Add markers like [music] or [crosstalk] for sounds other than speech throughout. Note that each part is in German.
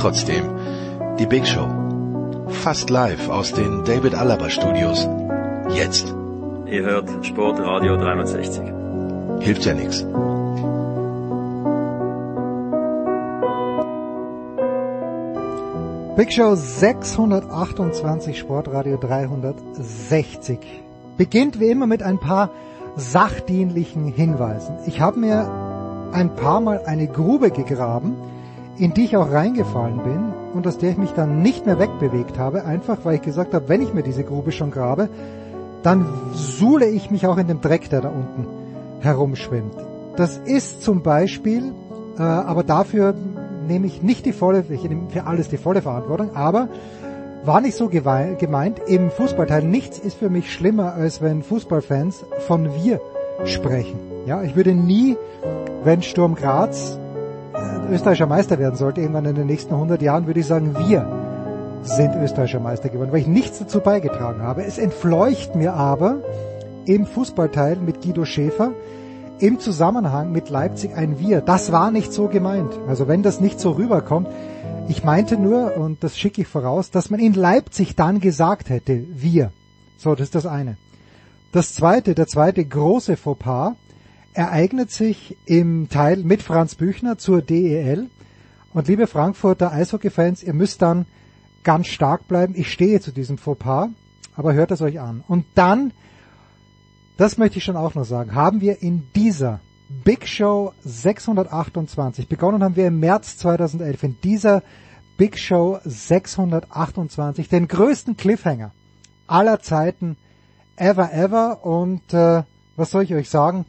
Trotzdem, die Big Show. Fast live aus den David Alaba Studios. Jetzt. Ihr hört Sportradio 360. Hilft ja nichts. Big Show 628 Sportradio 360 beginnt wie immer mit ein paar sachdienlichen Hinweisen. Ich habe mir ein paar Mal eine Grube gegraben, in die ich auch reingefallen bin und aus der ich mich dann nicht mehr wegbewegt habe, einfach weil ich gesagt habe, wenn ich mir diese Grube schon grabe, dann suhle ich mich auch in dem Dreck, der da unten herumschwimmt. Das ist zum Beispiel, äh, aber dafür nehme ich nicht die volle, ich nehme für alles die volle Verantwortung, aber war nicht so gemeint. Im Fußballteil nichts ist für mich schlimmer, als wenn Fußballfans von wir sprechen. Ja, ich würde nie, wenn Sturm Graz österreichischer Meister werden sollte, irgendwann in den nächsten 100 Jahren, würde ich sagen, wir sind österreichischer Meister geworden, weil ich nichts dazu beigetragen habe. Es entfleucht mir aber im Fußballteil mit Guido Schäfer, im Zusammenhang mit Leipzig ein Wir. Das war nicht so gemeint. Also wenn das nicht so rüberkommt, ich meinte nur, und das schicke ich voraus, dass man in Leipzig dann gesagt hätte, wir. So, das ist das eine. Das zweite, der zweite große Fauxpas ereignet sich im Teil mit Franz Büchner zur DEL. Und liebe Frankfurter Eishockey-Fans, ihr müsst dann ganz stark bleiben. Ich stehe zu diesem Fauxpas, aber hört es euch an. Und dann das möchte ich schon auch noch sagen, haben wir in dieser Big Show 628, begonnen haben wir im März 2011, in dieser Big Show 628, den größten Cliffhanger aller Zeiten, ever, ever. Und äh, was soll ich euch sagen?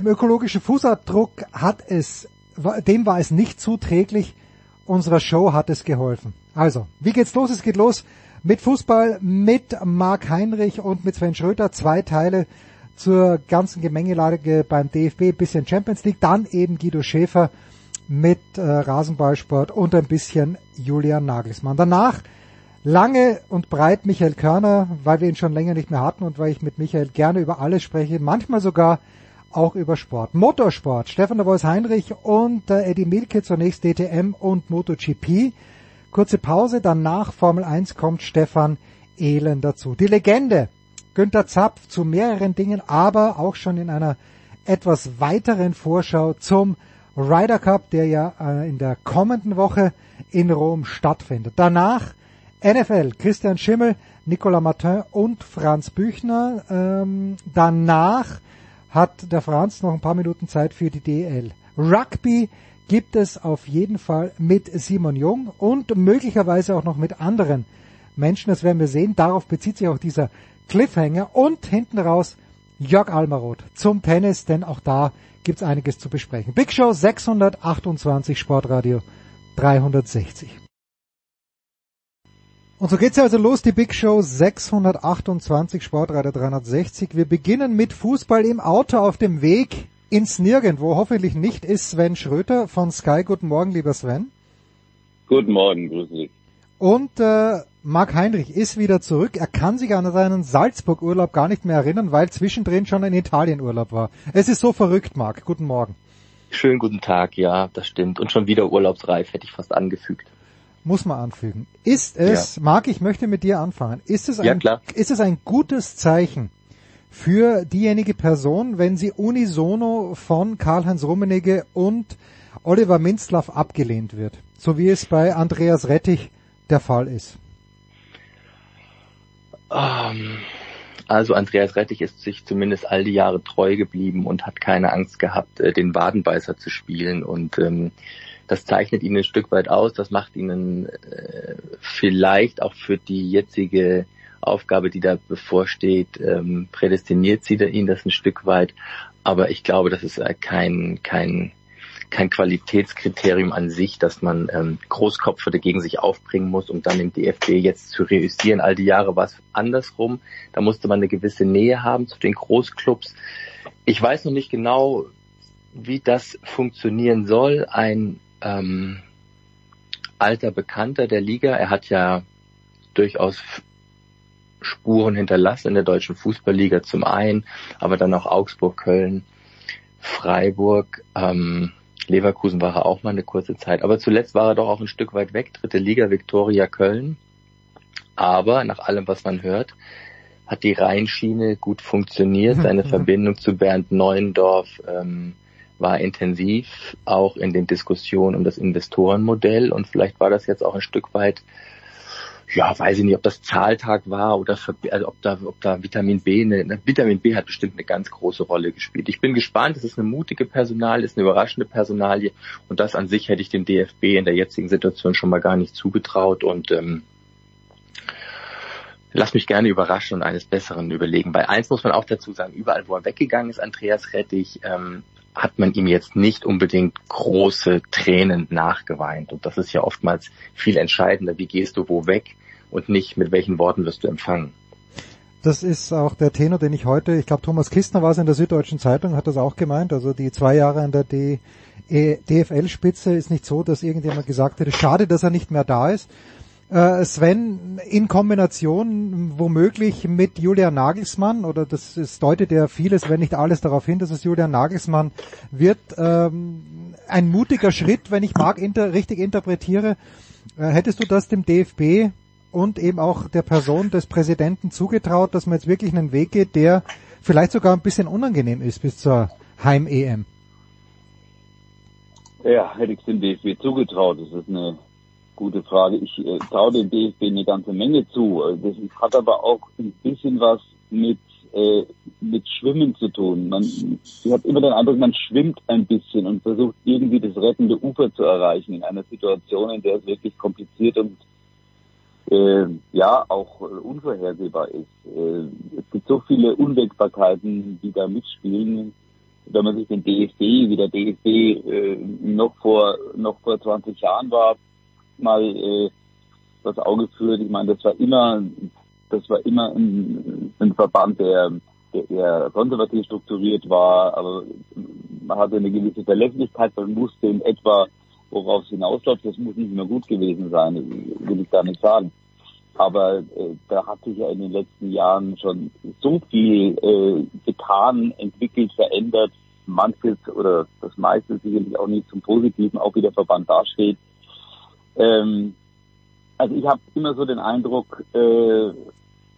Dem ökologischen Fußabdruck hat es, dem war es nicht zuträglich, unserer Show hat es geholfen. Also, wie geht's los? Es geht los mit Fußball, mit Marc Heinrich und mit Sven Schröter. Zwei Teile zur ganzen Gemengelage beim DFB, bisschen Champions League, dann eben Guido Schäfer mit äh, Rasenballsport und ein bisschen Julian Nagelsmann. Danach lange und breit Michael Körner, weil wir ihn schon länger nicht mehr hatten und weil ich mit Michael gerne über alles spreche, manchmal sogar auch über Sport. Motorsport, Stefan de Vois Heinrich und äh, Eddie Milke zunächst DTM und MotoGP. Kurze Pause, danach Formel 1 kommt Stefan Ehlen dazu. Die Legende Günther Zapf zu mehreren Dingen, aber auch schon in einer etwas weiteren Vorschau zum Ryder Cup, der ja äh, in der kommenden Woche in Rom stattfindet. Danach NFL, Christian Schimmel, Nicolas Martin und Franz Büchner. Ähm, danach hat der Franz noch ein paar Minuten Zeit für die DL. Rugby gibt es auf jeden Fall mit Simon Jung und möglicherweise auch noch mit anderen Menschen. Das werden wir sehen. Darauf bezieht sich auch dieser Cliffhanger und hinten raus Jörg Almaroth zum Tennis, denn auch da gibt's einiges zu besprechen. Big Show 628 Sportradio 360. Und so geht's ja also los, die Big Show 628 Sportradio 360. Wir beginnen mit Fußball im Auto auf dem Weg ins Nirgendwo, hoffentlich nicht, ist Sven Schröter von Sky. Guten Morgen, lieber Sven. Guten Morgen, grüße dich. Und äh, Marc Heinrich ist wieder zurück. Er kann sich an seinen Salzburg-Urlaub gar nicht mehr erinnern, weil zwischendrin schon ein Italien-Urlaub war. Es ist so verrückt, Marc. Guten Morgen. Schönen guten Tag, ja, das stimmt. Und schon wieder urlaubsreif, hätte ich fast angefügt. Muss man anfügen. Ist es, ja. Marc, ich möchte mit dir anfangen. Ist es ein, ja, klar. ist es ein gutes Zeichen, für diejenige Person, wenn sie unisono von Karl-Heinz Rummenigge und Oliver Minzlaff abgelehnt wird, so wie es bei Andreas Rettich der Fall ist? Oh, Ähm, also Andreas Rettich ist sich zumindest all die Jahre treu geblieben und hat keine Angst gehabt, äh, den Wadenbeißer zu spielen. Und ähm, das zeichnet ihn ein Stück weit aus. Das macht ihn äh, vielleicht auch für die jetzige Aufgabe, die da bevorsteht, ähm, prädestiniert er ihn das ein Stück weit. Aber ich glaube, das ist äh, kein, kein, kein Qualitätskriterium an sich, dass man ähm, Großkopfer dagegen sich aufbringen muss, um dann im DFB jetzt zu reüssieren. All die Jahre war es andersrum. Da musste man eine gewisse Nähe haben zu den Großclubs. Ich weiß noch nicht genau, wie das funktionieren soll. Ein ähm, alter Bekannter der Liga, er hat ja durchaus Spuren hinterlassen in der deutschen Fußballliga zum einen, aber dann auch Augsburg, Köln, Freiburg, ähm, Leverkusen war er auch mal eine kurze Zeit. Aber zuletzt war er doch auch ein Stück weit weg, dritte Liga, Viktoria Köln. Aber nach allem, was man hört, hat die Rheinschiene gut funktioniert. Seine [laughs] Verbindung zu Bernd Neuendorf ähm, war intensiv, auch in den Diskussionen um das Investorenmodell. Und vielleicht war das jetzt auch ein Stück weit ja, weiß ich nicht, ob das Zahltag war oder also ob da, ob da Vitamin B, eine, Vitamin B hat bestimmt eine ganz große Rolle gespielt. Ich bin gespannt, es ist eine mutige Personal, ist eine überraschende Personalie und das an sich hätte ich dem DFB in der jetzigen Situation schon mal gar nicht zugetraut und ähm, lass mich gerne überraschen und eines Besseren überlegen. Bei eins muss man auch dazu sagen, überall wo er weggegangen ist, Andreas Rettich, ähm, hat man ihm jetzt nicht unbedingt große Tränen nachgeweint. Und das ist ja oftmals viel entscheidender. Wie gehst du wo weg und nicht mit welchen Worten wirst du empfangen? Das ist auch der Tenor, den ich heute, ich glaube Thomas Kistner war es in der Süddeutschen Zeitung, hat das auch gemeint. Also die zwei Jahre an der DFL-Spitze ist nicht so, dass irgendjemand gesagt hätte, schade, dass er nicht mehr da ist. Äh, Sven in Kombination womöglich mit Julian Nagelsmann, oder das ist, deutet ja vieles, wenn nicht alles darauf hin, dass es Julian Nagelsmann wird, ähm, ein mutiger Schritt, wenn ich Marc inter, richtig interpretiere. Äh, hättest du das dem DFB und eben auch der Person des Präsidenten zugetraut, dass man jetzt wirklich einen Weg geht, der vielleicht sogar ein bisschen unangenehm ist bis zur Heim-EM? Ja, hätte ich dem DFB zugetraut. Das ist eine gute Frage. Ich äh, traue dem DFB eine ganze Menge zu. Äh, das hat aber auch ein bisschen was mit äh, mit Schwimmen zu tun. Man, ich habe immer den Eindruck, man schwimmt ein bisschen und versucht irgendwie das rettende Ufer zu erreichen in einer Situation, in der es wirklich kompliziert und äh, ja auch äh, unvorhersehbar ist. Äh, es gibt so viele Unwägbarkeiten, die da mitspielen. Wenn man sich den DFB, wie der DFB äh, noch vor noch vor 20 Jahren war, mal äh, das Auge führt. Ich meine, das war immer, das war immer ein, ein Verband, der, der eher konservativ strukturiert war, aber man hatte eine gewisse Verlässlichkeit, man wusste in etwa, worauf es hinausläuft. Das muss nicht mehr gut gewesen sein, will ich gar nicht sagen. Aber äh, da hat sich ja in den letzten Jahren schon so viel äh, getan, entwickelt, verändert. Manches oder das meiste sicherlich auch nicht zum Positiven, auch wie der Verband dasteht. Ähm, also ich habe immer so den Eindruck, äh,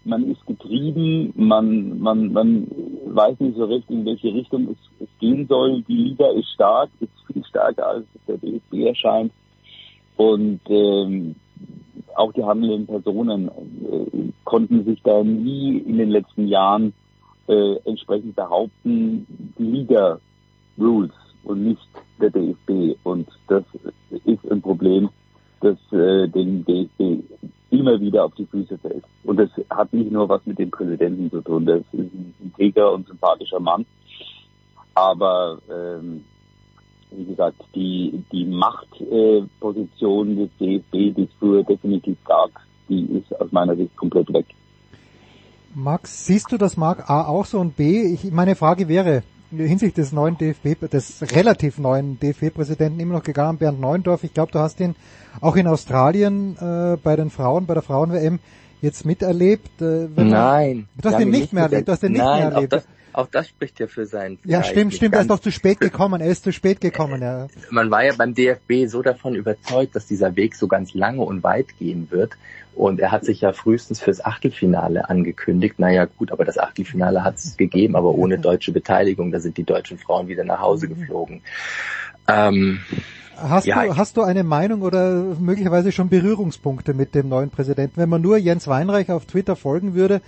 man ist getrieben, man, man, man weiß nicht so recht, in welche Richtung es, es gehen soll. Die Liga ist stark, ist viel stärker als der DFB erscheint. Und ähm, auch die handelnden Personen äh, konnten sich da nie in den letzten Jahren äh, entsprechend behaupten, die Liga Rules und nicht der DFB. Und das ist ein Problem, das äh, den DFB immer wieder auf die Füße fällt. Und das hat nicht nur was mit dem Präsidenten zu tun. Das ist ein integer und sympathischer Mann. Aber ähm, wie gesagt, die, die Machtposition äh, des DFB, die es früher definitiv gab, die ist aus meiner Sicht komplett weg. Max, siehst du das Mark A auch so und B? Ich, meine Frage wäre, hinsichtlich des neuen DFB, des relativ neuen DFB-Präsidenten immer noch gegangen, Bernd Neuendorf. Ich glaube, du hast ihn auch in Australien äh, bei den Frauen, bei der Frauen-WM jetzt miterlebt. Äh, Nein. Du hast ihn nicht mehr erlebt. Du hast ihn nicht mehr erlebt. Auch das, auch das spricht ja für sein. Ja, stimmt, stimmt. Er ist doch zu spät gekommen. Er ist zu spät gekommen. Ja. Man war ja beim DFB so davon überzeugt, dass dieser Weg so ganz lange und weit gehen wird. Und er hat sich ja frühestens fürs Achtelfinale angekündigt. Naja, gut, aber das Achtelfinale hat es gegeben, aber ohne [laughs] deutsche Beteiligung. Da sind die deutschen Frauen wieder nach Hause geflogen. Ähm, Hast, ja, du, hast du eine Meinung oder möglicherweise schon Berührungspunkte mit dem neuen Präsidenten? Wenn man nur Jens Weinreich auf Twitter folgen würde,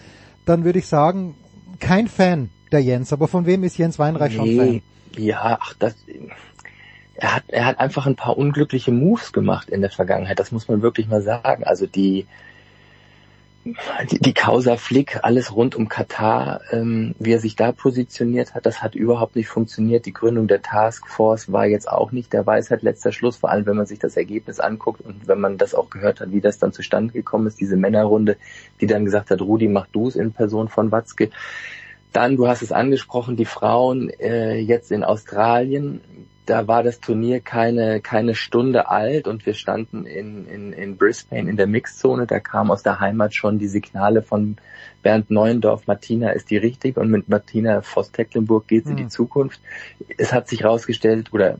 dann würde ich sagen, kein Fan der Jens. Aber von wem ist Jens Weinreich schon Fan? Ja, ach, das, er hat, er hat einfach ein paar unglückliche Moves gemacht in der Vergangenheit. Das muss man wirklich mal sagen. Also die, die, die Causa Flick, alles rund um Katar, ähm, wie er sich da positioniert hat, das hat überhaupt nicht funktioniert. Die Gründung der Taskforce war jetzt auch nicht der Weisheit letzter Schluss, vor allem wenn man sich das Ergebnis anguckt und wenn man das auch gehört hat, wie das dann zustande gekommen ist, diese Männerrunde, die dann gesagt hat, Rudi, mach du es in Person von Watzke. Dann, du hast es angesprochen, die Frauen äh, jetzt in Australien, da war das Turnier keine, keine Stunde alt und wir standen in, in, in Brisbane in der Mixzone. Da kam aus der Heimat schon die Signale von Bernd Neuendorf, Martina ist die richtig und mit Martina Voss-Tecklenburg geht sie in die hm. Zukunft. Es hat sich herausgestellt oder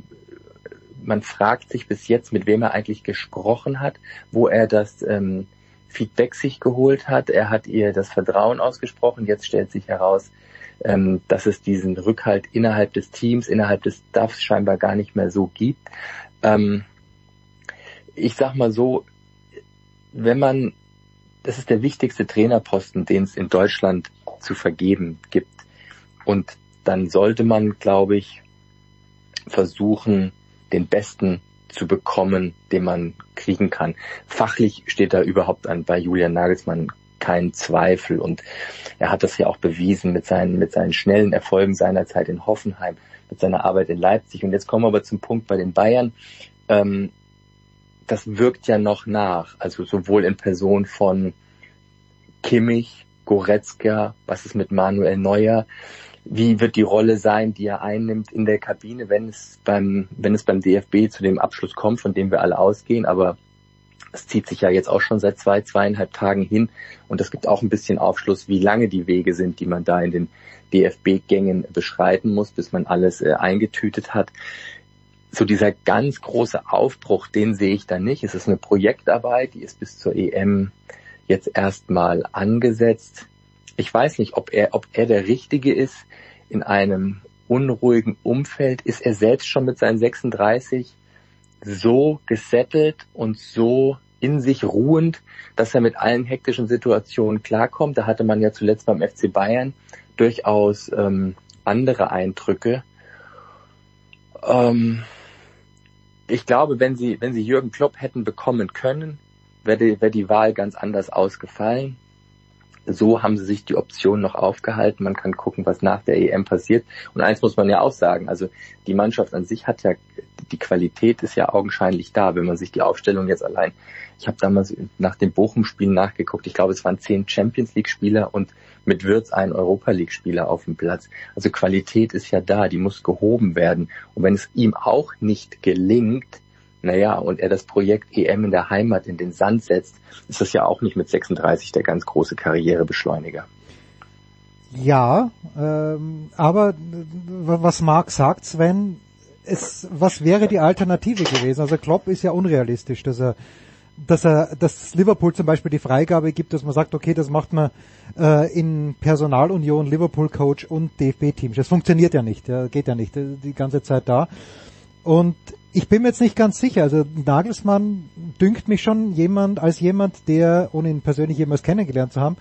man fragt sich bis jetzt, mit wem er eigentlich gesprochen hat, wo er das ähm, Feedback sich geholt hat. Er hat ihr das Vertrauen ausgesprochen. Jetzt stellt sich heraus, ähm, dass es diesen Rückhalt innerhalb des Teams, innerhalb des Staffs scheinbar gar nicht mehr so gibt. Ähm, ich sag mal so, wenn man, das ist der wichtigste Trainerposten, den es in Deutschland zu vergeben gibt. Und dann sollte man, glaube ich, versuchen, den besten zu bekommen, den man kriegen kann. Fachlich steht da überhaupt an bei Julian Nagelsmann kein Zweifel. Und er hat das ja auch bewiesen mit seinen, mit seinen schnellen Erfolgen seiner Zeit in Hoffenheim, mit seiner Arbeit in Leipzig. Und jetzt kommen wir aber zum Punkt bei den Bayern. Ähm, das wirkt ja noch nach, also sowohl in Person von Kimmich, Goretzka, was ist mit Manuel Neuer, wie wird die Rolle sein, die er einnimmt in der Kabine, wenn es beim, wenn es beim DFB zu dem Abschluss kommt, von dem wir alle ausgehen, aber es zieht sich ja jetzt auch schon seit zwei, zweieinhalb Tagen hin und es gibt auch ein bisschen Aufschluss, wie lange die Wege sind, die man da in den DFB-Gängen beschreiten muss, bis man alles äh, eingetütet hat. So dieser ganz große Aufbruch, den sehe ich da nicht. Es ist eine Projektarbeit, die ist bis zur EM jetzt erstmal angesetzt. Ich weiß nicht, ob er, ob er der Richtige ist in einem unruhigen Umfeld. Ist er selbst schon mit seinen 36 so gesettelt und so in sich ruhend, dass er mit allen hektischen Situationen klarkommt. Da hatte man ja zuletzt beim FC Bayern durchaus ähm, andere Eindrücke. Ähm, ich glaube, wenn sie, wenn sie Jürgen Klopp hätten bekommen können, wäre die, wäre die Wahl ganz anders ausgefallen so haben sie sich die Option noch aufgehalten. Man kann gucken, was nach der EM passiert. Und eins muss man ja auch sagen, also die Mannschaft an sich hat ja, die Qualität ist ja augenscheinlich da, wenn man sich die Aufstellung jetzt allein, ich habe damals nach dem Bochum-Spiel nachgeguckt, ich glaube es waren zehn Champions League-Spieler und mit Würz ein Europa League-Spieler auf dem Platz. Also Qualität ist ja da, die muss gehoben werden. Und wenn es ihm auch nicht gelingt, naja, und er das Projekt EM in der Heimat in den Sand setzt, ist das ja auch nicht mit 36 der ganz große Karrierebeschleuniger. Ja, ähm, aber was Marc sagt, Sven, es, was wäre die Alternative gewesen? Also Klopp ist ja unrealistisch, dass er dass er, dass Liverpool zum Beispiel die Freigabe gibt, dass man sagt, okay, das macht man äh, in Personalunion, Liverpool Coach und DFB-Team. Das funktioniert ja nicht, ja, geht ja nicht die ganze Zeit da. Und ich bin mir jetzt nicht ganz sicher. Also Nagelsmann dünkt mich schon jemand als jemand, der, ohne ihn persönlich jemals kennengelernt zu haben,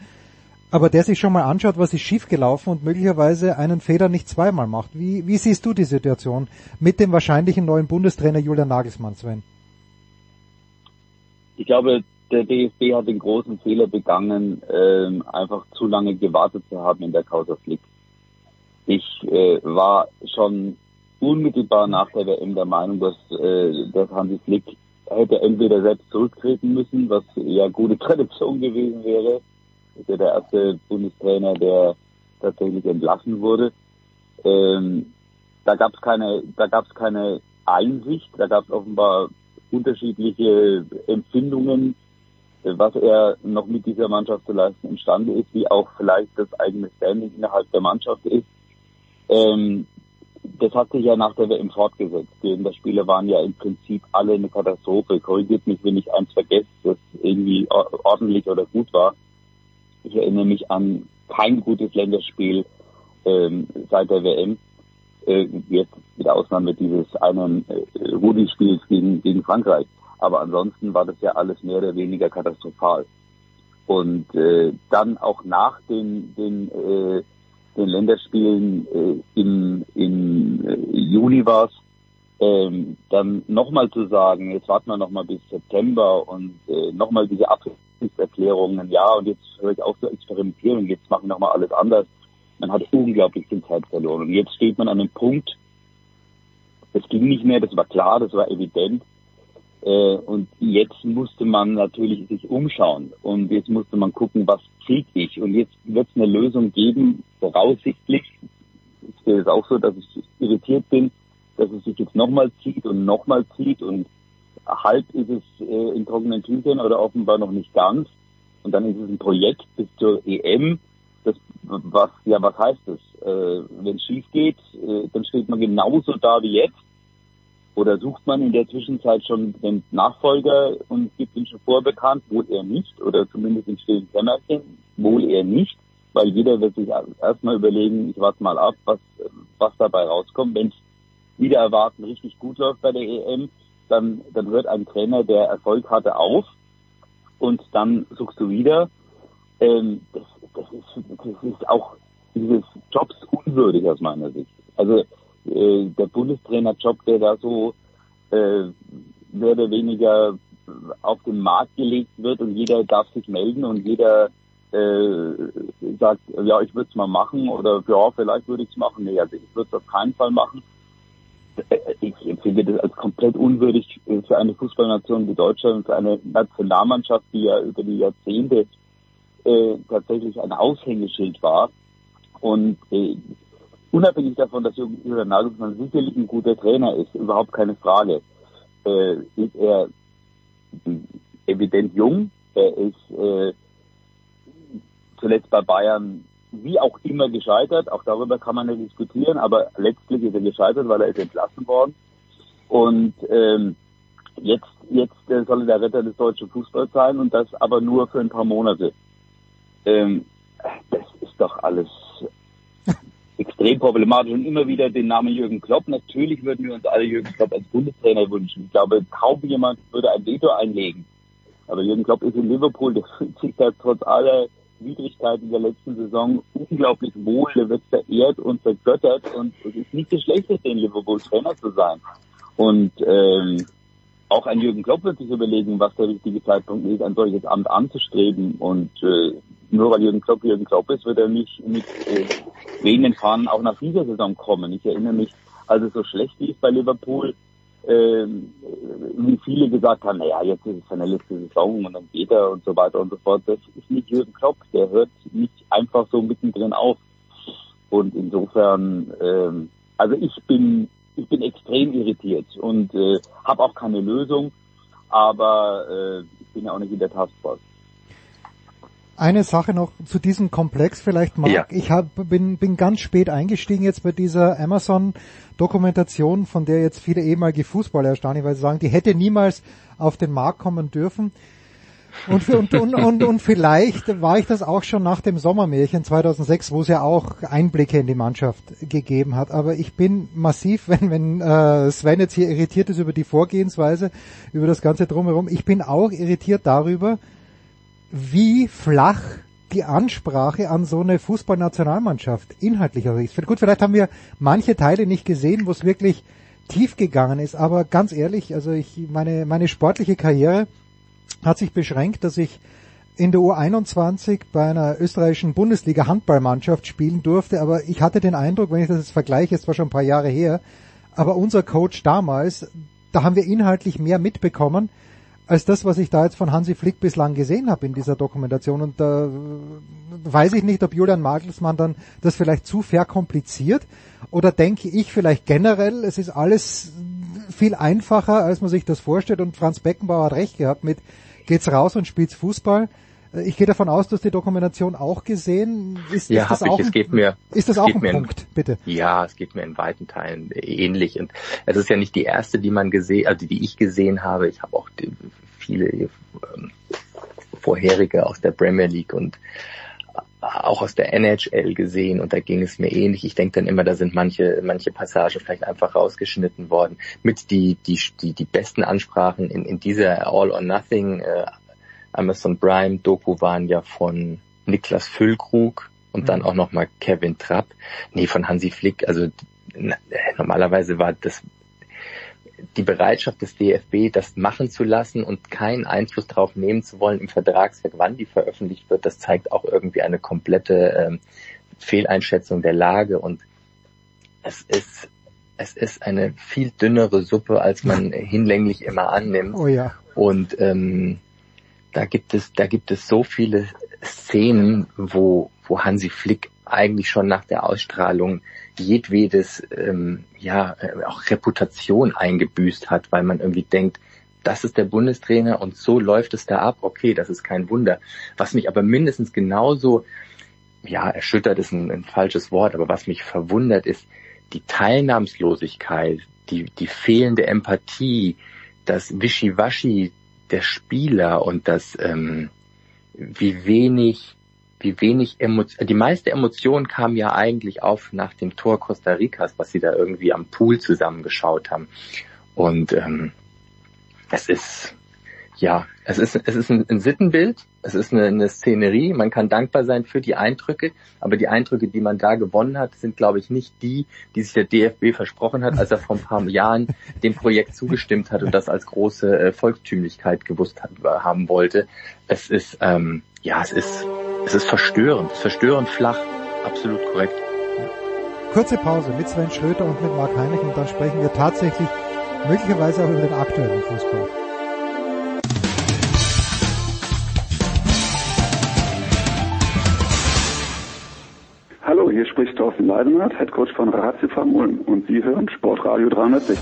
aber der sich schon mal anschaut, was ist schiefgelaufen und möglicherweise einen Fehler nicht zweimal macht. Wie, wie siehst du die Situation mit dem wahrscheinlichen neuen Bundestrainer Julian Nagelsmann, Sven? Ich glaube, der DFB hat den großen Fehler begangen, ähm, einfach zu lange gewartet zu haben in der Causa Flick. Ich äh, war schon unmittelbar nach der WM der Meinung, dass, äh, dass Hansi Flick hätte entweder selbst zurücktreten müssen, was ja gute Tradition gewesen wäre. ist ja der erste Bundestrainer, der tatsächlich entlassen wurde. Ähm, da gab es keine, da gab es keine Einsicht, da gab es offenbar unterschiedliche Empfindungen, was er noch mit dieser Mannschaft zu leisten imstande ist, wie auch vielleicht das eigene Standing innerhalb der Mannschaft ist. Ähm, das hat sich ja nach der WM fortgesetzt. Die Länderspiele waren ja im Prinzip alle eine Katastrophe. Korrigiert mich, wenn ich eins vergesse, das irgendwie ordentlich oder gut war. Ich erinnere mich an kein gutes Länderspiel ähm, seit der WM. Äh, jetzt mit Ausnahme dieses einen äh, Rudi-Spiels gegen, gegen Frankreich. Aber ansonsten war das ja alles mehr oder weniger katastrophal. Und äh, dann auch nach den, den, äh, den Länderspielen äh, im, im äh, Juni war ähm, dann nochmal zu sagen, jetzt warten wir nochmal bis September und äh, nochmal diese Absichtserklärungen, ja, und jetzt höre ich auch so experimentieren jetzt machen wir nochmal alles anders. Man hat unglaublich viel Zeit verloren. Und jetzt steht man an einem Punkt, es ging nicht mehr, das war klar, das war evident. Äh, und jetzt musste man natürlich sich umschauen und jetzt musste man gucken, was kriege ich. Und jetzt wird es eine Lösung geben, voraussichtlich. Ich sehe es auch so, dass ich irritiert bin, dass es sich jetzt nochmal zieht und nochmal zieht und halb ist es äh, in trockenen Tüchern oder offenbar noch nicht ganz. Und dann ist es ein Projekt bis zur EM. Das, was, ja, was heißt das? Äh, Wenn es schief geht, äh, dann steht man genauso da wie jetzt. Oder sucht man in der Zwischenzeit schon den Nachfolger und gibt ihn schon vorbekannt, wohl eher nicht, oder zumindest im stillen Kämmerchen, wohl eher nicht, weil jeder wird sich erstmal überlegen, ich warte mal ab, was, was dabei rauskommt. Wenn es wieder erwarten richtig gut läuft bei der EM, dann, dann hört ein Trainer, der Erfolg hatte, auf und dann suchst du wieder. Ähm, das, das, ist, das ist auch dieses Jobs unwürdig aus meiner Sicht. Also äh, der Bundestrainerjob, der da so äh, mehr oder weniger auf den Markt gelegt wird und jeder darf sich melden und jeder äh, sagt, ja, ich würde es mal machen oder ja, vielleicht würde ich es machen. Nee, also ich würde es auf keinen Fall machen. Äh, ich empfinde das als komplett unwürdig für eine Fußballnation wie Deutschland und für eine Nationalmannschaft, die ja über die Jahrzehnte äh, tatsächlich ein Aushängeschild war. Und äh, unabhängig davon, dass Julian Nagelsmann sicherlich ein guter Trainer ist, überhaupt keine Frage, äh, ist er evident jung. Er ist äh, zuletzt bei Bayern wie auch immer gescheitert. Auch darüber kann man ja diskutieren, aber letztlich ist er gescheitert, weil er ist entlassen worden. Und ähm, jetzt, jetzt äh, soll er der Retter des deutschen Fußballs sein und das aber nur für ein paar Monate. Ähm, das ist doch alles extrem problematisch und immer wieder den Namen Jürgen Klopp. Natürlich würden wir uns alle Jürgen Klopp als Bundestrainer wünschen. Ich glaube, kaum jemand würde ein Veto einlegen. Aber Jürgen Klopp ist in Liverpool, der fühlt sich da trotz aller Widrigkeiten der letzten Saison unglaublich wohl. Der wird verehrt und vergöttert und es ist nicht das Schlechteste, in Liverpool Trainer zu sein. Und ähm, auch ein Jürgen Klopp wird sich überlegen, was der richtige Zeitpunkt ist, ein solches Amt anzustreben. Und äh, nur weil Jürgen Klopp Jürgen Klopp ist, wird er nicht mit äh, wehenden Fahnen auch nach dieser Saison kommen. Ich erinnere mich, als es so schlecht lief bei Liverpool, äh, wie viele gesagt haben, naja, jetzt ist es seine letzte Saison und dann geht er und so weiter und so fort. Das ist nicht Jürgen Klopp, der hört nicht einfach so mittendrin auf. Und insofern, äh, also ich bin, ich bin extrem irritiert und äh, habe auch keine Lösung, aber äh, ich bin ja auch nicht in der Taskforce. Eine Sache noch zu diesem Komplex vielleicht, Marc. Ja. Ich hab, bin, bin ganz spät eingestiegen jetzt bei dieser Amazon-Dokumentation, von der jetzt viele ehemalige Fußballer erstaunlich, weil sie sagen, die hätte niemals auf den Markt kommen dürfen. Und, und, und, und, und vielleicht war ich das auch schon nach dem Sommermärchen 2006, wo es ja auch Einblicke in die Mannschaft gegeben hat. Aber ich bin massiv, [laughs] wenn, wenn äh, Sven jetzt hier irritiert ist über die Vorgehensweise, über das Ganze drumherum, ich bin auch irritiert darüber, wie flach die Ansprache an so eine Fußballnationalmannschaft inhaltlicher ist. Gut, vielleicht haben wir manche Teile nicht gesehen, wo es wirklich tief gegangen ist, aber ganz ehrlich, also ich, meine, meine sportliche Karriere hat sich beschränkt, dass ich in der U21 bei einer österreichischen Bundesliga Handballmannschaft spielen durfte, aber ich hatte den Eindruck, wenn ich das jetzt vergleiche, es war schon ein paar Jahre her, aber unser Coach damals, da haben wir inhaltlich mehr mitbekommen, als das, was ich da jetzt von Hansi Flick bislang gesehen habe in dieser Dokumentation. Und da weiß ich nicht, ob Julian Magelsmann dann das vielleicht zu verkompliziert oder denke ich vielleicht generell, es ist alles viel einfacher, als man sich das vorstellt. Und Franz Beckenbauer hat recht gehabt mit geht's raus und spielt's Fußball. Äh, ich gehe davon aus, du hast die Dokumentation auch gesehen. Ist, ja, auch ich. Es geht mir, ist das auch ein Punkt, in, bitte? Ja, es geht mir in weiten Teilen ähnlich. Und es ist ja nicht die erste, die man gesehen, also die ich gesehen habe. Ich habe auch viele ähm, vorherige aus der Premier League und auch aus der NHL gesehen und da ging es mir ähnlich. Ich denke dann immer, da sind manche, manche Passagen vielleicht einfach rausgeschnitten worden. Mit die, die, die, die besten Ansprachen in, in dieser All or Nothing äh, Amazon Prime Doku waren ja von Niklas Füllkrug und dann Mhm. auch nochmal Kevin Trapp. Nee, von Hansi Flick. Also na, normalerweise war das die Bereitschaft des DFB, das machen zu lassen und keinen Einfluss darauf nehmen zu wollen im Vertragswerk, wann die veröffentlicht wird, das zeigt auch irgendwie eine komplette ähm, Fehleinschätzung der Lage und es ist es ist eine viel dünnere Suppe, als man [laughs] hinlänglich immer annimmt. Oh ja. Und ähm, da gibt es, da gibt es so viele Szenen, wo, wo Hansi Flick eigentlich schon nach der Ausstrahlung jedwedes, ähm, ja, äh, auch Reputation eingebüßt hat, weil man irgendwie denkt, das ist der Bundestrainer und so läuft es da ab. Okay, das ist kein Wunder. Was mich aber mindestens genauso, ja, erschüttert ist ein, ein falsches Wort, aber was mich verwundert ist, die Teilnahmslosigkeit, die, die fehlende Empathie, das Wischiwaschi der Spieler und das, ähm, wie wenig, wie wenig Emotion, die meiste Emotion kam ja eigentlich auf nach dem Tor Costa Ricas, was sie da irgendwie am Pool zusammengeschaut haben. Und ähm, es ist, ja, es ist, es ist ein, ein Sittenbild, es ist eine, eine Szenerie, man kann dankbar sein für die Eindrücke, aber die Eindrücke, die man da gewonnen hat, sind, glaube ich, nicht die, die sich der DFB versprochen hat, als er vor ein paar Jahren dem Projekt zugestimmt hat und das als große äh, Volkstümlichkeit gewusst hat, haben wollte. Es ist, ähm, ja, es ist, es ist verstörend, es ist verstörend flach, absolut korrekt. Kurze Pause mit Sven Schröter und mit Marc Heinrich und dann sprechen wir tatsächlich möglicherweise auch über den aktuellen Fußball. Hallo, hier spricht Thorsten Leidenhardt, Headcoach von Ratiofarm Ulm und Sie hören Sportradio 360.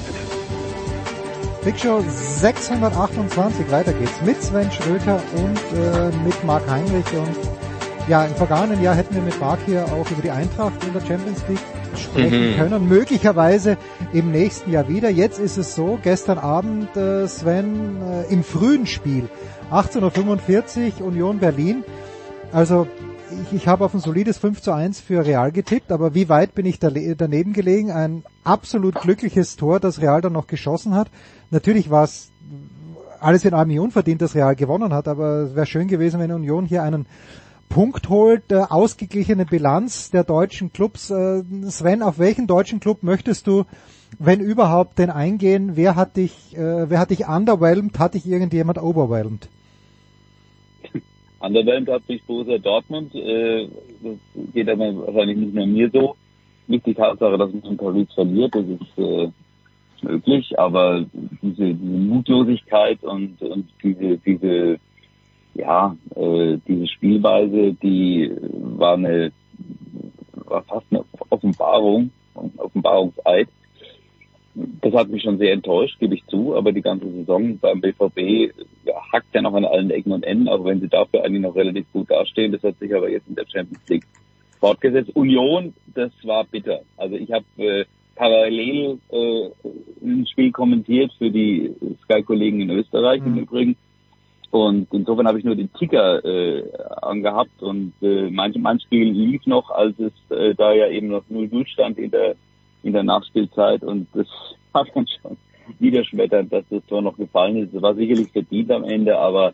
Big Show 628, weiter geht's mit Sven Schröter und äh, mit Marc Heinrich und ja, im vergangenen Jahr hätten wir mit Marc hier auch über die Eintracht in der Champions League sprechen Mhm. können, möglicherweise im nächsten Jahr wieder. Jetzt ist es so, gestern Abend, äh, Sven, äh, im frühen Spiel, 18.45 Uhr, Union Berlin. Also ich, ich habe auf ein solides 5 zu 1 für Real getippt, aber wie weit bin ich da, daneben gelegen? Ein absolut glückliches Tor, das Real dann noch geschossen hat. Natürlich war es alles in allem unverdient, dass Real gewonnen hat, aber es wäre schön gewesen, wenn Union hier einen Punkt holt, äh, ausgeglichene Bilanz der deutschen Clubs. Äh, Sven, auf welchen deutschen Club möchtest du, wenn überhaupt, denn eingehen? Wer hat dich, äh, wer hat dich underwhelmed? Hat dich irgendjemand overwhelmed? Underwhelmed hat sich Borussia Dortmund. Äh, das geht aber wahrscheinlich nicht nur mir so. Nicht die Tatsache, dass man in Paris verliert, das ist äh, möglich, aber diese, diese Mutlosigkeit und, und diese, diese, ja, äh, diese Spielweise, die war eine, war fast eine Offenbarung, ein Offenbarungseid. Das hat mich schon sehr enttäuscht, gebe ich zu, aber die ganze Saison beim BVB ja, hackt ja noch an allen Ecken und Enden, auch wenn sie dafür eigentlich noch relativ gut dastehen. Das hat sich aber jetzt in der Champions League fortgesetzt. Union, das war bitter. Also ich habe äh, parallel äh, ein Spiel kommentiert für die Sky-Kollegen in Österreich im Übrigen. Und insofern habe ich nur den Ticker äh, angehabt und äh, mein, mein Spiel lief noch, als es äh, da ja eben noch 0-0 stand in der in der Nachspielzeit und das [laughs] war dann schon niederschmetternd, dass das Tor noch gefallen ist. Es war sicherlich verdient am Ende, aber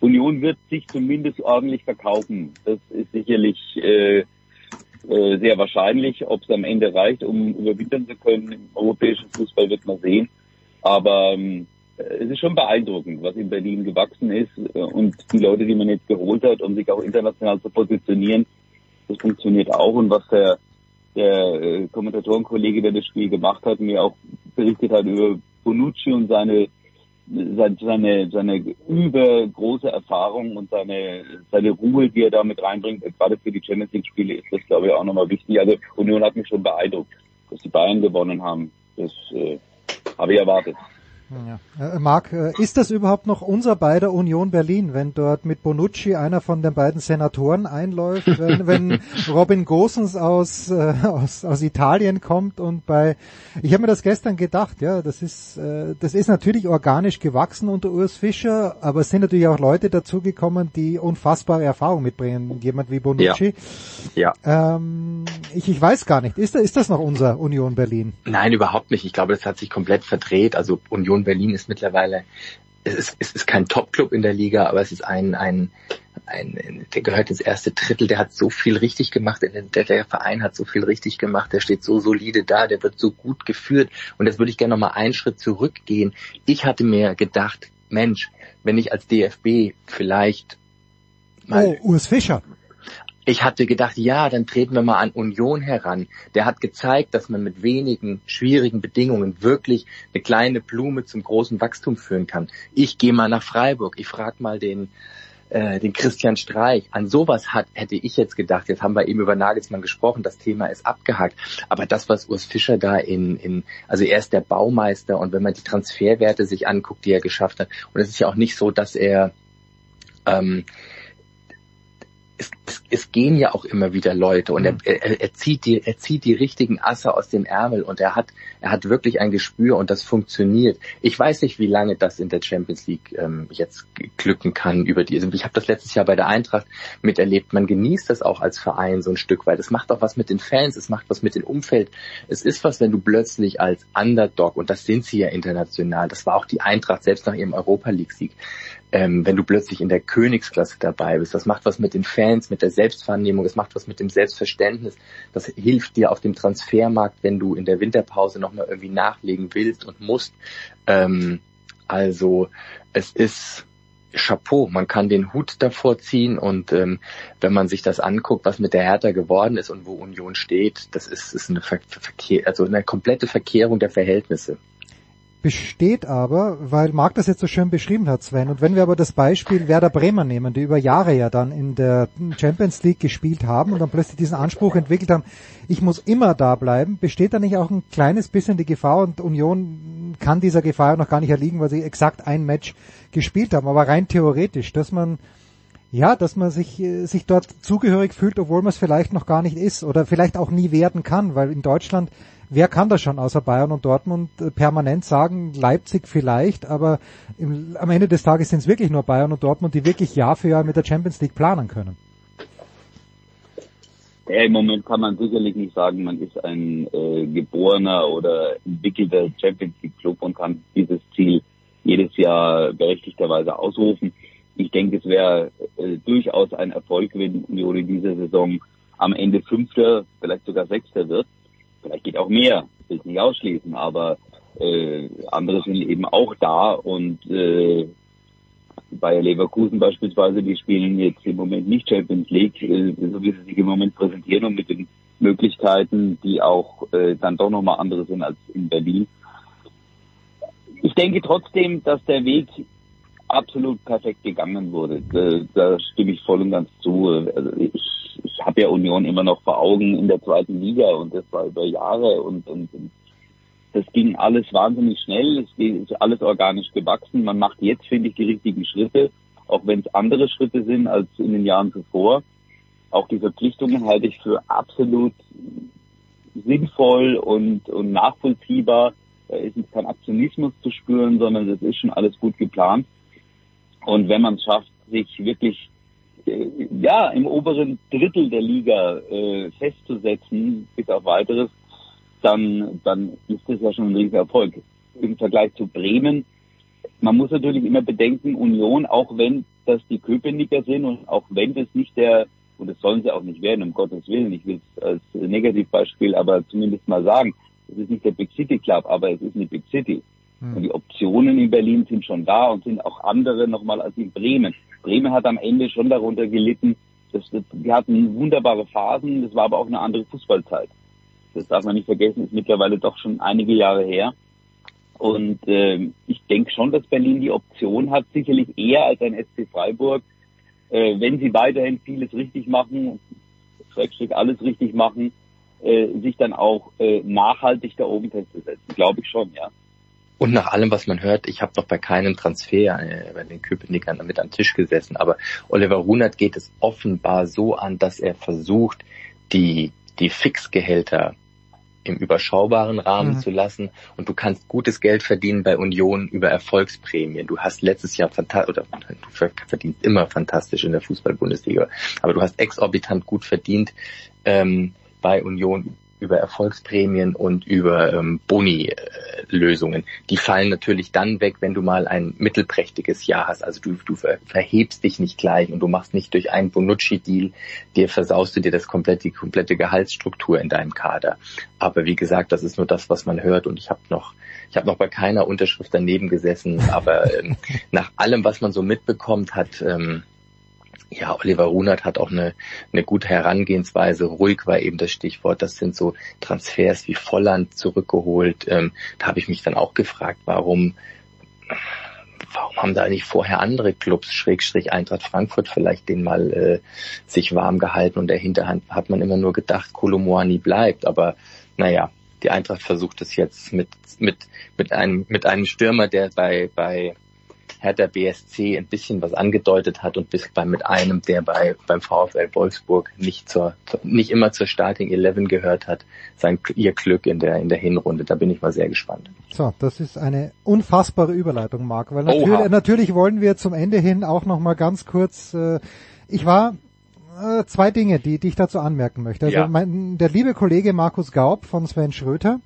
Union wird sich zumindest ordentlich verkaufen. Das ist sicherlich äh, äh, sehr wahrscheinlich. Ob es am Ende reicht, um überwintern zu können im europäischen Fußball, wird man sehen. Aber ähm, es ist schon beeindruckend, was in Berlin gewachsen ist äh, und die Leute, die man jetzt geholt hat, um sich auch international zu positionieren, das funktioniert auch. Und was der der äh, Kommentatorenkollege, der das Spiel gemacht hat, mir auch berichtet hat über Bonucci und seine seine, seine, übergroße Erfahrung und seine, seine Ruhe, die er da mit reinbringt, gerade für die Champions League Spiele ist das, glaube ich, auch nochmal wichtig. Also Union hat mich schon beeindruckt, dass die Bayern gewonnen haben. Das äh, habe ich erwartet. Ja. Äh, Marc, äh, ist das überhaupt noch unser beider Union Berlin, wenn dort mit Bonucci einer von den beiden Senatoren einläuft, [laughs] wenn, wenn Robin Gosens aus, äh, aus, aus Italien kommt und bei, ich habe mir das gestern gedacht, ja, das ist, äh, das ist natürlich organisch gewachsen unter Urs Fischer, aber es sind natürlich auch Leute dazugekommen, die unfassbare Erfahrung mitbringen, jemand wie Bonucci. Ja. Ähm, ich, ich weiß gar nicht, ist, ist das noch unser Union Berlin? Nein, überhaupt nicht. Ich glaube, das hat sich komplett verdreht. Also Union Berlin ist mittlerweile es ist, es ist kein Top-Club in der Liga, aber es ist ein, ein, ein, der gehört ins erste Drittel, der hat so viel richtig gemacht, der, der Verein hat so viel richtig gemacht, der steht so solide da, der wird so gut geführt. Und jetzt würde ich gerne nochmal einen Schritt zurückgehen. Ich hatte mir gedacht, Mensch, wenn ich als DFB vielleicht mal. Oh, Urs Fischer. Ich hatte gedacht, ja, dann treten wir mal an Union heran. Der hat gezeigt, dass man mit wenigen schwierigen Bedingungen wirklich eine kleine Blume zum großen Wachstum führen kann. Ich gehe mal nach Freiburg. Ich frage mal den, äh, den Christian Streich. An sowas hat, hätte ich jetzt gedacht. Jetzt haben wir eben über Nagelsmann gesprochen. Das Thema ist abgehakt. Aber das, was Urs Fischer da in, in, also er ist der Baumeister und wenn man die Transferwerte sich anguckt, die er geschafft hat, und es ist ja auch nicht so, dass er, ähm, es, es, es gehen ja auch immer wieder Leute und mhm. er, er, er, zieht die, er zieht die richtigen Asse aus dem Ärmel und er hat, er hat wirklich ein Gespür und das funktioniert. Ich weiß nicht, wie lange das in der Champions League ähm, jetzt glücken kann über die. Also ich habe das letztes Jahr bei der Eintracht miterlebt. Man genießt das auch als Verein so ein Stück weit. Es macht auch was mit den Fans, es macht was mit dem Umfeld. Es ist was, wenn du plötzlich als Underdog und das sind sie ja international. Das war auch die Eintracht selbst nach ihrem Europa League Sieg ähm, wenn du plötzlich in der Königsklasse dabei bist. Das macht was mit den Fans, mit der Selbstvernehmung, das macht was mit dem Selbstverständnis. Das hilft dir auf dem Transfermarkt, wenn du in der Winterpause nochmal irgendwie nachlegen willst und musst. Ähm, also es ist Chapeau, man kann den Hut davor ziehen und ähm, wenn man sich das anguckt, was mit der Hertha geworden ist und wo Union steht, das ist, ist eine, Ver Verkehr, also eine komplette Verkehrung der Verhältnisse besteht aber, weil Marc das jetzt so schön beschrieben hat, Sven, und wenn wir aber das Beispiel Werder Bremer nehmen, die über Jahre ja dann in der Champions League gespielt haben und dann plötzlich diesen Anspruch entwickelt haben, ich muss immer da bleiben, besteht da nicht auch ein kleines bisschen die Gefahr und Union kann dieser Gefahr noch gar nicht erliegen, weil sie exakt ein Match gespielt haben, aber rein theoretisch, dass man ja, dass man sich, äh, sich dort zugehörig fühlt, obwohl man es vielleicht noch gar nicht ist oder vielleicht auch nie werden kann, weil in Deutschland wer kann das schon außer Bayern und Dortmund äh, permanent sagen, Leipzig vielleicht, aber im, am Ende des Tages sind es wirklich nur Bayern und Dortmund, die wirklich Jahr für Jahr mit der Champions League planen können. Ja, im Moment kann man sicherlich nicht sagen, man ist ein äh, geborener oder entwickelter Champions League Club und kann dieses Ziel jedes Jahr berechtigterweise ausrufen. Ich denke, es wäre äh, durchaus ein Erfolg, wenn Union in dieser Saison am Ende Fünfter, vielleicht sogar Sechster wird. Vielleicht geht auch mehr, will ich nicht ausschließen, aber äh, andere sind eben auch da und äh, Bayer Leverkusen beispielsweise, die spielen jetzt im Moment nicht Champions League, äh, so wie sie sich im Moment präsentieren und mit den Möglichkeiten, die auch äh, dann doch nochmal andere sind als in Berlin. Ich denke trotzdem, dass der Weg absolut perfekt gegangen wurde. Da, da stimme ich voll und ganz zu. Also ich ich habe ja Union immer noch vor Augen in der zweiten Liga und das war über Jahre und, und, und das ging alles wahnsinnig schnell, es ist alles organisch gewachsen. Man macht jetzt, finde ich, die richtigen Schritte, auch wenn es andere Schritte sind als in den Jahren zuvor. Auch die Verpflichtungen halte ich für absolut sinnvoll und, und nachvollziehbar. Da ist kein Aktionismus zu spüren, sondern das ist schon alles gut geplant. Und wenn man es schafft, sich wirklich ja, im oberen Drittel der Liga äh, festzusetzen, bis auf weiteres, dann, dann ist das ja schon ein riesiger Erfolg. Im Vergleich zu Bremen, man muss natürlich immer bedenken, Union, auch wenn das die Köpenicker sind und auch wenn das nicht der, und das sollen sie auch nicht werden, um Gottes Willen, ich will es als Negativbeispiel aber zumindest mal sagen, es ist nicht der Big City Club, aber es ist eine Big City. Hm. Und die Optionen in Berlin sind schon da und sind auch andere nochmal als in Bremen. Bremen hat am Ende schon darunter gelitten. Das, das, die hatten wunderbare Phasen, das war aber auch eine andere Fußballzeit. Das darf man nicht vergessen, ist mittlerweile doch schon einige Jahre her. Und äh, ich denke schon, dass Berlin die Option hat, sicherlich eher als ein SC Freiburg, äh, wenn sie weiterhin vieles richtig machen, Schrägstrich alles richtig machen, äh, sich dann auch äh, nachhaltig da oben festzusetzen. Glaube ich schon, ja. Und nach allem, was man hört, ich habe noch bei keinem Transfer äh, bei den Köpenickern mit am Tisch gesessen, aber Oliver Runert geht es offenbar so an, dass er versucht, die, die Fixgehälter im überschaubaren Rahmen mhm. zu lassen und du kannst gutes Geld verdienen bei Union über Erfolgsprämien. Du hast letztes Jahr fantastisch, oder du verdienst immer fantastisch in der Fußball-Bundesliga, aber du hast exorbitant gut verdient ähm, bei Union über Erfolgsprämien und über ähm, Boni-Lösungen. Die fallen natürlich dann weg, wenn du mal ein mittelprächtiges Jahr hast. Also du, du verhebst dich nicht gleich und du machst nicht durch einen Bonucci-Deal, dir versaust du dir das komplette, die komplette Gehaltsstruktur in deinem Kader. Aber wie gesagt, das ist nur das, was man hört und ich habe noch ich habe noch bei keiner Unterschrift daneben gesessen, aber ähm, [laughs] nach allem, was man so mitbekommt, hat ähm, ja, Oliver Runert hat auch eine, eine gute Herangehensweise. Ruhig war eben das Stichwort. Das sind so Transfers wie Volland zurückgeholt. Ähm, da habe ich mich dann auch gefragt, warum, warum haben da nicht vorher andere Clubs, Schrägstrich Eintracht Frankfurt vielleicht den mal äh, sich warm gehalten und der Hinterhand hat man immer nur gedacht, Kolomoani bleibt. Aber naja, die Eintracht versucht es jetzt mit, mit, mit einem, mit einem Stürmer, der bei, bei Hertha BSC ein bisschen was angedeutet hat und bis bei mit einem, der bei beim VfL Wolfsburg nicht zur nicht immer zur Starting 11 gehört hat, sein ihr Glück in der in der Hinrunde. Da bin ich mal sehr gespannt. So, das ist eine unfassbare Überleitung, Marc, weil natürlich, natürlich wollen wir zum Ende hin auch noch mal ganz kurz. Äh, ich war äh, zwei Dinge, die, die ich dazu anmerken möchte. Also Ja. mein, der liebe Kollege Markus Gaub von Sven Schröter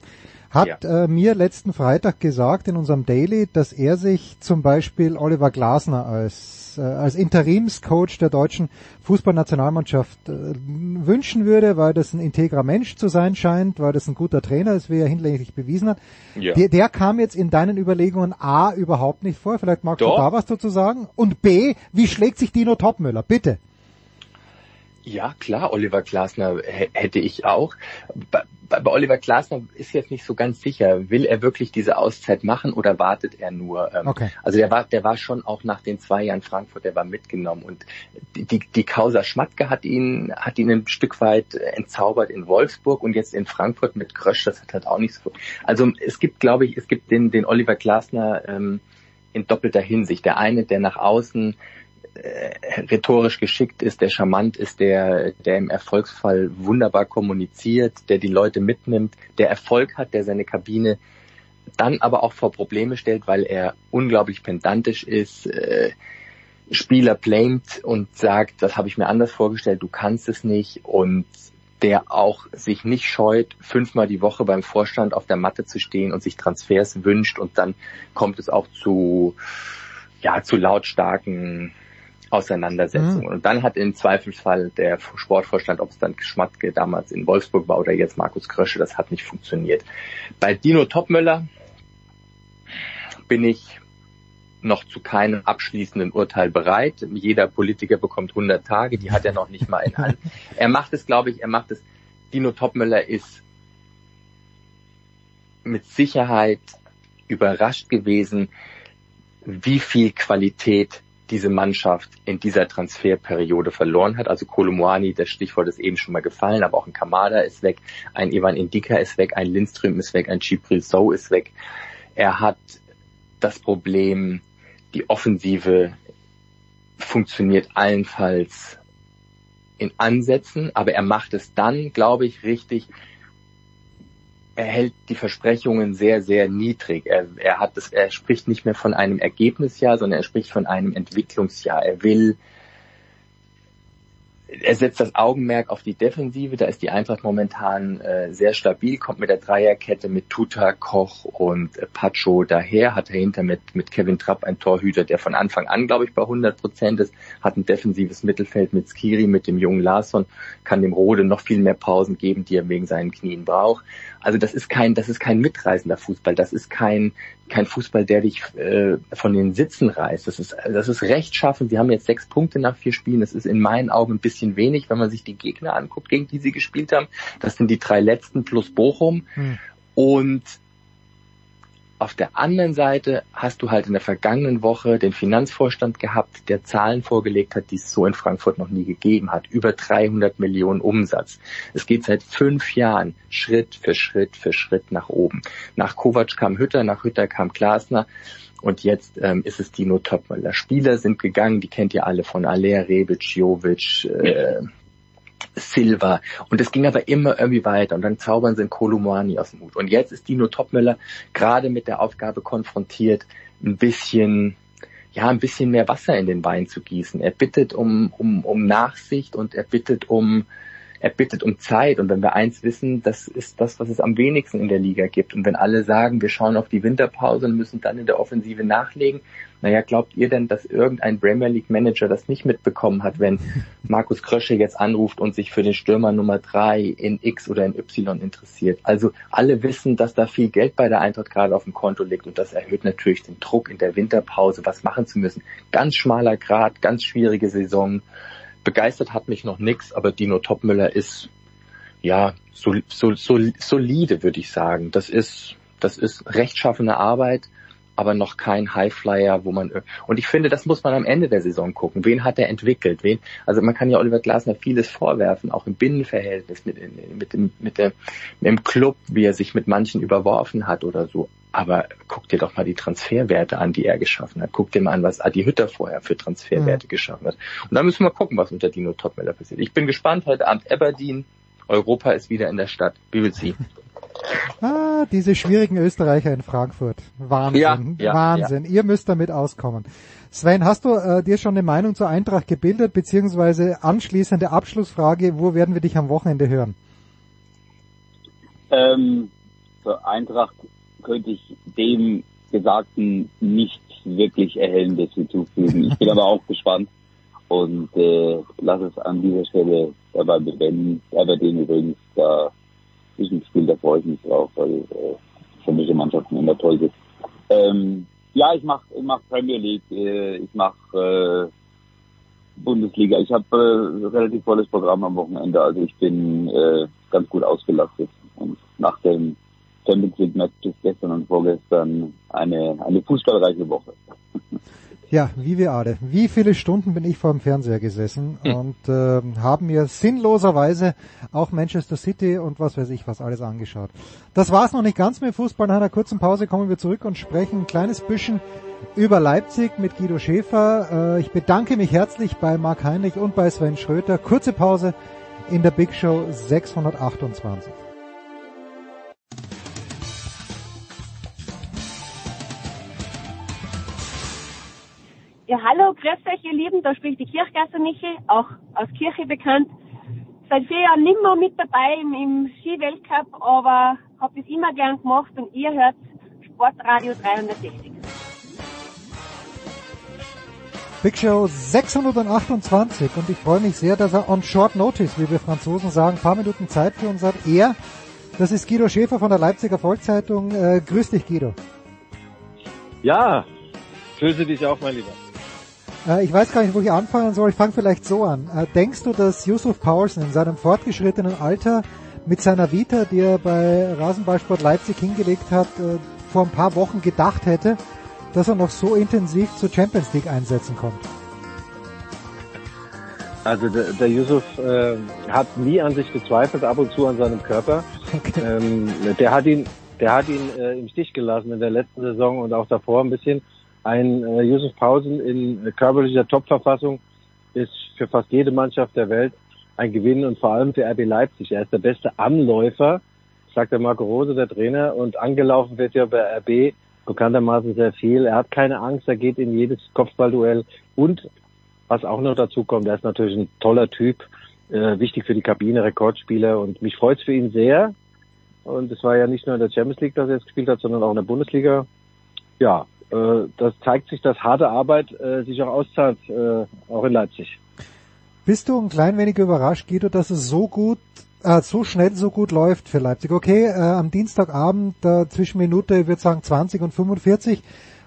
hat äh, mir letzten Freitag gesagt in unserem Daily, dass er sich zum Beispiel Oliver Glasner als, äh, als Interimscoach der deutschen Fußballnationalmannschaft äh, wünschen würde, weil das ein integrer Mensch zu sein scheint, weil das ein guter Trainer ist, wie er hinlänglich bewiesen hat. Ja. Der, der kam jetzt in deinen Überlegungen A überhaupt nicht vor, vielleicht magst Doch. du da was dazu sagen. Und B, wie schlägt sich Dino Topmüller? Bitte. Ja, klar, Oliver Glasner hätte ich auch. Bei, bei Oliver Glasner ist jetzt nicht so ganz sicher, will er wirklich diese Auszeit machen oder wartet er nur? Ähm, Okay. Also der war, der war schon auch nach den zwei Jahren Frankfurt, der war mitgenommen und die, die, Causa Schmatke hat ihn, hat ihn ein Stück weit entzaubert in Wolfsburg und jetzt in Frankfurt mit Krösch, das hat halt auch nicht so. Also es gibt, glaube ich, es gibt den, den Oliver Glasner ähm, in doppelter Hinsicht. Der eine, der nach außen rhetorisch geschickt ist, der charmant ist, der, der im Erfolgsfall wunderbar kommuniziert, der die Leute mitnimmt, der Erfolg hat, der seine Kabine dann aber auch vor Probleme stellt, weil er unglaublich pedantisch ist, äh, Spieler blamet und sagt, das habe ich mir anders vorgestellt, du kannst es nicht und der auch sich nicht scheut, fünfmal die Woche beim Vorstand auf der Matte zu stehen und sich Transfers wünscht und dann kommt es auch zu, ja, zu lautstarken Auseinandersetzungen. Und dann hat im Zweifelsfall der Sportvorstand, ob es dann Schmatke damals in Wolfsburg war oder jetzt Markus Krösche, das hat nicht funktioniert. Bei Dino Topmöller bin ich noch zu keinem abschließenden Urteil bereit. Jeder Politiker bekommt 100 Tage, die hat er noch nicht mal in Hand. [laughs] Er macht es, glaube ich, er macht es. Dino Topmöller ist mit Sicherheit überrascht gewesen, wie viel Qualität diese Mannschaft in dieser Transferperiode verloren hat. Also Kolomoani, das Stichwort ist eben schon mal gefallen, aber auch ein Kamada ist weg, ein Ivan Indika ist weg, ein Lindström ist weg, ein Chipril So ist weg. Er hat das Problem, die Offensive funktioniert allenfalls in Ansätzen, aber er macht es dann, glaube ich, richtig. Er hält die Versprechungen sehr, sehr niedrig. Er, er hat es, er spricht nicht mehr von einem Ergebnisjahr, sondern er spricht von einem Entwicklungsjahr. Er will, er setzt das Augenmerk auf die Defensive. Da ist die Eintracht momentan äh, sehr stabil, kommt mit der Dreierkette mit Tuta, Koch und äh, Pacho daher, hat dahinter mit, mit Kevin Trapp einen Torhüter, der von Anfang an, glaube ich, bei 100 Prozent ist, hat ein defensives Mittelfeld mit Skiri, mit dem jungen Larsson, kann dem Rode noch viel mehr Pausen geben, die er wegen seinen Knien braucht. Also das ist kein, das ist kein mitreißender Fußball, das ist kein, kein Fußball, der dich äh, von den Sitzen reißt. Das ist, das ist rechtschaffen. Sie haben jetzt sechs Punkte nach vier Spielen. Das ist in meinen Augen ein bisschen wenig, wenn man sich die Gegner anguckt, gegen die sie gespielt haben. Das sind die drei letzten plus Bochum. Hm. Und auf der anderen Seite hast du halt in der vergangenen Woche den Finanzvorstand gehabt, der Zahlen vorgelegt hat, die es so in Frankfurt noch nie gegeben hat. Über 300 Millionen Umsatz. Es geht seit fünf Jahren Schritt für Schritt für Schritt nach oben. Nach Kovac kam Hütter, nach Hütter kam Glasner. Und jetzt ähm, ist es Dino Topmöller. Spieler sind gegangen, die kennt ihr alle von Aller, Rebic, Jovic, äh, Silva. Und es ging aber immer irgendwie weiter. Und dann zaubern sie in Kolumani aus dem Hut. Und jetzt ist Dino Topmöller gerade mit der Aufgabe konfrontiert, ein bisschen, ja, ein bisschen mehr Wasser in den Wein zu gießen. Er bittet um, um, um Nachsicht und er bittet um, er bittet um Zeit. Und wenn wir eins wissen, das ist das, was es am wenigsten in der Liga gibt. Und wenn alle sagen, wir schauen auf die Winterpause und müssen dann in der Offensive nachlegen, naja, glaubt ihr denn, dass irgendein Premier League Manager das nicht mitbekommen hat, wenn [laughs] Markus Krösche jetzt anruft und sich für den Stürmer Nummer drei in X oder in Y interessiert? Also alle wissen, dass da viel Geld bei der Eintracht gerade auf dem Konto liegt und das erhöht natürlich den Druck in der Winterpause, was machen zu müssen. Ganz schmaler Grad, ganz schwierige Saison. Begeistert hat mich noch nix, aber Dino Topmüller ist ja so, so, so, solide, würde ich sagen. Das ist das ist rechtschaffene Arbeit aber noch kein Highflyer, wo man und ich finde, das muss man am Ende der Saison gucken. Wen hat er entwickelt? Wen? Also man kann ja Oliver Glasner vieles vorwerfen, auch im Binnenverhältnis mit, mit dem mit dem im Club, wie er sich mit manchen überworfen hat oder so. Aber guck dir doch mal die Transferwerte an, die er geschaffen hat. Guck dir mal an, was Adi Hütter vorher für Transferwerte mhm. geschaffen hat. Und dann müssen wir gucken, was unter Dino Topmeller passiert. Ich bin gespannt. Heute Abend Aberdeen. Europa ist wieder in der Stadt. Wie will sie? Ah, diese schwierigen Österreicher in Frankfurt. Wahnsinn, ja, ja, Wahnsinn. Ja. Ihr müsst damit auskommen. Sven, hast du äh, dir schon eine Meinung zur Eintracht gebildet, beziehungsweise anschließende Abschlussfrage, wo werden wir dich am Wochenende hören? Ähm, zur Eintracht könnte ich dem Gesagten nichts wirklich Erhellendes hinzufügen. Ich bin aber auch gespannt und äh, lass es an dieser Stelle dabei bewenden. Aber den übrigens da Spiel, da freue ich mich drauf, weil äh, für mich Mannschaften immer toll sind. Ähm, ja, ich mache ich mach Premier League, äh, ich mache äh, Bundesliga. Ich habe äh, relativ volles Programm am Wochenende, also ich bin äh, ganz gut ausgelastet. Und nach dem Champions League Match gestern und vorgestern eine, eine fußballreiche Woche. [laughs] Ja, wie wir alle. Wie viele Stunden bin ich vor dem Fernseher gesessen hm. und äh, haben mir sinnloserweise auch Manchester City und was weiß ich was alles angeschaut. Das war's noch nicht ganz mit Fußball. Nach einer kurzen Pause kommen wir zurück und sprechen ein kleines bisschen über Leipzig mit Guido Schäfer. Äh, ich bedanke mich herzlich bei Marc Heinrich und bei Sven Schröter. Kurze Pause in der Big Show 628. Ja, hallo, grüß euch, ihr Lieben, da spricht die Kirchgasse Michi, auch aus Kirche bekannt. Seit vier Jahren nimmer mit dabei im, im Skiweltcup, aber habe das immer gern gemacht und ihr hört Sportradio 360. Big Show 628 und ich freue mich sehr, dass er on short notice, wie wir Franzosen sagen, ein paar Minuten Zeit für uns hat. Er, das ist Guido Schäfer von der Leipziger Volkszeitung. Äh, grüß dich, Guido. Ja, grüße dich auch, mein Lieber. Äh, ich weiß gar nicht, wo ich anfangen soll. Ich fange vielleicht so an. Äh, denkst du, dass Yusuf Paulsen in seinem fortgeschrittenen Alter mit seiner Vita, die er bei Rasenballsport Leipzig hingelegt hat, äh, vor ein paar Wochen gedacht hätte, dass er noch so intensiv zur Champions League einsetzen kommt? Also der, der Yusuf äh, hat nie an sich gezweifelt, ab und zu an seinem Körper. Okay. Ähm, der hat ihn, der hat ihn äh, im Stich gelassen in der letzten Saison und auch davor ein bisschen. Ein äh, Josef Pausen in körperlicher Topverfassung ist für fast jede Mannschaft der Welt ein Gewinn und vor allem für RB Leipzig. Er ist der beste Anläufer, sagt der Marco Rose, der Trainer, und angelaufen wird ja bei RB bekanntermaßen sehr viel. Er hat keine Angst, er geht in jedes Kopfballduell und was auch noch dazu kommt, er ist natürlich ein toller Typ, äh, wichtig für die Kabine, Rekordspieler und mich freut es für ihn sehr. Und es war ja nicht nur in der Champions League, dass er jetzt gespielt hat, sondern auch in der Bundesliga. Ja, äh, das zeigt sich, dass harte Arbeit äh, sich auch auszahlt, äh, auch in Leipzig. Bist du ein klein wenig überrascht, Guido, dass es so gut, äh, so schnell so gut läuft für Leipzig? Okay, äh, am Dienstagabend äh, zwischen Minute, ich würde sagen 20 und 45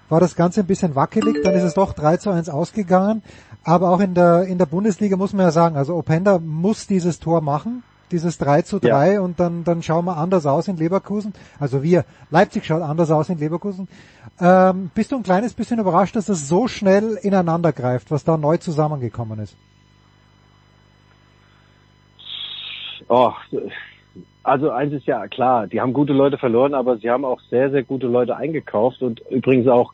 war das Ganze ein bisschen wackelig, dann ist es doch 3 zu 1 ausgegangen. Aber auch in der, in der Bundesliga muss man ja sagen, also Openda muss dieses Tor machen, dieses 3 zu 3 ja. und dann, dann schauen wir anders aus in Leverkusen. Also wir, Leipzig schaut anders aus in Leverkusen. Ähm, bist du ein kleines bisschen überrascht, dass das so schnell ineinander greift, was da neu zusammengekommen ist? Oh, also eins ist ja klar, die haben gute Leute verloren, aber sie haben auch sehr, sehr gute Leute eingekauft und übrigens auch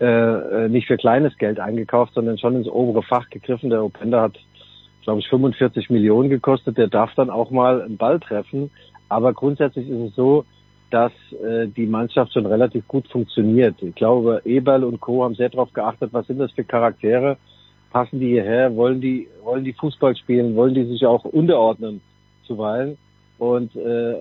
äh, nicht für kleines Geld eingekauft, sondern schon ins obere Fach gegriffen. Der Openda hat glaube ich, 45 Millionen gekostet. Der darf dann auch mal einen Ball treffen. Aber grundsätzlich ist es so, dass äh, die Mannschaft schon relativ gut funktioniert. Ich glaube, Eberl und Co. haben sehr darauf geachtet, was sind das für Charaktere, passen die hierher, wollen die, wollen die Fußball spielen, wollen die sich auch unterordnen zuweilen. Und äh,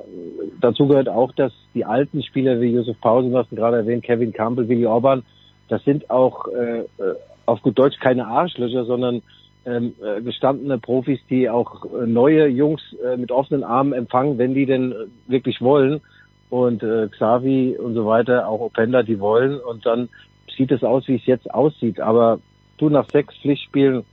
dazu gehört auch, dass die alten Spieler wie Josef Pausen, du hast ihn gerade erwähnt, Kevin Campbell, Willi Orban, das sind auch äh, auf gut Deutsch keine Arschlöcher, sondern ähm, äh, gestandene Profis, die auch äh, neue Jungs äh, mit offenen Armen empfangen, wenn die denn wirklich wollen. Und äh, Xavi und so weiter, auch Openda, die wollen. Und dann sieht es aus, wie es jetzt aussieht. Aber du nach sechs Pflichtspielen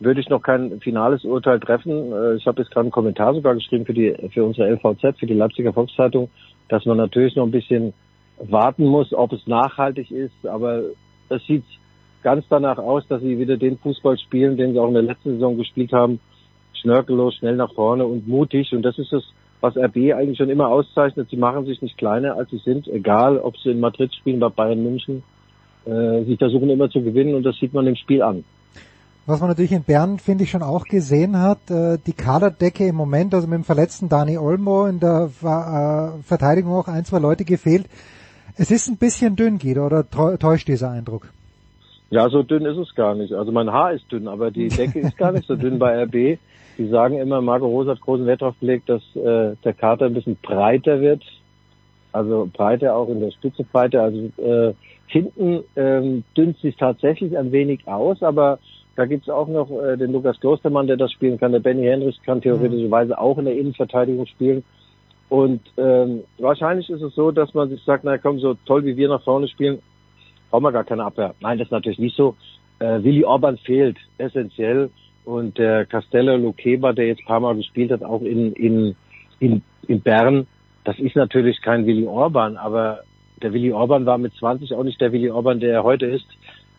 würde ich noch kein finales Urteil treffen. Äh, ich habe jetzt gerade einen Kommentar sogar geschrieben für die für unsere LVZ, für die Leipziger Volkszeitung, dass man natürlich noch ein bisschen warten muss, ob es nachhaltig ist. Aber es sieht ganz danach aus, dass sie wieder den Fußball spielen, den sie auch in der letzten Saison gespielt haben. Schnörkellos, schnell nach vorne und mutig. Und das ist es, was RB eigentlich schon immer auszeichnet. Sie machen sich nicht kleiner, als sie sind, egal ob sie in Madrid spielen, bei Bayern München. Äh, sie versuchen immer zu gewinnen und das sieht man im Spiel an. Was man natürlich in Bern, finde ich, schon auch gesehen hat, äh, die Kaderdecke im Moment, also mit dem verletzten Dani Olmo in der äh, Verteidigung auch ein, zwei Leute gefehlt. Es ist ein bisschen dünn, Guido, oder täuscht dieser Eindruck? Ja, so dünn ist es gar nicht. Also mein Haar ist dünn, aber die Decke ist gar nicht so dünn bei RB. Die sagen immer, Marco Rose hat großen Wert darauf gelegt, dass äh, der Kater ein bisschen breiter wird. Also breiter auch in der Spitze breiter. Also äh, hinten ähm, dünnt sich tatsächlich ein wenig aus, aber da gibt's auch noch äh, den Lukas Klostermann, der das spielen kann. Der Benny Henrichs kann theoretischerweise auch in der Innenverteidigung spielen. Und ähm, wahrscheinlich ist es so, dass man sich sagt, na komm, so toll wie wir nach vorne spielen, brauchen wir gar keine Abwehr. Nein, das ist natürlich nicht so. Äh, Willi Orban fehlt essentiell und der Castello Luqueba, der jetzt ein paar Mal gespielt hat, auch in, in, in, in Bern, das ist natürlich kein Willi Orban, aber der Willi Orban war mit 20 auch nicht der Willi Orban, der er heute ist.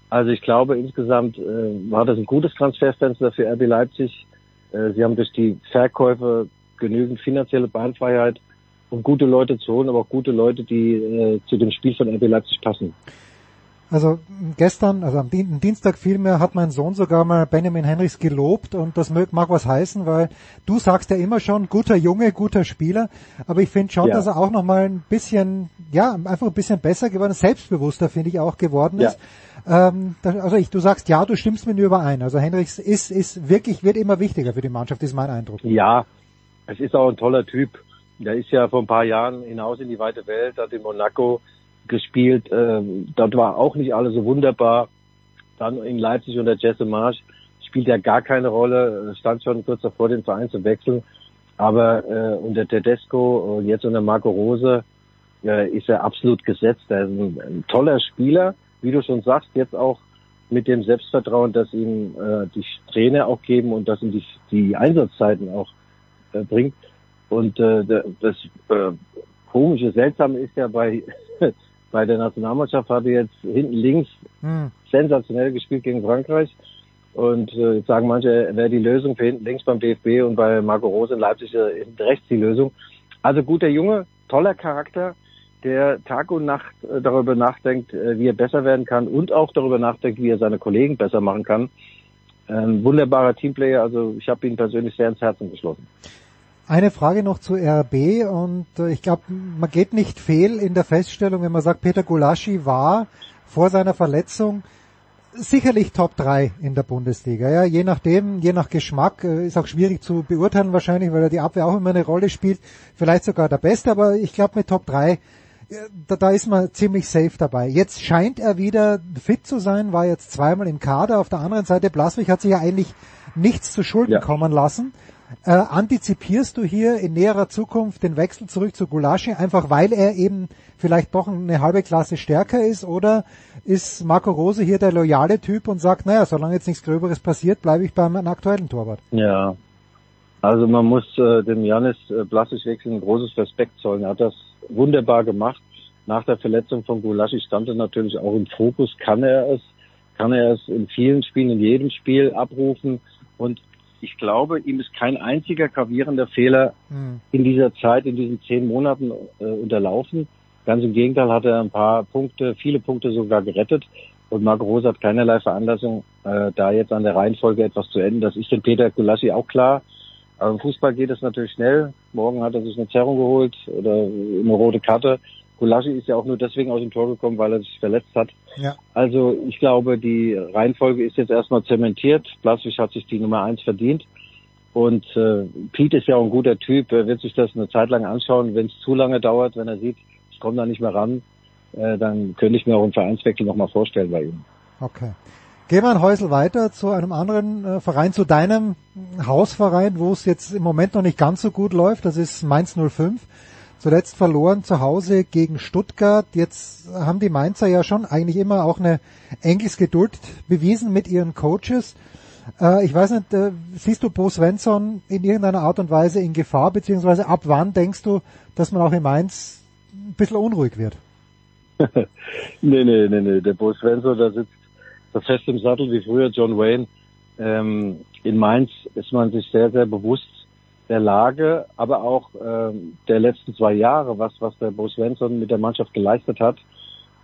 Also ich glaube, insgesamt äh, war das ein gutes Transferfenster für RB Leipzig. Äh, sie haben durch die Verkäufe genügend finanzielle Beinfreiheit, um gute Leute zu holen, aber auch gute Leute, die äh, zu dem Spiel von RB Leipzig passen. Also gestern, also am Dienstag vielmehr, hat mein Sohn sogar mal Benjamin Henrichs gelobt und das mag was heißen, weil du sagst ja immer schon, guter Junge, guter Spieler, aber ich finde schon, ja. dass er auch noch mal ein bisschen, ja, einfach ein bisschen besser geworden ist, selbstbewusster finde ich auch geworden ist. Ja. Ähm, also ich, du sagst ja, du stimmst mit mir überein. Also Henrichs ist, ist wirklich, wird immer wichtiger für die Mannschaft, ist mein Eindruck. Ja, es ist auch ein toller Typ. Der ist ja vor ein paar Jahren hinaus in die weite Welt, hat in Monaco gespielt. Ähm, dort war auch nicht alles so wunderbar. Dann in Leipzig unter Jesse Marsch spielt er gar keine Rolle, stand schon kurz davor, den Verein zu wechseln. Aber äh, unter Tedesco und jetzt unter Marco Rose äh, ist er absolut gesetzt. Er ist ein, ein, toller Spieler, wie du schon sagst, jetzt auch mit dem Selbstvertrauen, dass ihm äh, die Trainer auch geben und dass ihm die, die Einsatzzeiten auch äh, bringt. Und äh, das äh, komische, seltsame ist ja bei [laughs] bei der Nationalmannschaft habe ich jetzt hinten links hm. sensationell gespielt gegen Frankreich. Und äh, jetzt sagen manche, wäre die Lösung für hinten links beim DFB und bei Marco Rose in Leipzig äh, hinten rechts die Lösung. Also guter Junge, toller Charakter, der Tag und Nacht äh, darüber nachdenkt, äh, wie er besser werden kann und auch darüber nachdenkt, wie er seine Kollegen besser machen kann. Ähm, wunderbarer Teamplayer, also ich habe ihn persönlich sehr ins Herzen geschlossen. Eine Frage noch zu RB und äh, ich glaube, man geht nicht fehl in der Feststellung, wenn man sagt, Peter Gulaschi war vor seiner Verletzung sicherlich Top 3 in der Bundesliga. Ja, je nachdem, je nach Geschmack, äh, ist auch schwierig zu beurteilen wahrscheinlich, weil er die Abwehr auch immer eine Rolle spielt. Vielleicht sogar der Beste, aber ich glaube mit Top 3, äh, da, da ist man ziemlich safe dabei. Jetzt scheint er wieder fit zu sein, war jetzt zweimal im Kader. Auf der anderen Seite, Blaswig hat sich ja eigentlich nichts zu Schulden ja. kommen lassen. Äh, antizipierst du hier in näherer Zukunft den Wechsel zurück zu Gulaschi, einfach weil er eben vielleicht doch eine halbe Klasse stärker ist? Oder ist Marco Rose hier der loyale Typ und sagt, naja, solange jetzt nichts Gröberes passiert, bleibe ich beim aktuellen Torwart? Ja, also man muss äh, dem Janis äh, Wechsel ein großes Respekt zollen. Er hat das wunderbar gemacht. Nach der Verletzung von Gulaschi stand er natürlich auch im Fokus. Kann er es? Kann er es in vielen Spielen, in jedem Spiel abrufen? Und ich glaube, ihm ist kein einziger gravierender Fehler mhm. in dieser Zeit, in diesen zehn Monaten äh, unterlaufen. Ganz im Gegenteil hat er ein paar Punkte, viele Punkte sogar gerettet. Und Marco Rose hat keinerlei Veranlassung, äh, da jetzt an der Reihenfolge etwas zu enden. Das ist dem Peter Gulassi auch klar. Aber im Fußball geht es natürlich schnell. Morgen hat er sich eine Zerrung geholt oder eine rote Karte. Gulaschi ist ja auch nur deswegen aus dem Tor gekommen, weil er sich verletzt hat. Ja. Also ich glaube, die Reihenfolge ist jetzt erstmal zementiert. Blaswig hat sich die Nummer eins verdient. Und äh, Pete ist ja auch ein guter Typ, er wird sich das eine Zeit lang anschauen. Wenn es zu lange dauert, wenn er sieht, ich komme da nicht mehr ran, äh, dann könnte ich mir auch einen Vereinswechsel nochmal vorstellen bei ihm. Okay. Gehen wir ein Häusel weiter zu einem anderen äh, Verein, zu deinem Hausverein, wo es jetzt im Moment noch nicht ganz so gut läuft. Das ist Mainz 05. Zuletzt verloren zu Hause gegen Stuttgart. Jetzt haben die Mainzer ja schon eigentlich immer auch eine Engelsgeduld bewiesen mit ihren Coaches. Äh, ich weiß nicht, äh, siehst du Bo Svensson in irgendeiner Art und Weise in Gefahr, beziehungsweise ab wann denkst du, dass man auch in Mainz ein bisschen unruhig wird? [laughs] nee, nee, nee, nee. Der Bo Svensson, da sitzt so fest im Sattel wie früher John Wayne. Ähm, in Mainz ist man sich sehr, sehr bewusst der Lage, aber auch ähm, der letzten zwei Jahre, was, was der Bo Svensson mit der Mannschaft geleistet hat.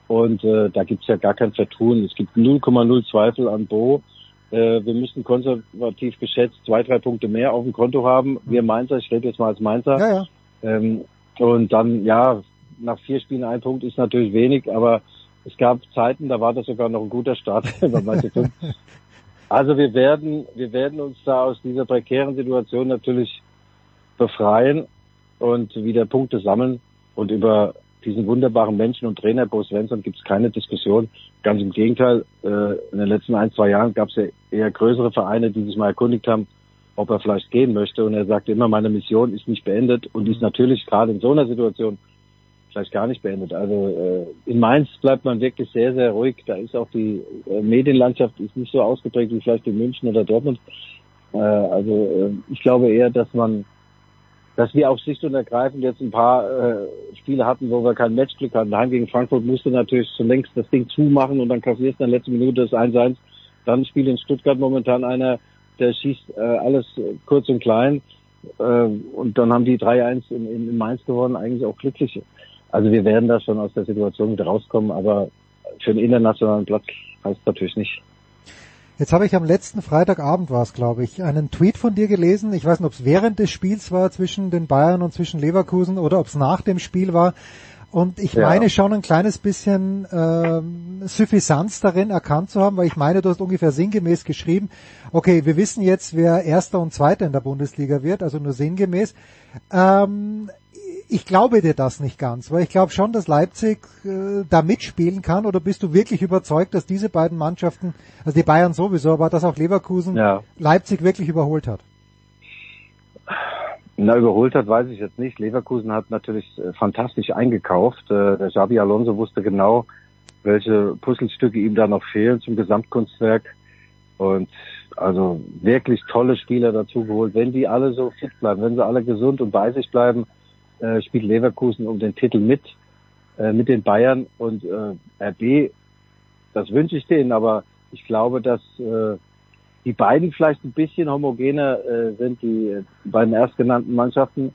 Und äh, da gibt's ja gar kein Vertun. Es gibt 0,0 Zweifel an Bo. Äh, wir müssen konservativ geschätzt zwei, drei Punkte mehr auf dem Konto haben. Wir Mainzer, ich rede jetzt mal als Mainzer. Ja, ja. Ähm, und dann, ja, nach vier Spielen ein Punkt ist natürlich wenig, aber es gab Zeiten, da war das sogar noch ein guter Start [laughs] bei [laughs] Also wir werden, wir werden uns da aus dieser prekären Situation natürlich befreien und wieder Punkte sammeln. Und über diesen wunderbaren Menschen und Trainer Bo Svensson gibt es keine Diskussion. Ganz im Gegenteil, äh, in den letzten ein, zwei Jahren gab es ja eher größere Vereine, die sich mal erkundigt haben, ob er vielleicht gehen möchte. Und er sagte immer, meine Mission ist nicht beendet und ist natürlich gerade in so einer Situation vielleicht gar nicht beendet. Also äh, in Mainz bleibt man wirklich sehr, sehr ruhig. Da ist auch die äh, Medienlandschaft ist nicht so ausgeprägt wie vielleicht in München oder Dortmund. Äh, also äh, ich glaube eher, dass man, dass wir auch schlicht und ergreifend jetzt ein paar äh, Spiele hatten, wo wir kein Matchglück hatten. Daheim gegen Frankfurt musste natürlich zunächst das Ding zumachen und dann kassierst du in der letzten Minute das 1-1. Dann spielt in Stuttgart momentan einer, der schießt äh, alles kurz und klein. Äh, und dann haben die 3-1 in, in Mainz gewonnen, eigentlich auch glücklich. Also wir werden da schon aus der Situation wieder rauskommen, aber für einen internationalen Platz heißt es natürlich nicht. Jetzt habe ich am letzten Freitagabend war es, glaube ich, einen Tweet von dir gelesen. Ich weiß nicht, ob es während des Spiels war zwischen den Bayern und zwischen Leverkusen oder ob es nach dem Spiel war. Und ich ja. meine schon ein kleines bisschen äh, Suffisanz darin erkannt zu haben, weil ich meine, du hast ungefähr sinngemäß geschrieben, okay, wir wissen jetzt, wer Erster und Zweiter in der Bundesliga wird, also nur sinngemäß. Ähm, ich glaube dir das nicht ganz, weil ich glaube schon, dass Leipzig äh, da mitspielen kann. Oder bist du wirklich überzeugt, dass diese beiden Mannschaften, also die Bayern sowieso, aber dass auch Leverkusen ja. Leipzig wirklich überholt hat? Na, überholt hat, weiß ich jetzt nicht. Leverkusen hat natürlich äh, fantastisch eingekauft. Äh, der Xabi Alonso wusste genau, welche Puzzlestücke ihm da noch fehlen zum Gesamtkunstwerk. Und also wirklich tolle Spieler dazu geholt. Wenn die alle so fit bleiben, wenn sie alle gesund und bei sich bleiben, äh, spielt Leverkusen um den Titel mit, äh, mit den Bayern und äh, RB, das wünsche ich denen, aber ich glaube, dass äh, die beiden vielleicht ein bisschen homogener äh, sind, die äh, beiden erstgenannten Mannschaften.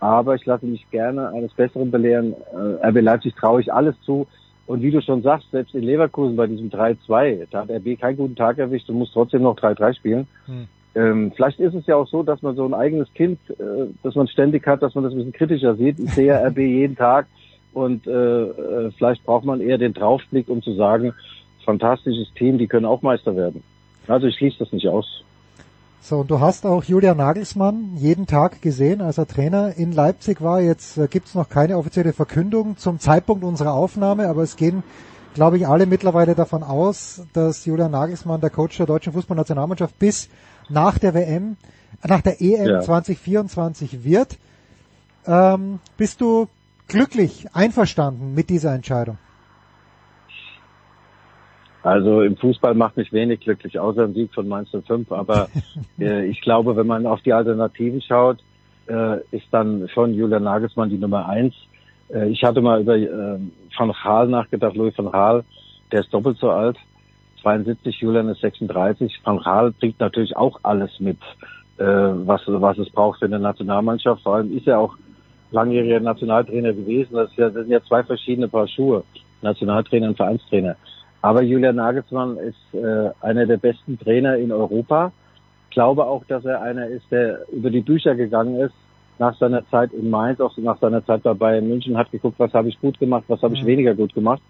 Aber ich lasse mich gerne eines Besseren belehren. Äh, RB Leipzig traue ich alles zu. Und wie du schon sagst, selbst in Leverkusen bei diesem 3-2, da hat RB keinen guten Tag erwischt und muss trotzdem noch 3-3 spielen. Hm. Ähm, vielleicht ist es ja auch so, dass man so ein eigenes Kind, äh, das man ständig hat, dass man das ein bisschen kritischer sieht. Ich sehe ja [laughs] RB jeden Tag und äh, äh, vielleicht braucht man eher den Draufblick, um zu sagen, fantastisches Team, die können auch Meister werden. Also ich schließe das nicht aus. So, und du hast auch Julian Nagelsmann jeden Tag gesehen, als er Trainer in Leipzig war. Jetzt äh, gibt es noch keine offizielle Verkündung zum Zeitpunkt unserer Aufnahme, aber es gehen, glaube ich, alle mittlerweile davon aus, dass Julian Nagelsmann der Coach der deutschen Fußballnationalmannschaft bis nach der WM, nach der EM ja. 2024 wird. Ähm, bist du glücklich, einverstanden mit dieser Entscheidung? Also im Fußball macht mich wenig glücklich, außer ein Sieg von Mainz 05. Aber [laughs] äh, ich glaube, wenn man auf die Alternativen schaut, äh, ist dann schon Julian Nagelsmann die Nummer eins. Äh, ich hatte mal über äh, Van Gaal nachgedacht, Louis van Gaal, der ist doppelt so alt. 72, Julian ist 36. Van bringt natürlich auch alles mit, äh, was, was es braucht für eine Nationalmannschaft. Vor allem ist er auch langjähriger Nationaltrainer gewesen. Das, ja, das sind ja zwei verschiedene Paar Schuhe, Nationaltrainer und Vereinstrainer. Aber Julian Nagelsmann ist äh, einer der besten Trainer in Europa. Ich glaube auch, dass er einer ist, der über die Bücher gegangen ist, nach seiner Zeit in Mainz, auch nach seiner Zeit bei Bayern München, hat geguckt, was habe ich gut gemacht, was habe ich mhm. weniger gut gemacht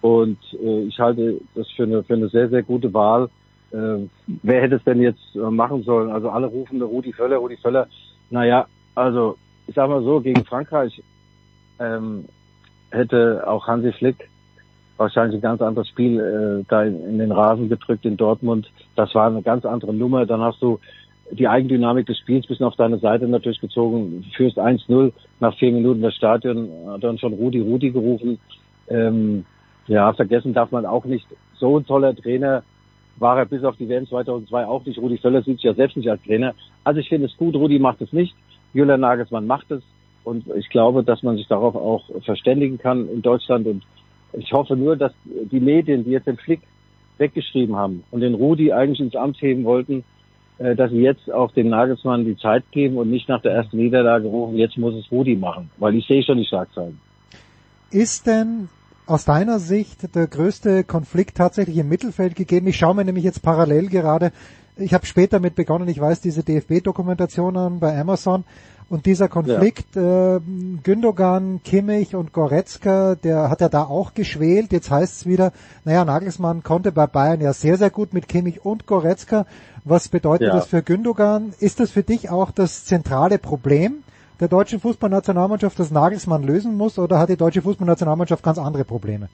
und äh, ich halte das für eine, für eine sehr, sehr gute Wahl, äh, wer hätte es denn jetzt äh, machen sollen? Also alle rufen Rudi Völler, Rudi Völler. Naja, also ich sag mal so, gegen Frankreich ähm, hätte auch Hansi Flick wahrscheinlich ein ganz anderes Spiel äh, da in, in den Rasen gedrückt in Dortmund. Das war eine ganz andere Nummer. Dann hast du die Eigendynamik des Spiels bisschen auf deine Seite natürlich gezogen. Führst 1-0 nach vier Minuten das Stadion, hat dann schon Rudi Rudi gerufen. Ähm, ja, vergessen darf man auch nicht. So ein toller Trainer war er bis auf die WM 2002 auch nicht. Rudi Völler sieht sich ja selbst nicht als Trainer. Also ich finde es gut. Rudi macht es nicht. Julian Nagelsmann macht es. Und ich glaube, dass man sich darauf auch verständigen kann in Deutschland. Und ich hoffe nur, dass die Medien, die jetzt den Flick weggeschrieben haben und den Rudi eigentlich ins Amt heben wollten, äh, dass sie jetzt auch dem Nagelsmann die Zeit geben und nicht nach der ersten Niederlage rufen, jetzt muss es Rudi machen, weil ich sehe schon die Schlagzeilen. Ist denn aus deiner Sicht der größte Konflikt tatsächlich im Mittelfeld gegeben? Ich schaue mir nämlich jetzt parallel gerade, ich habe später mit begonnen, ich weiß diese DFB-Dokumentation an bei Amazon und dieser Konflikt, ja. äh, Gündogan, Kimmich und Goretzka, der hat ja da auch geschwelt. Jetzt heißt es wieder, naja, Nagelsmann konnte bei Bayern ja sehr, sehr gut mit Kimmich und Goretzka. Was bedeutet ja. das für Gündogan? Ist das für dich auch das zentrale Problem der deutschen Fußballnationalmannschaft, das Nagelsmann lösen muss, oder hat die deutsche Fußballnationalmannschaft ganz andere Probleme?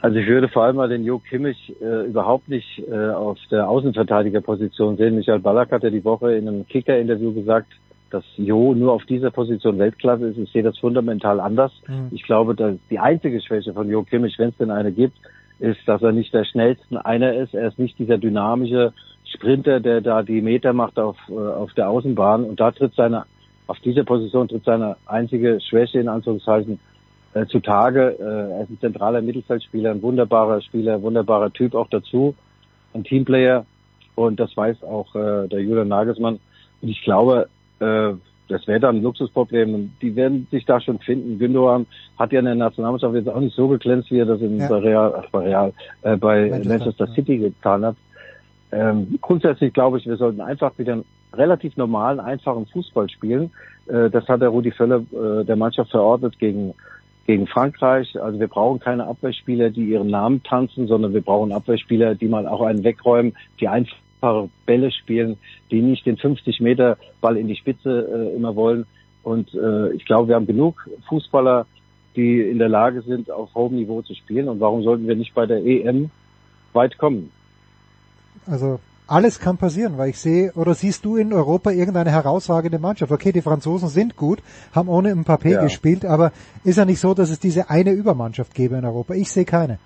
Also ich würde vor allem mal den Jo Kimmich äh, überhaupt nicht äh, auf der Außenverteidigerposition sehen. Michael Ballack hat ja die Woche in einem Kicker-Interview gesagt, dass Jo nur auf dieser Position Weltklasse ist. Ich sehe das fundamental anders. Mhm. Ich glaube, dass die einzige Schwäche von Jo Kimmich, wenn es denn eine gibt, ist, dass er nicht der schnellste einer ist. Er ist nicht dieser dynamische Sprinter, der da die Meter macht auf, äh, auf der Außenbahn. Und da tritt seine, auf dieser Position tritt seine einzige Schwäche in Anführungszeichen äh, zutage. Äh, er ist ein zentraler Mittelfeldspieler, ein wunderbarer Spieler, wunderbarer Typ auch dazu, ein Teamplayer und das weiß auch äh, der Julian Nagelsmann. Und ich glaube, äh, das wäre dann ein Luxusproblem und die werden sich da schon finden. Gündogan hat ja in der Nationalmannschaft jetzt auch nicht so geglänzt, wie er das in ja. Real, ach, bei, Real, äh, bei Manchester, Manchester City getan hat. Ähm, grundsätzlich glaube ich, wir sollten einfach wieder einen relativ normalen, einfachen Fußball spielen. Äh, das hat der Rudi Völler äh, der Mannschaft verordnet gegen gegen Frankreich. Also wir brauchen keine Abwehrspieler, die ihren Namen tanzen, sondern wir brauchen Abwehrspieler, die mal auch einen wegräumen, die einfache Bälle spielen, die nicht den 50 Meter Ball in die Spitze äh, immer wollen. Und äh, ich glaube, wir haben genug Fußballer, die in der Lage sind, auf hohem Niveau zu spielen. Und warum sollten wir nicht bei der EM weit kommen? Also alles kann passieren, weil ich sehe, oder siehst du in Europa irgendeine herausragende Mannschaft? Okay, die Franzosen sind gut, haben ohne Mbappé ja. gespielt, aber ist ja nicht so, dass es diese eine Übermannschaft gäbe in Europa. Ich sehe keine.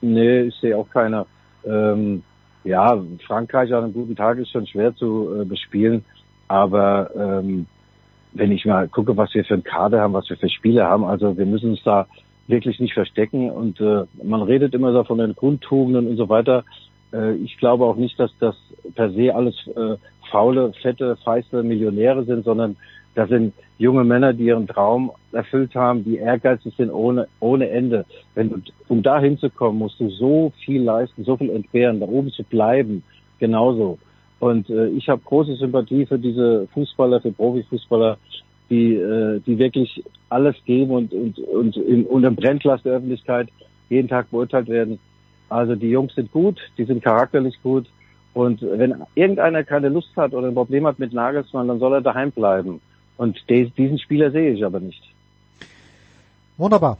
Nee, ich sehe auch keine. Ähm, ja, Frankreich an einem guten Tag ist schon schwer zu äh, bespielen, aber ähm, wenn ich mal gucke, was wir für einen Kader haben, was wir für Spiele haben, also wir müssen uns da wirklich nicht verstecken und äh, man redet immer so von den Grundtugenden und so weiter. Äh, ich glaube auch nicht, dass das per se alles äh, faule, fette, feiste Millionäre sind, sondern das sind junge Männer, die ihren Traum erfüllt haben, die ehrgeizig sind ohne, ohne Ende. Wenn um da hinzukommen, musst du so viel leisten, so viel entbehren, da oben zu bleiben, genauso. Und äh, ich habe große Sympathie für diese Fußballer, für Profifußballer, die, äh, die wirklich alles geben und, und, und in, unter Brennglas der Öffentlichkeit jeden Tag beurteilt werden. Also die Jungs sind gut, die sind charakterlich gut. Und wenn irgendeiner keine Lust hat oder ein Problem hat mit Nagelsmann, dann soll er daheim bleiben. Und diesen Spieler sehe ich aber nicht. Wunderbar.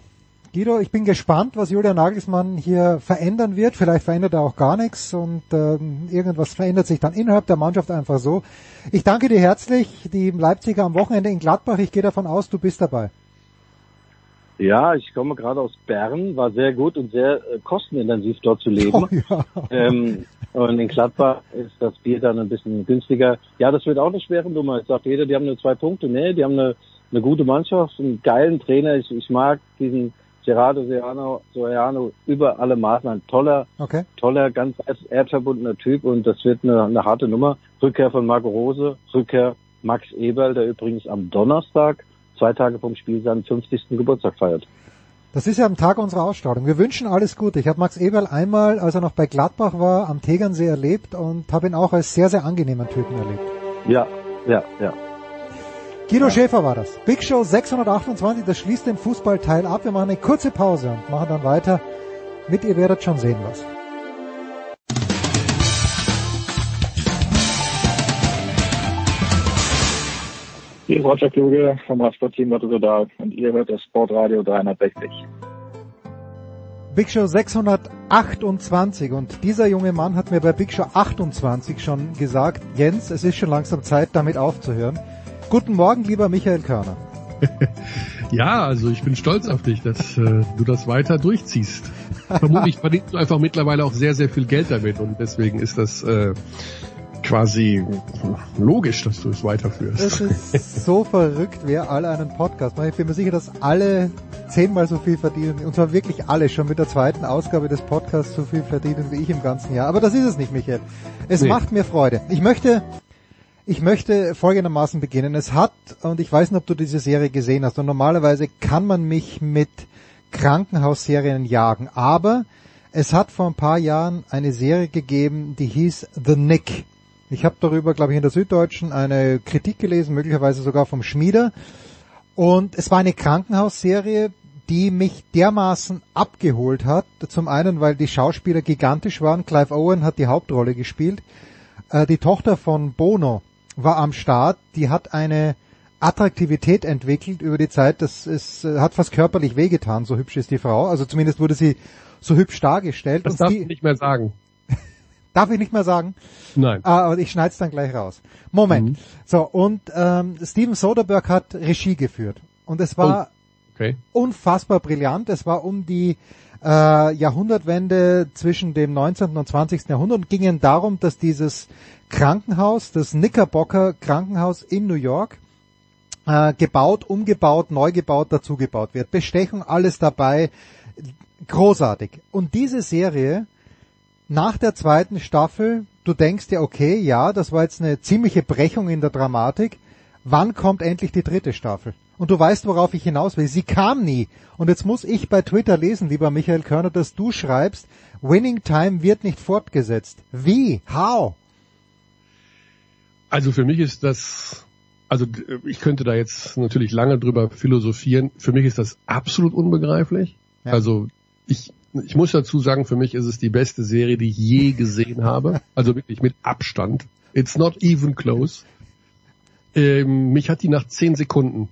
Guido, ich bin gespannt, was Julian Nagelsmann hier verändern wird. Vielleicht verändert er auch gar nichts und äh, irgendwas verändert sich dann innerhalb der Mannschaft einfach so. Ich danke dir herzlich. Die Leipziger am Wochenende in Gladbach. Ich gehe davon aus, du bist dabei. Ja, ich komme gerade aus Bern, war sehr gut und sehr äh, kostenintensiv dort zu leben. [laughs] Oh, ja. ähm, und in Gladbach ist das Bier dann ein bisschen günstiger. Ja, das wird auch eine schwere Nummer. Jetzt sagt jeder, die haben nur zwei Punkte. Nee, die haben eine, eine gute Mannschaft, einen geilen Trainer. Ich, ich mag diesen Gerardo Serrano, Soriano über alle Maßen. Ein toller, okay. toller, ganz erdverbundener Typ und das wird eine, eine harte Nummer. Rückkehr von Marco Rose, Rückkehr Max Eberl, der übrigens am Donnerstag zwei Tage vom Spiel seinen 50. Geburtstag feiert. Das ist ja am Tag unserer Ausstrahlung. Wir wünschen alles Gute. Ich habe Max Eberl einmal, als er noch bei Gladbach war, am Tegernsee erlebt und habe ihn auch als sehr, sehr angenehmen Typen erlebt. Ja, ja, ja. Guido ja. Schäfer war das. Big Show 628, das schließt den Fußballteil ab. Wir machen eine kurze Pause und machen dann weiter mit ihr werdet schon sehen was. Hier ist Roger Kluge vom Radsportteam Rotterdam und ihr hört das Sportradio 360. Big Show 628 und dieser junge Mann hat mir bei Big Show 28 schon gesagt, Jens, es ist schon langsam Zeit, damit aufzuhören. Guten Morgen, lieber Michael Körner. [laughs] ja, also ich bin stolz auf dich, dass äh, du das weiter durchziehst. Vermutlich verdienst du einfach mittlerweile auch sehr, sehr viel Geld damit und deswegen ist das äh, quasi logisch, dass du es weiterführst. Es ist so verrückt, wer alle einen Podcast macht. Ich bin mir sicher, dass alle zehnmal so viel verdienen, und zwar wirklich alle, schon mit der zweiten Ausgabe des Podcasts so viel verdienen wie ich im ganzen Jahr. Aber das ist es nicht, Michael. Es nee. macht mir Freude. Ich möchte, ich möchte folgendermaßen beginnen. Es hat, und ich weiß nicht, ob du diese Serie gesehen hast, und normalerweise kann man mich mit Krankenhausserien jagen, aber es hat vor ein paar Jahren eine Serie gegeben, die hieß The Nick. Ich habe darüber, glaube ich, in der Süddeutschen eine Kritik gelesen, möglicherweise sogar vom Schmieder. Und es war eine Krankenhausserie, die mich dermaßen abgeholt hat. Zum einen, weil die Schauspieler gigantisch waren. Clive Owen hat die Hauptrolle gespielt. Äh, die Tochter von Bono war am Start. Die hat eine Attraktivität entwickelt über die Zeit. Das ist, äh, hat fast körperlich wehgetan. So hübsch ist die Frau. Also zumindest wurde sie so hübsch dargestellt. Das darf die, ich nicht mehr sagen. [laughs] Darf ich nicht mehr sagen? Nein. Ah, aber ich schneide es dann gleich raus. Moment. Mhm. So, und ähm, Steven Soderbergh hat Regie geführt. Und es war oh. okay. unfassbar brillant. Es war um die äh, Jahrhundertwende zwischen dem 19. und 20. Jahrhundert und ging darum, dass dieses Krankenhaus, das Knickerbocker Krankenhaus in New York, äh, gebaut, umgebaut, neu gebaut, dazugebaut wird. Bestechung, alles dabei. Großartig. Und diese Serie nach der zweiten Staffel, du denkst dir, okay, ja, das war jetzt eine ziemliche Brechung in der Dramatik. Wann kommt endlich die dritte Staffel? Und du weißt, worauf ich hinaus will. Sie kam nie. Und jetzt muss ich bei Twitter lesen, lieber Michael Körner, dass du schreibst, Winning Time wird nicht fortgesetzt. Wie? How? Also für mich ist das, also ich könnte da jetzt natürlich lange drüber philosophieren. Für mich ist das absolut unbegreiflich. Ja. Also ich ich muss dazu sagen, für mich ist es die beste Serie, die ich je gesehen habe. Also wirklich mit Abstand. It's not even close. Ähm, mich hat die nach zehn Sekunden,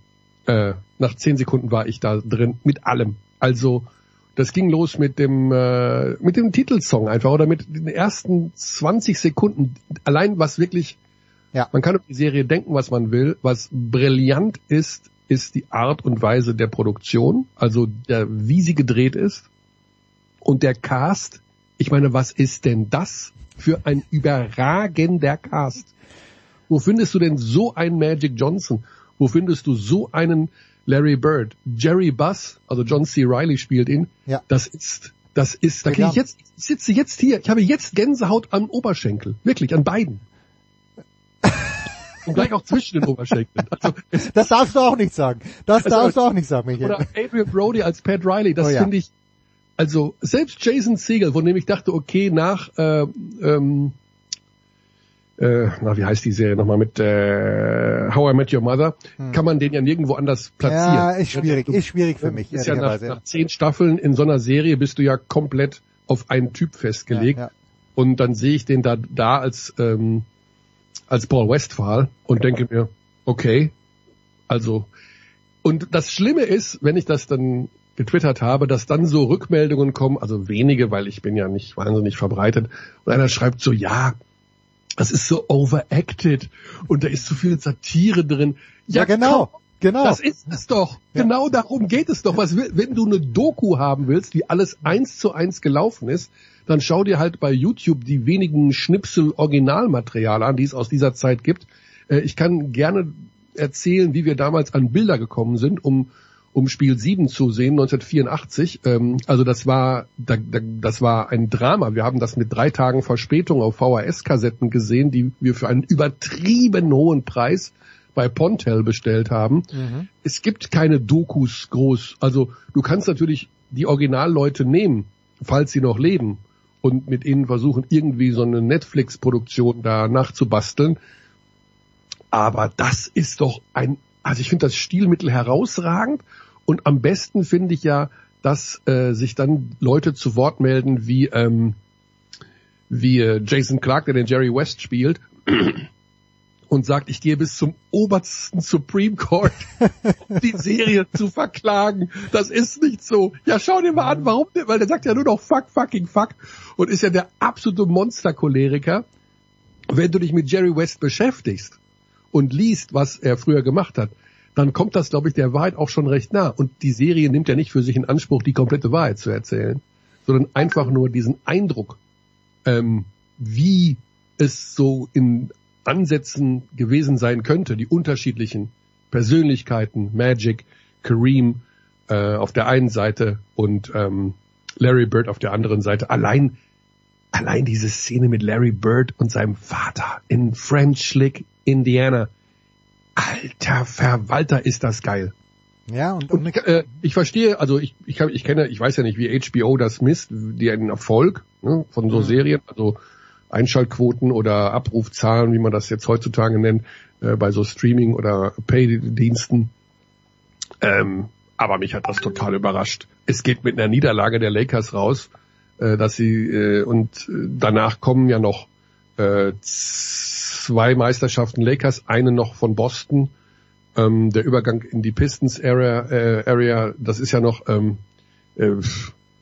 äh, nach zehn Sekunden war ich da drin mit allem. Also das ging los mit dem äh, mit dem Titelsong einfach oder mit den ersten 20 Sekunden. Allein was wirklich, ja. man kann auf die Serie denken, was man will. Was brillant ist, ist die Art und Weise der Produktion, also der, wie sie gedreht ist und der Cast, ich meine, was ist denn das für ein überragender Cast? Wo findest du denn so einen Magic Johnson? Wo findest du so einen Larry Bird? Jerry Buss, also John C. Riley spielt ihn. Ja. Das ist, das ist, da kriege ich jetzt, ich sitze jetzt hier, ich habe jetzt Gänsehaut am Oberschenkel. Wirklich, an beiden. Und gleich auch zwischen den Oberschenkeln. Also, [laughs] das darfst du auch nicht sagen. Das also, darfst du auch nicht sagen, Michael. Oder Adrian Brody als Pat Riley, das oh, ja. finde ich, also selbst Jason Segel, von dem ich dachte, okay, nach äh, ähm, äh, na, wie heißt die Serie nochmal mit äh, How I Met Your Mother, hm. kann man den ja nirgendwo anders platzieren. Ja, ist schwierig, du, ist schwierig für mich. Ist ja nach, nach, zehn Staffeln in so einer Serie bist du ja komplett auf einen Typ festgelegt. Ja, ja. Und dann sehe ich den da, da als, ähm, als Paul Westphal und denke mir, okay, also, und das Schlimme ist, wenn ich das dann getwittert habe, dass dann so Rückmeldungen kommen, also wenige, weil ich bin ja nicht wahnsinnig verbreitet, und einer schreibt so, ja, das ist so overacted und da ist zu viel Satire drin. Ja, ja genau. Komm, Genau. Das ist es doch. Ja. Genau darum geht es doch. Was, wenn du eine Doku haben willst, die alles eins zu eins gelaufen ist, dann schau dir halt bei YouTube die wenigen Schnipsel Originalmaterial an, die es aus dieser Zeit gibt. Äh, ich kann gerne erzählen, wie wir damals an Bilder gekommen sind, um um Spiel 7 zu sehen, 1984. Ähm, also das war, da, da, das war ein Drama. Wir haben das mit drei Tagen Verspätung auf VHS-Kassetten gesehen, die wir für einen übertrieben hohen Preis bei Pontel bestellt haben. Mhm. Es gibt keine Dokus groß. Also du kannst natürlich die Originalleute nehmen, falls sie noch leben und mit ihnen versuchen, irgendwie so eine Netflix-Produktion da nachzubasteln. Aber das ist doch ein, also ich finde das Stilmittel herausragend und am besten finde ich ja, dass äh, sich dann Leute zu Wort melden wie ähm, wie äh, Jason Clark, der den Jerry West spielt [clears throat] und sagt, ich gehe bis zum obersten Supreme Court, um die Serie zu verklagen. Das ist nicht so. Ja, schau dir mal an, warum? Weil der sagt ja nur noch fuck, fucking fuck und ist ja der absolute Monstercholeriker. Wenn du dich mit Jerry West beschäftigst und liest, was er früher gemacht hat, dann kommt das, glaube ich, der Wahrheit auch schon recht nah. Und die Serie nimmt ja nicht für sich in Anspruch, die komplette Wahrheit zu erzählen, sondern einfach nur diesen Eindruck, ähm, wie es so in Ansätzen gewesen sein könnte, die unterschiedlichen Persönlichkeiten, Magic, Kareem äh, auf der einen Seite und ähm, Larry Bird auf der anderen Seite. Allein, allein diese Szene mit Larry Bird und seinem Vater in French Lick, Indiana. Alter Verwalter, ist das geil. Ja, und, und äh, ich verstehe, also ich, ich, ich kenne, ich weiß ja nicht, wie HBO das misst, die einen Erfolg ne, von so Mhm. Serien, also Einschaltquoten oder Abrufzahlen, wie man das jetzt heutzutage nennt, äh, bei so Streaming- oder Pay-Diensten. Ähm, aber mich hat das total überrascht. Es geht mit einer Niederlage der Lakers raus, äh, dass sie äh, und äh, danach kommen ja noch äh, zwei Meisterschaften Lakers, eine noch von Boston. Ähm, der Übergang in die Pistons Area, äh, Area, das ist ja noch ähm, äh,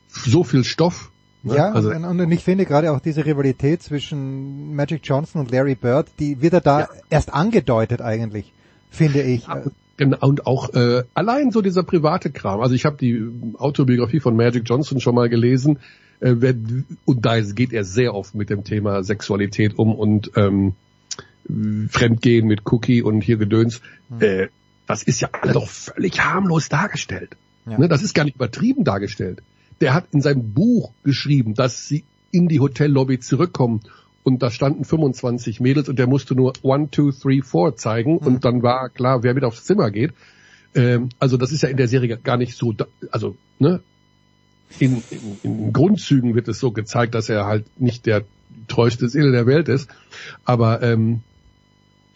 so viel Stoff. ne? Ja, also, und, und ich finde gerade auch diese Rivalität zwischen Magic Johnson und Larry Bird, die wird ja da erst angedeutet eigentlich, finde ich. Genau, und auch äh, allein so dieser private Kram. Also ich habe die Autobiografie von Magic Johnson schon mal gelesen. Äh, wer, und da geht er sehr oft mit dem Thema Sexualität um und ähm, Fremdgehen mit Cookie und hier Gedöns. Äh, das ist ja alle doch völlig harmlos dargestellt. Ja. Ne, das ist gar nicht übertrieben dargestellt. Der hat in seinem Buch geschrieben, dass sie in die Hotellobby zurückkommen und da standen 25 Mädels und der musste nur one, two, three, four zeigen und dann war klar, wer mit aufs Zimmer geht. Ähm, also das ist ja in der Serie gar nicht so, also ne, in, in, in Grundzügen wird es so gezeigt, dass er halt nicht der treueste Seele der Welt ist, aber ähm,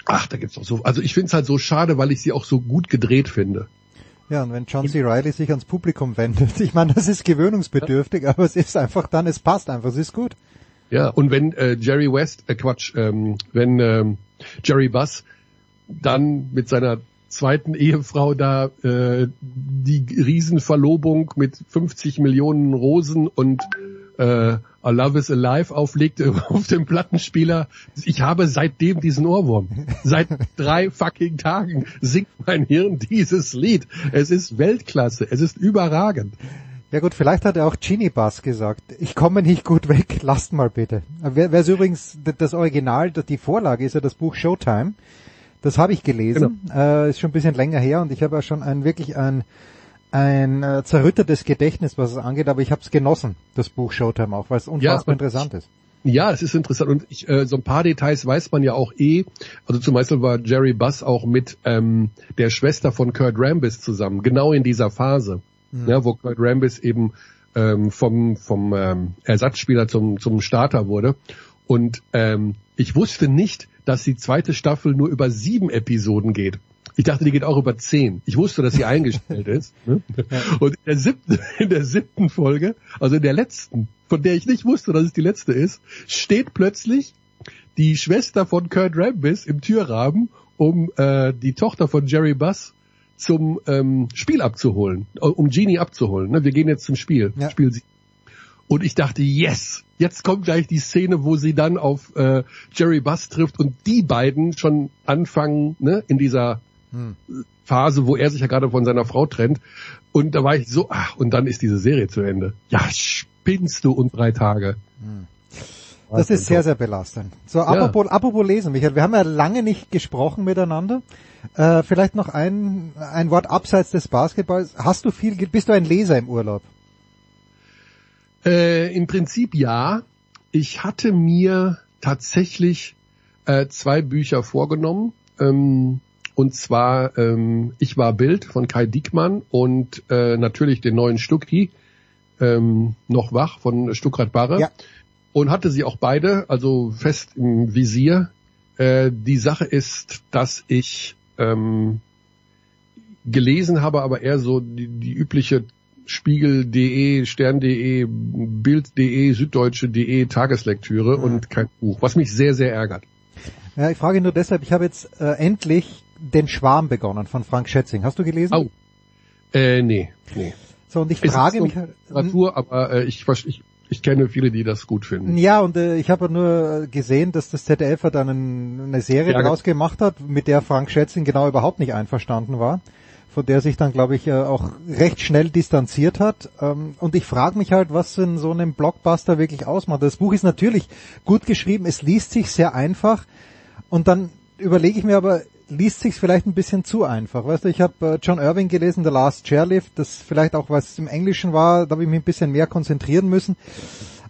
ach, da gibt's doch so, also ich finde es halt so schade, weil ich sie auch so gut gedreht finde. Ja, und wenn John C. Reilly sich ans Publikum wendet, [laughs] ich meine, das ist gewöhnungsbedürftig, aber es ist einfach dann, es passt einfach, es ist gut. Ja, und wenn äh, Jerry West, äh, Quatsch, ähm, wenn ähm, Jerry Buss dann mit seiner zweiten Ehefrau da äh, die Riesenverlobung mit 50 Millionen Rosen und äh, A Love is Alive auflegte [laughs] auf dem Plattenspieler. Ich habe seitdem diesen Ohrwurm. Seit drei fucking Tagen singt mein Hirn dieses Lied. Es ist Weltklasse. Es ist überragend. Ja gut, vielleicht hat er auch Genie Bass gesagt. Ich komme nicht gut weg, lasst mal bitte. Wer wer ist übrigens das Original, die Vorlage ist ja das Buch Showtime. Das habe ich gelesen, äh, ist schon ein bisschen länger her und ich habe ja schon ein wirklich ein ein äh, zerrüttertes Gedächtnis, was es angeht, aber ich habe es genossen, das Buch Showtime auch, weil es unfassbar und interessant ist. Ja, es ist interessant und ich, äh, so ein paar Details weiß man ja auch eh. Also zum Beispiel war Jerry Buss auch mit ähm, der Schwester von Kurt Rambis zusammen, genau in dieser Phase, Mhm. ja, wo Kurt Rambis eben ähm, vom vom ähm, Ersatzspieler zum zum Starter wurde. Und ähm, ich wusste nicht, dass die zweite Staffel nur über sieben Episoden geht. Ich dachte, die geht auch über zehn. Ich wusste, dass sie [laughs] eingestellt ist. Ne? Und in der, siebten, [laughs] in der siebten Folge, also in der letzten, von der ich nicht wusste, dass es die letzte ist, steht plötzlich die Schwester von Kurt Rambis im Türrahmen, um äh, die Tochter von Jerry Buss zum ähm, Spiel abzuholen, äh, um Genie abzuholen. Ne? Wir gehen jetzt zum Spiel. Ja. Spiel sie. Und ich dachte, yes, jetzt kommt gleich die Szene, wo sie dann auf äh, Jerry Buss trifft und die beiden schon anfangen, ne, in dieser Hm. Phase, wo er sich ja gerade von seiner Frau trennt. Und da war ich so, ach, und dann ist diese Serie zu Ende. Ja, spinnst du und drei Tage. Das ist sehr, sehr belastend. So, apropos, apropos lesen, Michael, wir haben ja lange nicht gesprochen miteinander. Äh, vielleicht noch ein, ein Wort abseits des Basketballs. Hast du viel, bist du ein Leser im Urlaub? Äh, Im Prinzip ja. Ich hatte mir tatsächlich äh, zwei Bücher vorgenommen. Ähm, und zwar ähm, Ich war Bild von Kai Diekmann und äh, natürlich den neuen Stucki, ähm, noch wach von Stuckrad Barre. Ja. Und hatte sie auch beide, also fest im Visier. Äh, die Sache ist, dass ich ähm, gelesen habe, aber eher so die, die übliche Spiegel.de, Stern.de, Bild.de, Süddeutsche.de Tageslektüre Mhm. und kein Buch, was mich sehr, sehr ärgert. Ja, ich frage nur deshalb, ich habe jetzt äh, endlich den Schwarm begonnen von Frank Schätzing. Hast du gelesen? Oh. Äh, nee, nee. So, und ich Es frage mich halt, Literatur, aber äh, ich, ich, ich kenne viele, die das gut finden. Ja, und äh, ich habe nur gesehen, dass das ZDF ja dann ein, eine Serie Ja, daraus gemacht hat, mit der Frank Schätzing genau überhaupt nicht einverstanden war, von der sich dann, glaube ich, äh, auch recht schnell distanziert hat. Ähm, und ich frage mich halt, was in so einem Blockbuster wirklich ausmacht. Das Buch ist natürlich gut geschrieben, es liest sich sehr einfach und dann überlege ich mir aber, liest sich vielleicht ein bisschen zu einfach. Weißt du, ich habe äh, John Irving gelesen, The Last Chairlift, das vielleicht auch, was im Englischen war, da habe ich mich ein bisschen mehr konzentrieren müssen.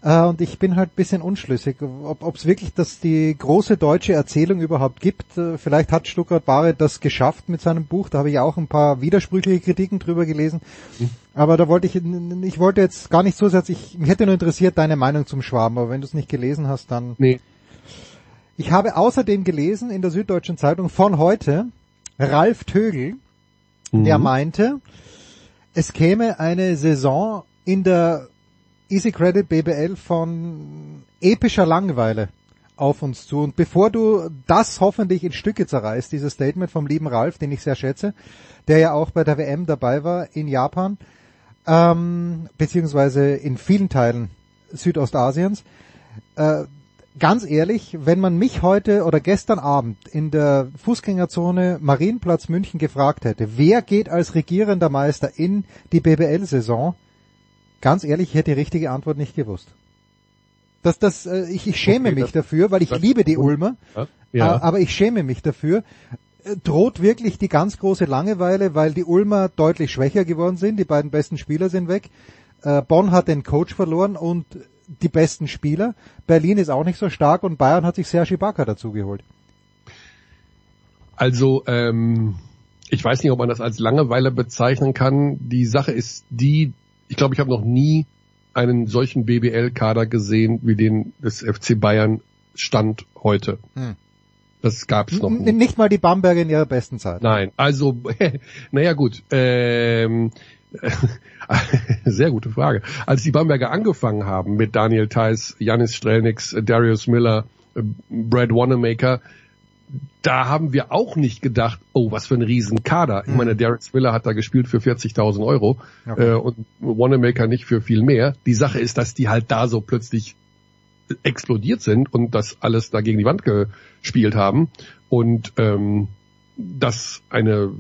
Äh, und ich bin halt ein bisschen unschlüssig, ob es wirklich das die große deutsche Erzählung überhaupt gibt. Äh, vielleicht hat Stuttgart Barre das geschafft mit seinem Buch. Da habe ich ja auch ein paar widersprüchliche Kritiken drüber gelesen. Aber da wollte ich, ich wollte jetzt gar nicht so sehr, ich, mich hätte nur interessiert deine Meinung zum Schwaben, aber wenn du es nicht gelesen hast, dann. Nee. Ich habe außerdem gelesen in der Süddeutschen Zeitung von heute Ralf Tögel, der Mhm. meinte, es käme eine Saison in der Easy Credit BBL von epischer Langeweile auf uns zu. Und bevor du das hoffentlich in Stücke zerreißt, dieses Statement vom lieben Ralf, den ich sehr schätze, der ja auch bei der WM dabei war in Japan, ähm, beziehungsweise in vielen Teilen Südostasiens, äh, ganz ehrlich, wenn man mich heute oder gestern Abend in der Fußgängerzone Marienplatz München gefragt hätte, wer geht als regierender Meister in die BBL-Saison, ganz ehrlich, ich hätte die richtige Antwort nicht gewusst. Das, das, äh, ich, ich schäme Okay, mich das- dafür, weil ich liebe die Ulmer, Ja. Ja. äh, aber ich schäme mich dafür. Äh, Droht wirklich die ganz große Langeweile, weil die Ulmer deutlich schwächer geworden sind, die beiden besten Spieler sind weg. Äh, Bonn hat den Coach verloren und die besten Spieler. Berlin ist auch nicht so stark und Bayern hat sich Serge Ibaka dazugeholt. Also, ähm, ich weiß nicht, ob man das als Langeweile bezeichnen kann. Die Sache ist die, ich glaube, ich habe noch nie einen solchen BBL-Kader gesehen, wie den des FC Bayern Stand heute. Hm. Das gab es noch N nie. nicht mal die Bamberger in ihrer besten Zeit. Nein, also, [laughs] naja gut. Ähm, [laughs] sehr gute Frage. Als die Bamberger angefangen haben mit Daniel Theiss, Janis Strelnix, Darius Miller, äh, Brad Wanamaker, da haben wir auch nicht gedacht, oh, was für ein Riesenkader. Ich meine, Darius Miller hat da gespielt für 40.000 Euro Okay. äh, und Wanamaker nicht für viel mehr. Die Sache ist, dass die halt da so plötzlich explodiert sind und das alles da gegen die Wand gespielt haben und ähm, dass eine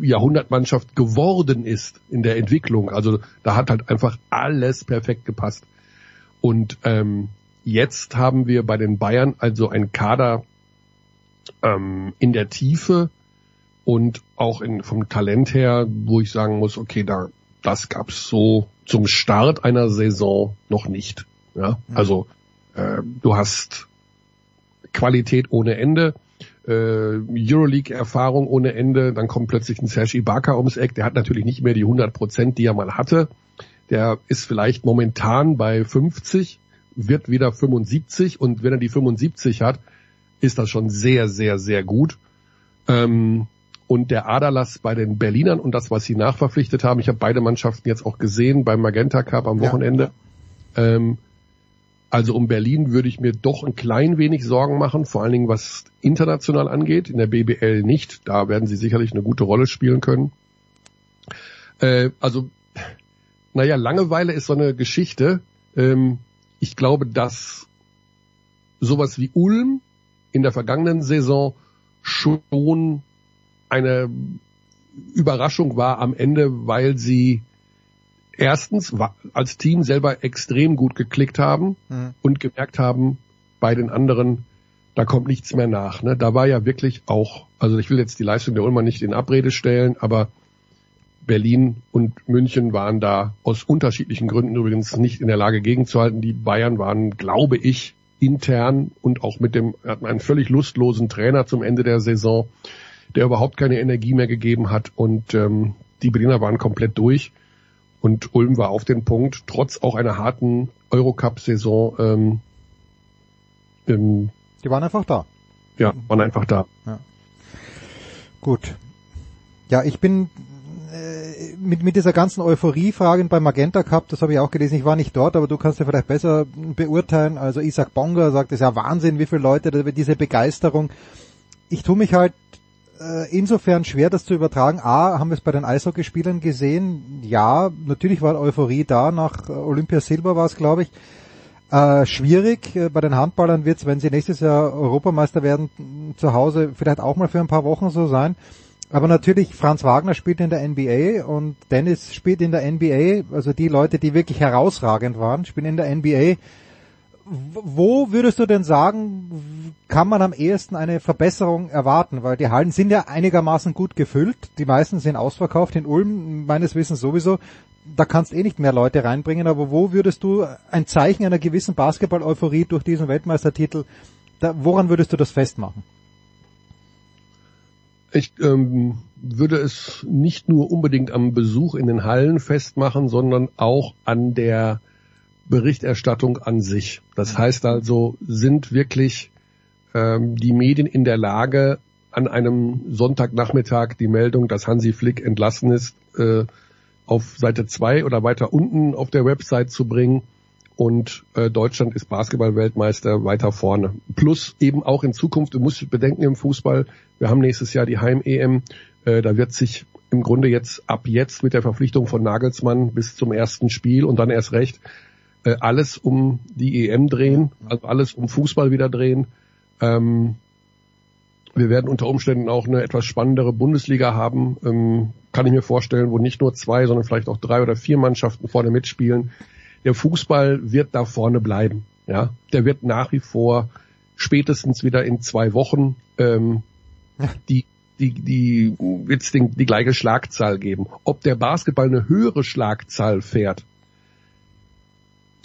Jahrhundertmannschaft geworden ist in der Entwicklung. Also da hat halt einfach alles perfekt gepasst. Und ähm, jetzt haben wir bei den Bayern also einen Kader ähm, in der Tiefe und auch in, vom Talent her, wo ich sagen muss, okay, da das gab's so zum Start einer Saison noch nicht. Ja, also äh, du hast Qualität ohne Ende, äh, Euroleague-Erfahrung ohne Ende, dann kommt plötzlich ein Serge Ibaka ums Eck, der hat natürlich nicht mehr die 100 Prozent, die er mal hatte. Der ist vielleicht momentan bei 50, wird wieder 75 und wenn er die 75 hat, ist das schon sehr, sehr, sehr gut. Ähm, und der Aderlass bei den Berlinern und das, was sie nachverpflichtet haben, ich habe beide Mannschaften jetzt auch gesehen beim Magenta Cup am Ja. Wochenende. Ähm, also um Berlin würde ich mir doch ein klein wenig Sorgen machen, vor allen Dingen was international angeht. In der BBL nicht. Da werden sie sicherlich eine gute Rolle spielen können. Äh, also, naja, Langeweile ist so eine Geschichte. Ähm, ich glaube, dass sowas wie Ulm in der vergangenen Saison schon eine Überraschung war am Ende, weil sie erstens als Team selber extrem gut geklickt haben Mhm. und gemerkt haben, bei den anderen, da kommt nichts mehr nach. Ne? Da war ja wirklich auch, also ich will jetzt die Leistung der Ulmer nicht in Abrede stellen, aber Berlin und München waren da aus unterschiedlichen Gründen übrigens nicht in der Lage gegenzuhalten. Die Bayern waren, glaube ich, intern und auch mit dem, hatten einen völlig lustlosen Trainer zum Ende der Saison, der überhaupt keine Energie mehr gegeben hat und ähm, die Berliner waren komplett durch und Ulm war auf den Punkt, trotz auch einer harten Eurocup-Saison, ähm, ähm, Die waren einfach da. ja, waren einfach da. Gut. Ja, ich bin, äh, mit, mit dieser ganzen Euphorie-Frage bei Magenta Cup, das habe ich auch gelesen, ich war nicht dort, aber du kannst ja vielleicht besser beurteilen. Also Isaac Bonga sagt, es ist ja Wahnsinn, wie viele Leute, diese Begeisterung. Ich tue mich halt äh, insofern schwer, das zu übertragen. A, haben wir es bei den Eishockeyspielern gesehen. Ja, natürlich war Euphorie da. Nach Olympia Silber war es, glaube ich. Äh, schwierig. Äh, bei den Handballern wird es, wenn sie nächstes Jahr Europameister werden, zu Hause vielleicht auch mal für ein paar Wochen so sein. Aber natürlich, Franz Wagner spielt in der NBA und Dennis spielt in der NBA. Also die Leute, die wirklich herausragend waren, spielen in der NBA wo würdest du denn sagen, kann man am ehesten eine Verbesserung erwarten? Weil die Hallen sind ja einigermaßen gut gefüllt. Die meisten sind ausverkauft. In Ulm meines Wissens sowieso. Da kannst eh nicht mehr Leute reinbringen. Aber wo würdest du ein Zeichen einer gewissen Basketball-Euphorie durch diesen Weltmeistertitel, da, woran würdest du das festmachen? Ich ähm, würde es nicht nur unbedingt am Besuch in den Hallen festmachen, sondern auch an der Berichterstattung an sich. Das heißt also, sind wirklich ähm, die Medien in der Lage, an einem Sonntagnachmittag die Meldung, dass Hansi Flick entlassen ist, äh, auf Seite 2 oder weiter unten auf der Website zu bringen und äh, Deutschland ist Basketball-Weltmeister weiter vorne. Plus eben auch in Zukunft, du musst bedenken im Fußball, wir haben nächstes Jahr die Heim-EM, äh, da wird sich im Grunde jetzt ab jetzt mit der Verpflichtung von Nagelsmann bis zum ersten Spiel und dann erst recht äh, alles um die EM drehen, also alles um Fußball wieder drehen. Ähm, wir werden unter Umständen auch eine etwas spannendere Bundesliga haben, ähm, kann ich mir vorstellen, wo nicht nur zwei, sondern vielleicht auch drei oder vier Mannschaften vorne mitspielen. Der Fußball wird da vorne bleiben. Ja, der wird nach wie vor spätestens wieder in zwei Wochen ähm, [laughs] die die die wird's die, die gleiche Schlagzahl geben. Ob der Basketball eine höhere Schlagzahl fährt,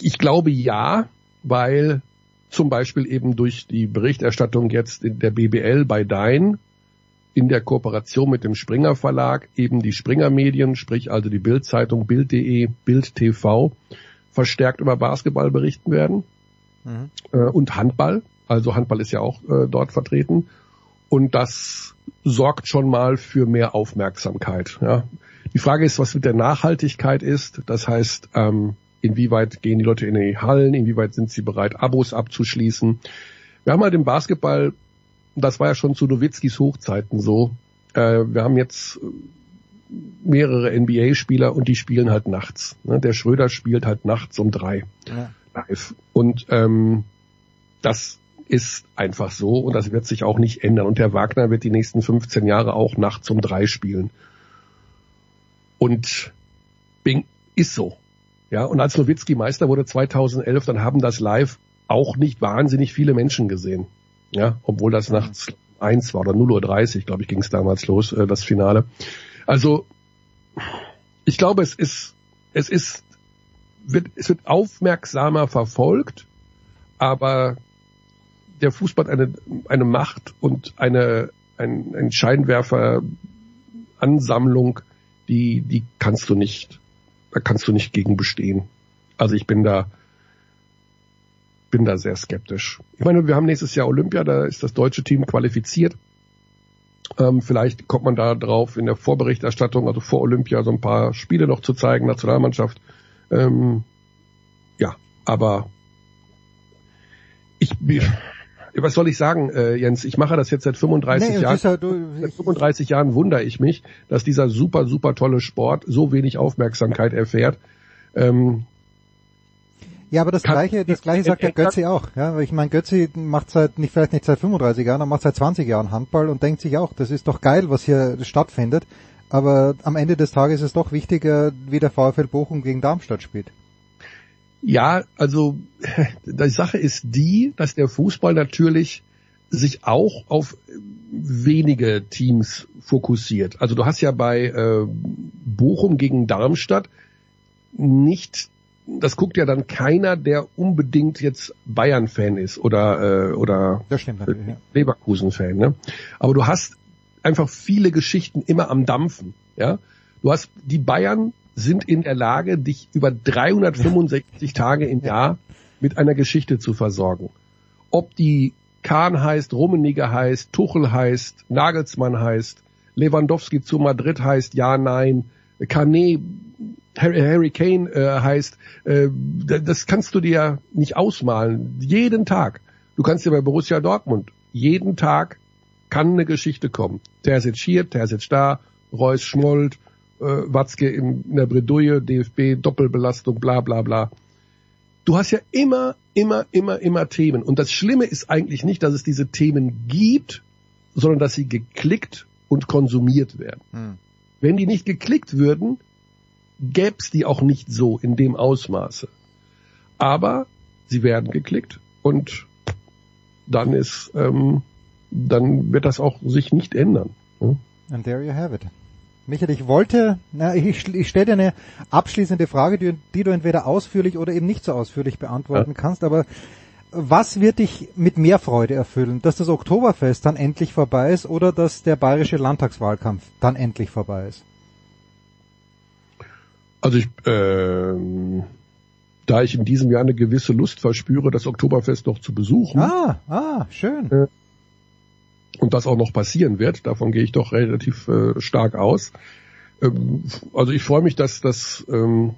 ich glaube ja, weil zum Beispiel eben durch die Berichterstattung jetzt in der BBL bei Dein in der Kooperation mit dem Springer Verlag eben die Springer Medien, sprich also die Bildzeitung, Bild.de, Bild TV, verstärkt über Basketball berichten werden mhm. äh, und Handball. Also Handball ist ja auch äh, dort vertreten und das sorgt schon mal für mehr Aufmerksamkeit. Ja. Die Frage ist, was mit der Nachhaltigkeit ist. Das heißt, ähm, inwieweit gehen die Leute in die Hallen, inwieweit sind sie bereit, Abos abzuschließen. Wir haben halt im Basketball, das war ja schon zu Nowitzkis Hochzeiten so, äh, wir haben jetzt mehrere NBA-Spieler und die spielen halt nachts. Ne? Der Schröder spielt halt nachts um drei ja. live. Und ähm, das ist einfach so und das wird sich auch nicht ändern. Und der Wagner wird die nächsten 15 Jahre auch nachts um drei spielen. Und Bing ist so. Ja, und als Nowitzki Meister wurde 2011, dann haben das live auch nicht wahnsinnig viele Menschen gesehen. Ja, obwohl das nachts eins war oder 0.30 Uhr, glaube ich, ging es damals los, äh, das Finale. Also, ich glaube, es ist, es ist, wird, es wird aufmerksamer verfolgt, aber der Fußball hat eine, eine Macht und eine, ein, ein Scheinwerfer-Ansammlung, die, die kannst du nicht da kannst du nicht gegen bestehen. Also ich bin da, bin da sehr skeptisch. Ich meine, wir haben nächstes Jahr Olympia, da ist das deutsche Team qualifiziert. Ähm, vielleicht kommt man da drauf in der Vorberichterstattung, also vor Olympia, so ein paar Spiele noch zu zeigen, Nationalmannschaft. Ähm, ja, aber ich, was soll ich sagen, äh, Jens? Ich mache das jetzt seit 35 nee, Jahren. Ja, du, seit 35 Jahren wundere ich mich, dass dieser super, super tolle Sport so wenig Aufmerksamkeit erfährt. Ähm, ja, aber das gleiche, das gleiche sagt der Götzi auch. Ja, ich meine, Götzi macht seit nicht vielleicht nicht seit 35 Jahren, er macht seit 20 Jahren Handball und denkt sich auch, das ist doch geil, was hier stattfindet. Aber am Ende des Tages ist es doch wichtiger, wie der VfL Bochum gegen Darmstadt spielt. Ja, also [laughs] die Sache ist die, dass der Fußball natürlich sich auch auf wenige Teams fokussiert. Also du hast ja bei äh, Bochum gegen Darmstadt nicht, das guckt ja dann keiner, der unbedingt jetzt Bayern-Fan ist oder äh, oder Leverkusen-Fan. Ne? Aber du hast einfach viele Geschichten immer am Dampfen. Ja, du hast die Bayern sind in der Lage, dich über 365 Tage im Jahr mit einer Geschichte zu versorgen. Ob die Kahn heißt, Rummenigge heißt, Tuchel heißt, Nagelsmann heißt, Lewandowski zu Madrid heißt, ja, nein, Kane Harry, Harry Kane äh, heißt, äh, das kannst du dir nicht ausmalen. Jeden Tag. Du kannst dir bei Borussia Dortmund jeden Tag kann eine Geschichte kommen. Terzic hier, Terzic da, Reus schmollt, äh, Watzke in, in der Bredouille, DFB, Doppelbelastung, bla bla bla. Du hast ja immer, immer, immer, immer Themen. Und das Schlimme ist eigentlich nicht, dass es diese Themen gibt, sondern dass sie geklickt und konsumiert werden. Hm. Wenn die nicht geklickt würden, gäb's die auch nicht so in dem Ausmaße. Aber sie werden geklickt und dann ist, ähm, dann wird das auch sich nicht ändern. Hm? And there you have it. Michael, ich wollte, na, ich, ich stelle dir eine abschließende Frage, die, die, du entweder ausführlich oder eben nicht so ausführlich beantworten ja. kannst, aber was wird dich mit mehr Freude erfüllen? Dass das Oktoberfest dann endlich vorbei ist oder dass der bayerische Landtagswahlkampf dann endlich vorbei ist? Also ich, ähm, da ich in diesem Jahr eine gewisse Lust verspüre, das Oktoberfest noch zu besuchen. Ah, ah, schön. Äh, und das auch noch passieren wird, davon gehe ich doch relativ äh, stark aus. Ähm, also ich freue mich, dass, dass, ähm,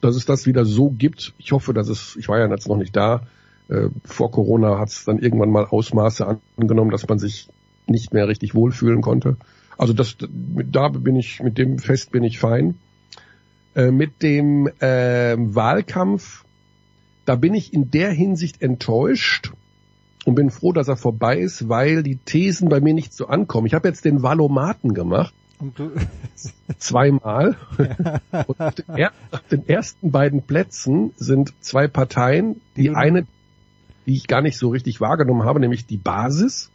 dass es das wieder so gibt. Ich hoffe, dass es, ich war ja jetzt noch nicht da, äh, vor Corona hat es dann irgendwann mal Ausmaße angenommen, dass man sich nicht mehr richtig wohlfühlen konnte. Also das, da bin ich, mit dem Fest bin ich fein. Äh, mit dem äh, Wahlkampf, da bin ich in der Hinsicht enttäuscht und bin froh, dass er vorbei ist, weil die Thesen bei mir nicht so ankommen. Ich habe jetzt den Valomaten gemacht. [laughs] Zweimal. [laughs] und auf den, er, auf den, ersten beiden Plätzen sind zwei Parteien. Die mhm. eine, die ich gar nicht so richtig wahrgenommen habe, nämlich die Basis.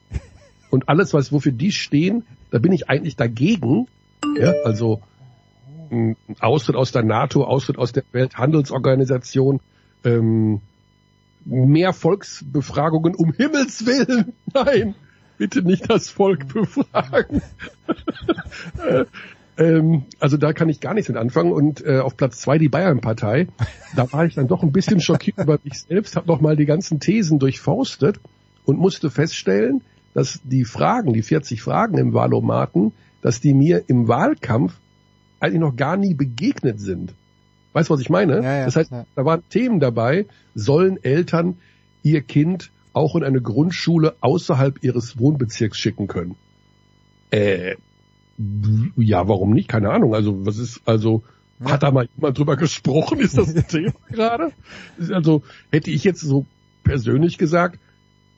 Und alles, was wofür die stehen, da bin ich eigentlich dagegen. Ja, also Austritt aus der NATO, Austritt aus der Welthandelsorganisation, ähm, mehr Volksbefragungen um Himmels Willen. [laughs] Nein, bitte nicht das Volk befragen. [laughs] äh, ähm, also da kann ich gar nichts mit anfangen. Und äh, auf Platz zwei die Bayern-Partei. Da war ich dann doch ein bisschen schockiert über mich selbst, habe noch mal die ganzen Thesen durchforstet und musste feststellen, dass die Fragen, die 40 Fragen im Wahlomaten, dass die mir im Wahlkampf eigentlich noch gar nie begegnet sind. Weißt du, was ich meine? Ja, ja, das heißt, ja. da waren Themen dabei, sollen Eltern ihr Kind auch in eine Grundschule außerhalb ihres Wohnbezirks schicken können? Äh, ja, warum nicht? Keine Ahnung. Also, was ist, also, hat da mal jemand drüber gesprochen? Ist das ein [laughs] Thema gerade? Also, hätte ich jetzt so persönlich gesagt,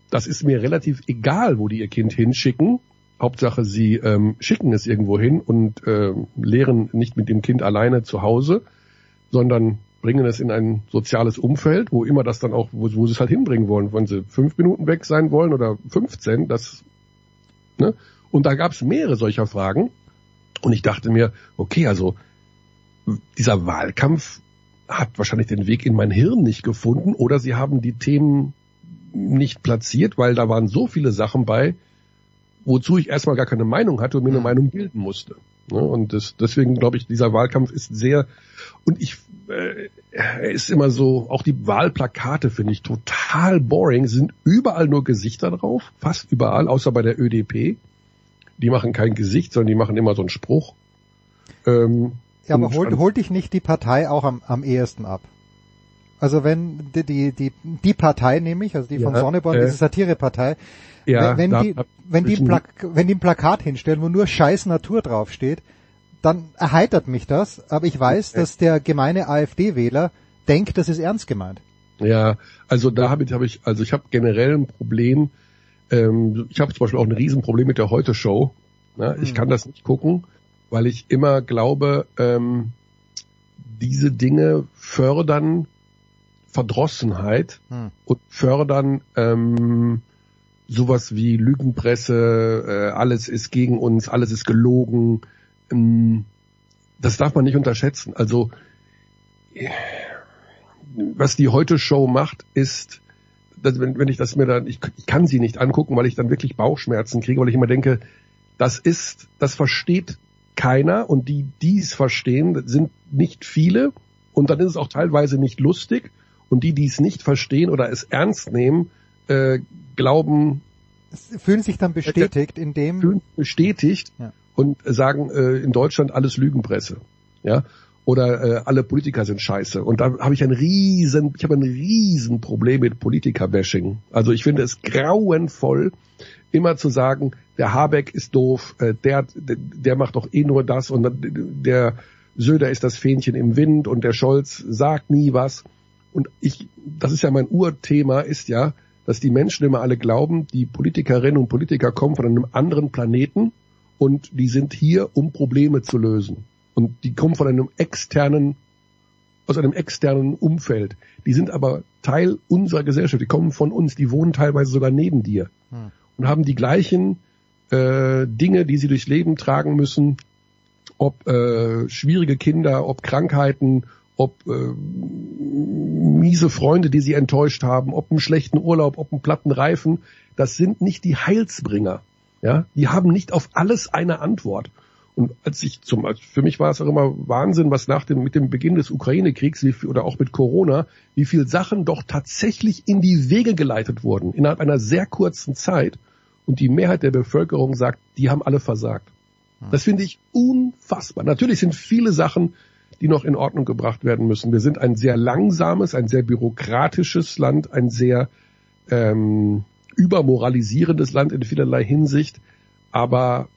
das ist mir relativ egal, wo die ihr Kind hinschicken. Hauptsache, sie ähm, schicken es irgendwo hin und äh, lehren nicht mit dem Kind alleine zu Hause, sondern bringen es in ein soziales Umfeld, wo immer das dann auch, wo, wo sie es halt hinbringen wollen. Wenn sie fünf Minuten weg sein wollen oder 15, das, ne? Und da gab es mehrere solcher Fragen. Und ich dachte mir, okay, also dieser Wahlkampf hat wahrscheinlich den Weg in mein Hirn nicht gefunden oder sie haben die Themen nicht platziert, weil da waren so viele Sachen bei, wozu ich erstmal gar keine Meinung hatte und mir eine. Meinung bilden musste. Ne? Und das, deswegen glaube ich, dieser Wahlkampf ist sehr, und ich, äh, er ist immer so, auch die Wahlplakate finde ich total boring, sind überall nur Gesichter drauf, fast überall, außer bei der ÖDP. Die machen kein Gesicht, sondern die machen immer so einen Spruch. Ähm, Ja, aber holt, holt dich nicht die Partei auch am, am ehesten ab? Also wenn die, die, die, die Partei nämlich, also die von Ja, Sonneborn, äh, diese Satirepartei, Ja, wenn, wenn die, wenn die, Plak wenn die ein Plakat hinstellen, wo nur scheiß Natur draufsteht, dann erheitert mich das, aber ich weiß, dass der gemeine AfD-Wähler denkt, das ist ernst gemeint. Ja, also da habe ich, also ich habe generell ein Problem. Ähm, ich habe zum Beispiel auch ein Riesenproblem mit der Heute Show. Ne? Ich Hm. kann das nicht gucken, weil ich immer glaube, ähm, diese Dinge fördern Verdrossenheit Hm. und fördern ähm, sowas wie Lügenpresse, äh, alles ist gegen uns, alles ist gelogen. Ähm, das darf man nicht unterschätzen. Also was die heute Show macht, ist, dass, wenn, wenn ich das mir dann, ich, ich kann sie nicht angucken, weil ich dann wirklich Bauchschmerzen kriege, weil ich immer denke, das ist, das versteht keiner und die, die es verstehen, sind nicht viele und dann ist es auch teilweise nicht lustig und die, die es nicht verstehen oder es ernst nehmen, äh, glauben, Fühlen sich dann bestätigt in dem, fühlen bestätigt Ja. und sagen äh, in Deutschland alles Lügenpresse. ja, oder äh, alle Politiker sind scheiße. Und da habe ich ein riesen, ich habe ein riesen Problem mit Politiker-Bashing. Also ich finde es grauenvoll, immer zu sagen, der Habeck ist doof, äh, der, der macht doch eh nur das und der Söder ist das Fähnchen im Wind und der Scholz sagt nie was. Und ich, das ist ja mein Urthema, ist ja, dass die Menschen immer alle glauben, die Politikerinnen und Politiker kommen von einem anderen Planeten und die sind hier, um Probleme zu lösen. Und die kommen von einem externen, aus einem externen Umfeld. Die sind aber Teil unserer Gesellschaft. Die kommen von uns. Die wohnen teilweise sogar neben dir. Hm. Und haben die gleichen äh, Dinge, die sie durchs Leben tragen müssen. Ob äh, schwierige Kinder, ob Krankheiten, ob äh, miese Freunde, die sie enttäuscht haben, ob einen schlechten Urlaub, ob einen platten Reifen. Das sind nicht die Heilsbringer. Ja, die haben nicht auf alles eine Antwort. Und als ich zum, für mich war es auch immer Wahnsinn, was nach dem, mit dem Beginn des Ukraine-Kriegs oder auch mit Corona, wie viel Sachen doch tatsächlich in die Wege geleitet wurden, innerhalb einer sehr kurzen Zeit. Und die Mehrheit der Bevölkerung sagt, die haben alle versagt. Hm. Das finde ich unfassbar. Natürlich sind viele Sachen, die noch in Ordnung gebracht werden müssen. Wir sind ein sehr langsames, ein sehr bürokratisches Land, ein sehr ähm, übermoralisierendes Land in vielerlei Hinsicht. Aber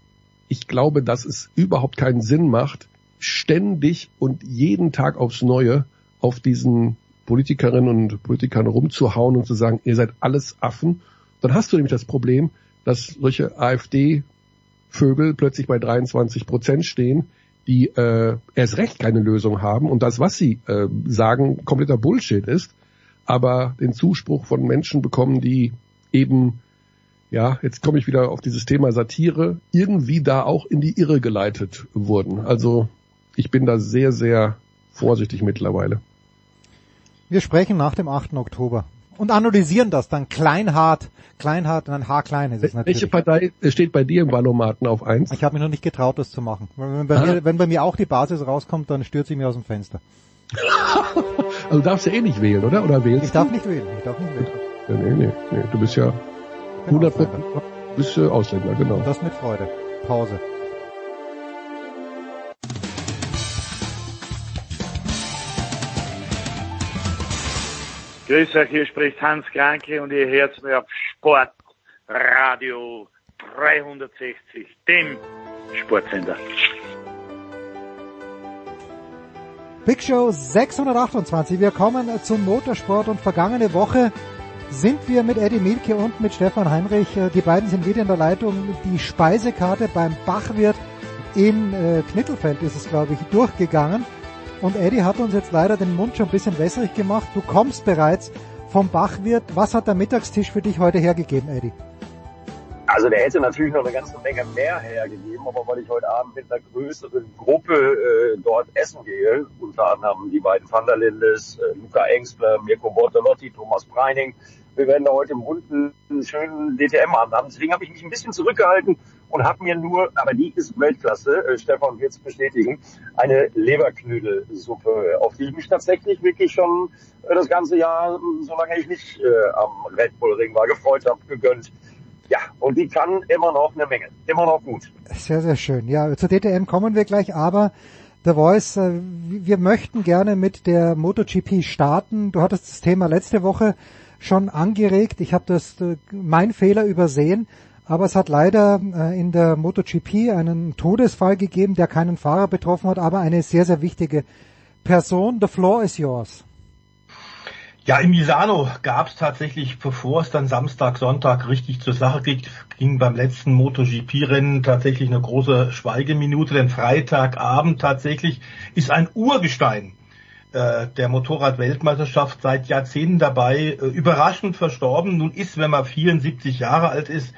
ich glaube, dass es überhaupt keinen Sinn macht, ständig und jeden Tag aufs Neue auf diesen Politikerinnen und Politikern rumzuhauen und zu sagen, ihr seid alles Affen. Dann hast du nämlich das Problem, dass solche AfD-Vögel plötzlich bei 23 Prozent stehen, die äh, erst recht keine Lösung haben und das, was sie äh, sagen, kompletter Bullshit ist, aber den Zuspruch von Menschen bekommen, die eben ja, jetzt komme ich wieder auf dieses Thema Satire, irgendwie da auch in die Irre geleitet wurden. Also ich bin da sehr, sehr vorsichtig mittlerweile. Wir sprechen nach dem 8. Oktober und analysieren das dann kleinhart, kleinhart und ein Haar klein ist es natürlich. Welche Partei steht bei dir im Wahlomaten auf eins? Ich habe mich noch nicht getraut, das zu machen. Wenn bei, mir, wenn bei mir auch die Basis rauskommt, dann stürze ich mir aus dem Fenster. [laughs] also du darfst ja eh nicht wählen, oder? Oder wählst Ich darf nicht wählen, ich darf nicht wählen. Ja, nee, nee, nee, du bist ja 100 bist äh, Ausländer, genau. Das mit Freude. Pause. Grüß euch, hier spricht Hans Kranke und ihr hört mir auf Sport Radio 360, dem Sportsender. Big Show 628. Wir kommen zum Motorsport und vergangene Woche sind wir mit Eddie Milke und mit Stefan Heinrich. Äh, die beiden sind wieder in der Leitung. Die Speisekarte beim Bachwirt in äh, Knittelfeld ist es, glaube ich, durchgegangen. Und Eddie hat uns jetzt leider den Mund schon ein bisschen wässrig gemacht. Du kommst bereits vom Bachwirt. Was hat der Mittagstisch für dich heute hergegeben, Eddie? Also der hätte natürlich noch eine ganze Menge mehr hergegeben, aber weil ich heute Abend mit einer größeren Gruppe äh, dort essen gehe, unter anderem die beiden Van der Lindes, äh, Luca Engstler, Mirko Bortolotti, Thomas Preining, wir werden da heute im Hund einen schönen DTM haben. Deswegen habe ich mich ein bisschen zurückgehalten und habe mir nur, aber die ist Weltklasse, äh, Stefan wird es bestätigen, eine Leberknödelsuppe, auf die ich mich tatsächlich wirklich schon äh, das ganze Jahr, solange ich nicht äh, am Red Bull Ring war, gefreut habe, gegönnt. Ja, und die kann immer noch eine Menge. Immer noch gut. Sehr, sehr schön. Ja, zur DTM kommen wir gleich, aber The Voice, äh, wir möchten gerne mit der MotoGP starten. Du hattest das Thema letzte Woche schon angeregt. Ich habe das äh, mein Fehler übersehen, aber es hat leider äh, in der MotoGP einen Todesfall gegeben, der keinen Fahrer betroffen hat, aber eine sehr sehr wichtige Person. The floor is yours. Ja, in Misano gab es tatsächlich, bevor es dann Samstag, Sonntag richtig zur Sache ging, ging beim letzten MotoGP-Rennen tatsächlich eine große Schweigeminute, denn Freitagabend tatsächlich ist ein Urgestein äh, der Motorrad-Weltmeisterschaft seit Jahrzehnten dabei, äh, überraschend verstorben. Nun ist, wenn man 74 Jahre alt ist,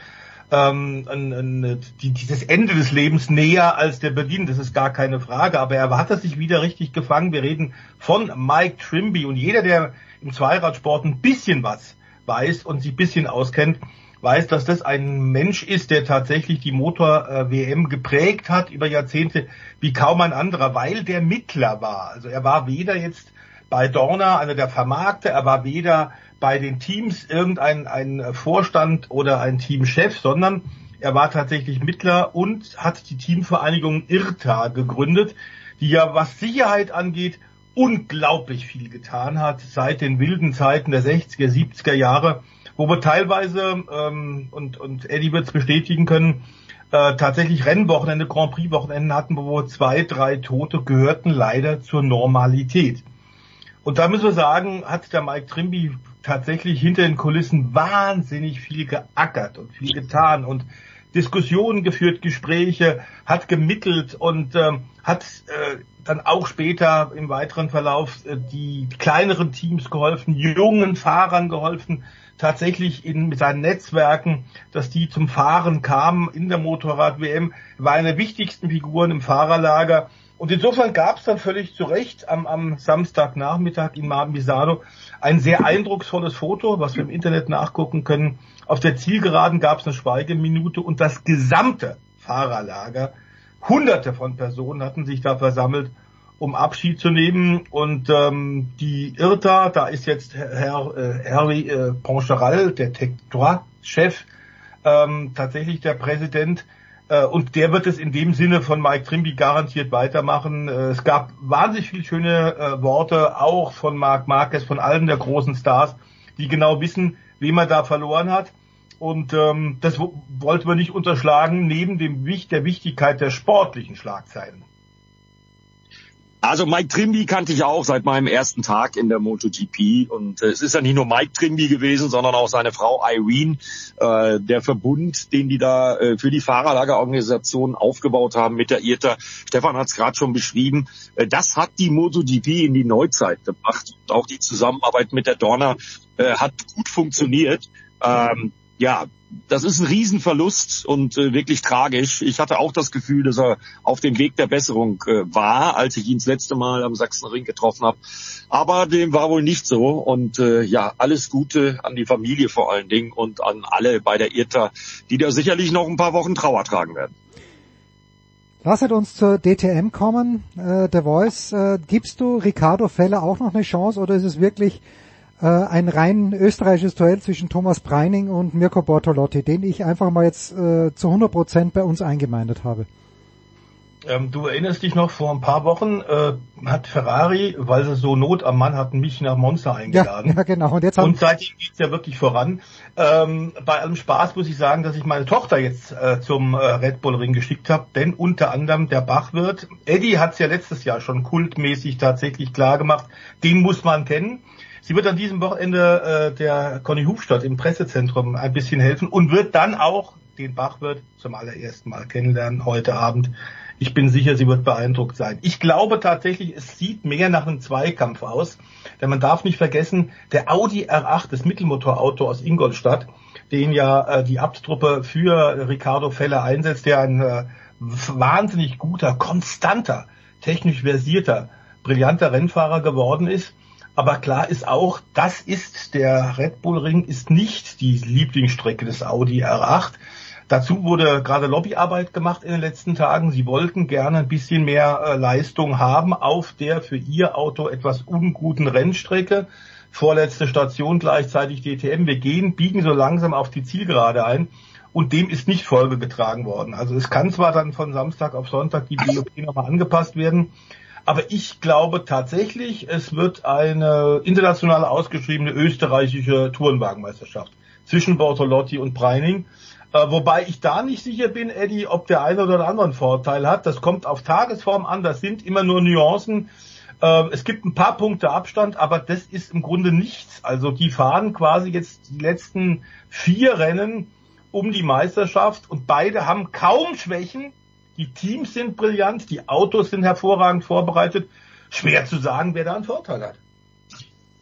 ähm, ein, ein, die, dieses Ende des Lebens näher als der Beginn, das ist gar keine Frage, aber er hat sich wieder richtig gefangen. Wir reden von Mike Trimby und jeder, der im Zweiradsport ein bisschen was weiß und sich ein bisschen auskennt, weiß, dass das ein Mensch ist, der tatsächlich die Motor-WM geprägt hat über Jahrzehnte wie kaum ein anderer, weil der Mittler war. Also er war weder jetzt bei Dorna, einer der Vermarkter, er war weder bei den Teams irgendein ein Vorstand oder ein Teamchef, sondern er war tatsächlich Mittler und hat die Teamvereinigung IRTA gegründet, die ja was Sicherheit angeht unglaublich viel getan hat seit den wilden Zeiten der 60er, 70er Jahre, wo wir teilweise, ähm, und, und Eddie wird es bestätigen können, äh, tatsächlich Rennwochenende, Grand Prix Wochenenden hatten, wo zwei, drei Tote gehörten leider zur Normalität. Und da müssen wir sagen, hat der Mike Trimby tatsächlich hinter den Kulissen wahnsinnig viel geackert und viel getan und Diskussionen geführt, Gespräche, hat gemittelt und ähm, hat äh, dann auch später im weiteren Verlauf äh, die kleineren Teams geholfen, jungen Fahrern geholfen, tatsächlich in mit seinen Netzwerken, dass die zum Fahren kamen in der Motorrad-WM, war eine der wichtigsten Figuren im Fahrerlager. Und insofern gab es dann völlig zu Recht am, am Samstagnachmittag in Misano ein sehr eindrucksvolles Foto, was wir im Internet nachgucken können. Auf der Zielgeraden gab es eine Schweigeminute und das gesamte Fahrerlager, hunderte von Personen hatten sich da versammelt, um Abschied zu nehmen. Und ähm, die IRTA, da ist jetzt Herr äh, Harry äh, Poncheral, der Tech-Chef, ähm, tatsächlich der Präsident, und der wird es in dem Sinne von Mike Trimby garantiert weitermachen. Äh, es gab wahnsinnig viele schöne äh, Worte, auch von Marc Marquez, von allen der großen Stars, die genau wissen, wem er da verloren hat. Und ähm, das wollte man nicht unterschlagen, neben dem Wicht der Wichtigkeit der sportlichen Schlagzeilen. Also Mike Trimby kannte ich auch seit meinem ersten Tag in der MotoGP und äh, es ist ja nicht nur Mike Trimby gewesen, sondern auch seine Frau Irene, äh, der Verbund, den die da äh, für die Fahrerlagerorganisation aufgebaut haben mit der IRTA. Stefan hat es gerade schon beschrieben. Äh, das hat die MotoGP in die Neuzeit gebracht und auch die Zusammenarbeit mit der Dorna äh, hat gut funktioniert. Ähm, ja, das ist ein Riesenverlust und äh, wirklich tragisch. Ich hatte auch das Gefühl, dass er auf dem Weg der Besserung äh, war, als ich ihn das letzte Mal am Sachsenring getroffen habe. Aber dem war wohl nicht so. Und äh, ja, alles Gute an die Familie vor allen Dingen und an alle bei der IRTA, die da sicherlich noch ein paar Wochen Trauer tragen werden. Lasset uns zur DTM kommen. Äh, The Voice, äh, gibst du Ricardo Feller auch noch eine Chance oder ist es wirklich äh, ein rein österreichisches Duell zwischen Thomas Breining und Mirko Bortolotti, den ich einfach mal jetzt äh, zu 100 Prozent bei uns eingemeindet habe. Ähm, du erinnerst dich noch, vor ein paar Wochen äh, hat Ferrari, weil sie so Not am Mann hatten, mich nach Monza eingeladen. Ja, ja genau. Und, jetzt haben und seitdem geht's ja wirklich voran. Ähm, bei allem Spaß muss ich sagen, dass ich meine Tochter jetzt äh, zum äh, Red Bull Ring geschickt habe, denn unter anderem der Bachwirt, Eddie hat's ja letztes Jahr schon kultmäßig tatsächlich klar gemacht, den muss man kennen. Sie wird an diesem Wochenende äh, der Conny Hufstadt im Pressezentrum ein bisschen helfen und wird dann auch den Bachwirt zum allerersten Mal kennenlernen heute Abend. Ich bin sicher, sie wird beeindruckt sein. Ich glaube tatsächlich, es sieht mehr nach einem Zweikampf aus, denn man darf nicht vergessen, der Audi R8, das Mittelmotorauto aus Ingolstadt, den ja äh, die Abtruppe für Ricardo Feller einsetzt, der ein äh, wahnsinnig guter, konstanter, technisch versierter, brillanter Rennfahrer geworden ist. Aber klar ist auch, das ist der Red Bull Ring, ist nicht die Lieblingsstrecke des Audi R8. Dazu wurde gerade Lobbyarbeit gemacht in den letzten Tagen. Sie wollten gerne ein bisschen mehr äh, Leistung haben auf der für ihr Auto etwas unguten Rennstrecke. Vorletzte Station gleichzeitig DTM. Wir gehen, biegen so langsam auf die Zielgerade ein. Und dem ist nicht Folge getragen worden. Also es kann zwar dann von Samstag auf Sonntag die [laughs] BOP nochmal angepasst werden, aber ich glaube tatsächlich, es wird eine international ausgeschriebene österreichische Tourenwagenmeisterschaft zwischen Bortolotti und Breining. Äh, wobei ich da nicht sicher bin, Eddie, ob der eine oder andere einen Vorteil hat. Das kommt auf Tagesform an, das sind immer nur Nuancen. Äh, es gibt ein paar Punkte Abstand, aber das ist im Grunde nichts. Also die fahren quasi jetzt die letzten vier Rennen um die Meisterschaft und beide haben kaum Schwächen die Teams sind brillant, die Autos sind hervorragend vorbereitet. Schwer zu sagen, wer da einen Vorteil hat.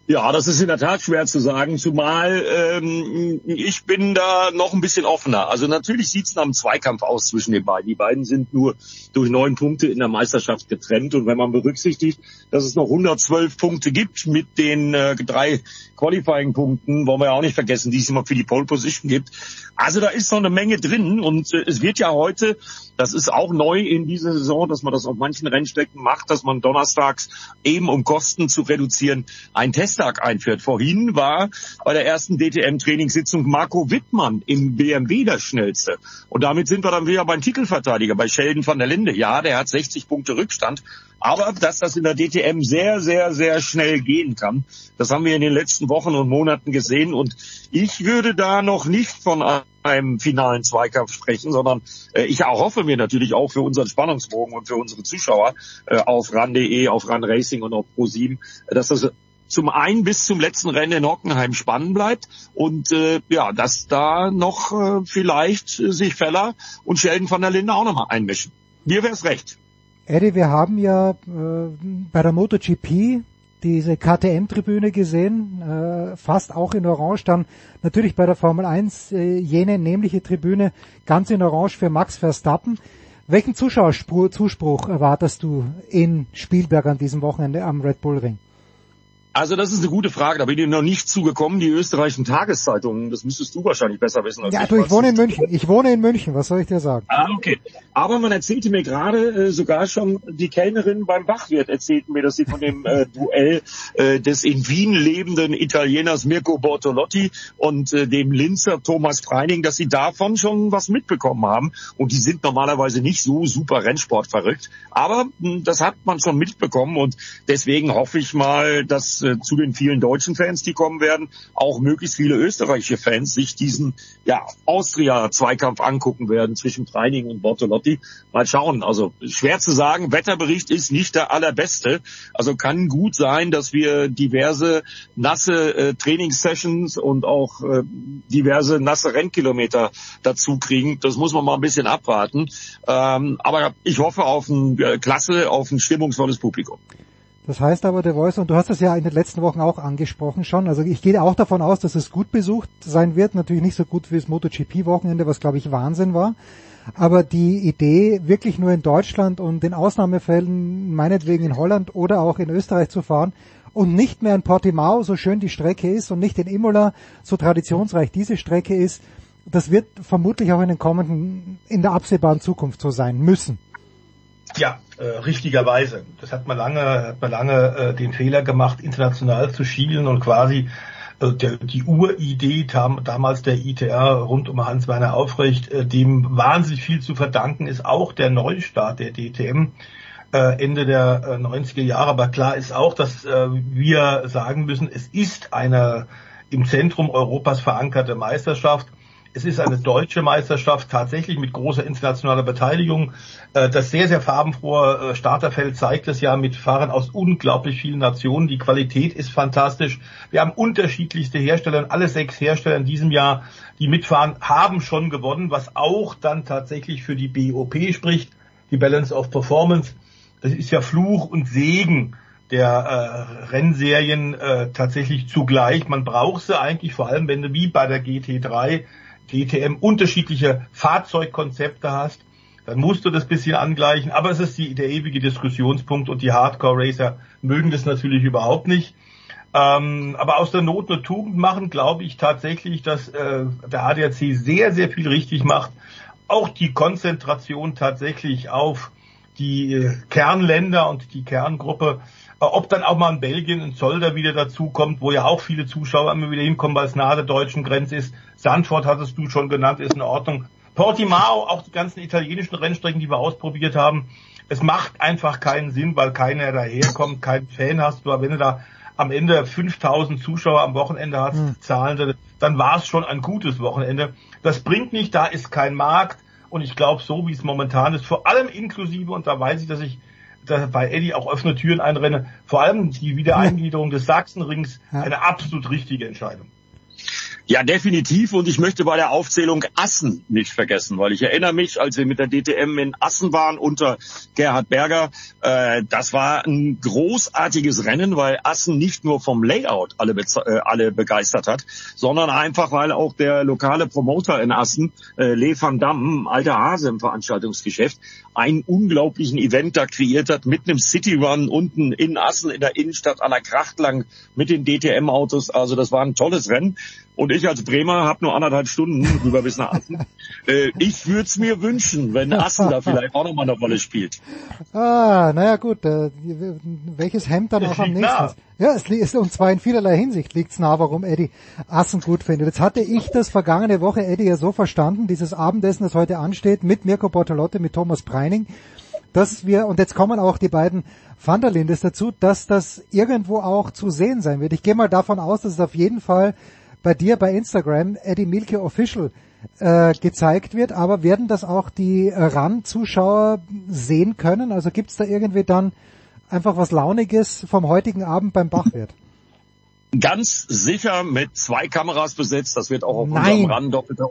Ja, das ist in der Tat schwer zu sagen, zumal ähm, ich bin da noch ein bisschen offener. Also natürlich sieht es nach einem Zweikampf aus zwischen den beiden. Die beiden sind nur durch neun Punkte in der Meisterschaft getrennt. Und wenn man berücksichtigt, dass es noch 112 Punkte gibt mit den äh, drei Qualifying-Punkten, wollen wir ja auch nicht vergessen, die es immer für die Pole Position gibt. Also da ist noch eine Menge drin. Und äh, es wird ja heute, das ist auch neu in dieser Saison, dass man das auf manchen Rennstrecken macht, dass man donnerstags eben um Kosten zu reduzieren, ein Test Samstag einführt. Vorhin war bei der ersten DTM-Trainingssitzung Marco Wittmann im BMW der schnellste. Und damit sind wir dann wieder beim Titelverteidiger, bei Sheldon van der Linde. Ja, der hat 60 Punkte Rückstand. Aber dass das in der DTM sehr, sehr, sehr schnell gehen kann, das haben wir in den letzten Wochen und Monaten gesehen. Und ich würde da noch nicht von einem finalen Zweikampf sprechen, sondern äh, ich hoffe mir natürlich auch für unseren Spannungsbogen und für unsere Zuschauer äh, auf RAN.de, auf RAN Racing und auf Pro7, dass das zum einen bis zum letzten Rennen in Hockenheim spannend bleibt und äh, ja, dass da noch äh, vielleicht sich Feller und Sheldon von der Linde auch nochmal einmischen. Mir wäre es recht. Eddie, wir haben ja äh, bei der MotoGP diese KTM-Tribüne gesehen, äh, fast auch in Orange, dann natürlich bei der Formel 1 äh, jene nämliche Tribüne ganz in Orange für Max Verstappen. Welchen Zuschauerzuspruch erwartest du in Spielberg an diesem Wochenende am Red Bull Ring? Also das ist eine gute Frage. Da bin ich noch nicht zugekommen. Die österreichischen Tageszeitungen, das müsstest du wahrscheinlich besser wissen als ja, ich. Ich wohne in München. Ich wohne in München. Was soll ich dir sagen? Ah, okay. Aber man erzählte mir gerade, äh, sogar schon die Kellnerin beim Bachwirt erzählten mir, dass sie von dem äh, Duell äh, des in Wien lebenden Italieners Mirko Bortolotti und äh, dem Linzer Thomas Freining, dass sie davon schon was mitbekommen haben. Und die sind normalerweise nicht so super Rennsport verrückt. Aber mh, hm, das hat man schon mitbekommen und deswegen hoffe ich mal, dass äh, zu den vielen deutschen Fans, die kommen werden, auch möglichst viele österreichische Fans sich diesen ja, Austria-Zweikampf angucken werden zwischen Treining und Bortolotti. Mal schauen. Also schwer zu sagen, Wetterbericht ist nicht der allerbeste. Also kann gut sein, dass wir diverse nasse äh, Trainingssessions und auch äh, diverse nasse Rennkilometer dazu kriegen. Das muss man mal ein bisschen abwarten. Ähm, aber ich hoffe auf ein äh, klasse, auf ein stimmungsvolles Publikum. Das heißt aber, der Voice, und du hast das ja in den letzten Wochen auch angesprochen schon, also ich gehe auch davon aus, dass es gut besucht sein wird, natürlich nicht so gut wie das MotoGP-Wochenende, was glaube ich Wahnsinn war, aber die Idee, wirklich nur in Deutschland und in Ausnahmefällen, meinetwegen in Holland oder auch in Österreich zu fahren und nicht mehr in Portimao, so schön die Strecke ist, und nicht in Imola, so traditionsreich diese Strecke ist, das wird vermutlich auch in den kommenden, in der absehbaren Zukunft so sein müssen. Ja, äh, richtigerweise. Das hat man lange, hat man lange äh, den Fehler gemacht, international zu schielen und quasi äh, der, die Uridee tam, damals der ITR rund um Hans-Werner Aufrecht, äh, dem wahnsinnig viel zu verdanken ist, auch der Neustart der DTM äh, Ende der äh, 90er Jahre. Aber klar ist auch, dass äh, wir sagen müssen, es ist eine im Zentrum Europas verankerte Meisterschaft es ist eine deutsche Meisterschaft, tatsächlich mit großer internationaler Beteiligung. Äh, das sehr, sehr farbenfrohe äh, Starterfeld zeigt es ja mit Fahrern aus unglaublich vielen Nationen. Die Qualität ist fantastisch. Wir haben unterschiedlichste Hersteller. Alle sechs Hersteller in diesem Jahr, die mitfahren, haben schon gewonnen, was auch dann tatsächlich für die BOP spricht, die Balance of Performance. Das ist ja Fluch und Segen der äh, Rennserien äh, tatsächlich zugleich. Man braucht sie eigentlich vor allem, wenn du wie bei der GT3 DTM unterschiedliche Fahrzeugkonzepte hast, dann musst du das bisschen angleichen. Aber es ist die, der ewige Diskussionspunkt und die Hardcore-Racer mögen das natürlich überhaupt nicht. Ähm, aber aus der Not eine Tugend machen, glaube ich tatsächlich, dass äh, der ADAC sehr, sehr viel richtig macht. Auch die Konzentration tatsächlich auf die äh, Kernländer und die Kerngruppe ob dann auch mal in Belgien ein Zolder wieder dazukommt, wo ja auch viele Zuschauer immer wieder hinkommen, weil es nahe der deutschen Grenze ist. Sandford hattest du schon genannt, ist in Ordnung. Portimao, auch die ganzen italienischen Rennstrecken, die wir ausprobiert haben. Es macht einfach keinen Sinn, weil keiner daherkommt, keinen Fan hast du. Aber wenn du da am Ende 5000 Zuschauer am Wochenende hast, mhm. Zahlende, dann war es schon ein gutes Wochenende. Das bringt nicht, da ist kein Markt. Und ich glaube, so wie es momentan ist, vor allem inklusive, und da weiß ich, dass ich bei Eddie auch offene Türen einrenne. Vor allem die Wiedereingliederung des Sachsenrings, eine absolut richtige Entscheidung. Ja, definitiv. Und ich möchte bei der Aufzählung Assen nicht vergessen, weil ich erinnere mich, als wir mit der DTM in Assen waren unter Gerhard Berger, äh, das war ein großartiges Rennen, weil Assen nicht nur vom Layout alle, äh, alle begeistert hat, sondern einfach, weil auch der lokale Promoter in Assen, äh, Le van Damme, alter Hase im Veranstaltungsgeschäft, einen unglaublichen Event da kreiert hat mit einem City Run unten in Assen in der Innenstadt an der Kracht lang mit den DTM-Autos. Also das war ein tolles Rennen. Und ich als Bremer habe nur anderthalb Stunden rüber bis nach Assen. [laughs] äh, ich würde es mir wünschen, wenn Assen da vielleicht auch nochmal eine Rolle spielt. Ah, naja gut, äh, welches Hemd dann auch am [laughs] nächsten nah. Ja, es liegt, und zwar in vielerlei Hinsicht liegt's nah, warum Eddie Assen gut findet. Jetzt hatte ich das vergangene Woche, Eddie, ja so verstanden, dieses Abendessen, das heute ansteht, mit Mirko Bortolotti, mit Thomas Preining, dass wir, und jetzt kommen auch die beiden Van der Lindes dazu, dass das irgendwo auch zu sehen sein wird. Ich gehe mal davon aus, dass es auf jeden Fall bei dir bei Instagram Eddie Milke Official äh, gezeigt wird, aber werden das auch die äh, RAN-Zuschauer sehen können? Also gibt's da irgendwie dann einfach was Launiges vom heutigen Abend beim Bachwirt? [laughs] Ganz sicher mit zwei Kameras besetzt. Das wird auch auf Nein. unserem RAN doppelter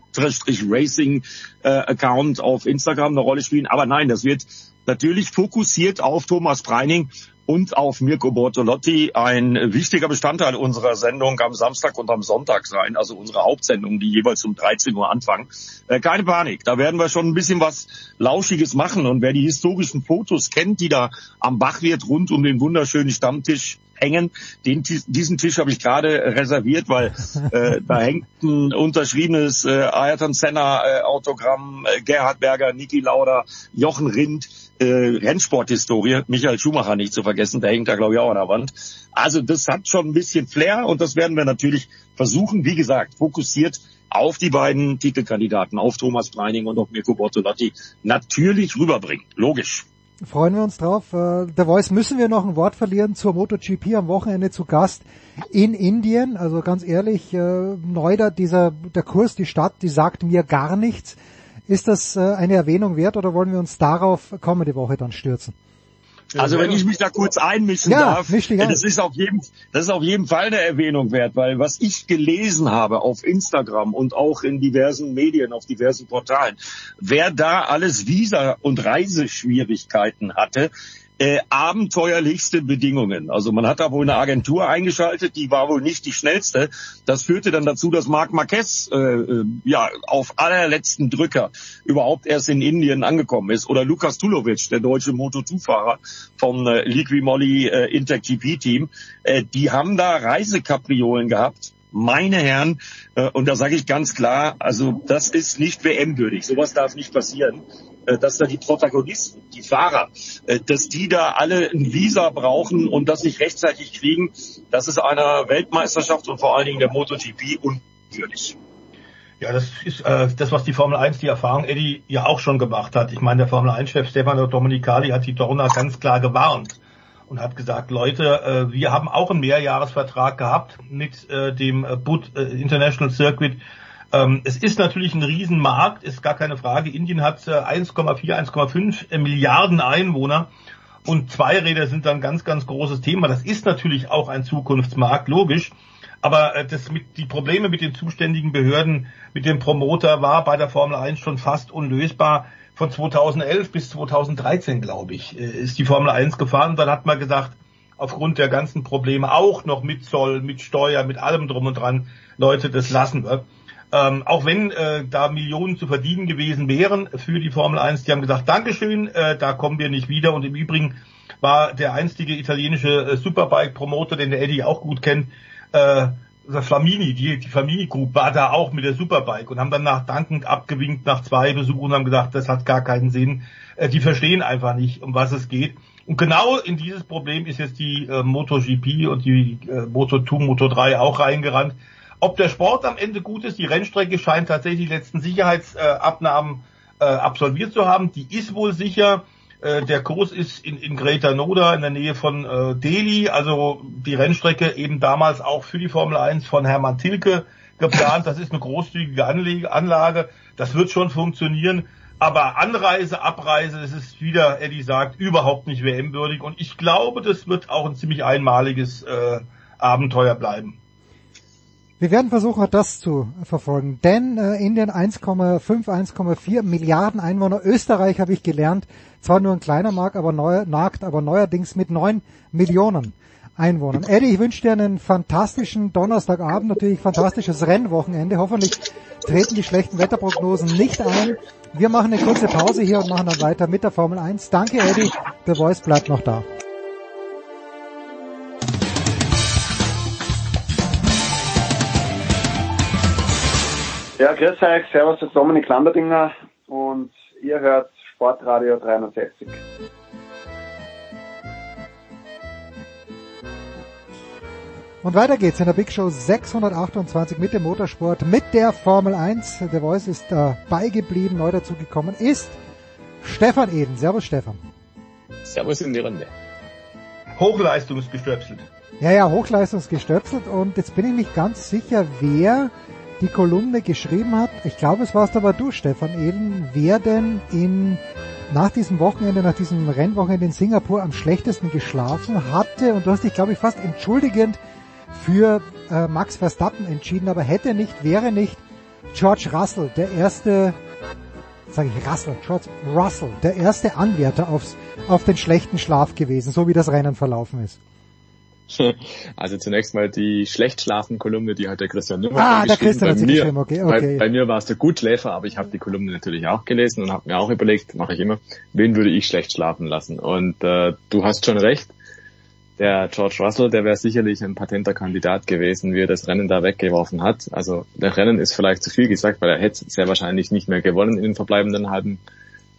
Racing äh, Account auf Instagram eine Rolle spielen. Aber nein, das wird natürlich fokussiert auf Thomas Preining und auf Mirko Bortolotti ein wichtiger Bestandteil unserer Sendung am Samstag und am Sonntag sein, also unsere Hauptsendung, die jeweils um 13 Uhr anfangen. Äh, keine Panik, da werden wir schon ein bisschen was Lauschiges machen und wer die historischen Fotos kennt, die da am Bachwirt rund um den wunderschönen Stammtisch hängen. Den, diesen Tisch habe ich gerade reserviert, weil äh, da hängt ein unterschriebenes äh, Ayrton Senna äh, Autogramm, äh, Gerhard Berger, Niki Lauda, Jochen Rindt, äh, Rennsporthistorie, Michael Schumacher nicht zu vergessen, der hängt da glaube ich auch an der Wand. Also das hat schon ein bisschen Flair und das werden wir natürlich versuchen, wie gesagt, fokussiert auf die beiden Titelkandidaten, auf Thomas Preining und auf Mirko Bortolotti natürlich rüberbringen. Logisch. Freuen wir uns drauf. Äh, der Voice müssen wir noch ein Wort verlieren zur MotoGP am Wochenende zu Gast in Indien. Also ganz ehrlich, äh, Neuda, dieser, der Kurs, die Stadt, die sagt mir gar nichts. Ist das äh, eine Erwähnung wert oder wollen wir uns darauf kommende Woche dann stürzen? Also wenn ich mich da kurz einmischen Ja, darf, das ist auf jeden, das ist auf jeden Fall eine Erwähnung wert, weil was ich gelesen habe auf Instagram und auch in diversen Medien, auf diversen Portalen, wer da alles Visa- und Reiseschwierigkeiten hatte, äh, abenteuerlichste Bedingungen. Also man hat da wohl eine Agentur eingeschaltet, die war wohl nicht die schnellste. Das führte dann dazu, dass Marc Marquez äh, äh, ja auf allerletzten Drücker überhaupt erst in Indien angekommen ist. Oder Lukas Tulovic, der deutsche Moto2-Fahrer vom äh, Liqui-Moly äh, Intec GP-Team. Äh, die haben da Reisekapriolen gehabt. Meine Herren, äh, und da sage ich ganz klar, also das ist nicht WM-würdig. Sowas darf nicht passieren äh, dass da die Protagonisten, die Fahrer, äh, dass die da alle ein Visa brauchen und das nicht rechtzeitig kriegen, das ist einer Weltmeisterschaft und vor allen Dingen der MotoGP unwürdig. Ja, das ist äh, das, was die Formel 1, die Erfahrung Eddie ja auch schon gemacht hat. Ich meine, der Formel 1-Chef Stefano Domenicali hat die Dorna ganz klar gewarnt und hat gesagt, Leute, äh, wir haben auch einen Mehrjahresvertrag gehabt mit äh, dem äh, Bud International Circuit. Ähm, es ist natürlich ein Riesenmarkt, ist gar keine Frage. Indien hat äh, 1,4, 1,5 Milliarden Einwohner und Zweiräder sind dann ganz, ganz großes Thema. Das ist natürlich auch ein Zukunftsmarkt, logisch. Aber das mit, die Probleme mit den zuständigen Behörden, mit dem Promoter war bei der Formel 1 schon fast unlösbar. Von 2011 bis 2013, glaube ich, äh, ist die Formel 1 gefahren. Dann hat man gesagt, aufgrund der ganzen Probleme, auch noch mit Zoll, mit Steuer, mit allem drum und dran, Leute, das lassen wir. Ähm, auch wenn äh, da Millionen zu verdienen gewesen wären für die Formel 1, die haben gesagt, Dankeschön, äh, da kommen wir nicht wieder. Und im Übrigen war der einstige italienische äh, Superbike-Promoter, den der Eddie auch gut kennt, äh, der Flamini, die, die Flamini Group war da auch mit der Superbike und haben dann nach dankend abgewinkt nach zwei Besuchen und haben gesagt, das hat gar keinen Sinn. Äh, die verstehen einfach nicht, um was es geht. Und genau in dieses Problem ist jetzt die äh, MotoGP und die äh, Moto2, Moto3 auch reingerannt. Ob der Sport am Ende gut ist, die Rennstrecke scheint tatsächlich die letzten Sicherheitsabnahmen äh, absolviert zu haben. Die ist wohl sicher. Äh, der Kurs ist in, in Greater Noda in der Nähe von äh, Delhi. Also die Rennstrecke eben damals auch für die Formel 1 von Hermann Tilke geplant. Das ist eine großzügige Anlage. Anlage. Das wird schon funktionieren. Aber Anreise, Abreise, das ist wieder, Eddie sagt, überhaupt nicht WM-würdig. Und ich glaube, das wird auch ein ziemlich einmaliges äh, Abenteuer bleiben. Wir werden versuchen, das zu verfolgen. Denn äh, Indien 1,5, 1,4 Milliarden Einwohner. Österreich habe ich gelernt, zwar nur ein kleiner Markt, aber, neu, Markt, aber neuerdings mit 9 Millionen Einwohnern. Eddie, ich wünsche dir einen fantastischen Donnerstagabend, natürlich fantastisches Rennwochenende. Hoffentlich treten die schlechten Wetterprognosen nicht ein. Wir machen eine kurze Pause hier und machen dann weiter mit der Formel 1. Danke, Eddie. The Voice bleibt noch da. Ja, grüß euch, servus, das ist Dominik Landerdinger und ihr hört Sportradio 360. Und weiter geht's in der Big Show 628 mit dem Motorsport, mit der Formel 1. Der Voice ist dabei geblieben, neu dazugekommen ist Stefan Eden. Servus Stefan. Servus in die Runde. Hochleistungsgestöpselt. Ja, ja, hochleistungsgestöpselt und jetzt bin ich nicht ganz sicher, wer die Kolumne geschrieben hat. Ich glaube, es warst aber du, Stefan Eden, wer denn in nach diesem Wochenende, nach diesem Rennwochenende in Singapur am schlechtesten geschlafen hatte und du hast dich, glaube ich, fast entschuldigend für äh, Max Verstappen entschieden, aber hätte nicht, wäre nicht George Russell, der erste, sage ich Russell, George Russell, der erste Anwärter aufs, auf den schlechten Schlaf gewesen, so wie das Rennen verlaufen ist. [laughs] Also zunächst mal die schlecht schlafen Kolumne, die hat der Christian Nummer Ah, der Christian hat sie mir, geschrieben, okay, okay. Bei, bei mir war es der Gutschläfer, aber ich habe die Kolumne natürlich auch gelesen und habe mir auch überlegt, mache ich immer, wen würde ich schlecht schlafen lassen? Und äh, du hast schon recht, der George Russell, der wäre sicherlich ein patenter Kandidat gewesen, wie er das Rennen da weggeworfen hat. Also der Rennen ist vielleicht zu viel gesagt, weil er hätte sehr wahrscheinlich nicht mehr gewonnen in den verbleibenden halben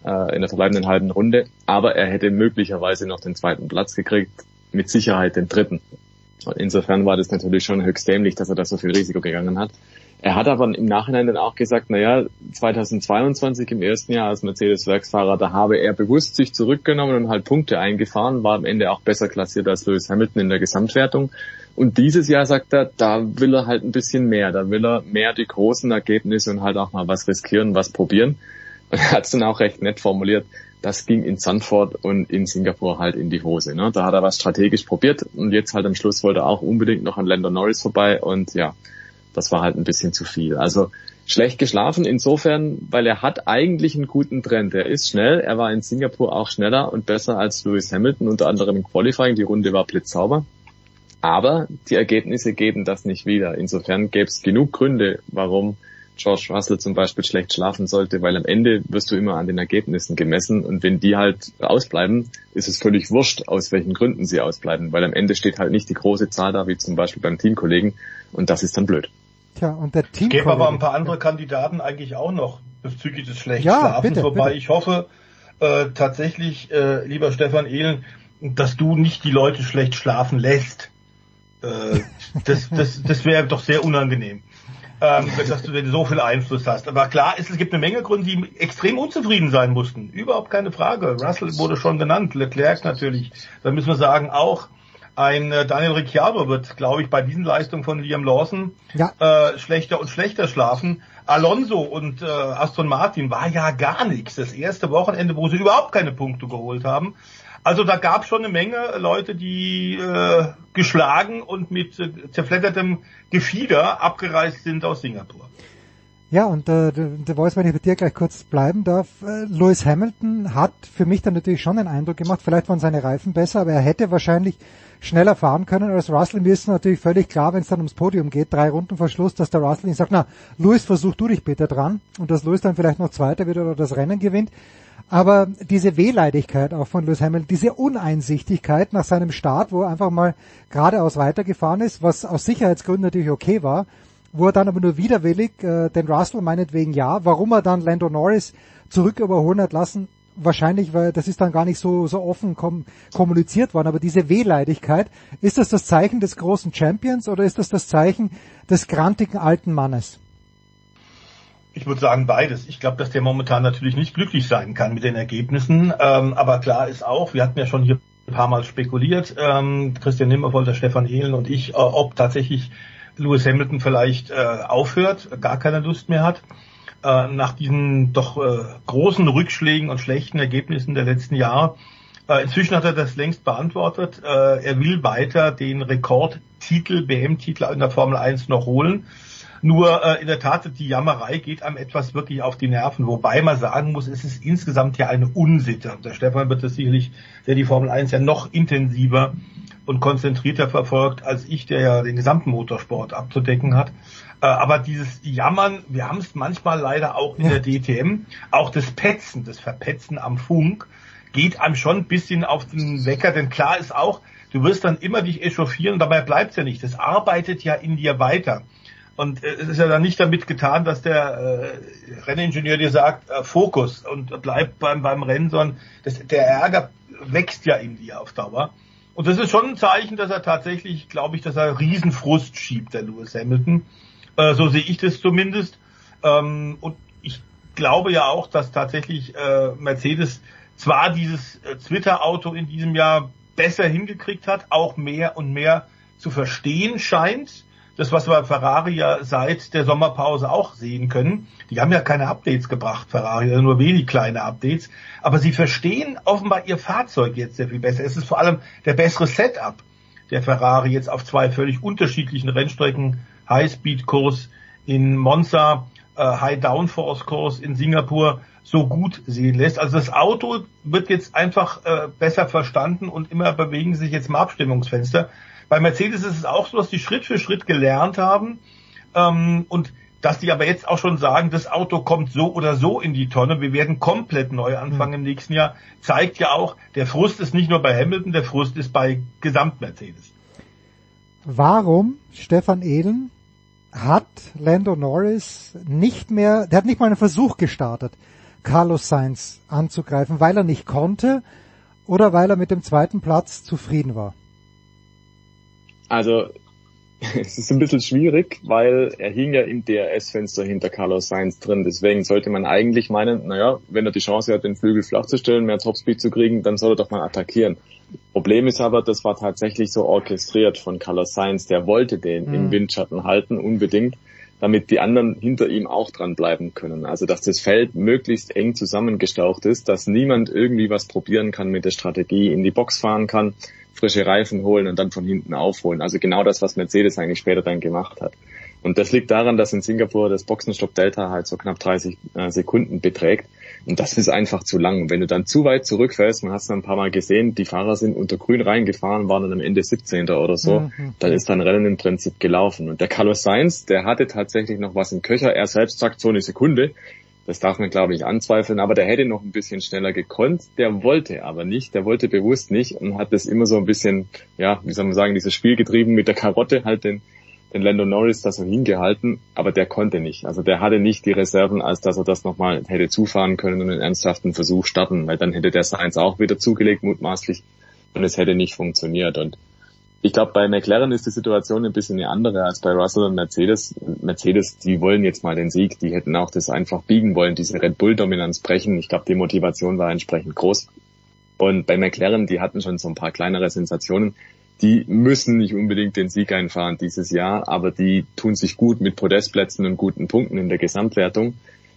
äh, in der verbleibenden halben Runde, aber er hätte möglicherweise noch den zweiten Platz gekriegt mit Sicherheit den dritten. Insofern war das natürlich schon höchst dämlich, dass er da so viel Risiko gegangen hat. Er hat aber im Nachhinein dann auch gesagt, naja, 2022 im ersten Jahr als Mercedes-Werksfahrer, da habe er bewusst sich zurückgenommen und halt Punkte eingefahren, war am Ende auch besser klassiert als Lewis Hamilton in der Gesamtwertung. Und dieses Jahr sagt er, da will er halt ein bisschen mehr, da will er mehr die großen Ergebnisse und halt auch mal was riskieren, was probieren. Und [laughs] er hat es dann auch recht nett formuliert das ging in Sanford und in Singapur halt in die Hose. Ne? Da hat er was strategisch probiert und jetzt halt am Schluss wollte er auch unbedingt noch an Lando Norris vorbei und ja, das war halt ein bisschen zu viel. Also schlecht geschlafen insofern, weil er hat eigentlich einen guten Trend. Er ist schnell, er war in Singapur auch schneller und besser als Lewis Hamilton, unter anderem im Qualifying. Die Runde war blitzsauber. Aber die Ergebnisse geben das nicht wieder. Insofern gäbe es genug Gründe, warum George Russell zum Beispiel schlecht schlafen sollte, weil am Ende wirst du immer an den Ergebnissen gemessen und wenn die halt ausbleiben, ist es völlig wurscht, aus welchen Gründen sie ausbleiben, weil am Ende steht halt nicht die große Zahl da, wie zum Beispiel beim Teamkollegen und das ist dann blöd. Tja, und der Team. Es gäbe aber ein paar andere Kandidaten eigentlich auch noch bezüglich des schlechten ja, Schlafens, bitte, wobei bitte. ich hoffe äh, tatsächlich, äh, lieber Stefan Ehlen, dass du nicht die Leute schlecht schlafen lässt. Äh, das das, das wäre doch sehr unangenehm ähm, dass du so viel Einfluss hast. Aber klar, es, es gibt eine Menge Gründe, die extrem unzufrieden sein mussten. Überhaupt keine Frage. Russell wurde schon genannt, Leclerc natürlich. Da müssen wir sagen, auch ein äh, Daniel Ricciardo wird, glaube ich, bei diesen Leistungen von Liam Lawson ja. äh, schlechter und schlechter schlafen. Alonso und äh, Aston Martin war ja gar nichts. Das erste Wochenende, wo sie überhaupt keine Punkte geholt haben. Also da gab schon eine Menge Leute, die äh, geschlagen und mit äh, zerfleddertem Gefieder abgereist sind aus Singapur. Ja, und äh, der Voice, wenn ich bei dir gleich kurz bleiben darf, äh, Lewis Hamilton hat für mich dann natürlich schon einen Eindruck gemacht, vielleicht waren seine Reifen besser, aber er hätte wahrscheinlich schneller fahren können als Russell. Mir ist natürlich völlig klar, wenn es dann ums Podium geht, drei Runden vor Schluss, dass der Russell ihn sagt, na, Lewis, versuch du dich bitte dran und dass Lewis dann vielleicht noch Zweiter wird oder das Rennen gewinnt. Aber diese Wehleidigkeit auch von Lewis Hamilton, diese Uneinsichtigkeit nach seinem Start, wo er einfach mal geradeaus weitergefahren ist, was aus Sicherheitsgründen natürlich okay war, wo er dann aber nur widerwillig äh, den Russell meinetwegen ja, warum er dann Lando Norris zurück überholen hat lassen, wahrscheinlich, weil das ist dann gar nicht so, so offen kom kommuniziert worden, aber diese Wehleidigkeit, ist das das Zeichen des großen Champions oder ist das das Zeichen des grantigen alten Mannes? Ich würde sagen beides. Ich glaube, dass der momentan natürlich nicht glücklich sein kann mit den Ergebnissen. Ähm, aber klar ist auch, wir hatten ja schon hier ein paar Mal spekuliert, ähm, Christian Nimmerwolter, Stefan Ehlen und ich, äh, ob tatsächlich Lewis Hamilton vielleicht äh, aufhört, gar keine Lust mehr hat. Äh, nach diesen doch äh, großen Rückschlägen und schlechten Ergebnissen der letzten Jahre. Äh, inzwischen hat er das längst beantwortet. Äh, er will weiter den Rekordtitel, BM-Titel in der Formel 1 noch holen. Nur äh, in der Tat, die Jammerei geht einem etwas wirklich auf die Nerven. Wobei man sagen muss, es ist insgesamt ja eine Unsitte. Und der Stefan wird das sicherlich, der die Formel 1 ja noch intensiver und konzentrierter verfolgt als ich, der ja den gesamten Motorsport abzudecken hat. Äh, aber dieses Jammern, wir haben es manchmal leider auch in der DTM, auch das Petzen, das Verpetzen am Funk, geht einem schon ein bisschen auf den Wecker, denn klar ist auch, du wirst dann immer dich echauffieren, dabei bleibt's ja nicht. Das arbeitet ja in dir weiter. Und äh, es ist ja dann nicht damit getan, dass der äh, Renningenieur dir sagt, äh, Fokus und bleib beim, beim Rennen, sondern das, der Ärger wächst ja in dir auf Dauer. Und das ist schon ein Zeichen, dass er tatsächlich, glaube ich, dass er Riesenfrust schiebt, der Lewis Hamilton. Äh, so sehe ich das zumindest. Ähm, und ich glaube ja auch, dass tatsächlich äh, Mercedes zwar dieses äh, Twitter-Auto in diesem Jahr besser hingekriegt hat, auch mehr und mehr zu verstehen scheint. Das, was wir Ferrari ja seit der Sommerpause auch sehen können. Die haben ja keine Updates gebracht, Ferrari, also nur wenig kleine Updates. Aber sie verstehen offenbar ihr Fahrzeug jetzt sehr viel besser. Es ist vor allem der bessere Setup der Ferrari jetzt auf zwei völlig unterschiedlichen Rennstrecken. High-Speed-Kurs in Monza, äh, High-Downforce-Kurs in Singapur so gut sehen lässt. Also das Auto wird jetzt einfach äh, besser verstanden und immer bewegen sich jetzt im Abstimmungsfenster. Bei Mercedes ist es auch so, dass die Schritt für Schritt gelernt haben ähm, und dass die aber jetzt auch schon sagen, das Auto kommt so oder so in die Tonne, wir werden komplett neu anfangen im nächsten Jahr, zeigt ja auch, der Frust ist nicht nur bei Hamilton, der Frust ist bei Gesamt-Mercedes. Warum, Stefan Ehlen, hat Lando Norris nicht mehr, der hat nicht mal einen Versuch gestartet, Carlos Sainz anzugreifen, weil er nicht konnte oder weil er mit dem zweiten Platz zufrieden war? Also [laughs] es ist ein bisschen schwierig, weil er hing ja im DRS-Fenster hinter Carlos Sainz drin. Deswegen sollte man eigentlich meinen, naja, wenn er die Chance hat, den Flügel flach zu stellen, mehr Topspeed zu kriegen, dann soll er doch mal attackieren. Problem ist aber, das war tatsächlich so orchestriert von Carlos Sainz. Der wollte den mhm. im Windschatten halten, unbedingt damit die anderen hinter ihm auch dran bleiben können. Also dass das Feld möglichst eng zusammengestaucht ist, dass niemand irgendwie was probieren kann mit der Strategie, in die Box fahren kann, frische Reifen holen und dann von hinten aufholen. Also genau das, was Mercedes eigentlich später dann gemacht hat. Und das liegt daran, dass in Singapur das Boxenstopp-Delta halt so knapp 30 äh, Sekunden beträgt. Und das ist einfach zu lang. Wenn du dann zu weit zurückfällst, man hat es ein paar Mal gesehen, die Fahrer sind unter Grün reingefahren, waren dann am Ende 17. oder so, mhm. dann ist dann Rennen im Prinzip gelaufen. Und der Carlos Sainz, der hatte tatsächlich noch was im Köcher. Er selbst sagt so eine Sekunde. Das darf man, glaube ich, anzweifeln, aber der hätte noch ein bisschen schneller gekonnt. Der wollte aber nicht, der wollte bewusst nicht und hat das immer so ein bisschen, ja, wie soll man sagen, dieses Spiel getrieben mit der Karotte, halt den, den Lando Norris da so hingehalten, aber der konnte nicht. Also der hatte nicht die Reserven, als dass er das nochmal hätte zufahren können und einen ernsthaften Versuch starten, weil dann hätte der Sainz auch wieder zugelegt, mutmaßlich, und es hätte nicht funktioniert. Und ich glaube, bei McLaren ist die Situation ein bisschen eine andere als bei Russell und Mercedes. Mercedes, die wollen jetzt mal den Sieg, die hätten auch das einfach biegen wollen, diese Red Bull-Dominanz brechen. Ich glaube, die Motivation war entsprechend groß. Und bei McLaren, die hatten schon so ein paar kleinere Sensationen. Die müssen nicht unbedingt den Sieg einfahren dieses Jahr, aber die tun sich gut mit Podestplätzen und guten Punkten in der Gesamtwertung.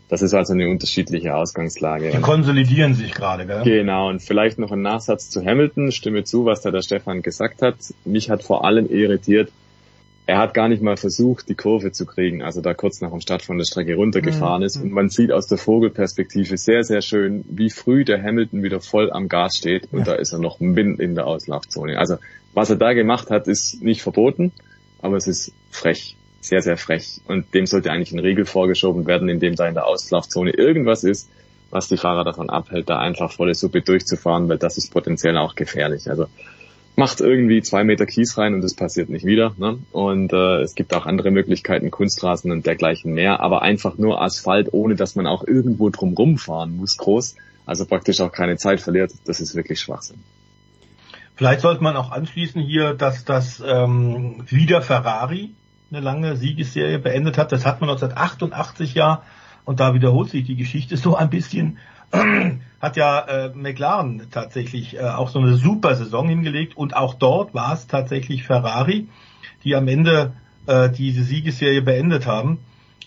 Das ist also eine unterschiedliche Ausgangslage. Die konsolidieren sich gerade, gell? Genau, und vielleicht noch ein Nachsatz zu Hamilton. Stimme zu, was da der Stefan gesagt hat. Mich hat vor allem irritiert, er hat gar nicht mal versucht, die Kurve zu kriegen, also da kurz nach dem Start von der Strecke runtergefahren mhm. ist. Und man sieht aus der Vogelperspektive sehr, sehr schön, wie früh der Hamilton wieder voll am Gas steht und ja. da ist er noch mitten in der Auslaufzone. Also was er da gemacht hat, ist nicht verboten, aber es ist frech sehr, sehr frech. Und dem sollte eigentlich ein Riegel vorgeschoben werden, indem da in der Auslaufzone irgendwas ist, was die Fahrer davon abhält, da einfach volle Suppe durchzufahren, weil das ist potenziell auch gefährlich. Also macht irgendwie zwei Meter Kies rein und das passiert nicht wieder. Ne? Und äh, es gibt auch andere Möglichkeiten, Kunstrasen und dergleichen mehr, aber einfach nur Asphalt, ohne dass man auch irgendwo drumrum fahren muss, groß. Also praktisch auch keine Zeit verliert. Das ist wirklich Schwachsinn. Vielleicht sollte man auch anschließen hier, dass das ähm, wieder Ferrari eine lange Siegesserie beendet hat. Das hat man 1988 ja und da wiederholt sich die Geschichte so ein bisschen. [clears throat] hat ja äh, McLaren tatsächlich äh, auch so eine super Saison hingelegt und auch dort war es tatsächlich Ferrari, die am Ende äh, diese Siegesserie beendet haben.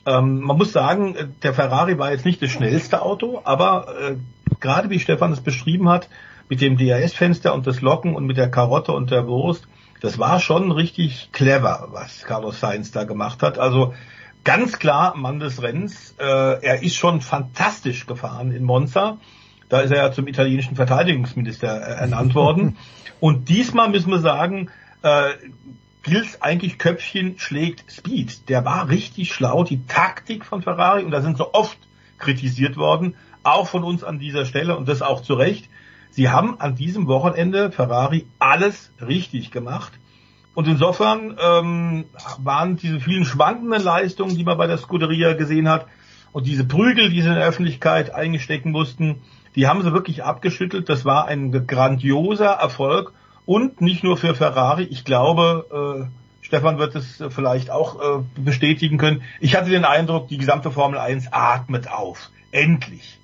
Ähm, man muss sagen, der Ferrari war jetzt nicht das schnellste Auto, aber äh, gerade wie Stefan es beschrieben hat, mit dem DRS-Fenster und das Locken und mit der Karotte und der Wurst, das war schon richtig clever, was Carlos Sainz da gemacht hat. Also ganz klar Mann des Rennens. Äh, er ist schon fantastisch gefahren in Monza. Da ist er ja zum italienischen Verteidigungsminister äh, ernannt worden. [laughs] Und diesmal müssen wir sagen, äh, gilt eigentlich Köpfchen schlägt Speed. Der war richtig schlau. Die Taktik von Ferrari, und da sind so oft kritisiert worden, auch von uns an dieser Stelle und das auch zu Recht. Sie haben an diesem Wochenende Ferrari alles richtig gemacht. Und insofern ähm, waren diese vielen schwankenden Leistungen, die man bei der Scuderia gesehen hat, und diese Prügel, die sie in der Öffentlichkeit eingestecken mussten, die haben sie wirklich abgeschüttelt. Das war ein grandioser Erfolg und nicht nur für Ferrari. Ich glaube, äh, Stefan wird es vielleicht auch äh, bestätigen können. Ich hatte den Eindruck, die gesamte Formel 1 atmet auf. Endlich.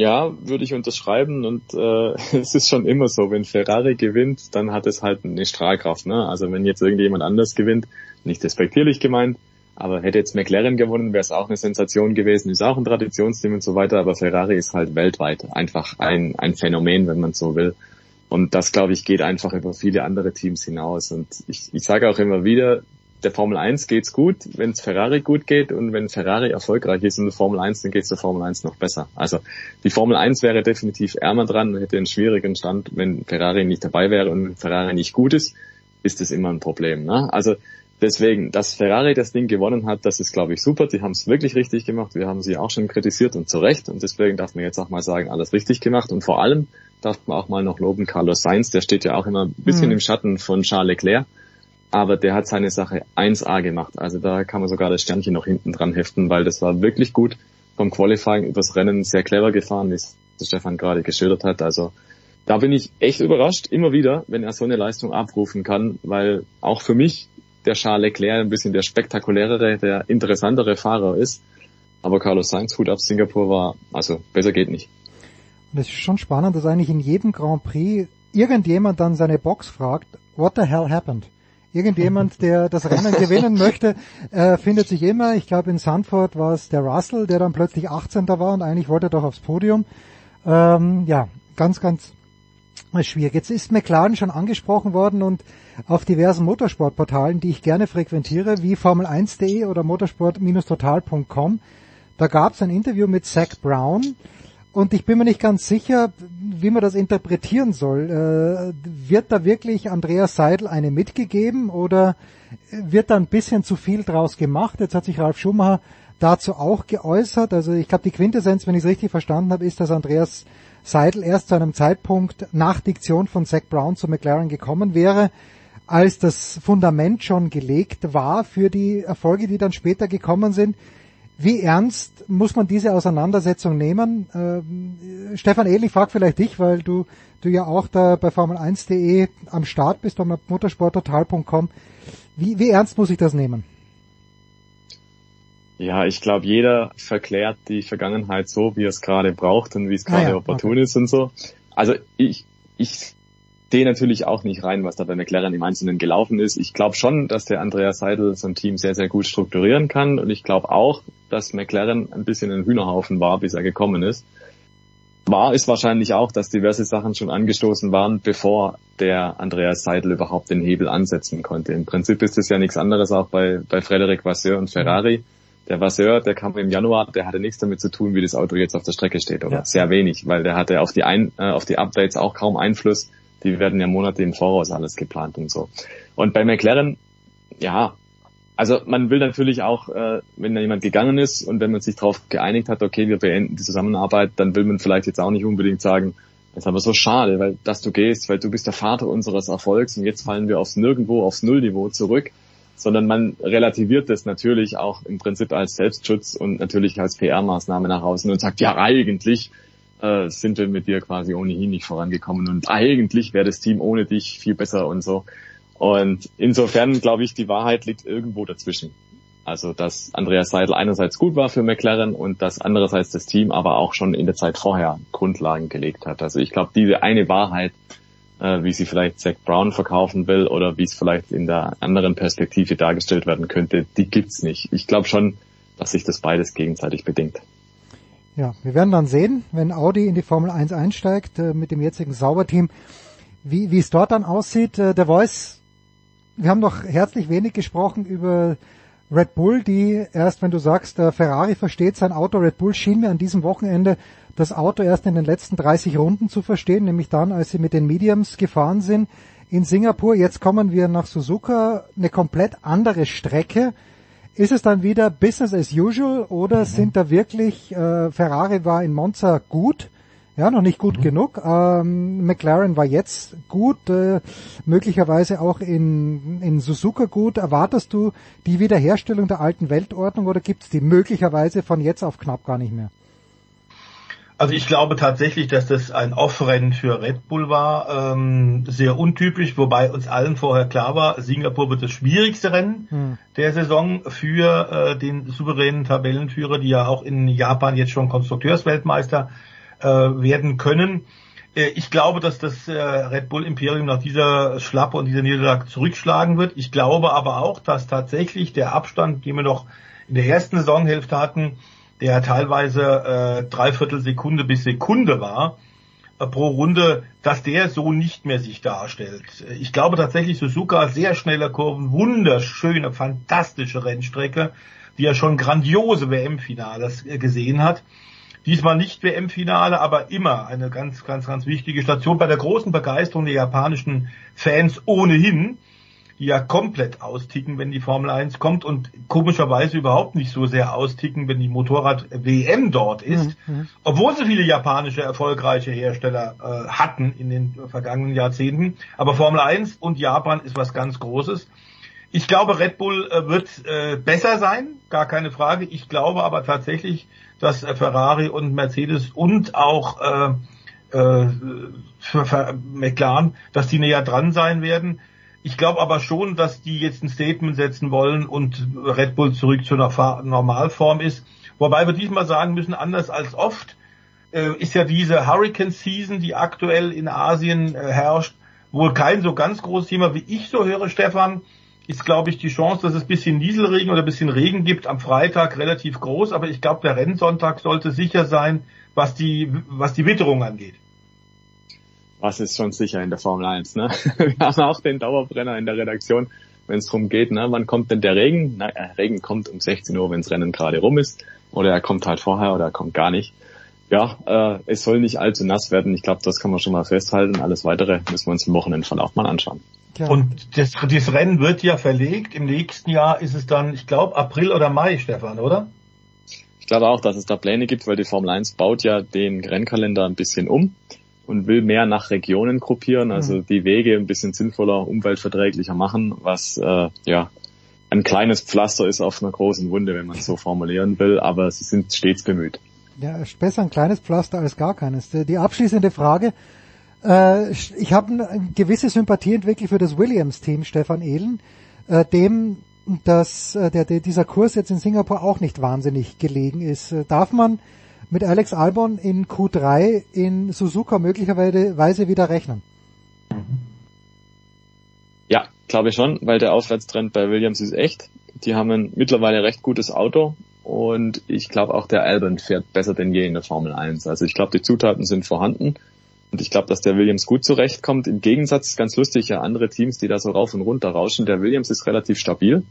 Ja, würde ich unterschreiben und äh, [laughs] es ist schon immer so, wenn Ferrari gewinnt, dann hat es halt eine Strahlkraft. Ne? Also wenn jetzt irgendjemand anders gewinnt, nicht respektierlich gemeint, aber hätte jetzt McLaren gewonnen, wäre es auch eine Sensation gewesen, ist auch ein Traditionsteam und so weiter, aber Ferrari ist halt weltweit einfach ein, ein Phänomen, wenn man so will. Und das, glaube ich, geht einfach über viele andere Teams hinaus. Und ich, ich sage auch immer wieder, der Formel 1 geht's gut, wenn es Ferrari gut geht und wenn Ferrari erfolgreich ist in der Formel 1, dann geht's der Formel 1 noch besser. Also die Formel 1 wäre definitiv ärmer dran und hätte einen schwierigen Stand, wenn Ferrari nicht dabei wäre und wenn Ferrari nicht gut ist, ist das immer ein Problem. Ne? Also deswegen, dass Ferrari das Ding gewonnen hat, das ist, glaube ich, super. Die haben es wirklich richtig gemacht. Wir haben sie auch schon kritisiert und zu Recht. Und deswegen darf man jetzt auch mal sagen, alles richtig gemacht. Und vor allem darf man auch mal noch loben Carlos Sainz. Der steht ja auch immer ein bisschen mhm. im Schatten von Charles Leclerc aber der hat seine Sache 1A gemacht. Also da kann man sogar das Sternchen noch hinten dran heften, weil das war wirklich gut vom Qualifying übers Rennen sehr clever gefahren, wie es Stefan gerade geschildert hat. Also da bin ich echt überrascht, immer wieder, wenn er so eine Leistung abrufen kann, weil auch für mich der Charles Leclerc ein bisschen der spektakulärere, der interessantere Fahrer ist. Aber Carlos Sainz, Hut ab Singapur war, also besser geht nicht. Und es ist schon spannend, dass eigentlich in jedem Grand Prix irgendjemand dann seine Box fragt, what the hell happened? Irgendjemand, der das Rennen gewinnen möchte, äh, findet sich immer. Ich glaube, in Sanford war es der Russell, der dann plötzlich 18. war und eigentlich wollte er doch aufs Podium. Ähm, ja, ganz, ganz schwierig. Jetzt ist McLaren schon angesprochen worden und auf diversen Motorsportportalen, die ich gerne frequentiere, wie Formel1.de oder motorsport-total.com, da gab es ein Interview mit Zach Brown, und ich bin mir nicht ganz sicher, wie man das interpretieren soll. Äh, wird da wirklich Andreas Seidel eine mitgegeben oder wird da ein bisschen zu viel draus gemacht? Jetzt hat sich Ralf Schumacher dazu auch geäußert. Also ich glaube, die Quintessenz, wenn ich es richtig verstanden habe, ist, dass Andreas Seidel erst zu einem Zeitpunkt nach Diktion von Zach Brown zu McLaren gekommen wäre, als das Fundament schon gelegt war für die Erfolge, die dann später gekommen sind. Wie ernst muss man diese Auseinandersetzung nehmen? Ähm, Stefan Ehl, ich frage vielleicht dich, weil du, du ja auch da bei Formel1.de am Start bist, am motorsporttotal.com. Wie, wie ernst muss ich das nehmen? Ja, ich glaube, jeder verklärt die Vergangenheit so, wie er es gerade braucht und wie es gerade ah ja, opportun okay. ist und so. Also ich, ich sehe natürlich auch nicht rein, was da bei McLaren im Einzelnen gelaufen ist. Ich glaube schon, dass der Andreas Seidel so ein Team sehr, sehr gut strukturieren kann. Und ich glaube auch, dass McLaren ein bisschen ein Hühnerhaufen war, bis er gekommen ist. War ist wahrscheinlich auch, dass diverse Sachen schon angestoßen waren, bevor der Andreas Seidel überhaupt den Hebel ansetzen konnte. Im Prinzip ist es ja nichts anderes auch bei, bei Frederic Vasseur und Ferrari. Der Vasseur, der kam im Januar, der hatte nichts damit zu tun, wie das Auto jetzt auf der Strecke steht, oder? Ja. Sehr wenig, weil der hatte auf die, Ein äh, auf die Updates auch kaum Einfluss die werden ja Monate im Voraus alles geplant und so. Und bei McLaren, ja, also man will natürlich auch, äh, wenn da jemand gegangen ist und wenn man sich darauf geeinigt hat, okay, wir beenden die Zusammenarbeit, dann will man vielleicht jetzt auch nicht unbedingt sagen, das ist aber so schade, weil dass du gehst, weil du bist der Vater unseres Erfolgs und jetzt fallen wir aufs Nirgendwo, aufs Nullniveau zurück, sondern man relativiert das natürlich auch im Prinzip als Selbstschutz und natürlich als PR-Maßnahme nach außen und sagt, ja eigentlich äh, sind wir mit dir quasi ohnehin nicht vorangekommen und eigentlich wäre das Team ohne dich viel besser und so. Und insofern glaube ich, die Wahrheit liegt irgendwo dazwischen. Also, dass Andreas Seidel einerseits gut war für McLaren und dass andererseits das Team aber auch schon in der Zeit vorher Grundlagen gelegt hat. Also ich glaube, diese eine Wahrheit, äh, wie sie vielleicht Zach Brown verkaufen will oder wie es vielleicht in der anderen Perspektive dargestellt werden könnte, die gibt's nicht. Ich glaube schon, dass sich das beides gegenseitig bedingt. Ja, wir werden dann sehen, wenn Audi in die Formel 1 einsteigt äh, mit dem jetzigen Sauberteam, wie, wie es dort dann aussieht. Äh, der Voice, wir haben noch herzlich wenig gesprochen über Red Bull, die erst, wenn du sagst, äh, Ferrari versteht sein Auto, Red Bull schien mir an diesem Wochenende das Auto erst in den letzten 30 Runden zu verstehen, nämlich dann, als sie mit den Mediums gefahren sind in Singapur. Jetzt kommen wir nach Suzuka, eine komplett andere Strecke. Ist es dann wieder Business as usual oder mhm. sind da wirklich, äh, Ferrari war in Monza gut, Ja, noch nicht gut genug. Ähm, McLaren war jetzt gut, äh, möglicherweise auch in, in Suzuka gut. Erwartest du die Wiederherstellung der alten Weltordnung oder gibt es die möglicherweise von jetzt auf knapp gar nicht mehr? Also ich glaube tatsächlich, dass das ein Off-Rennen für Red Bull war, ähm, sehr untypisch, wobei uns allen vorher klar war, Singapur wird das schwierigste Rennen hm. der Saison für äh, den souveränen Tabellenführer, die ja auch in Japan jetzt schon Konstrukteursweltmeister äh, werden können. Äh, ich glaube, dass das äh, Red Bull Imperium nach dieser Schlappe und dieser Niederlage zurückschlagen wird. Ich glaube aber auch, dass tatsächlich der Abstand, den wir noch in der ersten Saisonhälfte hatten, der teilweise äh, dreiviertel Sekunde bis Sekunde war äh, pro Runde, dass der so nicht mehr sich darstellt. Ich glaube tatsächlich Suzuka sehr schnelle Kurven, wunderschöne, fantastische Rennstrecke, die er schon grandiose WM-Finales äh, gesehen hat. Diesmal nicht WM-Finale, aber immer eine ganz, ganz, ganz wichtige Station bei der großen Begeisterung der japanischen Fans ohnehin die ja komplett austicken, wenn die Formel 1 kommt und komischerweise überhaupt nicht so sehr austicken, wenn die Motorrad-WM dort ist, mhm, mhm. obwohl sie viele japanische erfolgreiche Hersteller äh, hatten in den vergangenen Jahrzehnten. Aber Formel 1 und Japan ist was ganz Großes. Ich glaube, Red Bull äh, wird äh, besser sein, gar keine Frage. Ich glaube aber tatsächlich, dass äh, Ferrari und Mercedes und auch äh, äh, McLaren, dass die näher dran sein werden. Ich glaube aber schon, dass die jetzt ein Statement setzen wollen und Red Bull zurück zu einer Normalform ist. Wobei wir diesmal sagen müssen, anders als oft, äh, ist ja diese Hurricane Season, die aktuell in Asien äh, herrscht, wohl kein so ganz großes Thema, wie ich so höre, Stefan, ist, glaube ich, die Chance, dass es bisschen Nieselregen oder bisschen Regen gibt am Freitag relativ groß. Aber ich glaube, der Rennsonntag sollte sicher sein, was die, was die Witterung angeht was ist schon sicher in der Formel 1. Ne? [laughs] Wir haben auch den Dauerbrenner in der Redaktion, wenn es darum geht, ne? wann kommt denn der Regen? Na, äh, Regen kommt um 16 Uhr, wenn das Rennen gerade rum ist, oder er kommt halt vorher oder er kommt gar nicht. Ja, äh, es soll nicht allzu nass werden. Ich glaube, das kann man schon mal festhalten. Alles Weitere müssen wir uns im Wochenendverlauf mal anschauen. Ja. Und das, das Rennen wird ja verlegt. Im nächsten Jahr ist es dann, ich glaube, April oder Mai, Stefan, oder? Ich glaube auch, dass es da Pläne gibt, weil die Formel 1 baut ja den Rennkalender ein bisschen um und will mehr nach Regionen gruppieren, also mhm. die Wege ein bisschen sinnvoller, umweltverträglicher machen, was äh, ja ein kleines Pflaster ist auf einer großen Wunde, wenn man es so [laughs] formulieren will, aber sie sind stets bemüht. Ja, besser ein kleines Pflaster als gar keines. Die abschließende Frage, äh, ich habe eine gewisse Sympathie entwickelt für das Williams-Team, Stefan Ehlen, äh, dem dass äh, der, der, dieser Kurs jetzt in Singapur auch nicht wahnsinnig gelegen ist. Äh, darf man mit Alex Albon in Q3 in Suzuka möglicherweise wieder rechnen? Ja, glaube ich schon, weil der Aufwärtstrend bei Williams ist echt. Die haben ein mittlerweile recht gutes Auto und ich glaube auch der Albon fährt besser denn je in der Formel 1. Also ich glaube, die Zutaten sind vorhanden und ich glaube, dass der Williams gut zurechtkommt. Im Gegensatz, ganz lustig, ja andere Teams, die da so rauf und runter rauschen, der Williams ist relativ stabil.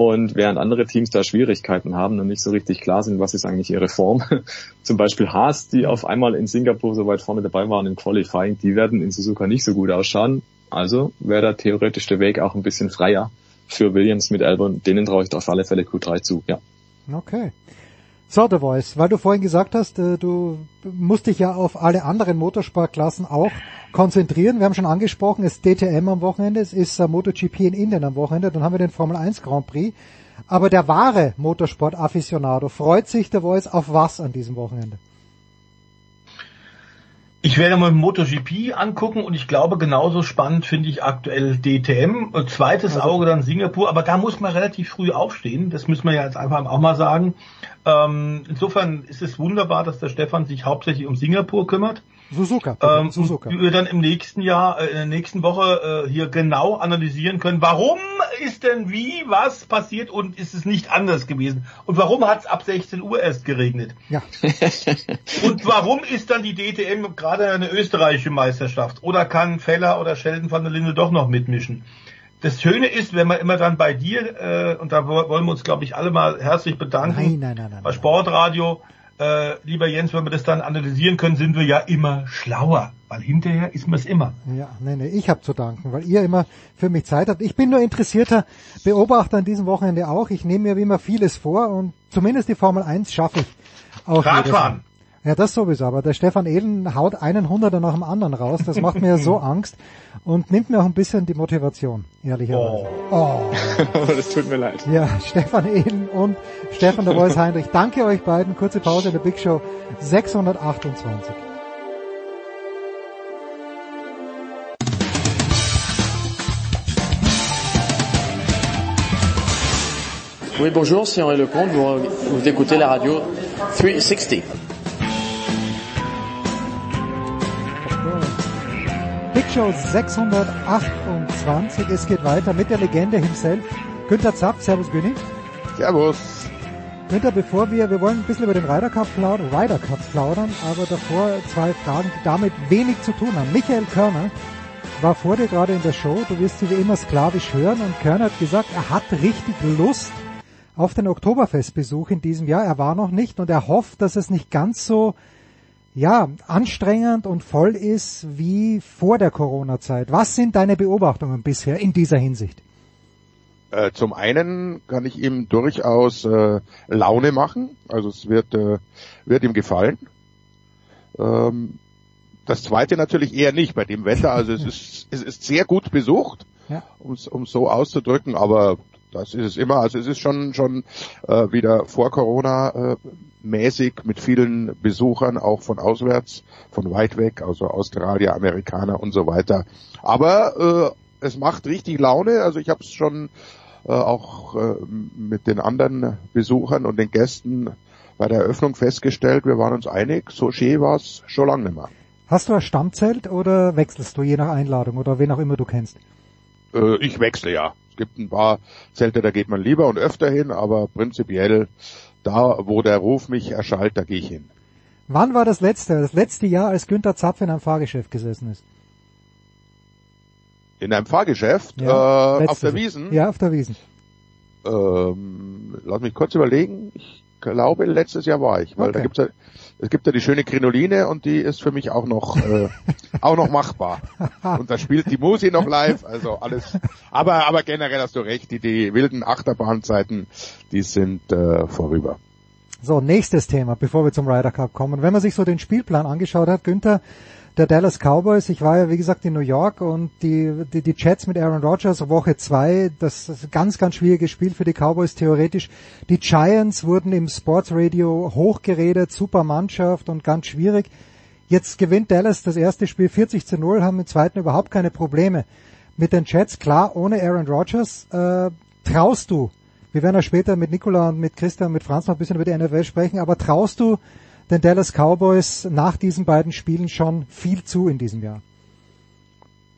Und während andere Teams da Schwierigkeiten haben und nicht so richtig klar sind, was ist eigentlich ihre Form, [laughs] zum Beispiel Haas, die auf einmal in Singapur so weit vorne dabei waren im Qualifying, die werden in Suzuka nicht so gut ausschauen. Also wäre da theoretisch der Weg auch ein bisschen freier für Williams mit Albon. Denen traue ich auf alle Fälle Q3 zu, ja. Okay. So, The Voice, weil du vorhin gesagt hast, äh, du musst dich ja auf alle anderen Motorsportklassen auch konzentrieren. Wir haben schon angesprochen, es ist DTM am Wochenende, es ist MotoGP in Indien am Wochenende, dann haben wir den Formel 1 Grand Prix. Aber der wahre Motorsport-Afficionado freut sich, The Voice, auf was an diesem Wochenende? Ich werde mal MotoGP angucken und ich glaube, genauso spannend finde ich aktuell DTM. Zweites also, Auge dann Singapur, aber da muss man relativ früh aufstehen. Das müssen wir ja jetzt einfach auch mal sagen. Ähm, insofern ist es wunderbar, dass der Stefan sich hauptsächlich um Singapur kümmert. Suzuka. Ähm, Suzuka. Wir dann im nächsten Jahr, äh, in der nächsten Woche äh, hier genau analysieren können, warum ist denn wie, was passiert und ist es nicht anders gewesen? Und warum hat es ab 16 Uhr erst geregnet? Ja. [laughs] und warum ist dann die DTM gerade eine österreichische Meisterschaft? Oder kann Feller oder Sheldon van der Linde doch noch mitmischen? Das Schöne ist, wenn man immer dann bei dir, äh, und da wollen wir uns, glaube ich, alle mal herzlich bedanken, nein, nein, nein, bei Sportradio, äh, lieber Jens, wenn wir das dann analysieren können, sind wir ja immer schlauer, weil hinterher ist man es immer. Ja, nee, nee, ich habe zu danken, weil ihr immer für mich Zeit habt. Ich bin nur interessierter Beobachter an diesem Wochenende auch. Ich nehme mir wie immer vieles vor und zumindest die Formel 1 schaffe ich auch. Radfahren. Ja, das sowieso, aber der Stefan Ehlen haut einen Hunderter nach dem anderen raus. Das macht mir so [laughs] Angst und nimmt mir auch ein bisschen die Motivation, ehrlicherweise. Oh. [laughs] das tut mir leid. Ja, Stefan Ehlen und Stefan der Voice Heinrich. Danke euch beiden. Kurze Pause in der Big Show 628. Oui, bonjour, c'est Henri Lecomte. Vous, vous écoutez la radio 360. Show 628. Es geht weiter mit der Legende himself. Günther Zapf, Servus Günni. Servus. Günther, bevor wir, wir wollen ein bisschen über den Ryder Cup plaudern, Ryder Cup plaudern, aber davor zwei Fragen, die damit wenig zu tun haben. Michael Körner war vor dir gerade in der Show, du wirst sie wie immer sklavisch hören und Körner hat gesagt, er hat richtig Lust auf den Oktoberfestbesuch in diesem Jahr. Er war noch nicht und er hofft, dass es nicht ganz so ja, anstrengend und voll ist wie vor der Corona-Zeit. Was sind deine Beobachtungen bisher in dieser Hinsicht? Äh, zum einen kann ich ihm durchaus äh, Laune machen, also es wird, äh, wird ihm gefallen. Ähm, das zweite natürlich eher nicht bei dem Wetter, also es [laughs] ist, es ist sehr gut besucht, ja. um es so auszudrücken, aber das ist es immer. Also es ist schon schon äh, wieder vor Corona äh, mäßig mit vielen Besuchern, auch von auswärts, von weit weg, also Australier, Amerikaner und so weiter. Aber äh, es macht richtig Laune. Also ich habe es schon äh, auch äh, mit den anderen Besuchern und den Gästen bei der Eröffnung festgestellt. Wir waren uns einig, so schön war es schon lange nicht mehr. Hast du ein Stammzelt oder wechselst du je nach Einladung oder wen auch immer du kennst? Äh, ich wechsle ja. Es gibt ein paar Zelte, da geht man lieber und öfter hin, aber prinzipiell da, wo der Ruf mich erschallt, da gehe ich hin. Wann war das letzte, das letzte Jahr, als Günther Zapf in einem Fahrgeschäft gesessen ist? In einem Fahrgeschäft? Ja, äh, auf der. Wiesen? Ja, auf der Wiesen. Ähm, lass mich kurz überlegen. Ich glaube, letztes Jahr war ich, weil da Okay. gibt's ja, es gibt ja die schöne Krinoline und die ist für mich auch noch, äh, [laughs] auch noch machbar. Und da spielt die Musi noch live, also alles. Aber, aber generell hast du recht, die, die wilden Achterbahnzeiten, die sind äh, vorüber. So, nächstes Thema, bevor wir zum Ryder Cup kommen. Wenn man sich so den Spielplan angeschaut hat, Günther, der Dallas Cowboys, ich war ja wie gesagt in New York und die, die, die Jets mit Aaron Rodgers, Woche zwei, das ist ganz, ganz schwieriges Spiel für die Cowboys theoretisch. Die Giants wurden im Sportsradio hochgeredet, super Mannschaft und ganz schwierig. Jetzt gewinnt Dallas das erste Spiel 40 zu 0, haben im zweiten überhaupt keine Probleme. Mit den Jets, klar, ohne Aaron Rodgers, äh, traust du, wir werden ja später mit Nicola und mit Christian und mit Franz noch ein bisschen über die NFL sprechen, aber traust du den Dallas Cowboys nach diesen beiden Spielen schon viel zu in diesem Jahr?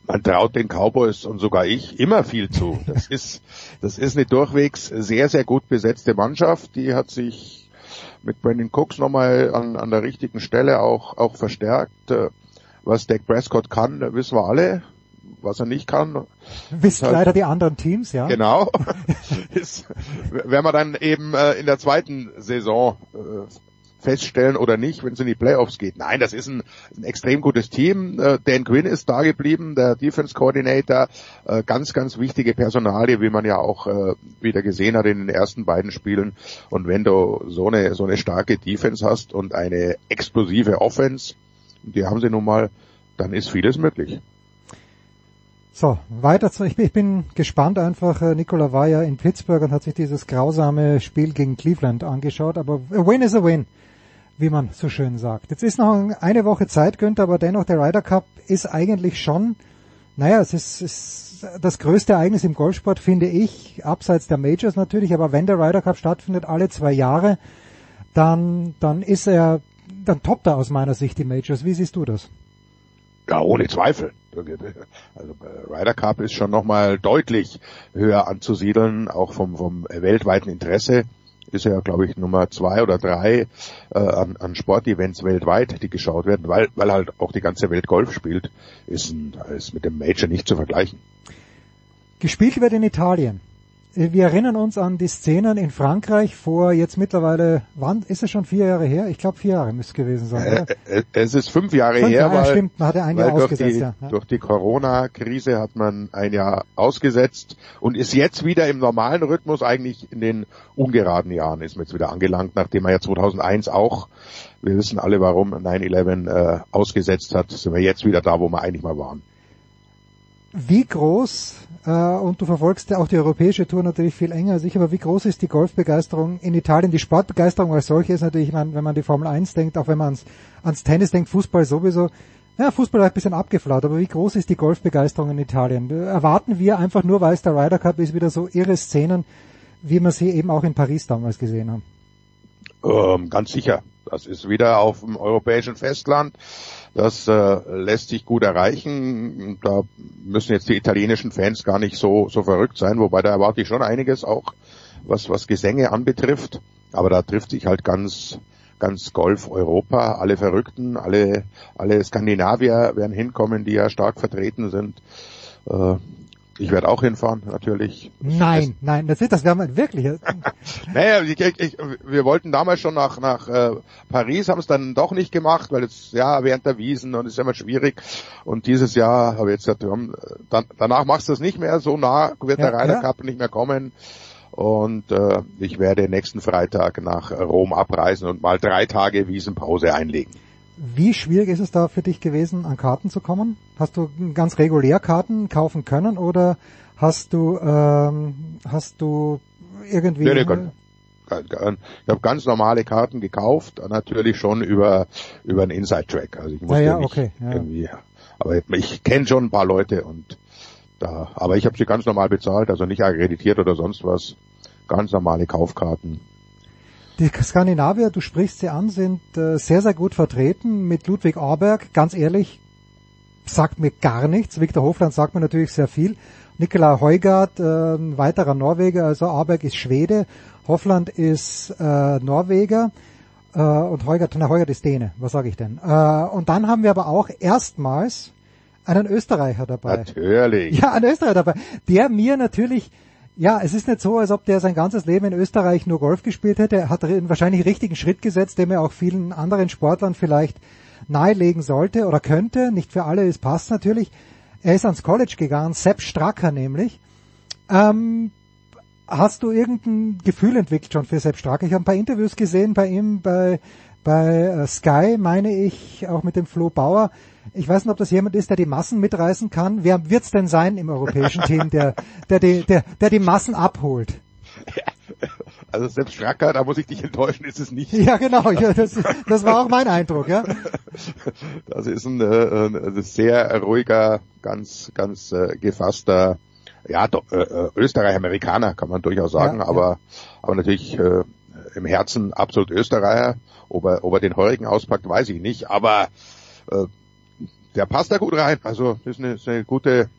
Man traut den Cowboys und sogar ich immer viel zu. Das [laughs] ist, das ist eine durchwegs sehr, sehr gut besetzte Mannschaft. Die hat sich mit Brandon Cooks nochmal an, an der richtigen Stelle auch, auch verstärkt. Äh, Was Dak Prescott kann, wissen wir alle. Was er nicht kann. Wissen halt- leider die anderen Teams, ja. Genau. [laughs] ist, werden wir dann eben äh, in der zweiten Saison äh, feststellen oder nicht, wenn es in die Playoffs geht. Nein, das ist ein, ein extrem gutes Team. Äh, Dan Quinn ist da geblieben, der Defense Coordinator. Äh, ganz, ganz wichtige Personalie, wie man ja auch äh, wieder gesehen hat in den ersten beiden Spielen. Und wenn du so eine, so eine starke Defense hast und eine explosive Offense, die haben sie nun mal, dann ist vieles möglich. So, weiter zu, ich bin, ich bin gespannt einfach, Nikola war ja in Pittsburgh und hat sich dieses grausame Spiel gegen Cleveland angeschaut, aber a win is a win, wie man so schön sagt. Jetzt ist noch eine Woche Zeit, Günther, aber dennoch der Ryder Cup ist eigentlich schon, naja, es ist, ist das größte Ereignis im Golfsport, finde ich, abseits der Majors natürlich, aber wenn der Ryder Cup stattfindet, alle zwei Jahre, dann, dann ist er, dann toppt er aus meiner Sicht die Majors. Wie siehst du das? Ja, ohne Zweifel. Also äh, Ryder Cup ist schon nochmal deutlich höher anzusiedeln, auch vom, vom weltweiten Interesse. Ist ja, glaube ich, Nummer zwei oder drei äh, an, an Sportevents weltweit, die geschaut werden, weil, weil halt auch die ganze Welt Golf spielt, ist, ein, ist mit dem Major nicht zu vergleichen. Gespielt wird in Italien. Wir erinnern uns an die Szenen in Frankreich vor jetzt mittlerweile, wann ist es schon vier Jahre her? Ich glaube vier Jahre müsste es gewesen sein. Oder? Äh, äh, Es ist fünf Jahre Fünf her, Jahre, weil, stimmt, man hatte ein weil Jahr durch, ausgesetzt, die, ja. Ja. durch die Corona-Krise hat man ein Jahr ausgesetzt und ist jetzt wieder im normalen Rhythmus, eigentlich in den ungeraden Jahren ist man jetzt wieder angelangt, nachdem man ja 2001 auch, wir wissen alle warum, 9-11 äh, ausgesetzt hat, sind wir jetzt wieder da, wo wir eigentlich mal waren. Wie groß, äh, und du verfolgst auch die europäische Tour natürlich viel enger als ich, aber wie groß ist die Golfbegeisterung in Italien? Die Sportbegeisterung als solche ist natürlich, wenn man die Formel 1 denkt, auch wenn man ans, ans Tennis denkt, Fußball sowieso, ja, Fußball hat ein bisschen abgeflaut, aber wie groß ist die Golfbegeisterung in Italien? Erwarten wir einfach nur, weil es der Ryder Cup ist, wieder so irre Szenen, wie wir sie eben auch in Paris damals gesehen haben? Ähm, ganz sicher. Das ist wieder auf dem europäischen Festland. Das äh, lässt sich gut erreichen. Da müssen jetzt die italienischen Fans gar nicht so, so verrückt sein, wobei da erwarte ich schon einiges auch, was, was Gesänge anbetrifft. Aber da trifft sich halt ganz, ganz Golf Europa, alle Verrückten, alle, alle Skandinavier werden hinkommen, die ja stark vertreten sind. Äh, ich werde auch hinfahren, natürlich. Nein, nein, das, das wäre mal wirklich. [laughs] Naja, ich, ich, wir wollten damals schon nach, nach äh, Paris, haben es dann doch nicht gemacht, weil es ja während der Wiesen und es ist immer schwierig. Und dieses Jahr habe ich jetzt gesagt, haben, dann, danach machst du es nicht mehr, so nah wird Ja, der Ryder ja. Cup nicht mehr kommen. Und äh, ich werde nächsten Freitag nach Rom abreisen und mal drei Tage Wiesenpause einlegen. Wie schwierig ist es da für dich gewesen, an Karten zu kommen? Hast du ganz regulär Karten kaufen können oder hast du ähm, hast du irgendwie Nee, nee, Ich habe ganz normale Karten gekauft, natürlich schon über über einen Inside-Track. Also ich musste ja, nicht okay, ja. irgendwie, aber ich kenne schon ein paar Leute und da, aber ich habe sie ganz normal bezahlt, also nicht akkreditiert oder sonst was. Ganz normale Kaufkarten. Die Skandinavier, du sprichst sie an, sind äh, sehr, sehr gut vertreten mit Ludwig Aberg. Ganz ehrlich, sagt mir gar nichts. Viktor Hofland sagt mir natürlich sehr viel. Nikola Heugard, äh, ein weiterer Norweger, also Aberg ist Schwede, Hofland ist äh, Norweger äh, und Heugard, na, Heugard ist Däne, was sage ich denn? Äh, und dann haben wir aber auch erstmals einen Österreicher dabei. Natürlich. Ja, ein Österreicher dabei, der mir natürlich, ja, es ist nicht so, als ob der sein ganzes Leben in Österreich nur Golf gespielt hätte. Er hat wahrscheinlich richtigen Schritt gesetzt, den er auch vielen anderen Sportlern vielleicht nahelegen sollte oder könnte. Nicht für alle, es passt natürlich. Er ist ans College gegangen, Sepp Stracker nämlich. Ähm, hast du irgendein Gefühl entwickelt schon für Sepp Stracker? Ich habe ein paar Interviews gesehen bei ihm bei, bei äh, Sky, meine ich, auch mit dem Flo Bauer. Ich weiß nicht, ob das jemand ist, der die Massen mitreißen kann. Wer wird's denn sein im europäischen [laughs] Team, der, der, die, der, der die Massen abholt? Also selbst Stracker, da muss ich dich enttäuschen, ist es nicht. [laughs] Ja, genau. Ja, das, das war auch mein Eindruck, ja. [laughs] Das ist ein, äh, ein sehr ruhiger, ganz, ganz äh, gefasster, ja, äh, Österreich-Amerikaner kann man durchaus sagen, ja. aber aber natürlich äh, im Herzen absolut Österreicher. Ob er, ob er den Heurigen auspackt, weiß ich nicht, aber äh, der passt da gut rein. Also ist eine, ist eine gute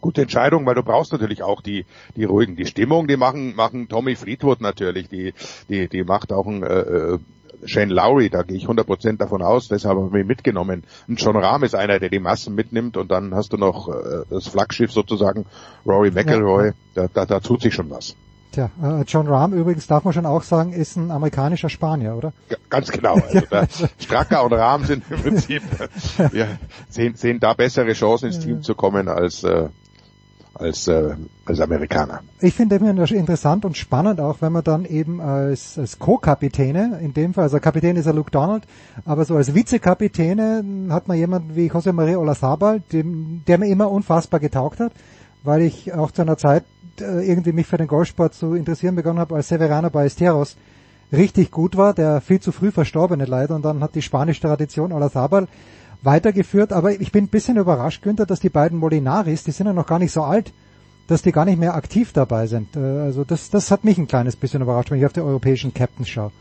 gute Entscheidung, weil du brauchst natürlich auch die die ruhigen. Die Stimmung, die machen machen Tommy Fleetwood natürlich, die die die macht auch ein äh, äh, Shane Lowry, da gehe ich 100% davon aus, deshalb haben wir ihn mitgenommen. Und John Rahm ist einer, der die Massen mitnimmt und dann hast du noch äh, das Flaggschiff sozusagen, Rory McIlroy, da, da, da tut sich schon was. Tja, äh, John Rahm übrigens darf man schon auch sagen, ist ein amerikanischer Spanier, oder? G- Ganz genau. [laughs] Also da, Stracker und Rahm sind im Prinzip, [laughs] wir sehen, sehen da bessere Chancen ins Team zu kommen als, äh, als, äh, als Amerikaner. Ich finde immer interessant und spannend auch, wenn man dann eben als, als Co-Kapitäne, in dem Fall, also Kapitän ist ja Luke Donald, aber so als Vizekapitäne hat man jemanden wie José María Olazabal, dem, der mir immer unfassbar getaugt hat, weil ich auch zu einer Zeit irgendwie mich für den Golfsport zu interessieren begonnen habe, als Severano Ballesteros richtig gut war, der viel zu früh verstorbene leider, und dann hat die spanische Tradition Olazabal weitergeführt, aber ich bin ein bisschen überrascht, Günther, dass die beiden Molinaris, die sind ja noch gar nicht so alt, dass die gar nicht mehr aktiv dabei sind. Äh, Also das, das hat mich ein kleines bisschen überrascht, wenn ich auf die europäischen Captains schaue.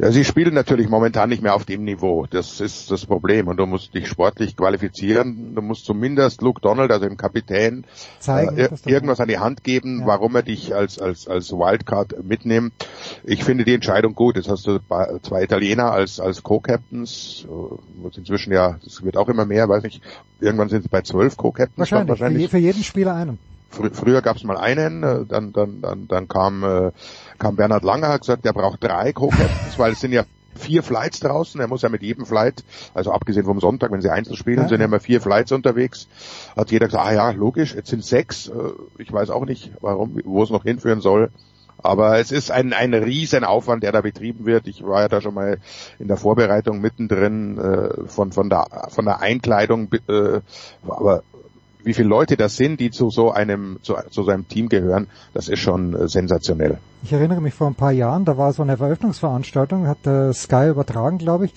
Ja, sie spielen natürlich momentan nicht mehr auf dem Niveau. Das ist das Problem. Und du musst dich sportlich qualifizieren. Du musst zumindest Luke Donald, also dem Kapitän, Zeigen, äh, irgendwas an die Hand geben, warum er dich als, als, als Wildcard mitnimmt. Ich finde die Entscheidung gut. Jetzt hast du zwei Italiener als, als Co-Captains. Äh, Inzwischen ja, das wird auch immer mehr, weiß nicht. Irgendwann sind es bei zwölf Co-Captains dann Wahrscheinlich, Für, je, für jeden Spieler einen. fr früher gab es mal einen, äh, dann, dann, dann, dann kam, äh, kam Bernhard Langer, hat gesagt, der braucht drei Co-Captains, [laughs] weil es sind ja vier Flights draußen. Er muss ja mit jedem Flight, also abgesehen vom Sonntag, wenn sie einzeln spielen, Ja. sind ja immer vier Flights unterwegs. Hat jeder gesagt, ah ja, logisch, jetzt sind sechs. Äh, Ich weiß auch nicht, warum, wo es noch hinführen soll. Aber es ist ein, ein riesen Aufwand, der da betrieben wird. Ich war ja da schon mal in der Vorbereitung mittendrin äh, von, von, der, von der Einkleidung. Äh, aber wie viele Leute das sind, die zu so einem, zu, zu so einem Team gehören, das ist schon äh, sensationell. Ich erinnere mich vor ein paar Jahren, da war so eine Eröffnungsveranstaltung, hat äh, Sky übertragen, glaube ich.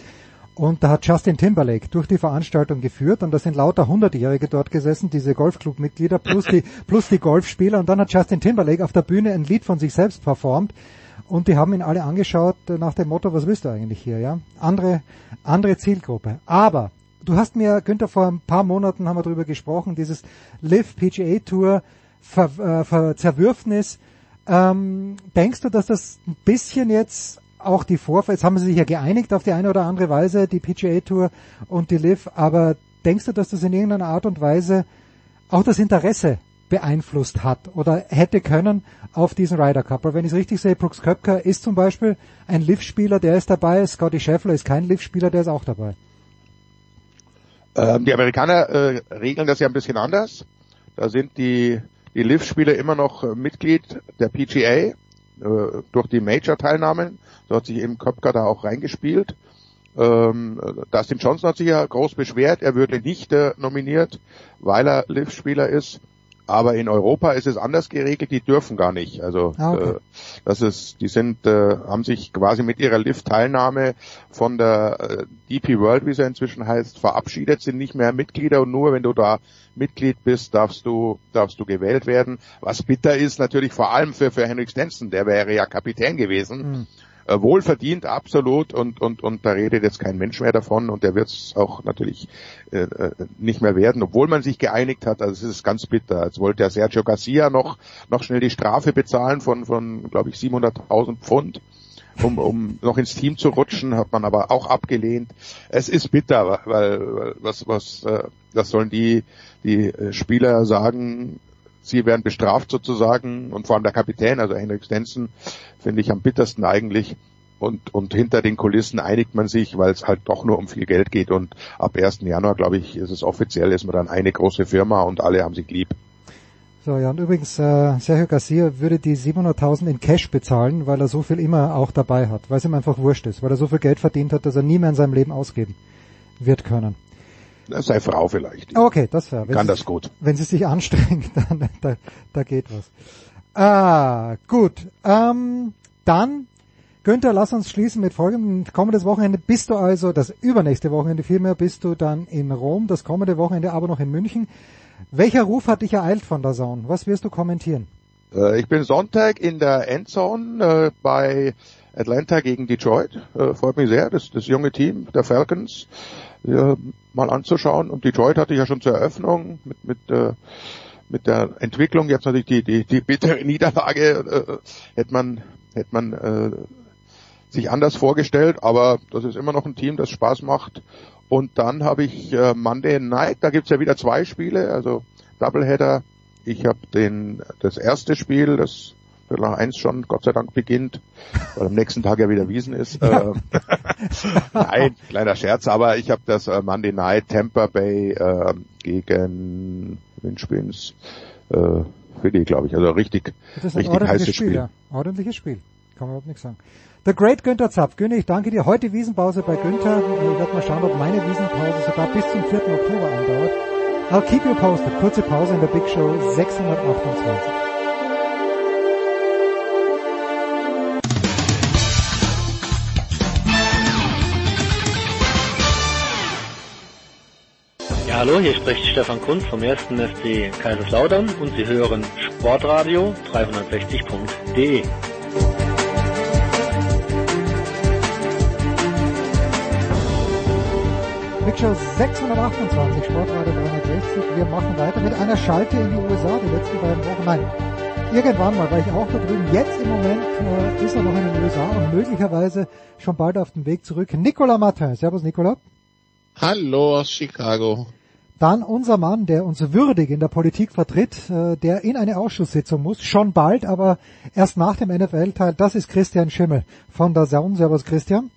Und da hat Justin Timberlake durch die Veranstaltung geführt und da sind lauter Hundertjährige dort gesessen, diese Golfclub-Mitglieder plus die, [laughs] plus die Golfspieler und dann hat Justin Timberlake auf der Bühne ein Lied von sich selbst performt und die haben ihn alle angeschaut äh, nach dem Motto, was willst du eigentlich hier, ja? Andere, andere Zielgruppe. Aber du hast mir, Günther, vor ein paar Monaten haben wir darüber gesprochen, dieses Live PGA Tour Ver, äh, Ver Zerwürfnis. Ähm, denkst du, dass das ein bisschen jetzt auch die Vorfälle, jetzt haben sie sich ja geeinigt auf die eine oder andere Weise, die PGA Tour und die Live, aber denkst du, dass das in irgendeiner Art und Weise auch das Interesse beeinflusst hat oder hätte können auf diesen Ryder Cup? Weil wenn ich es richtig sehe, Brooks Köpker ist zum Beispiel ein Liv-Spieler, der ist dabei, Scotty Scheffler ist kein Liv-Spieler, der ist auch dabei. Ähm, die Amerikaner äh, regeln das ja ein bisschen anders. Da sind die, die Liv-Spieler immer noch äh, Mitglied der PGA äh, durch die Major-Teilnahmen. So hat sich eben Köpker da auch reingespielt. Ähm, Dustin Johnson hat sich ja groß beschwert, er würde nicht äh, nominiert, weil er Liv-Spieler ist. Aber in Europa ist es anders geregelt, die dürfen gar nicht. Also Ah, okay. äh, das ist, die sind, äh, haben sich quasi mit ihrer Lift-Teilnahme von der äh, DP World, wie es ja inzwischen heißt, verabschiedet, sind nicht mehr Mitglieder und nur wenn du da Mitglied bist, darfst du, darfst du gewählt werden. Was bitter ist natürlich vor allem für, für Henrik Stenson, der wäre ja Kapitän gewesen. Äh, wohlverdient, absolut, und, und, und da redet jetzt kein Mensch mehr davon und der wird es auch natürlich äh, äh, nicht mehr werden, obwohl man sich geeinigt hat. Also es ist ganz bitter. Jetzt wollte ja Sergio Garcia noch, noch schnell die Strafe bezahlen von, von glaube ich, 700.000 Pfund. Um, um noch ins Team zu rutschen, hat man aber auch abgelehnt. Es ist bitter, weil, weil was, was, äh, was sollen die, die äh, Spieler sagen? Sie werden bestraft sozusagen und vor allem der Kapitän, also Henrik Stenson, finde ich am bittersten eigentlich. Und, und hinter den Kulissen einigt man sich, weil es halt doch nur um viel Geld geht. Und ab 1. Januar, glaube ich, ist es offiziell, ist man dann eine große Firma und alle haben sich lieb. So, ja, und übrigens, äh, Sergio Garcia würde die 700.000 in Cash bezahlen, weil er so viel immer auch dabei hat, weil es ihm einfach wurscht ist, weil er so viel Geld verdient hat, dass er nie mehr in seinem Leben ausgeben wird können. Sei Frau vielleicht. Okay, das wäre. Kann das gut. Wenn sie sich anstrengt, [laughs] dann da, da geht was. Ah, gut. Ähm, dann, Günther, lass uns schließen mit folgendem. Kommendes Wochenende bist du also, das übernächste Wochenende vielmehr, bist du dann in Rom, das kommende Wochenende aber noch in München. Welcher Ruf hat dich ereilt von der Zone? Was wirst du kommentieren? Äh, ich bin Sonntag in der Endzone äh, bei Atlanta gegen Detroit. Äh, freut mich sehr, das, das junge Team der Falcons äh, mal anzuschauen. Und Detroit hatte ich ja schon zur Eröffnung mit, mit, äh, mit der Entwicklung. Jetzt natürlich die, die, die bittere [laughs] Niederlage äh, hätte man, hätte man äh, sich anders vorgestellt, aber das ist immer noch ein Team, das Spaß macht. Und dann habe ich äh, Monday Night, da gibt's ja wieder zwei Spiele, also Doubleheader. Ich habe den das erste Spiel, das Viertel nach eins schon, Gott sei Dank beginnt, weil am nächsten Tag ja wieder Wiesen ist. Äh, [laughs] Nein, kleiner Scherz, aber ich habe das äh, Monday Night Tampa Bay äh, gegen wen spielen's? Äh, Philly, glaube ich. Also richtig, Das ist ein richtig ordentliches heißes Spiel, Spiel. ja. Ordentliches Spiel. Kann man überhaupt nichts sagen. The Great Günther Zapf. Günther, ich danke dir. Heute Wiesenpause bei Günther. Ich werde mal schauen, ob meine Wiesenpause sogar bis zum 4. Oktober andauert. I'll keep you posted. Kurze Pause in der Big Show 628. hallo, hier spricht Stefan Kunz vom 1. FC Kaiserslautern und Sie hören Sportradio 360.de. Big Show 628, Sportradio 360. Wir machen weiter mit einer Schalte in die USA die letzten beiden Wochen. Nein, irgendwann mal war ich auch da drüben. Jetzt im Moment äh, ist er noch in den USA und möglicherweise schon bald auf dem Weg zurück. Nicolas Martin. Servus, Nicolas. Hallo aus Chicago. Dann unser Mann, der uns würdig in der Politik vertritt, äh, der in eine Ausschusssitzung muss, schon bald, aber erst nach dem NFL-Teil, das ist Christian Schimmel von der Saun. Servus Christian.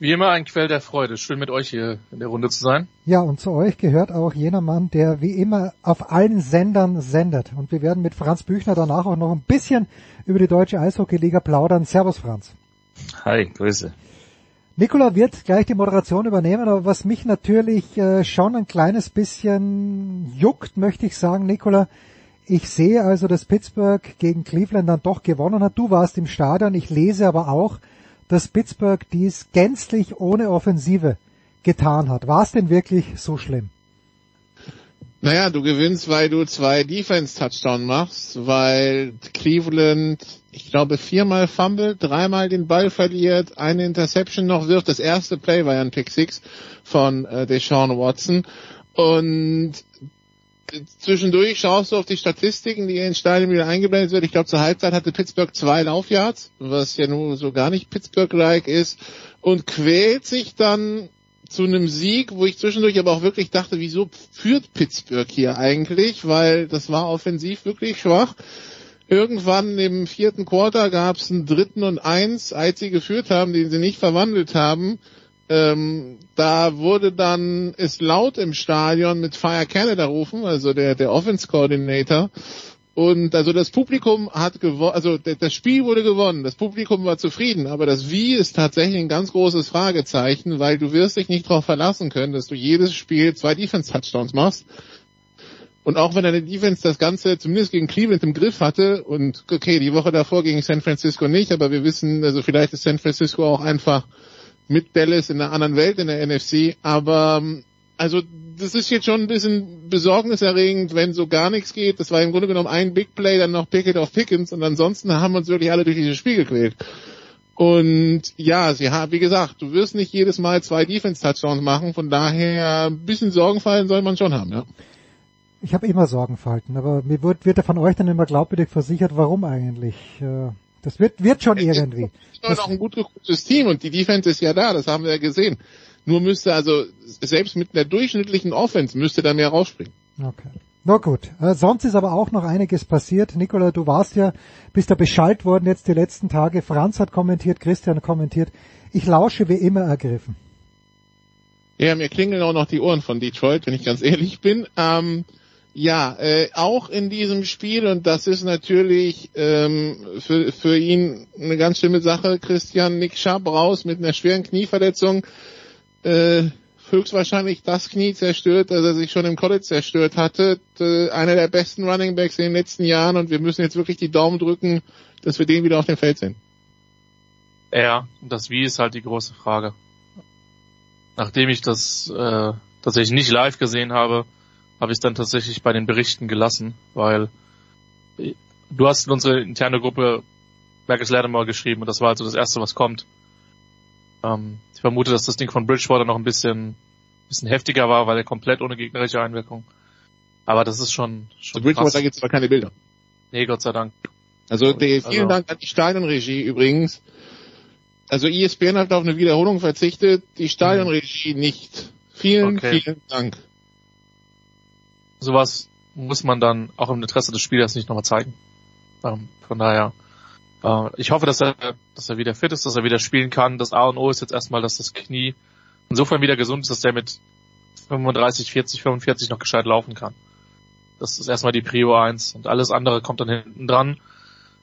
Wie immer ein Quell der Freude. Schön mit euch hier in der Runde zu sein. Ja, und zu euch gehört auch jener Mann, der wie immer auf allen Sendern sendet. Und wir werden mit Franz Büchner danach auch noch ein bisschen über die deutsche Eishockeyliga plaudern. Servus Franz. Hi, Grüße. Nikola wird gleich die Moderation übernehmen, aber was mich natürlich äh, schon ein kleines bisschen juckt, möchte ich sagen, Nikola, ich sehe also, dass Pittsburgh gegen Cleveland dann doch gewonnen hat. Du warst im Stadion, ich lese aber auch, dass Pittsburgh dies gänzlich ohne Offensive getan hat. War es denn wirklich so schlimm? Naja, du gewinnst, weil du zwei Defense-Touchdown machst, weil Cleveland, ich glaube, viermal fummelt, dreimal den Ball verliert, eine Interception noch wirft. Das erste Play war ja ein Pick Six von äh, Deshaun Watson. Und zwischendurch schaust du auf die Statistiken, die in den Stadien wieder eingeblendet wird. Ich glaube, zur Halbzeit hatte Pittsburgh zwei Laufyards, was ja nun so gar nicht Pittsburgh-like ist, und quält sich dann zu einem Sieg, wo ich zwischendurch aber auch wirklich dachte, wieso führt Pittsburgh hier eigentlich, weil das war offensiv wirklich schwach. Irgendwann im vierten Quarter gab es einen dritten und eins, als sie geführt haben, den sie nicht verwandelt haben. Ähm, da wurde dann es laut im Stadion mit Fire Canada rufen, also der, der Offense Coordinator. Und also das Publikum hat gewonnen, also das Spiel wurde gewonnen, das Publikum war zufrieden, aber das Wie ist tatsächlich ein ganz großes Fragezeichen, weil du wirst dich nicht darauf verlassen können, dass du jedes Spiel zwei Defense-Touchdowns machst. Und auch wenn deine Defense das Ganze zumindest gegen Cleveland im Griff hatte und okay, die Woche davor gegen San Francisco nicht, aber wir wissen, also vielleicht ist San Francisco auch einfach mit Dallas in einer anderen Welt in der NFC, aber also das ist jetzt schon ein bisschen besorgniserregend, wenn so gar nichts geht. Das war im Grunde genommen ein Big Play, dann noch Pickett auf Pickens und ansonsten haben wir uns wirklich alle durch dieses Spiel gequält. Und ja, sie haben, wie gesagt, du wirst nicht jedes Mal zwei Defense-Touchdowns machen, von daher ein bisschen Sorgenfallen soll man schon haben, ja. Ich habe immer Sorgenfalten, aber mir wird, wird ja von euch dann immer glaubwürdig versichert, warum eigentlich. Äh, das wird, wird schon irgendwie. Das ist noch ein gut gekochtes Team und die Defense ist ja da, das haben wir ja gesehen. Nur müsste also, selbst mit einer durchschnittlichen Offense müsste da mehr rausspringen. Okay. Na gut. Äh, sonst ist aber auch noch einiges passiert. Nikola, du warst ja, bist da Bescheid worden jetzt die letzten Tage. Franz hat kommentiert, Christian kommentiert. Ich lausche wie immer ergriffen. Ja, mir klingeln auch noch die Ohren von Detroit, wenn ich ganz ehrlich bin. Ähm, ja, äh, auch in diesem Spiel, und das ist natürlich ähm, für, für ihn eine ganz schlimme Sache, Christian Nick Schaub raus mit einer schweren Knieverletzung äh, höchstwahrscheinlich das Knie zerstört, das er sich schon im College zerstört hatte. Äh, einer der besten Running Backs in den letzten Jahren und wir müssen jetzt wirklich die Daumen drücken, dass wir den wieder auf dem Feld sehen. Ja, das Wie ist halt die große Frage. Nachdem ich das äh, tatsächlich nicht live gesehen habe, habe ich es dann tatsächlich bei den Berichten gelassen, weil du hast in unsere interne Gruppe Marcus Lattimore geschrieben und das war also das erste, was kommt. Ähm, ich vermute, dass das Ding von Bridgewater noch ein bisschen, bisschen heftiger war, weil er komplett ohne gegnerische Einwirkung. Aber das ist schon, schon Zu Bridgewater gibt es aber keine Bilder. Nee, Gott sei Dank. Also der, vielen also, Dank an die Stadionregie übrigens. Also ESPN hat auf eine Wiederholung verzichtet, die Stadionregie nicht. Vielen, okay. vielen Dank. Sowas muss man dann auch im Interesse des Spielers nicht nochmal zeigen. Ähm, von daher äh, ich hoffe, dass er, dass er wieder fit ist, dass er wieder spielen kann. Das A und O ist jetzt erstmal, dass das Knie insofern wieder gesund ist, dass der mit 35, 40, 45 noch gescheit laufen kann. Das ist erstmal die Prio 1 und alles andere kommt dann hinten dran,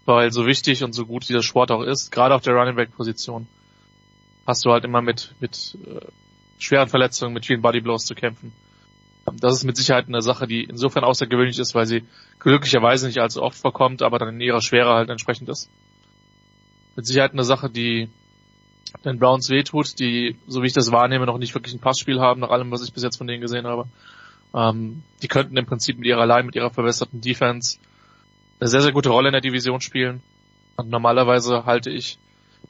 weil so wichtig und so gut wie der Sport auch ist, gerade auf der Running Back Position, hast du halt immer mit, mit äh, schweren Verletzungen, mit vielen Bodyblows zu kämpfen. Das ist mit Sicherheit eine Sache, die insofern außergewöhnlich ist, weil sie glücklicherweise nicht allzu oft vorkommt, aber dann in ihrer Schwere halt entsprechend ist mit Sicherheit eine Sache, die den Browns wehtut, die, so wie ich das wahrnehme, noch nicht wirklich ein Passspiel haben, nach allem, was ich bis jetzt von denen gesehen habe. Ähm, die könnten im Prinzip mit ihrer allein, mit ihrer verbesserten Defense eine sehr, sehr gute Rolle in der Division spielen. Und normalerweise halte ich,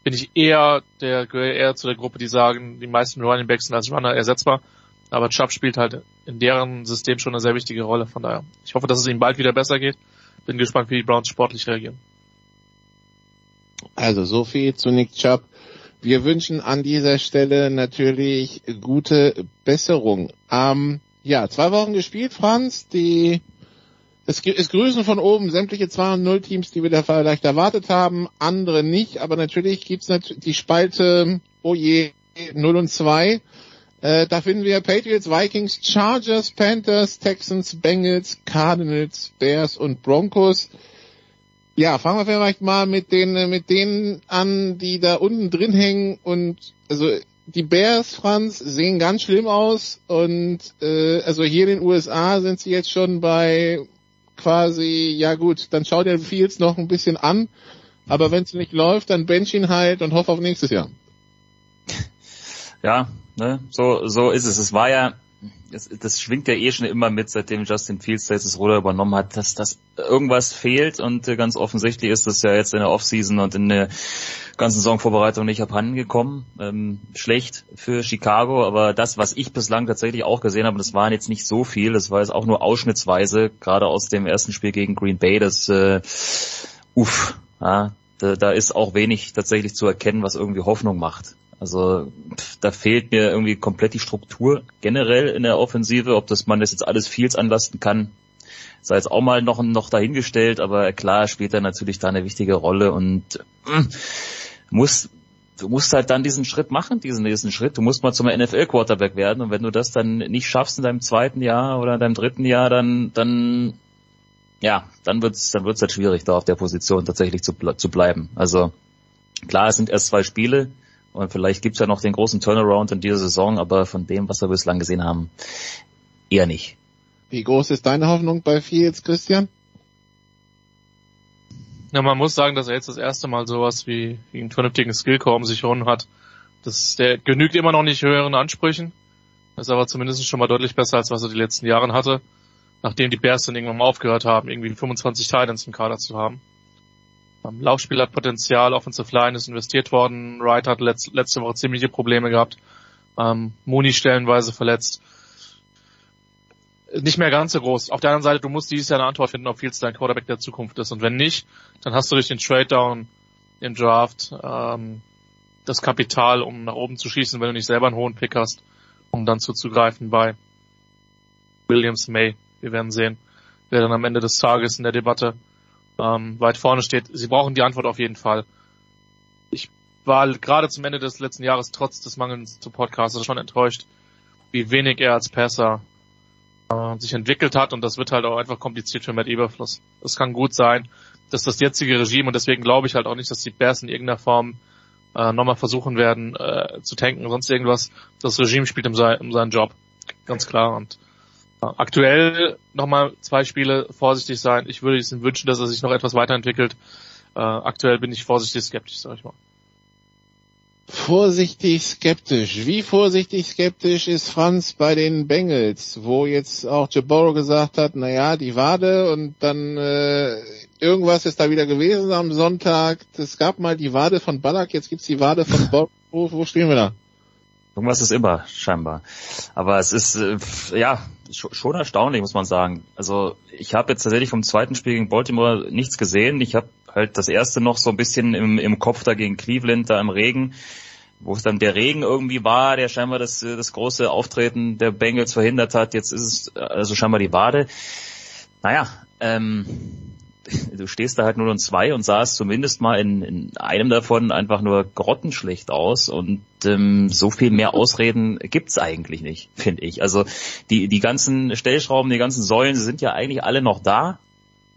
bin ich eher der, eher zu der Gruppe, die sagen, die meisten Running Backs sind als Runner ersetzbar. Aber Chubb spielt halt in deren System schon eine sehr wichtige Rolle. Von daher, ich hoffe, dass es ihm bald wieder besser geht. Bin gespannt, wie die Browns sportlich reagieren. Also so viel zu Nick Chubb. Wir wünschen an dieser Stelle natürlich gute Besserung. Ähm, Ja, zwei Wochen gespielt, Franz. Die es, es grüßen von oben sämtliche 2-0 Teams, die wir da vielleicht erwartet haben, andere nicht, aber natürlich gibt's natürlich die Spalte, oh je, 0 und 2. Äh, da finden wir Patriots, Vikings, Chargers, Panthers, Texans, Bengals, Cardinals, Bears und Broncos. Ja, fangen wir vielleicht mal mit den mit denen an, die da unten drin hängen und also die Bears, Franz, sehen ganz schlimm aus und äh, also hier in den USA sind sie jetzt schon bei quasi, ja gut, dann schau dir Fields noch ein bisschen an, aber wenn es nicht läuft, dann bench ihn halt und hoff auf nächstes Jahr. [laughs] Ja, ne, so, so ist es. Es war ja, das, das schwingt ja eh schon immer mit, seitdem Justin Fields das Ruder übernommen hat, dass das irgendwas fehlt. Und äh, ganz offensichtlich ist das ja jetzt in der Offseason und in der ganzen Saisonvorbereitung nicht abhanden gekommen. Ähm, schlecht für Chicago, aber das, was ich bislang tatsächlich auch gesehen habe, das waren jetzt nicht so viel, das war jetzt auch nur ausschnittsweise, gerade aus dem ersten Spiel gegen Green Bay, das äh, uff, ja, da, da ist auch wenig tatsächlich zu erkennen, was irgendwie Hoffnung macht. Also pff, da fehlt mir irgendwie komplett die Struktur generell in der Offensive, ob das man das jetzt alles Fields anlasten kann, sei jetzt auch mal noch, noch dahingestellt, aber klar spielt er natürlich da eine wichtige Rolle und äh, muss du musst halt dann diesen Schritt machen, diesen nächsten Schritt. Du musst mal zum NFL Quarterback werden und wenn du das dann nicht schaffst in deinem zweiten Jahr oder in deinem dritten Jahr, dann dann ja, dann wird's dann wird's halt schwierig da auf der Position tatsächlich zu, zu bleiben. Also klar, es sind erst zwei Spiele, und vielleicht gibt's ja noch den großen Turnaround in dieser Saison, aber von dem, was wir bislang gesehen haben, eher nicht. Wie groß ist deine Hoffnung bei Fields, Christian? Ja, man muss sagen, dass er jetzt das erste Mal sowas wie, wie einen vernünftigen Skillcore um sich herum hat. Das, der genügt immer noch nicht höheren Ansprüchen. Ist aber zumindest schon mal deutlich besser, als was er die letzten Jahre hatte. Nachdem die Bears dann irgendwann mal aufgehört haben, irgendwie 25 Titans im Kader zu haben. Laufspiel hat Potenzial, Offensive Line ist investiert worden. Wright hat letzt, letzte Woche ziemliche Probleme gehabt. Ähm, Mooney stellenweise verletzt. Nicht mehr ganz so groß. Auf der anderen Seite, du musst dieses Jahr eine Antwort finden, ob Fields dein Quarterback der Zukunft ist. Und wenn nicht, dann hast du durch den Trade Down im Draft ähm, das Kapital, um nach oben zu schießen, wenn du nicht selber einen hohen Pick hast, um dann zuzugreifen bei Williams May. Wir werden sehen, wer dann am Ende des Tages in der Debatte ähm, weit vorne steht. Sie brauchen die Antwort auf jeden Fall. Ich war gerade zum Ende des letzten Jahres trotz des Mangels zu Podcasts schon enttäuscht, wie wenig er als Passer äh, sich entwickelt hat und das wird halt auch einfach kompliziert für Matt Eberfluss. Es kann gut sein, dass das jetzige Regime und deswegen glaube ich halt auch nicht, dass die Bears in irgendeiner Form äh, nochmal versuchen werden äh, zu tanken, sonst irgendwas. Das Regime spielt um, sein, um seinen Job, ganz klar und Aktuell nochmal zwei Spiele vorsichtig sein. Ich würde ihm wünschen, dass er sich noch etwas weiterentwickelt. Äh, aktuell bin ich vorsichtig skeptisch, sag ich mal. Vorsichtig skeptisch. Wie vorsichtig skeptisch ist Franz bei den Bengals, wo jetzt auch Jaboro gesagt hat, na ja, die Wade und dann äh, irgendwas ist da wieder gewesen am Sonntag. Es gab mal die Wade von Ballack, jetzt gibt's die Wade von Bob. Wo, wo stehen wir da? Irgendwas ist immer, scheinbar. Aber es ist, äh, ja, schon erstaunlich, muss man sagen. Also ich habe jetzt tatsächlich vom zweiten Spiel gegen Baltimore nichts gesehen. Ich habe halt das erste noch so ein bisschen im, im Kopf da gegen Cleveland, da im Regen, wo es dann der Regen irgendwie war, der scheinbar das, das große Auftreten der Bengals verhindert hat. Jetzt ist es also scheinbar die Wade. Naja, ähm, du stehst da halt nur und zwei und sahst zumindest mal in, in einem davon einfach nur grottenschlecht aus und ähm, so viel mehr Ausreden gibt's eigentlich nicht, finde ich. Also die, die ganzen Stellschrauben, die ganzen Säulen sind ja eigentlich alle noch da.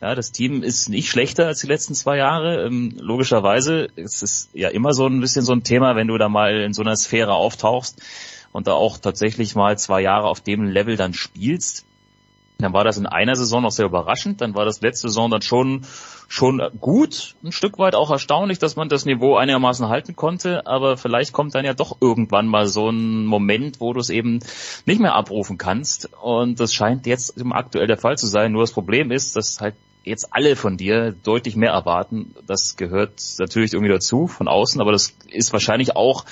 Ja, das Team ist nicht schlechter als die letzten zwei Jahre. Ähm, logischerweise es ist ja immer so ein bisschen so ein Thema, wenn du da mal in so einer Sphäre auftauchst und da auch tatsächlich mal zwei Jahre auf dem Level dann spielst dann war das in einer Saison noch sehr überraschend. Dann war das letzte Saison dann schon, schon gut. Ein Stück weit auch erstaunlich, dass man das Niveau einigermaßen halten konnte. Aber vielleicht kommt dann ja doch irgendwann mal so ein Moment, wo du es eben nicht mehr abrufen kannst. Und das scheint jetzt aktuell der Fall zu sein. Nur das Problem ist, dass halt jetzt alle von dir deutlich mehr erwarten. Das gehört natürlich irgendwie dazu von außen, aber das ist wahrscheinlich auch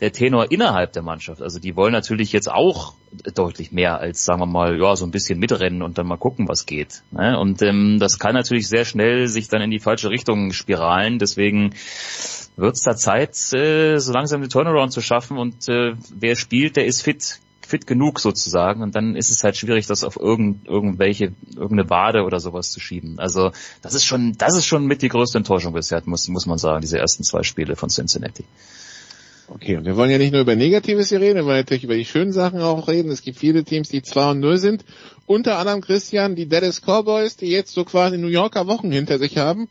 der Tenor innerhalb der Mannschaft. Also die wollen natürlich jetzt auch deutlich mehr als, sagen wir mal, ja, so ein bisschen mitrennen und dann mal gucken, was geht. Ne? Und ähm, das kann natürlich sehr schnell sich dann in die falsche Richtung spiralen. Deswegen wird es da Zeit, äh, so langsam den Turnaround zu schaffen und äh, wer spielt, der ist fit fit genug sozusagen und dann ist es halt schwierig, das auf irgend, irgendwelche, irgendeine Wade oder sowas zu schieben. Also das ist schon, das ist schon mit die größte Enttäuschung bisher, muss, muss man sagen, diese ersten zwei Spiele von Cincinnati. Okay, und wir wollen ja nicht nur über Negatives hier reden, wir wollen natürlich über die schönen Sachen auch reden. Es gibt viele Teams, die 2 und 0 sind. Unter anderem Christian, die Dallas Cowboys, die jetzt so quasi New Yorker Wochen hinter sich haben.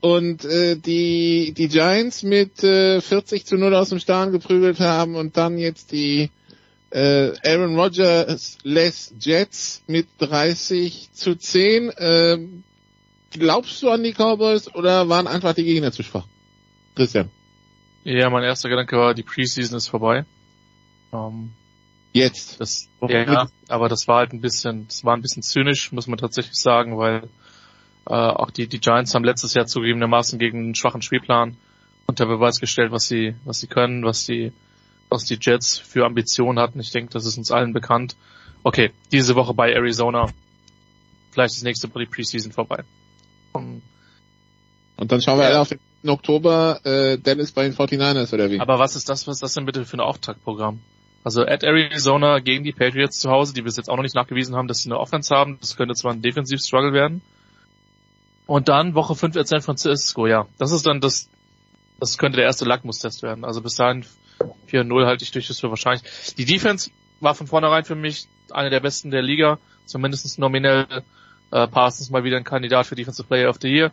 Und äh, die, die Giants mit äh, 40 zu 0 aus dem Stahlen geprügelt haben und dann jetzt die äh, Aaron Rodgers Les Jets mit 30 zu 10. Äh, glaubst du an die Cowboys oder waren einfach die Gegner zu schwach? Christian. Ja, mein erster Gedanke war, die Preseason ist vorbei. Ähm, Jetzt. Das, ja, aber das war halt ein bisschen, das war ein bisschen zynisch, muss man tatsächlich sagen, weil äh, auch die, die Giants haben letztes Jahr zugegebenermaßen gegen einen schwachen Spielplan unter Beweis gestellt, was sie, was sie können, was die, was die Jets für Ambitionen hatten. Ich denke, das ist uns allen bekannt. Okay, diese Woche bei Arizona. Vielleicht das nächste Mal die Preseason vorbei. Um, und dann schauen wir ja. alle auf den Oktober äh, Dennis bei den 49ers oder wie? Aber was ist das, was ist das denn bitte für ein Auftaktprogramm? Also at Arizona gegen die Patriots zu Hause, die bis jetzt auch noch nicht nachgewiesen haben, dass sie eine Offense haben. Das könnte zwar ein Defensiv-Struggle werden. Und dann Woche 5 at San Francisco, ja. Das ist dann das, das könnte der erste Lackmustest werden. Also bis dahin 4-0 halte ich durchaus für wahrscheinlich. Die Defense war von vornherein für mich eine der besten der Liga, zumindest nominell äh, Parsons mal wieder ein Kandidat für Defensive Player of the Year.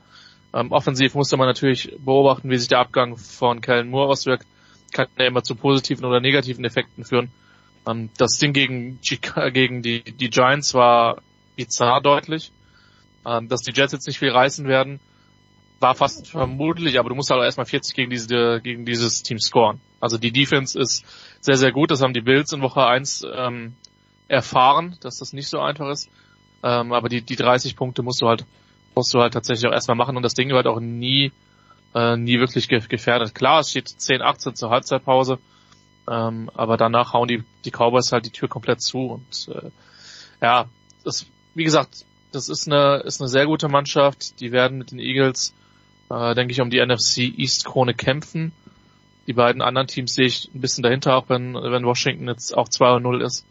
Ähm, offensiv musste man natürlich beobachten, wie sich der Abgang von Kellen Moore auswirkt. Kann ja immer zu positiven oder negativen Effekten führen. Ähm, das Ding gegen, gegen die, die Giants war bizarr deutlich. Ähm, dass die Jets jetzt nicht viel reißen werden, war fast vermutlich, aber du musst halt erstmal 40 gegen diese, gegen dieses Team scoren. Also die Defense ist sehr, sehr gut. Das haben die Bills in Woche 1 ähm, erfahren, dass das nicht so einfach ist. Ähm, aber die, die 30 Punkte musst du halt musst du halt tatsächlich auch erstmal machen und das Ding wird auch nie, äh, nie wirklich ge gefährdet. Klar, es steht 10-18 zur Halbzeitpause, ähm, aber danach hauen die, die Cowboys halt die Tür komplett zu und äh, ja, das, wie gesagt, das ist eine, ist eine sehr gute Mannschaft. Die werden mit den Eagles, äh, denke ich, um die NFC East Krone kämpfen. Die beiden anderen Teams sehe ich ein bisschen dahinter, auch wenn, wenn Washington jetzt auch 2-0 ist.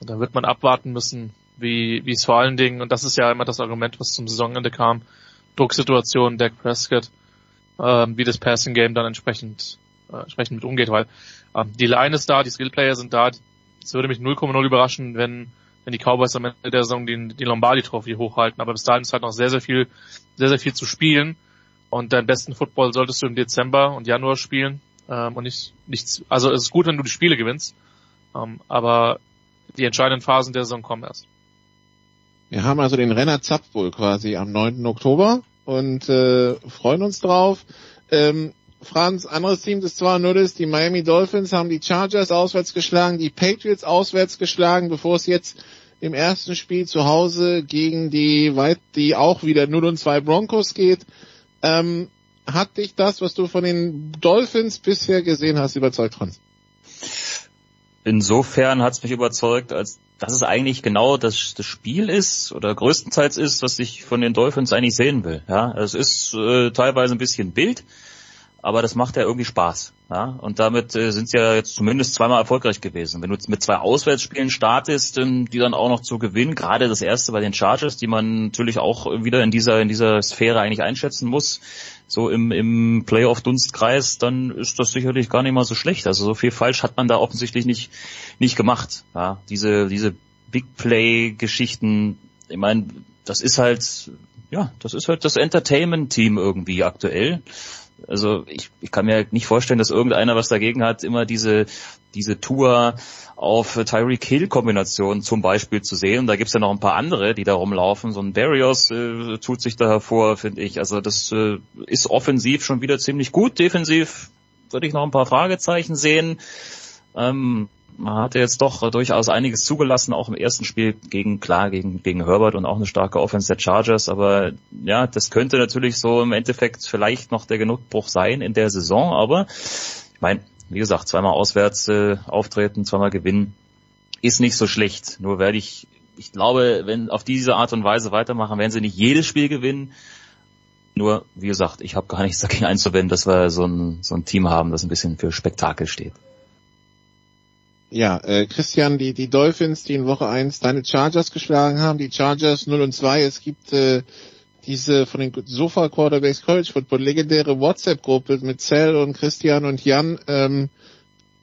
Und dann wird man abwarten müssen, wie, wie es vor allen Dingen, und das ist ja immer das Argument, was zum Saisonende kam, Drucksituation, Dak Prescott, ähm, wie das Passing Game dann entsprechend, äh, entsprechend mit umgeht, weil ähm, die Line ist da, die Skillplayer sind da. Es würde mich 0,0 überraschen, wenn, wenn die Cowboys am Ende der Saison die, die Lombardi-Trophy hochhalten. Aber bis dahin ist halt noch sehr, sehr viel, sehr, sehr viel zu spielen. Und deinen besten Football solltest du im Dezember und Januar spielen. Ähm, und nicht, nichts, also es ist gut, wenn du die Spiele gewinnst. Ähm, aber die entscheidenden Phasen der Saison kommen erst. Wir haben also den Renner Zapf wohl quasi am 9. Oktober und äh, freuen uns drauf. Ähm, Franz, anderes Team zwar nur ist, die Miami Dolphins haben die Chargers auswärts geschlagen, die Patriots auswärts geschlagen, bevor es jetzt im ersten Spiel zu Hause gegen die weit, die auch wieder 0 und 2 Broncos geht. Ähm, hat dich das, was du von den Dolphins bisher gesehen hast, überzeugt, Franz? Insofern hat es mich überzeugt, als dass es eigentlich genau das, das Spiel ist oder größtenteils ist, was ich von den Dolphins eigentlich sehen will. Ja, es ist äh, teilweise ein bisschen Bild, aber das macht ja irgendwie Spaß. Ja, und damit äh, sind sie ja jetzt zumindest zweimal erfolgreich gewesen. Wenn du mit zwei Auswärtsspielen startest, ähm, die dann auch noch zu gewinnen, gerade das erste bei den Chargers, die man natürlich auch wieder in dieser in dieser Sphäre eigentlich einschätzen muss, so im, im Playoff-Dunstkreis, dann ist das sicherlich gar nicht mal so schlecht. Also so viel falsch hat man da offensichtlich nicht, nicht gemacht. Ja, diese, diese Big Play-Geschichten, ich meine, das ist halt, ja, das ist halt das Entertainment-Team irgendwie aktuell. Also ich, ich kann mir nicht vorstellen, dass irgendeiner was dagegen hat, immer diese, diese Tour auf Tyreek Hill Kombination zum Beispiel zu sehen. Da gibt's ja noch ein paar andere, die da rumlaufen. So ein Barrios äh, tut sich da hervor, finde ich. Also das äh, ist offensiv schon wieder ziemlich gut. Defensiv würde ich noch ein paar Fragezeichen sehen. Ähm, man hatte jetzt doch durchaus einiges zugelassen, auch im ersten Spiel gegen, klar, gegen, gegen Herbert und auch eine starke Offense der Chargers, aber ja, das könnte natürlich so im Endeffekt vielleicht noch der Genugbuch sein in der Saison, aber ich meine, wie gesagt, zweimal auswärts äh, auftreten, zweimal gewinnen, ist nicht so schlecht. Nur werde ich, ich glaube, wenn auf diese Art und Weise weitermachen, werden sie nicht jedes Spiel gewinnen. Nur, wie gesagt, ich habe gar nichts dagegen einzuwenden, dass wir so ein, so ein Team haben, das ein bisschen für Spektakel steht. Ja, äh, Christian, die, die Dolphins, die in Woche 1 deine Chargers geschlagen haben, die Chargers 0 und 2, es gibt äh, diese von den Sofa Quarterbacks College Football legendäre WhatsApp-Gruppe mit Cell und Christian und Jan. Ähm,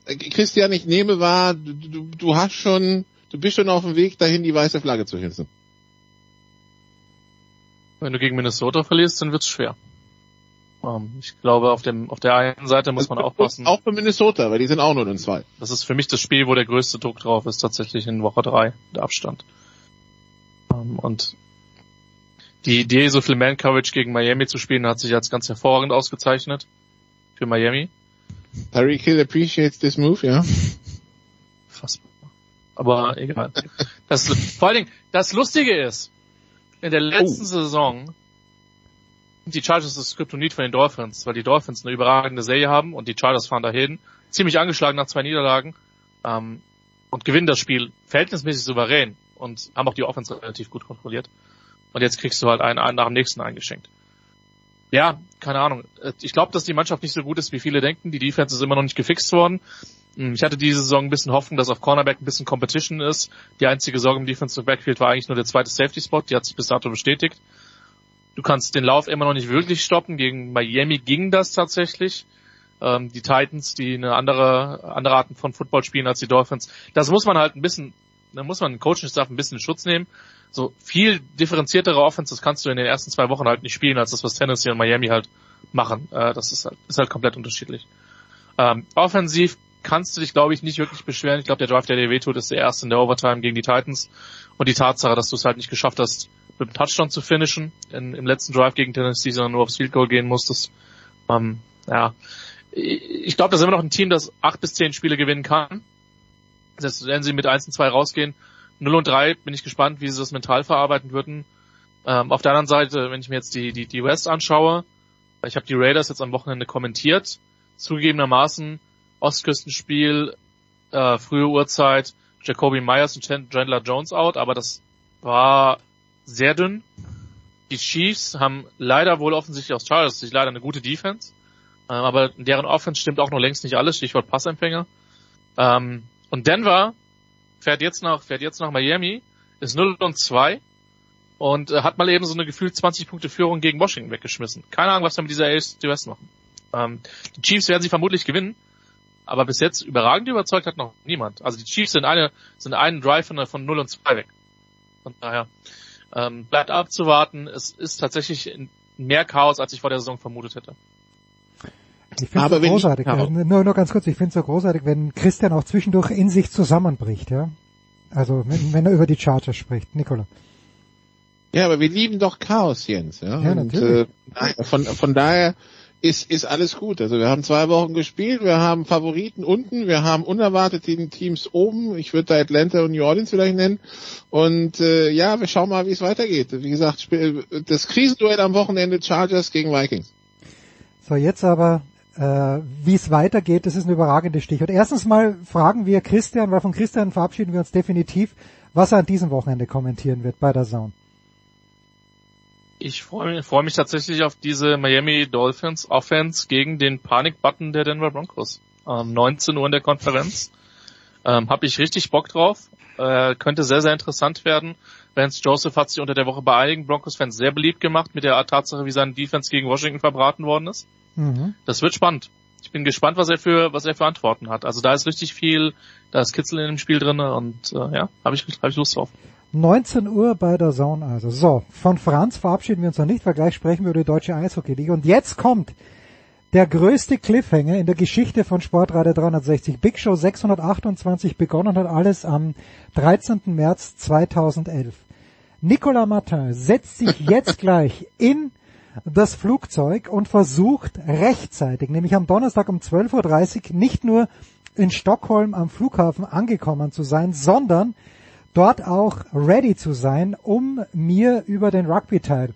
äh, Christian, ich nehme wahr, du, du, hast schon, du bist schon auf dem Weg dahin, die weiße Flagge zu hissen. Wenn du gegen Minnesota verlierst, dann wird's schwer. Ähm, ich glaube, auf dem auf der einen Seite muss man aufpassen. Auch für Minnesota, weil die sind auch 0 und 2. Das ist für mich das Spiel, wo der größte Druck drauf ist, tatsächlich in Woche 3, der Abstand. Ähm, und die Idee, so viel Man-Coverage gegen Miami zu spielen, hat sich als ganz hervorragend ausgezeichnet. Für Miami. Tyreek Hill appreciates this move, ja. Fassbar. Aber egal. Das, vor allen Dingen, das Lustige ist, in der letzten oh. Saison die Chargers das Kryptonit von den Dolphins, weil die Dolphins eine überragende Serie haben und die Chargers fahren dahin, ziemlich angeschlagen nach zwei Niederlagen ähm, und gewinnen das Spiel verhältnismäßig souverän und haben auch die Offense relativ gut kontrolliert. Und jetzt kriegst du halt einen, einen nach dem nächsten eingeschenkt. Ja, keine Ahnung. Ich glaube, dass die Mannschaft nicht so gut ist, wie viele denken. Die Defense ist immer noch nicht gefixt worden. Hm, ich hatte diese Saison ein bisschen Hoffnung, dass auf Cornerback ein bisschen Competition ist. Die einzige Sorge im Defensive Backfield war eigentlich nur der zweite Safety Spot. Die hat sich bis dato bestätigt. Du kannst den Lauf immer noch nicht wirklich stoppen. Gegen Miami ging das tatsächlich. Ähm, die Titans, die eine andere, andere Arten von Football spielen als die Dolphins. Das muss man halt ein bisschen, da muss man den Coaching-Staff ein bisschen in Schutz nehmen. So viel differenziertere Offenses kannst du in den ersten zwei Wochen halt nicht spielen, als das, was Tennessee und Miami halt machen. Äh, das ist halt, ist halt komplett unterschiedlich. Ähm, offensiv kannst du dich, glaube ich, nicht wirklich beschweren. Ich glaube, der Drive, der dir wehtut, ist der erste in der Overtime gegen die Titans. Und die Tatsache, dass du es halt nicht geschafft hast, mit dem Touchdown zu finishen in, im letzten Drive gegen Tennessee, sondern nur aufs Field Goal gehen musstest. Ähm, ja, ich glaube, das ist immer noch ein Team, das acht bis zehn Spiele gewinnen kann. Selbst wenn sie mit eins und zwei rausgehen. 0 und 3 bin ich gespannt, wie sie das mental verarbeiten würden. Ähm, auf der anderen Seite, wenn ich mir jetzt die, die, die West anschaue, ich habe die Raiders jetzt am Wochenende kommentiert, zugegebenermaßen Ostküstenspiel, äh, frühe Uhrzeit, Jacoby Myers und Chandler Jones out, aber das war sehr dünn. Die Chiefs haben leider wohl offensichtlich aus Chargers sich leider eine gute Defense. Ähm, aber deren Offense stimmt auch noch längst nicht alles, Stichwort Passempfänger. Ähm, und Denver fährt jetzt nach, fährt jetzt nach Miami, ist 0 und 2 und äh, hat mal eben so eine gefühlt 20 Punkte Führung gegen Washington weggeschmissen. Keine Ahnung, was wir mit dieser AFC West machen. Ähm, die Chiefs werden sie vermutlich gewinnen, aber bis jetzt überragend überzeugt hat noch niemand. Also die Chiefs sind eine, sind einen Drive von, von 0 und 2 weg. Von daher, ähm, bleibt abzuwarten. Es ist tatsächlich mehr Chaos, als ich vor der Saison vermutet hätte. Ich finde es so großartig. Ich, ja. nur, nur ganz kurz, ich finde es so großartig, wenn Christian auch zwischendurch in sich zusammenbricht, ja. Also wenn, wenn er über die Charter spricht, Nikola. Ja, aber wir lieben doch Chaos, Jens. Ja, ja Und, natürlich. Äh, von, von daher ist, ist alles gut. Also wir haben zwei Wochen gespielt, wir haben Favoriten unten, wir haben unerwartete Teams oben. Ich würde da Atlanta und New Orleans vielleicht nennen. Und äh, ja, wir schauen mal, wie es weitergeht. Wie gesagt, das Krisenduell am Wochenende Chargers gegen Vikings. So, jetzt aber, äh, wie es weitergeht, das ist ein überragendes Stichwort. Erstens mal fragen wir Christian, weil von Christian verabschieden wir uns definitiv, was er an diesem Wochenende kommentieren wird bei der Zone. Ich freue mich, freu mich tatsächlich auf diese Miami Dolphins Offense gegen den Panik-Button der Denver Broncos. Ähm, 19 Uhr in der Konferenz. Ähm, Habe ich richtig Bock drauf. Äh, könnte sehr, sehr interessant werden. Vance Joseph hat sich unter der Woche bei einigen Broncos-Fans sehr beliebt gemacht mit der Tatsache, wie sein Defense gegen Washington verbraten worden ist. Mhm. Das wird spannend. Ich bin gespannt, was er für was er für Antworten hat. Also da ist richtig viel, da ist Kitzel in dem Spiel drin und äh, ja, habe ich, hab ich Lust drauf. 19 Uhr bei der Zone also. So, von Franz verabschieden wir uns noch nicht, weil gleich sprechen wir über die deutsche Eishockey-Liga. Und jetzt kommt der größte Cliffhanger in der Geschichte von Sportradio 360. Big Show 628 begonnen hat alles am 13. März 2011. Nicolas Martin setzt sich [laughs] jetzt gleich in das Flugzeug und versucht rechtzeitig, nämlich am Donnerstag um 12.30 Uhr, nicht nur in Stockholm am Flughafen angekommen zu sein, sondern dort auch ready zu sein, um mir über den Rugby-Teil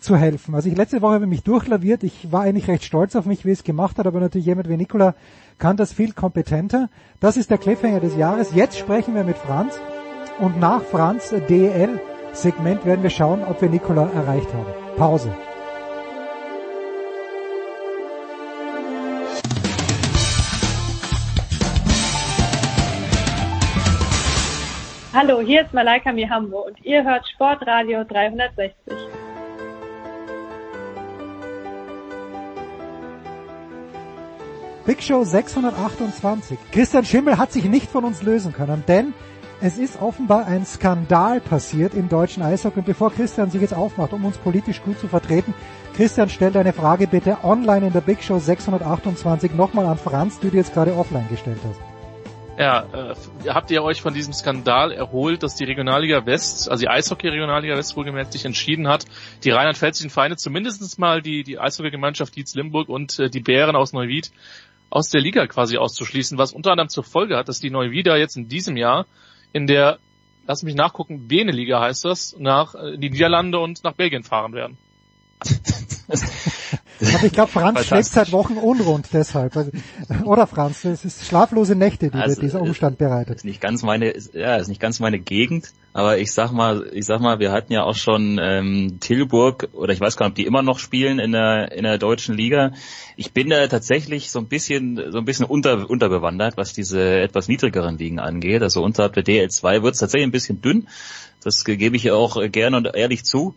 zu helfen. Also ich letzte Woche habe mich durchlaviert. Ich war eigentlich recht stolz auf mich, wie es gemacht hat, aber natürlich jemand wie Nikola kann das viel kompetenter. Das ist der Cliffhanger des Jahres. Jetzt sprechen wir mit Franz und nach Franz DEL Segment werden wir schauen, ob wir Nikola erreicht haben. Pause. Hallo, hier ist Malaika Mihambo und ihr hört Sportradio 360. Big Show 628. Christian Schimmel hat sich nicht von uns lösen können, denn es ist offenbar ein Skandal passiert im deutschen Eishockey. Und bevor Christian sich jetzt aufmacht, um uns politisch gut zu vertreten, Christian, stell deine Frage bitte online in der Big Show 628 nochmal an Franz, die du jetzt gerade offline gestellt hast. Ja, äh, habt ihr euch von diesem Skandal erholt, dass die Regionalliga West, also die Eishockey-Regionalliga West wohlgemerkt sich entschieden hat, die rheinland-pfälzischen Vereine zumindest mal die, die Eishockey-Gemeinschaft Dietz Limburg und äh, die Bären aus Neuwied aus der Liga quasi auszuschließen, was unter anderem zur Folge hat, dass die Neuwieder jetzt in diesem Jahr in der, lass mich nachgucken, Bene-Liga heißt das, nach äh, die Niederlande und nach Belgien fahren werden. Aber ich glaube, Franz schläft seit Wochen unrund deshalb. Also, oder Franz, es ist schlaflose Nächte, die also, dieser Umstand bereitet. Ist nicht ganz meine, ja, ist nicht ganz meine Gegend, aber ich sag mal, ich sag mal, wir hatten ja auch schon ähm, Tilburg oder ich weiß gar nicht, ob die immer noch spielen in der in der deutschen Liga. Ich bin da tatsächlich so ein bisschen so ein bisschen unter unterbewandert, was diese etwas niedrigeren Ligen angeht. Also unterhalb der DL2 wird es tatsächlich ein bisschen dünn. Das gebe ich auch gerne und ehrlich zu.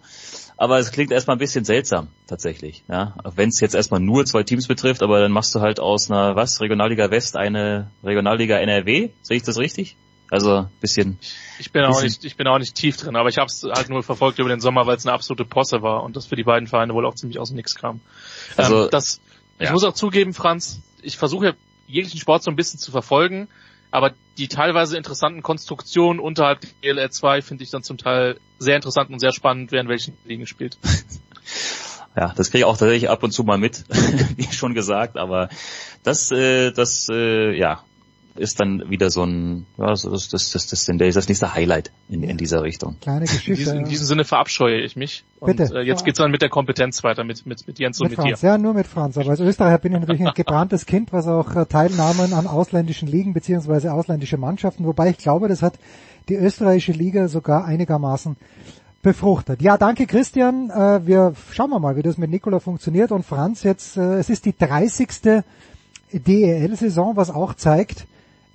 Aber es klingt erstmal ein bisschen seltsam, tatsächlich. Ja, wenn es jetzt erstmal nur zwei Teams betrifft, aber dann machst du halt aus einer was Regionalliga West eine Regionalliga NRW. Sehe ich das richtig? Also bisschen. Ich bin bisschen auch nicht, ich bin auch nicht tief drin, aber ich habe es halt nur verfolgt über den Sommer, weil es eine absolute Posse war und das für die beiden Vereine wohl auch ziemlich aus dem Nix kam. Also ähm, das. Ja. Ich muss auch zugeben, Franz, ich versuche jeglichen Sport so ein bisschen zu verfolgen aber die teilweise interessanten Konstruktionen unterhalb der DLR 2 finde ich dann zum Teil sehr interessant und sehr spannend, wer in welchen Ligen spielt. [laughs] Ja, das kriege ich auch tatsächlich ab und zu mal mit, [laughs] wie schon gesagt, aber das, äh, das, äh, ja, ist dann wieder so ein, ja, das, das, das, das, das, das, das nächste Highlight in, in dieser Richtung. Kleine Geschichte. In diesem, in diesem Sinne verabscheue ich mich. Bitte. Und, äh, jetzt geht's dann mit der Kompetenz weiter, mit, mit, mit Jens mit und mit Franz. dir. Ja, nur mit Franz. Aber als Österreicher bin ich natürlich ein gebranntes Kind, was auch äh, Teilnahmen an ausländischen Ligen beziehungsweise ausländische Mannschaften, wobei ich glaube, das hat die österreichische Liga sogar einigermaßen befruchtet. Ja, danke Christian. Äh, wir schauen wir mal, wie das mit Nikola funktioniert. Und Franz, jetzt, äh, es ist die 30. DEL-Saison, was auch zeigt,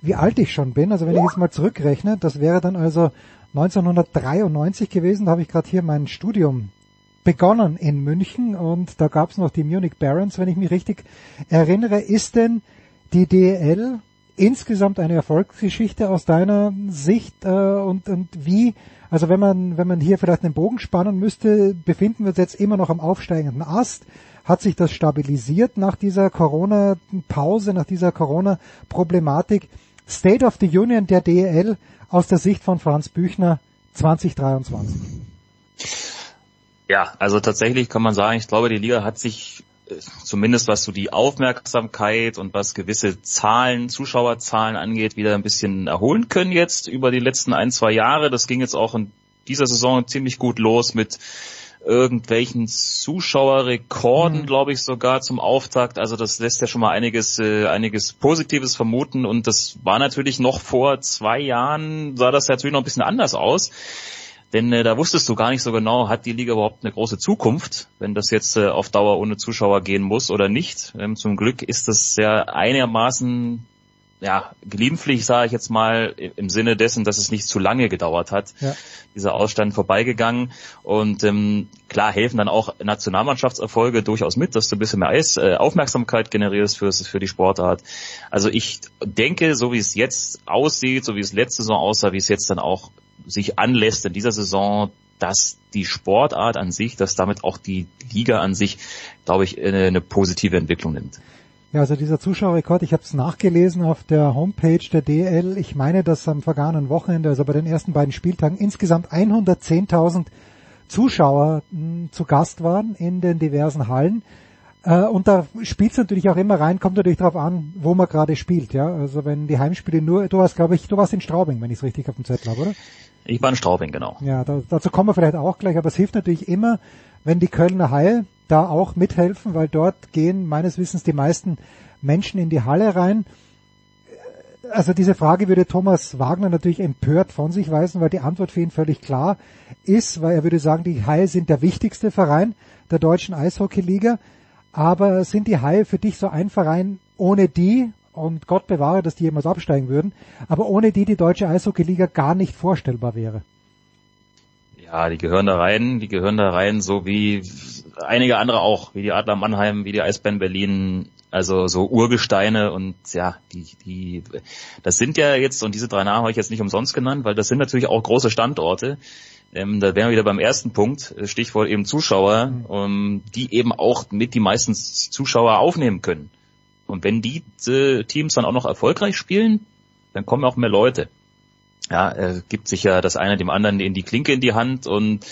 wie alt ich schon bin. Also wenn ich jetzt mal zurückrechne, das wäre dann also 1993 gewesen, da habe ich gerade hier mein Studium begonnen in München und da gab es noch die Munich Barons, wenn ich mich richtig erinnere. Ist denn die DEL insgesamt eine Erfolgsgeschichte aus deiner Sicht äh, und, und wie, also wenn man, wenn man hier vielleicht einen Bogen spannen müsste, befinden wir uns jetzt immer noch am aufsteigenden Ast. Hat sich das stabilisiert nach dieser Corona-Pause, nach dieser Corona-Problematik? State of the Union der DEL aus der Sicht von Franz Büchner 2023? Ja, also tatsächlich kann man sagen, ich glaube, die Liga hat sich äh, zumindest was so die Aufmerksamkeit und was gewisse Zahlen, Zuschauerzahlen angeht, wieder ein bisschen erholen können jetzt über die letzten ein, zwei Jahre. Das ging jetzt auch in dieser Saison ziemlich gut los mit irgendwelchen Zuschauerrekorden, mhm. glaube ich, sogar zum Auftakt. Also das lässt ja schon mal einiges, äh, einiges Positives vermuten. Und das war natürlich noch vor zwei Jahren, sah das natürlich noch ein bisschen anders aus. Denn äh, da wusstest du gar nicht so genau, hat die Liga überhaupt eine große Zukunft, wenn das jetzt äh, auf Dauer ohne Zuschauer gehen muss oder nicht. Ähm, zum Glück ist das ja einigermaßen ja, glimpflich, sage ich jetzt mal, im Sinne dessen, dass es nicht zu lange gedauert hat, ja. dieser Ausstand vorbeigegangen. Und ähm, klar helfen dann auch Nationalmannschaftserfolge durchaus mit, dass du ein bisschen mehr Eis, äh, Aufmerksamkeit generierst für, für die Sportart. Also ich denke, so wie es jetzt aussieht, so wie es letzte Saison aussah, wie es jetzt dann auch sich anlässt in dieser Saison, dass die Sportart an sich, dass damit auch die Liga an sich, glaube ich, eine, eine positive Entwicklung nimmt. Ja, also dieser Zuschauerrekord, ich habe es nachgelesen auf der Homepage der DL. Ich meine, dass am vergangenen Wochenende, also bei den ersten beiden Spieltagen, insgesamt 110.000 Zuschauer mh, hm, zu Gast waren in den diversen Hallen. Äh, und da spielt es natürlich auch immer rein, kommt natürlich darauf an, wo man gerade spielt. Ja, also wenn die Heimspiele nur, du warst, glaube ich, du warst in Straubing, wenn ich es richtig auf dem Zettel habe, oder? Ich war in Straubing, genau. Ja, da, dazu kommen wir vielleicht auch gleich, aber es hilft natürlich immer, wenn die Kölner Haie da auch mithelfen, weil dort gehen meines Wissens die meisten Menschen in die Halle rein. Also diese Frage würde Thomas Wagner natürlich empört von sich weisen, weil die Antwort für ihn völlig klar ist, weil er würde sagen, die Haie sind der wichtigste Verein der deutschen Eishockeyliga. Aber sind die Haie für dich so ein Verein, ohne die und Gott bewahre, dass die jemals absteigen würden, aber ohne die die deutsche Eishockeyliga gar nicht vorstellbar wäre. Ja, die gehören da rein, die gehören da rein, so wie einige andere auch, wie die Adler Mannheim, wie die Eisbären Berlin, also so Urgesteine und ja, die, die, das sind ja jetzt, und diese drei Namen habe ich jetzt nicht umsonst genannt, weil das sind natürlich auch große Standorte. Ähm, da wären wir wieder beim ersten Punkt, Stichwort eben Zuschauer, mhm. um, die eben auch mit die meisten Zuschauer aufnehmen können. Und wenn die äh, Teams dann auch noch erfolgreich spielen, dann kommen auch mehr Leute. Ja, äh, gibt sich ja das eine dem anderen in die Klinke in die Hand und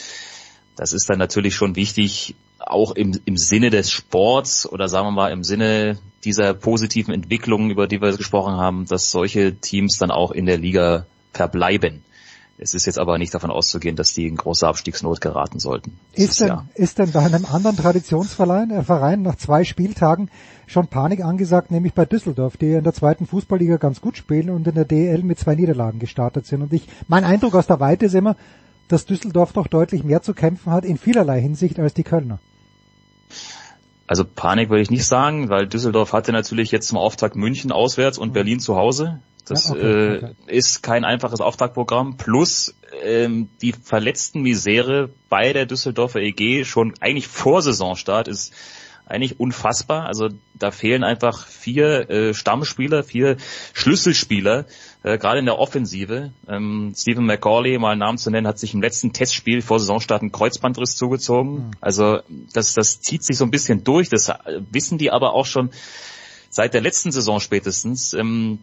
das ist dann natürlich schon wichtig, auch im, im Sinne des Sports oder sagen wir mal im Sinne dieser positiven Entwicklung, über die wir gesprochen haben, dass solche Teams dann auch in der Liga verbleiben. Es ist jetzt aber nicht davon auszugehen, dass die in große Abstiegsnot geraten sollten. Ist denn, ist denn bei einem anderen Traditionsverein äh, Verein nach zwei Spieltagen schon Panik angesagt, nämlich bei Düsseldorf, die in der zweiten Fußballliga ganz gut spielen und in der DL mit zwei Niederlagen gestartet sind. Und ich, mein Eindruck aus der Weite ist immer, dass Düsseldorf doch deutlich mehr zu kämpfen hat in vielerlei Hinsicht als die Kölner. Also Panik würde ich nicht sagen, weil Düsseldorf hatte natürlich jetzt zum Auftakt München auswärts und mhm. Berlin zu Hause. Das ja, okay, äh, okay. ist kein einfaches Auftaktprogramm. Plus ähm, die verletzten Misere bei der Düsseldorfer EG schon eigentlich vor Saisonstart ist eigentlich unfassbar. Also da fehlen einfach vier äh, Stammspieler, vier Schlüsselspieler, äh, gerade in der Offensive. Ähm, Stephen McCauley, mal einen Namen zu nennen, hat sich im letzten Testspiel vor Saisonstart einen Kreuzbandriss zugezogen. Mhm. Also das, das zieht sich so ein bisschen durch. Das wissen die aber auch schon seit der letzten Saison spätestens, ähm,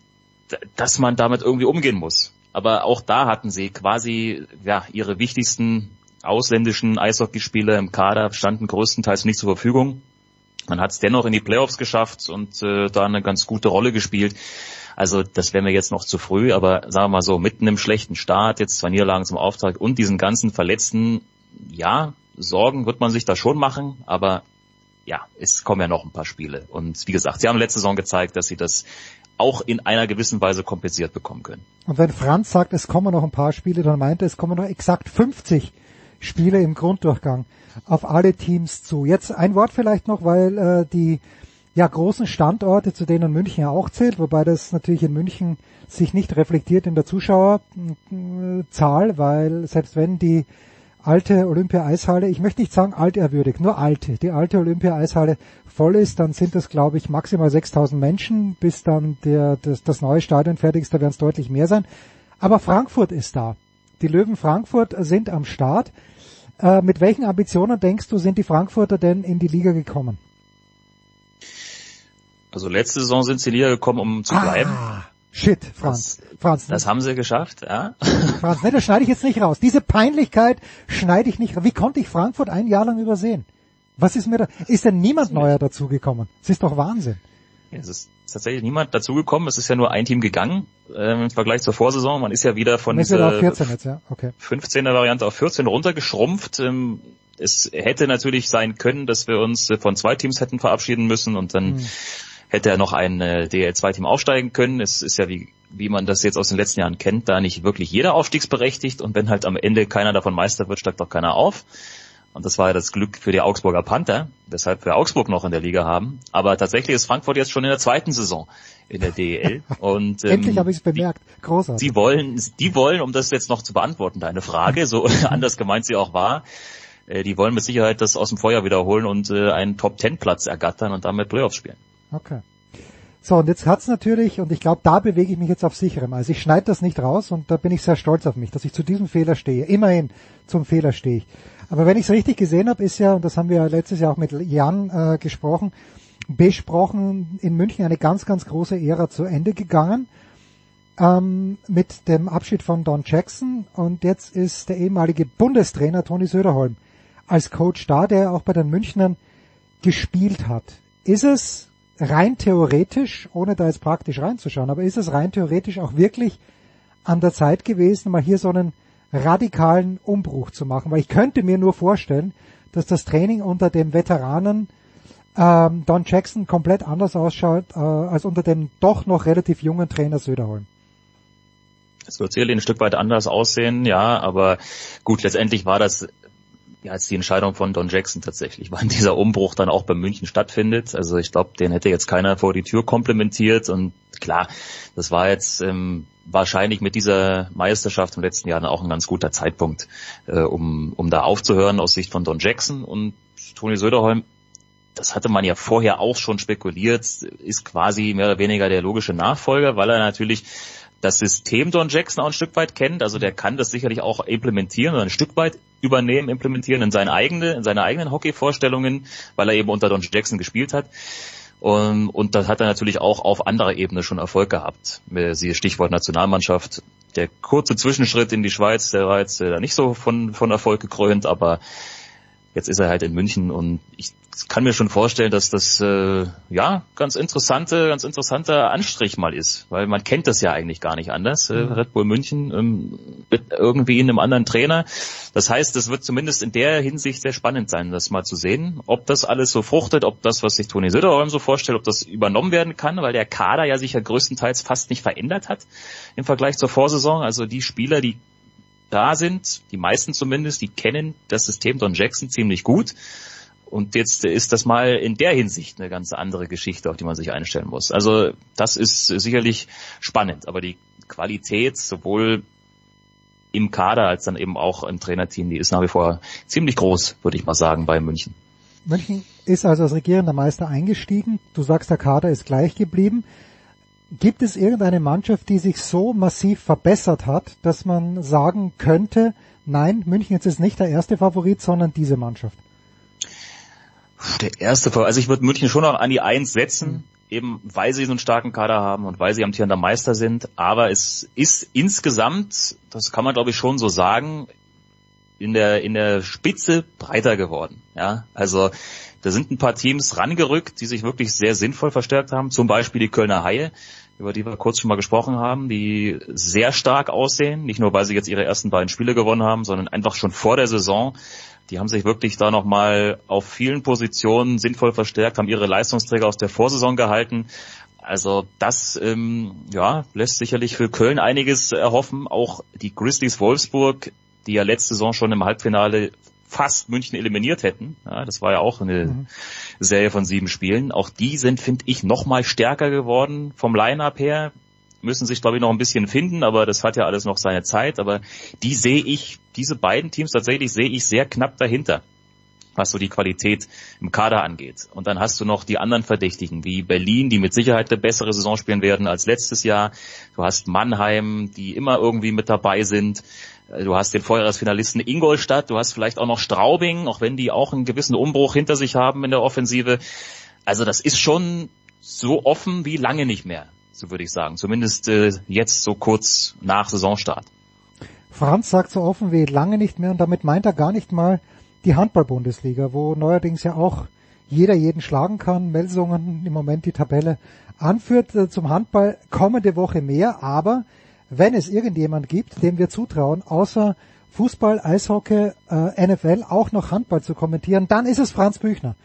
dass man damit irgendwie umgehen muss. Aber auch da hatten sie quasi ja ihre wichtigsten ausländischen Eishockeyspieler im Kader standen größtenteils nicht zur Verfügung. Man hat es dennoch in die Playoffs geschafft und äh, da eine ganz gute Rolle gespielt. Also das wäre mir jetzt noch zu früh, aber sagen wir mal so, mitten im schlechten Start, jetzt zwei Niederlagen zum Auftrag und diesen ganzen Verletzten, ja, Sorgen wird man sich da schon machen, aber ja, es kommen ja noch ein paar Spiele. Und wie gesagt, sie haben letzte Saison gezeigt, dass sie das auch in einer gewissen Weise kompensiert bekommen können. Und wenn Franz sagt, es kommen noch ein paar Spiele, dann meint er, es kommen noch exakt 50 Spiele im Grunddurchgang auf alle Teams zu. Jetzt ein Wort vielleicht noch, weil äh, die ja großen Standorte, zu denen München ja auch zählt, wobei das natürlich in München sich nicht reflektiert in der Zuschauerzahl, weil selbst wenn die alte Olympia-Eishalle, ich möchte nicht sagen altehrwürdig, nur alte, die alte Olympia-Eishalle voll ist, dann sind das glaube ich maximal 6000 Menschen, bis dann der, das, das neue Stadion fertig ist, da werden es deutlich mehr sein. Aber Frankfurt ist da. Die Löwen Frankfurt sind am Start. Äh, mit welchen Ambitionen denkst du, sind die Frankfurter denn in die Liga gekommen? Also letzte Saison sind sie in die Liga gekommen, um zu ah, bleiben. Shit, Franz. Das, Franz. Das haben sie geschafft, ja. [laughs] Franz, ne, das schneide ich jetzt nicht raus. Diese Peinlichkeit schneide ich nicht raus. Wie konnte ich Frankfurt ein Jahr lang übersehen? Was ist mir da? Ist denn niemand neuer dazugekommen? Das ist doch Wahnsinn. Es ist tatsächlich niemand dazugekommen. Es ist ja nur ein Team gegangen äh, im Vergleich zur Vorsaison. Man ist ja wieder von dieser 14 jetzt, ja? okay. 15er Variante auf 14 runtergeschrumpft. Ähm, es hätte natürlich sein können, dass wir uns von zwei Teams hätten verabschieden müssen und dann hm. Hätte er noch ein äh, DL2-Team aufsteigen können. Es ist ja wie wie man das jetzt aus den letzten Jahren kennt, da nicht wirklich jeder aufstiegsberechtigt und wenn halt am Ende keiner davon Meister wird, steigt doch keiner auf. Und das war ja das Glück für die Augsburger Panther, weshalb wir Augsburg noch in der Liga haben. Aber tatsächlich ist Frankfurt jetzt schon in der zweiten Saison in der DEL. [laughs] Und, ähm, Endlich habe ich es bemerkt. Großartig. Die wollen, die wollen, um das jetzt noch zu beantworten, deine Frage, so [laughs] anders gemeint sie auch war, äh, die wollen mit Sicherheit das aus dem Feuer wiederholen und äh, einen Top-Ten-Platz ergattern und damit Playoffs spielen. Okay. So, und jetzt hat's natürlich, und ich glaube, da bewege ich mich jetzt auf sicherem. Also ich schneide das nicht raus und da bin ich sehr stolz auf mich, dass ich zu diesem Fehler stehe. Immerhin zum Fehler stehe ich. Aber wenn ich es richtig gesehen habe, ist ja, und das haben wir letztes Jahr auch mit Jan äh, gesprochen, besprochen, in München eine ganz, ganz große Ära zu Ende gegangen. Ähm, mit dem Abschied von Don Jackson und jetzt ist der ehemalige Bundestrainer Toni Söderholm als Coach da, der auch bei den Münchnern gespielt hat. Ist es rein theoretisch, ohne da jetzt praktisch reinzuschauen, aber ist es rein theoretisch auch wirklich an der Zeit gewesen, mal hier so einen radikalen Umbruch zu machen? Weil ich könnte mir nur vorstellen, dass das Training unter dem Veteranen ähm, Don Jackson komplett anders ausschaut äh, als unter dem doch noch relativ jungen Trainer Söderholm. Es wird sicherlich ein Stück weit anders aussehen, ja, aber gut, letztendlich war das ja, als die Entscheidung von Don Jackson tatsächlich, wann [laughs] dieser Umbruch dann auch bei München stattfindet. Also ich glaube, den hätte jetzt keiner vor die Tür komplementiert und klar, das war jetzt ähm, wahrscheinlich mit dieser Meisterschaft im letzten Jahr auch ein ganz guter Zeitpunkt, äh, um, um da aufzuhören aus Sicht von Don Jackson und Toni Söderholm. Das hatte man ja vorher auch schon spekuliert, ist quasi mehr oder weniger der logische Nachfolger, weil er natürlich das System Don Jackson auch ein Stück weit kennt. Also der kann das sicherlich auch implementieren oder ein Stück weit übernehmen, implementieren in seine eigene, in seine eigenen Hockey-Vorstellungen, weil er eben unter Don Jackson gespielt hat. Und, und das hat er natürlich auch auf anderer Ebene schon Erfolg gehabt. Siehe Stichwort Nationalmannschaft. Der kurze Zwischenschritt in die Schweiz, der war jetzt äh, nicht so von, von Erfolg gekrönt, aber Jetzt ist er halt in München und ich kann mir schon vorstellen, dass das äh, ja ganz interessante, ganz interessanter Anstrich mal ist, weil man kennt das ja eigentlich gar nicht anders. Äh, mhm. Red Bull München ähm, mit irgendwie in einem anderen Trainer. Das heißt, es wird zumindest in der Hinsicht sehr spannend sein, das mal zu sehen, ob das alles so fruchtet, ob das, was sich Toni Söderholm so vorstellt, ob das übernommen werden kann, weil der Kader ja sich ja größtenteils fast nicht verändert hat im Vergleich zur Vorsaison. Also die Spieler, die da sind, die meisten zumindest, die kennen das System Don Jackson ziemlich gut. Und jetzt ist das mal in der Hinsicht eine ganz andere Geschichte, auf die man sich einstellen muss. Also das ist sicherlich spannend, aber die Qualität sowohl im Kader als dann eben auch im Trainerteam, die ist nach wie vor ziemlich groß, würde ich mal sagen, bei München. München ist also als regierender Meister eingestiegen. Du sagst, der Kader ist gleich geblieben. Gibt es irgendeine Mannschaft, die sich so massiv verbessert hat, dass man sagen könnte, nein, München jetzt ist nicht der erste Favorit, sondern diese Mannschaft? Der erste Favorit, also ich würde München schon noch an die Eins setzen, mhm. eben weil sie so einen starken Kader haben und weil sie amtierender Meister sind. Aber es ist insgesamt, das kann man glaube ich schon so sagen, in der, in der Spitze breiter geworden. Ja, also da sind ein paar Teams rangerückt, die sich wirklich sehr sinnvoll verstärkt haben. Zum Beispiel die Kölner Haie, über die wir kurz schon mal gesprochen haben, die sehr stark aussehen. Nicht nur, weil sie jetzt ihre ersten beiden Spiele gewonnen haben, sondern einfach schon vor der Saison. Die haben sich wirklich da nochmal auf vielen Positionen sinnvoll verstärkt, haben ihre Leistungsträger aus der Vorsaison gehalten. Also das ähm, ja, lässt sicherlich für Köln einiges erhoffen. Auch die Grizzlies Wolfsburg, die ja letzte Saison schon im Halbfinale fast München eliminiert hätten. Ja, das war ja auch eine mhm. Serie von sieben Spielen. Auch die sind, finde ich, noch mal stärker geworden vom Line-Up her. Müssen sich, glaube ich, noch ein bisschen finden, aber das hat ja alles noch seine Zeit. Aber die sehe ich, diese beiden Teams tatsächlich sehe ich sehr knapp dahinter was so die Qualität im Kader angeht. Und dann hast du noch die anderen Verdächtigen, wie Berlin, die mit Sicherheit eine bessere Saison spielen werden als letztes Jahr. Du hast Mannheim, die immer irgendwie mit dabei sind. Du hast den Vorjahresfinalisten Ingolstadt, du hast vielleicht auch noch Straubing, auch wenn die auch einen gewissen Umbruch hinter sich haben in der Offensive. Also das ist schon so offen wie lange nicht mehr, so würde ich sagen. Zumindest äh, jetzt so kurz nach Saisonstart. Franz sagt so offen wie lange nicht mehr und damit meint er gar nicht mal die Handball-Bundesliga, wo neuerdings ja auch jeder jeden schlagen kann. Melsungen im Moment die Tabelle anführt. Äh, zum Handball kommende Woche mehr, aber wenn es irgendjemand gibt, dem wir zutrauen, außer Fußball, Eishockey, äh, NFL auch noch Handball zu kommentieren, dann ist es Franz Büchner.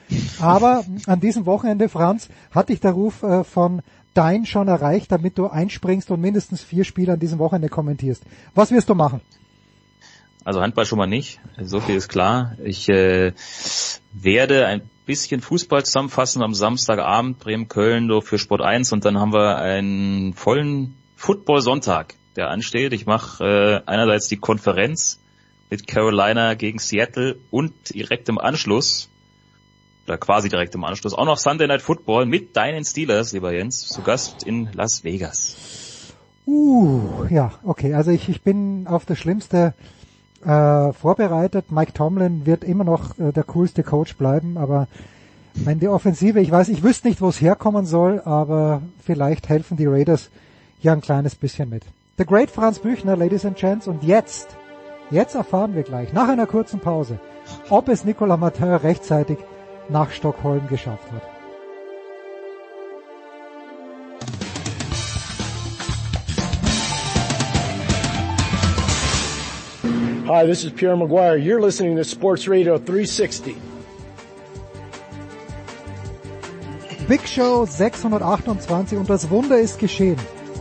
Aber an diesem Wochenende, Franz, hat dich der Ruf äh, von Dein schon erreicht, damit du einspringst und mindestens vier Spiele an diesem Wochenende kommentierst. Was wirst du machen? Also Handball schon mal nicht, so viel ist klar. Ich äh, werde ein bisschen Fußball zusammenfassen am Samstagabend, Bremen-Köln, für Sport 1 und dann haben wir einen vollen Football-Sonntag, der ansteht. Ich mache äh, einerseits die Konferenz mit Carolina gegen Seattle und direkt im Anschluss, oder quasi direkt im Anschluss, auch noch Sunday Night Football mit deinen Steelers, lieber Jens, zu Gast in Las Vegas. Uh, ja, okay, also ich, ich bin auf das Schlimmste äh, vorbereitet. Mike Tomlin wird immer noch äh, der coolste Coach bleiben, aber wenn die Offensive, ich weiß, ich wüsste nicht, wo es herkommen soll, aber vielleicht helfen die Raiders ja ein kleines bisschen mit. The Great Franz Büchner, Ladies and Gents, und jetzt, jetzt erfahren wir gleich, nach einer kurzen Pause, ob es Nicolas Martin rechtzeitig nach Stockholm geschafft hat. Hi, this is Pierre Maguire. You're listening to Sports Radio 360. Big Show 628 und das Wunder ist geschehen.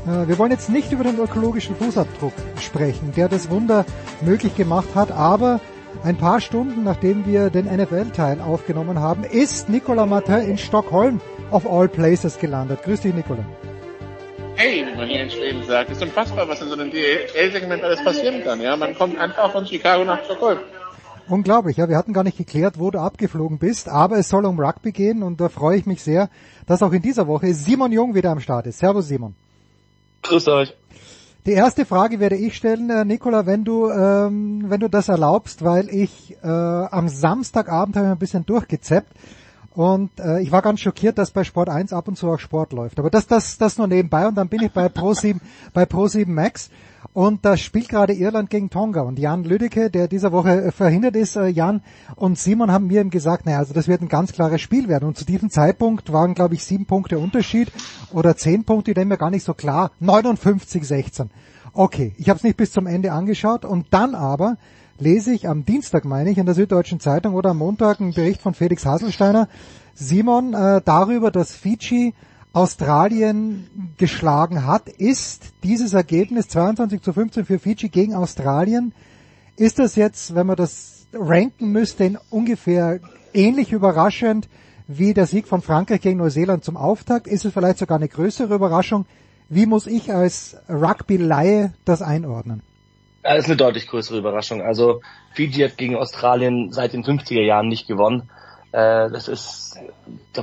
Äh, wir wollen jetzt nicht über den ökologischen Fußabdruck sprechen, der das Wunder möglich gemacht hat, aber Ein paar Stunden nachdem wir den NFL-Teil aufgenommen haben, ist Nicolas Martin in Stockholm of all places gelandet. Grüß dich, Nicolas. Hey, wie man hier in Schweden sagt, ist unfassbar, was in so einem DL-Segment alles passieren kann. Ja, man kommt einfach von Chicago nach Stockholm. Unglaublich, ja. Wir hatten gar nicht geklärt, wo du abgeflogen bist, aber es soll um Rugby gehen und da freue ich mich sehr, dass auch in dieser Woche Simon Jung wieder am Start ist. Servus Simon. Grüß euch. Die erste Frage werde ich stellen, äh, Nicola, wenn du, ähm, wenn du das erlaubst, weil ich äh, am Samstagabend habe ich ein bisschen durchgezeppt und äh, ich war ganz schockiert, dass bei Sport 1 ab und zu auch Sport läuft. Aber das, das, das nur nebenbei und dann bin ich bei Pro7, bei Pro7 Max und da spielt gerade Irland gegen Tonga und Jan Lüdecke, der dieser Woche äh, verhindert ist, äh, Jan und Simon haben mir eben gesagt, naja, also das wird ein ganz klares Spiel werden. Und zu diesem Zeitpunkt waren, glaube ich, sieben Punkte Unterschied oder zehn Punkte, die mir gar nicht so klar. 59, 16. Okay, ich habe es nicht bis zum Ende angeschaut und dann aber lese ich am Dienstag, meine ich, in der Süddeutschen Zeitung oder am Montag einen Bericht von Felix Haselsteiner, Simon, äh, darüber, dass Fiji Australien geschlagen hat, ist dieses Ergebnis 22 zu 15 für Fiji gegen Australien. Ist das jetzt, wenn man das ranken müsste, ungefähr ähnlich überraschend wie der Sieg von Frankreich gegen Neuseeland zum Auftakt? Ist es vielleicht sogar eine größere Überraschung? Wie muss ich als Rugby-Laie das einordnen? Das ist eine deutlich größere Überraschung. Also Fiji hat gegen Australien seit den 50er Jahren nicht gewonnen. Äh, das ist,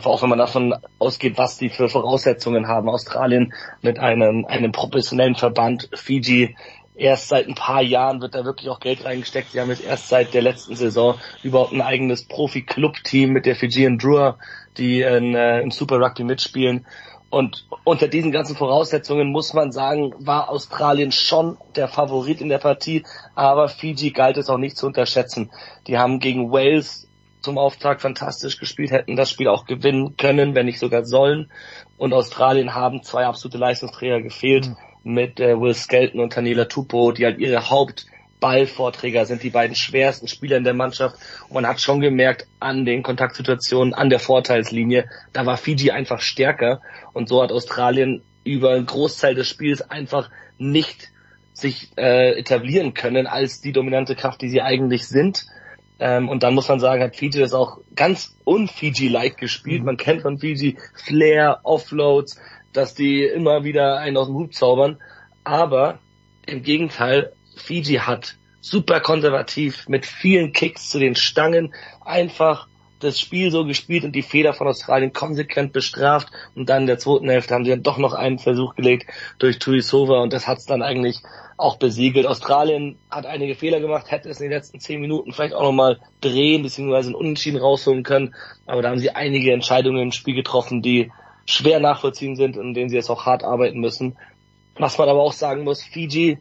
auch wenn man davon ausgeht, was die für Voraussetzungen haben. Australien mit einem, einem professionellen Verband, Fiji erst seit ein paar Jahren wird da wirklich auch Geld reingesteckt. Sie haben jetzt erst seit der letzten Saison überhaupt ein eigenes Profi-Club-Team mit der Fijian Drua, die in, äh, im Super Rugby mitspielen. Und unter diesen ganzen Voraussetzungen muss man sagen, war Australien schon der Favorit in der Partie, aber Fiji galt es auch nicht zu unterschätzen. Die haben gegen Wales zum Auftakt fantastisch gespielt, hätten das Spiel auch gewinnen können, wenn nicht sogar sollen. Und Australien haben zwei absolute Leistungsträger gefehlt mhm. mit äh, Will Skelton und Tanila Tupo, die halt ihre Hauptballvorträger sind, die beiden schwersten Spieler in der Mannschaft. Und man hat schon gemerkt an den Kontaktsituationen, an der Vorteilslinie, da war Fiji einfach stärker. Und so hat Australien über einen Großteil des Spiels einfach nicht sich äh, etablieren können als die dominante Kraft, die sie eigentlich sind. Ähm, und dann muss man sagen, hat Fiji das auch ganz un-Fiji-like gespielt. Mhm. Man kennt von Fiji Flair, Offloads, dass die immer wieder einen aus dem Hut zaubern. Aber im Gegenteil, Fiji hat super konservativ mit vielen Kicks zu den Stangen einfach das Spiel so gespielt und die Fehler von Australien konsequent bestraft und dann in der zweiten Hälfte haben sie dann doch noch einen Versuch gelegt durch Tuisova und das hat's dann eigentlich auch besiegelt. Australien hat einige Fehler gemacht, hätte es in den letzten zehn Minuten vielleicht auch nochmal drehen bzw. einen Unentschieden rausholen können, aber da haben sie einige Entscheidungen im Spiel getroffen, die schwer nachvollziehen sind und in denen sie jetzt auch hart arbeiten müssen. Was man aber auch sagen muss, Fiji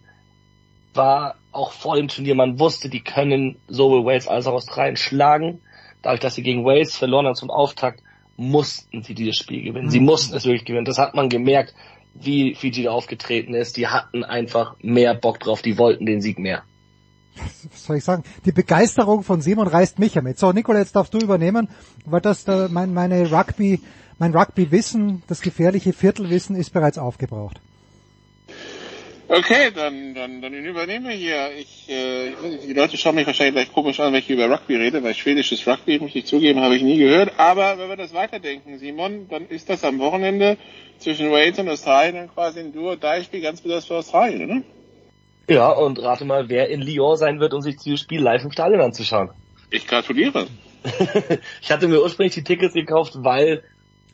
war auch vor dem Turnier, man wusste, die können sowohl Wales als auch Australien schlagen dadurch, dass sie gegen Wales verloren haben zum Auftakt, mussten sie dieses Spiel gewinnen. Sie mhm. mussten es wirklich gewinnen. Das hat man gemerkt, wie Fiji da aufgetreten ist. Die hatten einfach mehr Bock drauf, die wollten den Sieg mehr. Was soll ich sagen? Die Begeisterung von Simon reißt mich ja mit. So, Nicola, jetzt darfst du übernehmen, weil das äh, mein, meine Rugby, mein Rugby-Wissen, das gefährliche Viertelwissen ist bereits aufgebraucht. Okay, dann, dann, dann übernehme hier. Ich, äh, die Leute schauen mich wahrscheinlich gleich komisch an, wenn ich über Rugby rede, weil schwedisches Rugby, muss ich zugeben, habe ich nie gehört. Aber wenn wir das weiterdenken, Simon, dann ist das am Wochenende zwischen Wales und Australien dann quasi ein Duo-Dai-Spiel ganz besonders für Australien, oder? Ja, und rate mal, wer in Lyon sein wird, um sich dieses Spiel live im Stadion anzuschauen. Ich gratuliere. [laughs] ich hatte mir ursprünglich die Tickets gekauft, weil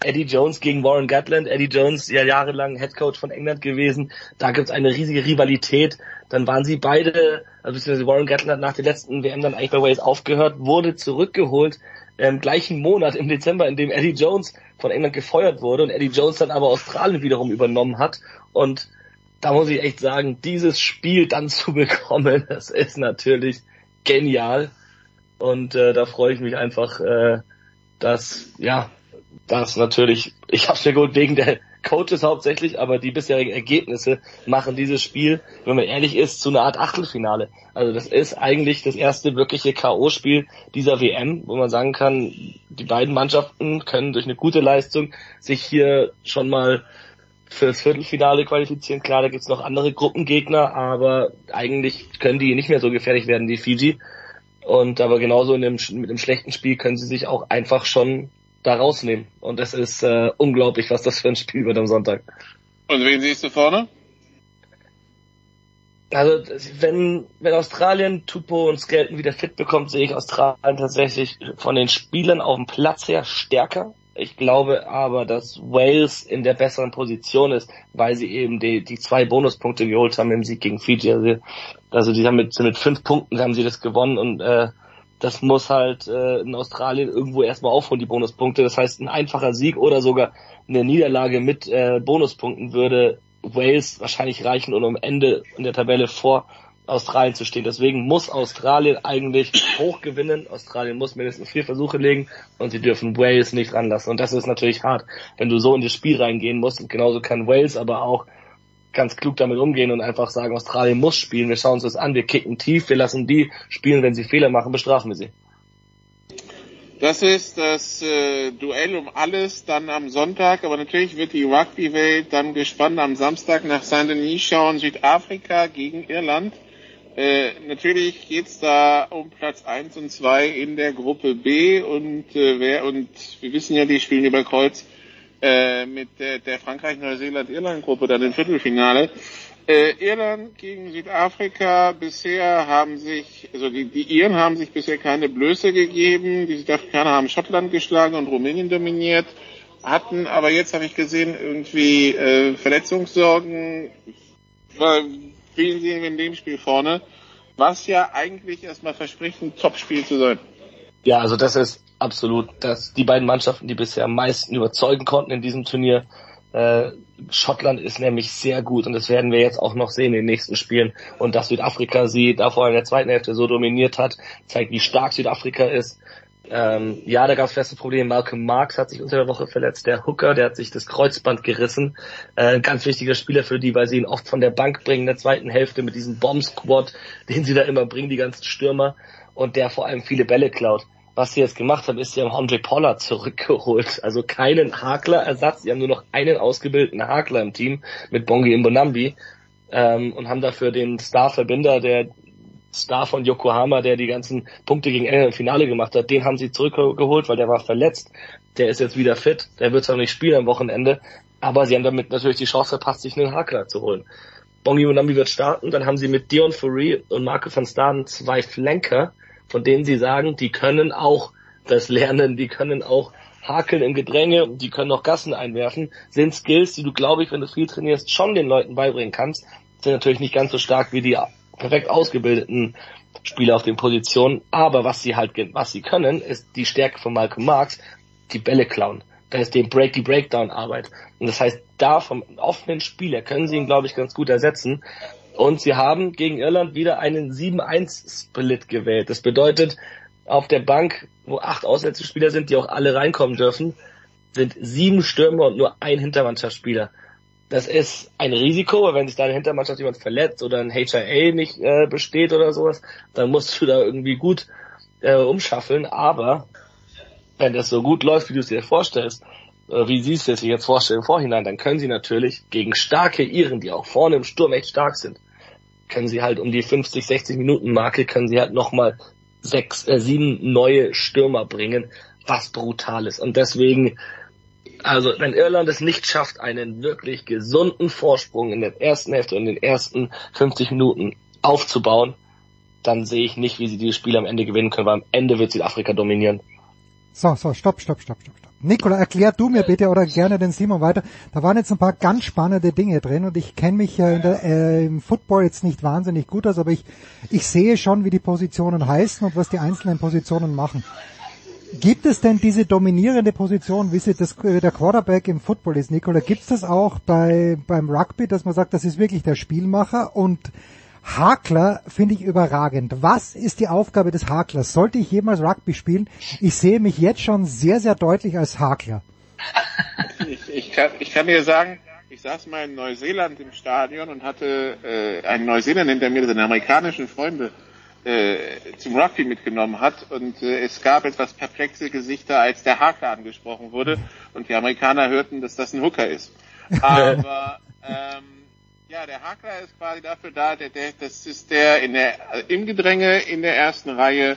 Eddie Jones gegen Warren Gatland. Eddie Jones, ja jahrelang Head Coach von England gewesen. Da gibt's eine riesige Rivalität. Dann waren sie beide, also beziehungsweise Warren Gatland hat nach der letzten WM dann eigentlich bei Wales aufgehört, wurde zurückgeholt im gleichen Monat im Dezember, in dem Eddie Jones von England gefeuert wurde und Eddie Jones dann aber Australien wiederum übernommen hat. Und da muss ich echt sagen, dieses Spiel dann zu [laughs] bekommen, das ist natürlich genial. Und äh, da freue ich mich einfach, äh, dass ja das natürlich, ich habe mir geholt wegen der Coaches hauptsächlich, aber die bisherigen Ergebnisse machen dieses Spiel, wenn man ehrlich ist, zu einer Art Achtelfinale. Also das ist eigentlich das erste wirkliche K.O.-Spiel dieser WM, wo man sagen kann, die beiden Mannschaften können durch eine gute Leistung sich hier schon mal fürs Viertelfinale qualifizieren. Klar, da gibt's noch andere Gruppengegner, aber eigentlich können die nicht mehr so gefährlich werden wie Fiji. Und aber genauso in dem, mit dem schlechten Spiel können sie sich auch einfach schon da rausnehmen. Und es ist äh, unglaublich, was das für ein Spiel wird am Sonntag. Und wen siehst du vorne? Also wenn, wenn Australien Tupo und Skelton wieder fit bekommt, sehe ich Australien tatsächlich von den Spielern auf dem Platz her stärker. Ich glaube aber, dass Wales in der besseren Position ist, weil sie eben die, die zwei Bonuspunkte geholt haben im Sieg gegen Fiji. Also, also die haben mit, mit fünf Punkten haben sie das gewonnen und äh, das muss halt äh, in Australien irgendwo erstmal aufholen, die Bonuspunkte. Das heißt, ein einfacher Sieg oder sogar eine Niederlage mit äh, Bonuspunkten würde Wales wahrscheinlich reichen, um am Ende in der Tabelle vor Australien zu stehen. Deswegen muss Australien eigentlich hoch gewinnen. Australien muss mindestens vier Versuche legen und sie dürfen Wales nicht ranlassen. Und das ist natürlich hart, wenn du so in das Spiel reingehen musst. Und genauso kann Wales aber auch ganz klug damit umgehen und einfach sagen, Australien muss spielen. Wir schauen uns das an, wir kicken tief, wir lassen die spielen. Wenn sie Fehler machen, bestrafen wir sie. Das ist das äh, Duell um alles dann am Sonntag, aber natürlich wird die Rugby-Welt dann gespannt am Samstag nach Saint-Denis schauen, Südafrika gegen Irland. Äh, natürlich geht's da um Platz 1 und 2 in der Gruppe B und äh, wer und wir wissen ja, die spielen über Kreuz äh, mit der, der Frankreich-Neuseeland-Irland-Gruppe dann im Viertelfinale. Äh, Irland gegen Südafrika bisher haben sich, also die, die Iren haben sich bisher keine Blöße gegeben. Die Südafrikaner haben Schottland geschlagen und Rumänien dominiert, hatten aber jetzt habe ich gesehen irgendwie äh, Verletzungssorgen. Spielen sie in dem Spiel vorne, was ja eigentlich erstmal verspricht, ein Topspiel zu sein. Ja, also das ist absolut, dass die beiden Mannschaften, die bisher am meisten überzeugen konnten in diesem Turnier, äh, Schottland ist nämlich sehr gut und das werden wir jetzt auch noch sehen in den nächsten Spielen. Und dass Südafrika sie davor in der zweiten Hälfte so dominiert hat, zeigt, wie stark Südafrika ist. Ähm, ja, da gab es feste Probleme. Malcolm Marks hat sich unter der Woche verletzt. Der Hooker, der hat sich das Kreuzband gerissen. Äh, ein ganz wichtiger Spieler für die, weil sie ihn oft von der Bank bringen in der zweiten Hälfte mit diesem Bomb-Squad, den sie da immer bringen, die ganzen Stürmer. Und der vor allem viele Bälle klaut was sie jetzt gemacht haben, ist, sie haben Andre Pollard zurückgeholt. Also keinen Hakler-Ersatz. Sie haben nur noch einen ausgebildeten Hakler im Team mit Bongi Mbonambi ähm, und haben dafür den Star-Verbinder, der Star von Yokohama, der die ganzen Punkte gegen England im Finale gemacht hat, den haben sie zurückgeholt, weil der war verletzt. Der ist jetzt wieder fit. Der wird zwar nicht spielen am Wochenende, aber sie haben damit natürlich die Chance verpasst, sich einen Hakler zu holen. Bongi Mbonambi wird starten. Dann haben sie mit Dion Fourie und Marco van Staden zwei Flanker, von denen sie sagen, die können auch das lernen, die können auch hakeln im Gedränge, die können auch Gassen einwerfen, sind Skills, die du, glaube ich, wenn du viel trainierst, schon den Leuten beibringen kannst, sind natürlich nicht ganz so stark wie die perfekt ausgebildeten Spieler auf den Positionen, aber was sie halt, was sie können, ist die Stärke von Malcolm Marx, die Bälle klauen. Das ist die Break, die Breakdown-Arbeit. Und das heißt, da vom offenen Spieler können sie ihn, glaube ich, ganz gut ersetzen. Und sie haben gegen Irland wieder einen 7-1-Split gewählt. Das bedeutet, auf der Bank, wo acht Auswärtsspieler sind, die auch alle reinkommen dürfen, sind sieben Stürmer und nur ein Hintermannschaftsspieler. Das ist ein Risiko, weil wenn sich da eine Hintermannschaft jemand verletzt oder ein HIA nicht äh, besteht oder sowas, dann musst du da irgendwie gut äh, umschaffeln. Aber wenn das so gut läuft, wie du es dir vorstellst, wie sie es sich jetzt vorstellen im Vorhinein, dann können sie natürlich gegen starke Iren, die auch vorne im Sturm echt stark sind, können sie halt um die 50, 60 Minuten Marke, können sie halt nochmal sechs, äh, sieben neue Stürmer bringen, was brutal ist. Und deswegen, also wenn Irland es nicht schafft, einen wirklich gesunden Vorsprung in der ersten Hälfte und in den ersten 50 Minuten aufzubauen, dann sehe ich nicht, wie sie dieses Spiel am Ende gewinnen können, weil am Ende wird Südafrika dominieren. So, so, stopp, stopp, stopp, stopp. Nikola, erklär du mir bitte oder gerne den Simon weiter. Da waren jetzt ein paar ganz spannende Dinge drin und ich kenne mich ja der, äh, im Football jetzt nicht wahnsinnig gut aus, aber ich, ich sehe schon, wie die Positionen heißen und was die einzelnen Positionen machen. Gibt es denn diese dominierende Position, wie sie das, äh, der Quarterback im Football ist, Nikola? Gibt es das auch bei, beim Rugby, dass man sagt, das ist wirklich der Spielmacher und Hakler finde ich überragend. Was ist die Aufgabe des Haklers? Sollte ich jemals Rugby spielen? Ich sehe mich jetzt schon sehr, sehr deutlich als Hakler. [laughs] Ich, ich, kann, ich kann dir sagen, ich saß mal in Neuseeland im Stadion und hatte äh, einen Neuseeländer hinter mir, der seine amerikanischen Freunde äh, zum Rugby mitgenommen hat und äh, es gab etwas perplexe Gesichter, als der Hakler angesprochen wurde und die Amerikaner hörten, dass das ein Hooker ist. [laughs] Aber ähm, ja, der Hakler ist quasi dafür da, der, der, das ist der, in der im Gedränge in der ersten Reihe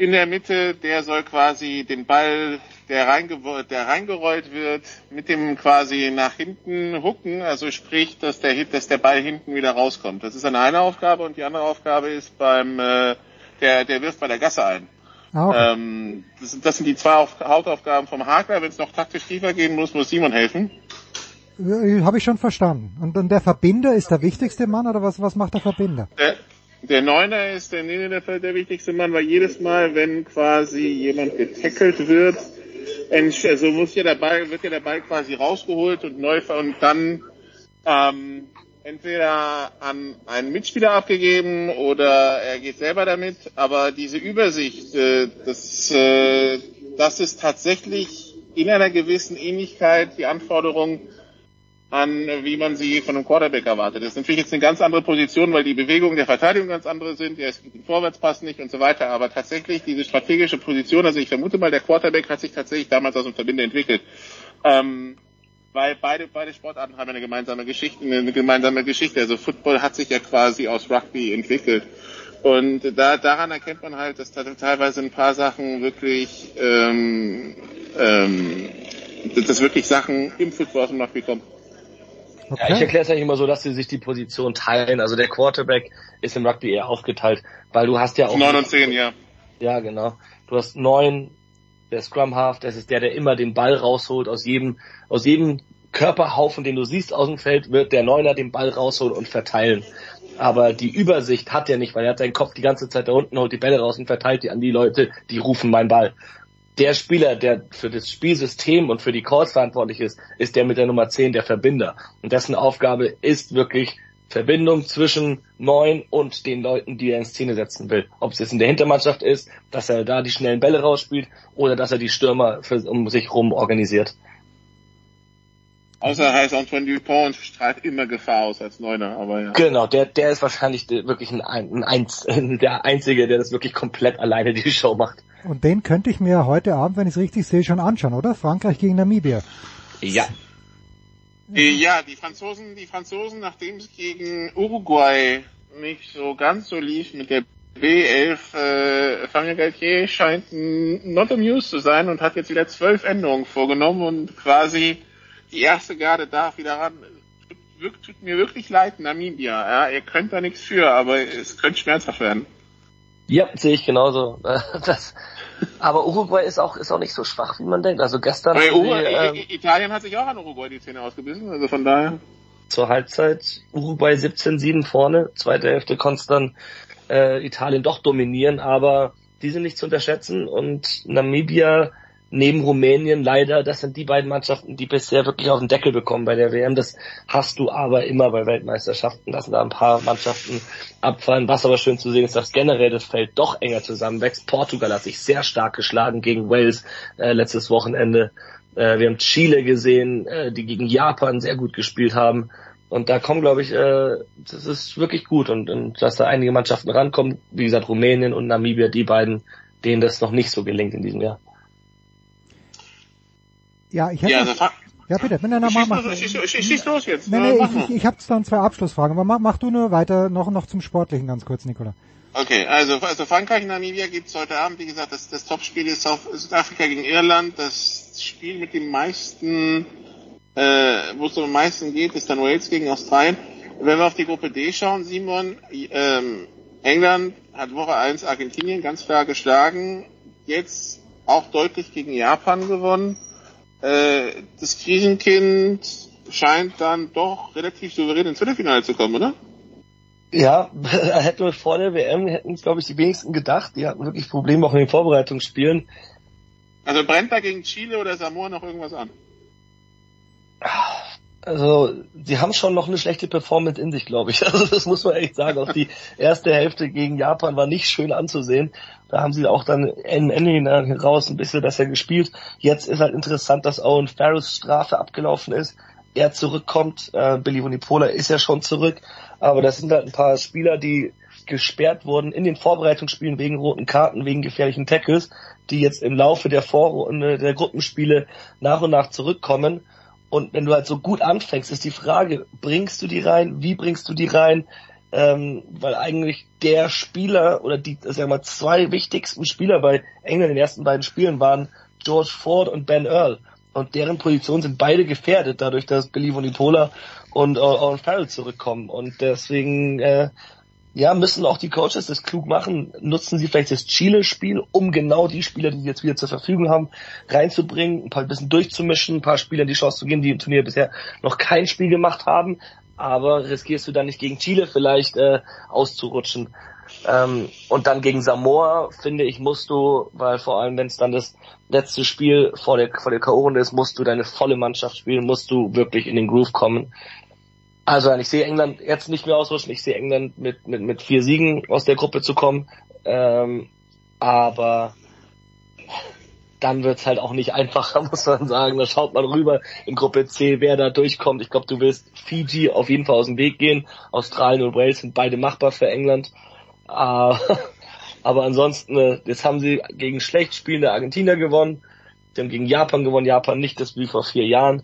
in der Mitte, der soll quasi den Ball, der, der reingerollt wird, mit dem quasi nach hinten hucken, also sprich, dass der, dass der Ball hinten wieder rauskommt. Das ist eine eine Aufgabe und die andere Aufgabe ist beim, äh, der, der wirft bei der Gasse ein. Ah, okay. Ähm, das, sind, das sind die zwei Auf Hauptaufgaben vom Hakler. Wenn es noch taktisch tiefer gehen muss, muss Simon helfen. Äh, Habe ich schon verstanden. Und, und der Verbinder ist der wichtigste Mann oder was, was macht der Verbinder? Der, der Neuner ist der, nee, der, der wichtigste Mann, weil jedes Mal, wenn quasi jemand getackelt wird, also muss ja der Ball, wird ja der Ball quasi rausgeholt und neu und dann ähm, entweder an einen Mitspieler abgegeben oder er geht selber damit. Aber diese Übersicht, äh, das, äh, das ist tatsächlich in einer gewissen Ähnlichkeit die Anforderung an, wie man sie von einem Quarterback erwartet. Das ist natürlich jetzt eine ganz andere Position, weil die Bewegungen der Verteidigung ganz andere sind, der Vorwärtspass nicht und so weiter. Aber tatsächlich diese strategische Position, also ich vermute mal, der Quarterback hat sich tatsächlich damals aus dem Verbinder entwickelt. Ähm, weil beide, beide Sportarten haben eine gemeinsame Geschichte, eine gemeinsame Geschichte. Also Football hat sich ja quasi aus Rugby entwickelt. Und da, daran erkennt man halt, dass da teilweise ein paar Sachen wirklich, ähm, ähm, dass wirklich Sachen im Football aus dem Rugby kommen. Okay. Ja, ich erkläre es eigentlich immer so, dass sie sich die Position teilen. Also der Quarterback ist im Rugby eher aufgeteilt, weil du hast ja auch... 9 und 10, ja. Ja, genau. Du hast neun, der Scrum Half, das ist der, der immer den Ball rausholt aus jedem, aus jedem Körperhaufen, den du siehst aus dem Feld, wird der Neuner den Ball rausholen und verteilen. Aber die Übersicht hat er nicht, weil er hat seinen Kopf die ganze Zeit da unten, holt die Bälle raus und verteilt die an die Leute, die rufen mein Ball der Spieler, der für das Spielsystem und für die Calls verantwortlich ist, ist der mit der Nummer 10 der Verbinder. Und dessen Aufgabe ist wirklich Verbindung zwischen neun und den Leuten, die er in Szene setzen will. Ob es jetzt in der Hintermannschaft ist, dass er da die schnellen Bälle rausspielt oder dass er die Stürmer für, um sich rum organisiert. Außer heißt Antoine Dupont strahlt immer Gefahr aus als Neuner, aber ja. Genau, der, der ist wahrscheinlich wirklich ein, ein, ein, [laughs] der Einzige, der das wirklich komplett alleine die Show macht. Und den könnte ich mir heute Abend, wenn ich es richtig sehe, schon anschauen, oder? Frankreich gegen Namibia. Ja. Ja, die Franzosen, die Franzosen, nachdem es gegen Uruguay nicht so ganz so lief mit der B11, äh, Fabien Galtier scheint not amused zu sein und hat jetzt wieder zwölf Änderungen vorgenommen und quasi die erste Garde darf wieder ran. Tut, tut mir wirklich leid, Namibia. Ja, ihr könnt da nichts für, aber es könnte schmerzhaft werden. Ja, sehe ich genauso. [laughs] Das, aber Uruguay ist auch ist auch nicht so schwach, wie man denkt. Also gestern. Aber Uruguay, die, äh, Italien hat sich auch an Uruguay die Zähne ausgebissen, also von daher. Zur Halbzeit Uruguay 17-7 vorne, zweite Hälfte konnte dann äh, Italien doch dominieren, aber die sind nicht zu unterschätzen und Namibia neben Rumänien leider, das sind die beiden Mannschaften, die bisher wirklich auf den Deckel bekommen bei der WM. Das hast du aber immer bei Weltmeisterschaften, dass da ein paar Mannschaften abfallen. Was aber schön zu sehen ist, dass generell das Feld doch enger zusammenwächst. Portugal hat sich sehr stark geschlagen gegen Wales äh, letztes Wochenende. Äh, wir haben Chile gesehen, äh, die gegen Japan sehr gut gespielt haben. Und da kommen, glaube ich, äh, das ist wirklich gut und, und dass da einige Mannschaften rankommen, wie gesagt, Rumänien und Namibia, die beiden, denen das noch nicht so gelingt in diesem Jahr. Ja, ich hätte ja, noch, ja bitte, wenn er nochmal macht. Schieß, schieß los jetzt. Nee, nee, ich, ich, ich habe dann zwei Abschlussfragen, aber mach, mach du nur weiter, noch, noch zum Sportlichen ganz kurz, Nicola. Okay, also, also Frankreich und Namibia gibt's heute Abend, wie gesagt, das, das Topspiel ist Südafrika gegen Irland, das Spiel mit den meisten, äh, wo es am meisten geht, ist dann Wales gegen Australien. Wenn wir auf die Gruppe D schauen, Simon, ähm, England hat Woche 1 Argentinien ganz klar geschlagen, jetzt auch deutlich gegen Japan gewonnen äh, das Krisenkind scheint dann doch relativ souverän ins Viertelfinale zu kommen, oder? Ja, [laughs] hätten wir vor der WM, hätten es, glaube ich, die wenigsten gedacht. Die hatten wirklich Probleme auch in den Vorbereitungsspielen. Also brennt da gegen Chile oder Samoa noch irgendwas an? Also, sie haben schon noch eine schlechte Performance in sich, glaube ich. [laughs] Also, das muss man echt sagen. Auch die erste Hälfte gegen Japan war nicht schön anzusehen. Da haben sie auch dann am Ende heraus ein bisschen besser gespielt. Jetzt ist halt interessant, dass Owen Farrells Strafe abgelaufen ist. Er zurückkommt. Äh, Billy Vunipola ist ja schon zurück. Aber das sind halt ein paar Spieler, die gesperrt wurden in den Vorbereitungsspielen wegen roten Karten, wegen gefährlichen Tackles, die jetzt im Laufe der Vorrunde der Gruppenspiele nach und nach zurückkommen und wenn du halt so gut anfängst, ist die Frage, bringst du die rein? Wie bringst du die rein? ähm, weil eigentlich der Spieler oder die, sagen wir mal, zwei wichtigsten Spieler bei England in den ersten beiden Spielen waren George Ford und Ben Earl. Und deren Positionen sind beide gefährdet, dadurch, dass Billy Vonipola und Owen Farrell zurückkommen. Und deswegen, äh, ja, müssen auch die Coaches das klug machen. Nutzen sie vielleicht das Chile-Spiel, um genau die Spieler, die sie jetzt wieder zur Verfügung haben, reinzubringen, ein paar ein bisschen durchzumischen, ein paar Spielern die Chance zu geben, die im Turnier bisher noch kein Spiel gemacht haben. Aber riskierst du dann nicht gegen Chile vielleicht äh, auszurutschen. Ähm, und dann gegen Samoa, finde ich, musst du, weil vor allem, wenn es dann das letzte Spiel vor der, vor der K.O.-Runde ist, musst du deine volle Mannschaft spielen, musst du wirklich in den Groove kommen. Also ich sehe England jetzt nicht mehr ausrutschen, ich sehe England mit, mit, mit vier Siegen aus der Gruppe zu kommen. Ähm, aber dann wird's halt auch nicht einfacher, [laughs] muss man sagen. Da schaut man rüber in Gruppe C, wer da durchkommt. Ich glaube, du willst Fiji auf jeden Fall aus dem Weg gehen. Australien und Wales sind beide machbar für England. Uh, [laughs] aber ansonsten, äh, jetzt haben sie gegen schlecht spielende Argentinier gewonnen. Sie haben gegen Japan gewonnen. Japan nicht das wie vor vier Jahren.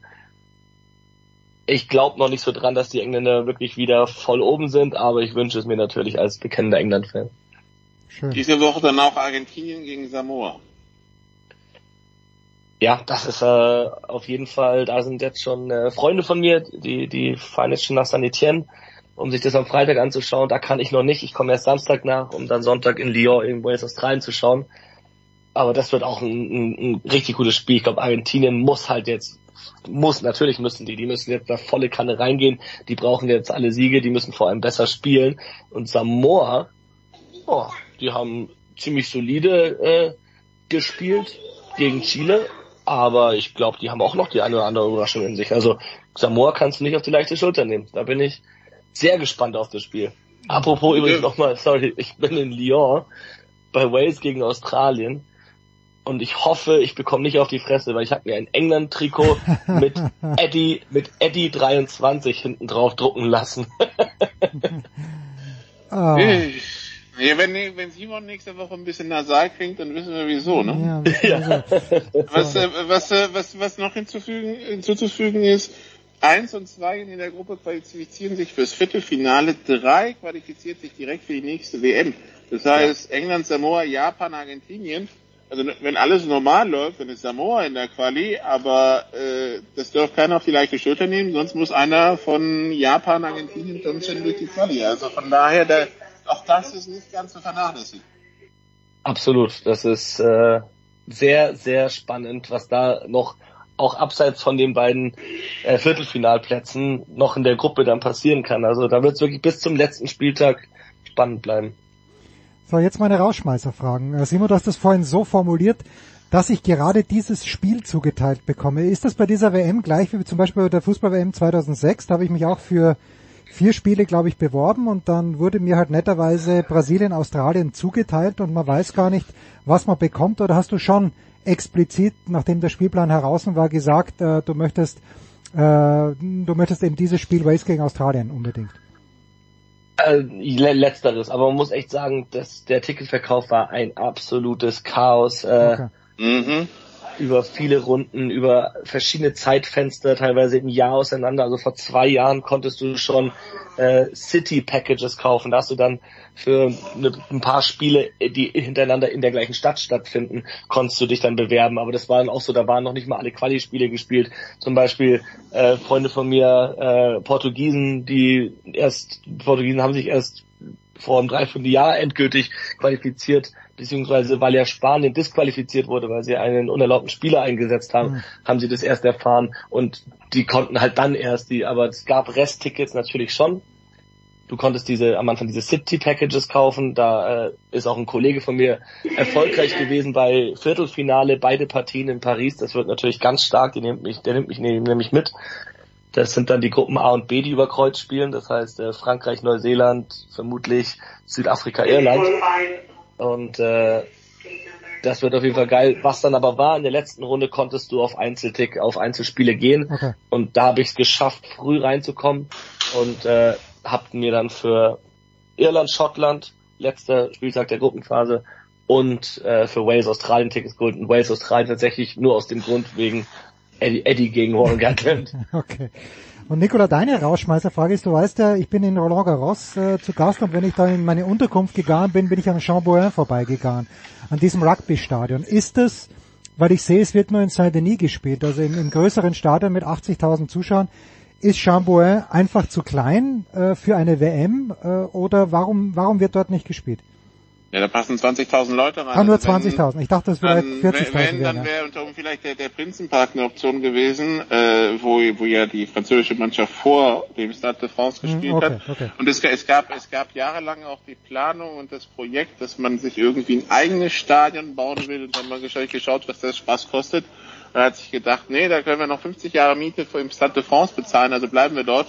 Ich glaube noch nicht so dran, dass die Engländer wirklich wieder voll oben sind, aber ich wünsche es mir natürlich als bekennender England-Fan. Diese Woche dann auch Argentinien gegen Samoa. Ja, das ist äh, auf jeden Fall, da sind jetzt schon äh, Freunde von mir, die, die fahren jetzt schon nach San Etienne um sich das am Freitag anzuschauen. Da kann ich noch nicht. Ich komme erst Samstag nach, um dann Sonntag in Lyon irgendwo in Australien zu schauen. Aber das wird auch ein, ein, ein richtig gutes Spiel. Ich glaube, Argentinien muss halt jetzt, muss, natürlich müssen die, die müssen jetzt da volle Kanne reingehen. Die brauchen jetzt alle Siege, die müssen vor allem besser spielen. Und Samoa, oh, die haben ziemlich solide äh, gespielt gegen Chile. Aber ich glaube, die haben auch noch die eine oder andere Überraschung in sich. Also Samoa kannst du nicht auf die leichte Schulter nehmen. Da bin ich sehr gespannt auf das Spiel. Apropos übrigens nochmal, sorry, ich bin in Lyon bei Wales gegen Australien und ich hoffe, ich bekomme nicht auf die Fresse, weil ich habe mir ein England-Trikot [laughs] mit Eddie mit Eddie 23 hinten drauf drucken lassen. [laughs] oh. Ja, wenn, wenn Simon nächste Woche ein bisschen nasal klingt, dann wissen wir wieso, ne? Ja, [laughs] ja. Was, äh, was, äh, was, was noch hinzufügen, hinzuzufügen ist, Eins und zwei in der Gruppe qualifizieren sich fürs Viertelfinale. Drei qualifiziert sich direkt für die nächste WM. Das heißt, ja. England, Samoa, Japan, Argentinien. Also wenn alles normal läuft, dann ist Samoa in der Quali, aber äh, das darf keiner auf die leichte Schulter nehmen, sonst muss einer von Japan, Argentinien schon durch die Quali. Also von daher, der, auch das ist nicht ganz zu vernachlässigen. Absolut, das ist äh, sehr, sehr spannend, was da noch auch abseits von den beiden äh, Viertelfinalplätzen noch in der Gruppe dann passieren kann. Also da wird es wirklich bis zum letzten Spieltag spannend bleiben. So, jetzt meine Rausschmeißerfragen. Äh, Simon, du hast das vorhin so formuliert, dass ich gerade dieses Spiel zugeteilt bekomme. Ist das bei dieser WM gleich wie zum Beispiel bei der Fußball-WM 2006? Da habe ich mich auch für vier Spiele, glaube ich, beworben und dann wurde mir halt netterweise Brasilien, Australien zugeteilt und man weiß gar nicht, was man bekommt. Oder hast du schon explizit, nachdem der Spielplan heraus war, gesagt, äh, du möchtest, äh, du möchtest eben dieses Spiel Wales gegen Australien unbedingt. Äh, letzteres, aber man muss echt sagen, dass der Ticketverkauf war ein absolutes Chaos. Äh, okay. mhm über viele Runden, über verschiedene Zeitfenster, teilweise im Jahr auseinander. Also vor zwei Jahren konntest du schon äh, City Packages kaufen. Da hast du dann für eine, ein paar Spiele, die hintereinander in der gleichen Stadt stattfinden, konntest du dich dann bewerben. Aber das war dann auch so, da waren noch nicht mal alle Quali-Spiele gespielt. Zum Beispiel äh, Freunde von mir, äh, Portugiesen, die erst, Portugiesen haben sich erst vor einem Dreivierteljahr endgültig qualifiziert beziehungsweise weil ja Spanien disqualifiziert wurde, weil sie einen unerlaubten Spieler eingesetzt haben, mhm. haben sie das erst erfahren und die konnten halt dann erst die, aber es gab Resttickets natürlich schon. Du konntest diese am Anfang diese City Packages kaufen, da äh, ist auch ein Kollege von mir erfolgreich [laughs] gewesen bei Viertelfinale, beide Partien in Paris, das wird natürlich ganz stark, die nimmt mich, der nimmt mich nämlich mit. Das sind dann die Gruppen A und B, die über Kreuz spielen, das heißt äh, Frankreich, Neuseeland, vermutlich Südafrika, Irland. Und äh, das wird auf jeden Fall geil. Was dann aber war, in der letzten Runde konntest du auf Einzeltick, auf Einzelspiele gehen. Okay. Und da habe ich es geschafft, früh reinzukommen und äh, hab mir dann für Irland, Schottland, letzter Spieltag der Gruppenphase und äh, für Wales Australien Tickets geholt. Und Wales Australien tatsächlich nur aus dem Grund wegen Eddie, Eddie gegen Warren Gatland. [laughs] okay. Und Nicola, deine Rausschmeißerfrage ist, du weißt ja, ich bin in Roland Garros äh, zu Gast und wenn ich da in meine Unterkunft gegangen bin, bin ich an Chambouin vorbeigegangen, an diesem Rugby-Stadion. Ist das, weil ich sehe, es wird nur in Saint-Denis gespielt, also im, im größeren Stadion mit 80.000 Zuschauern, ist Chambouin einfach zu klein äh, für eine WM äh, oder warum, warum wird dort nicht gespielt? Ja, da passen 20.000 Leute rein. Ah, nur 20.000. Ich dachte, das wäre 40.000 Wenn, dann Ja. wäre unter Umständen vielleicht der, der Prinzenpark eine Option gewesen, äh, wo, wo ja die französische Mannschaft vor dem Stade de France Hm, gespielt okay, hat. okay. Und es, es gab es gab jahrelang auch die Planung und das Projekt, dass man sich irgendwie ein eigenes Stadion bauen will. Und dann haben wir wahrscheinlich geschaut, was das Spaß kostet. Und hat sich gedacht, nee, da können wir noch 50 Jahre Miete für im Stade de France bezahlen, also bleiben wir dort.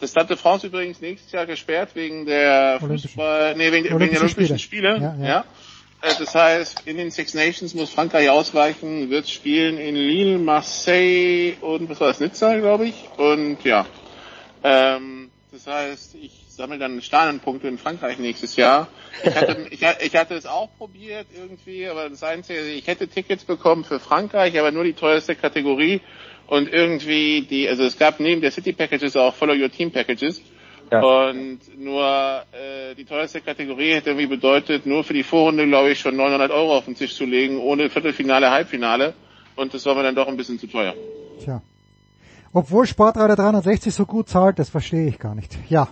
Das de France übrigens nächstes Jahr gesperrt wegen der. Fußball, nee, wegen, wegen der Olympischen Spiele. Spiele. Ja, Ja, ja. Äh, Das heißt, in den Six Nations muss Frankreich ausweichen, wird spielen in Lille, Marseille und was war das, Nizza, glaube ich. Und ja, ähm, das heißt, ich sammle dann Stadionpunkte in Frankreich nächstes Jahr. Ich hatte, [laughs] ich, ich hatte es auch probiert irgendwie, aber das Einzige, ich hätte Tickets bekommen für Frankreich, aber nur die teuerste Kategorie und irgendwie die, also es gab neben der City Packages auch Follow Your Team Packages. Und nur äh, die teuerste Kategorie hätte irgendwie bedeutet, nur für die Vorrunde, glaube ich, schon 900 Euro auf den Tisch zu legen, ohne Viertelfinale, Halbfinale. Und das war mir dann doch ein bisschen zu teuer. Tja. Obwohl Sportradar 360 so gut zahlt, das verstehe ich gar nicht. Ja,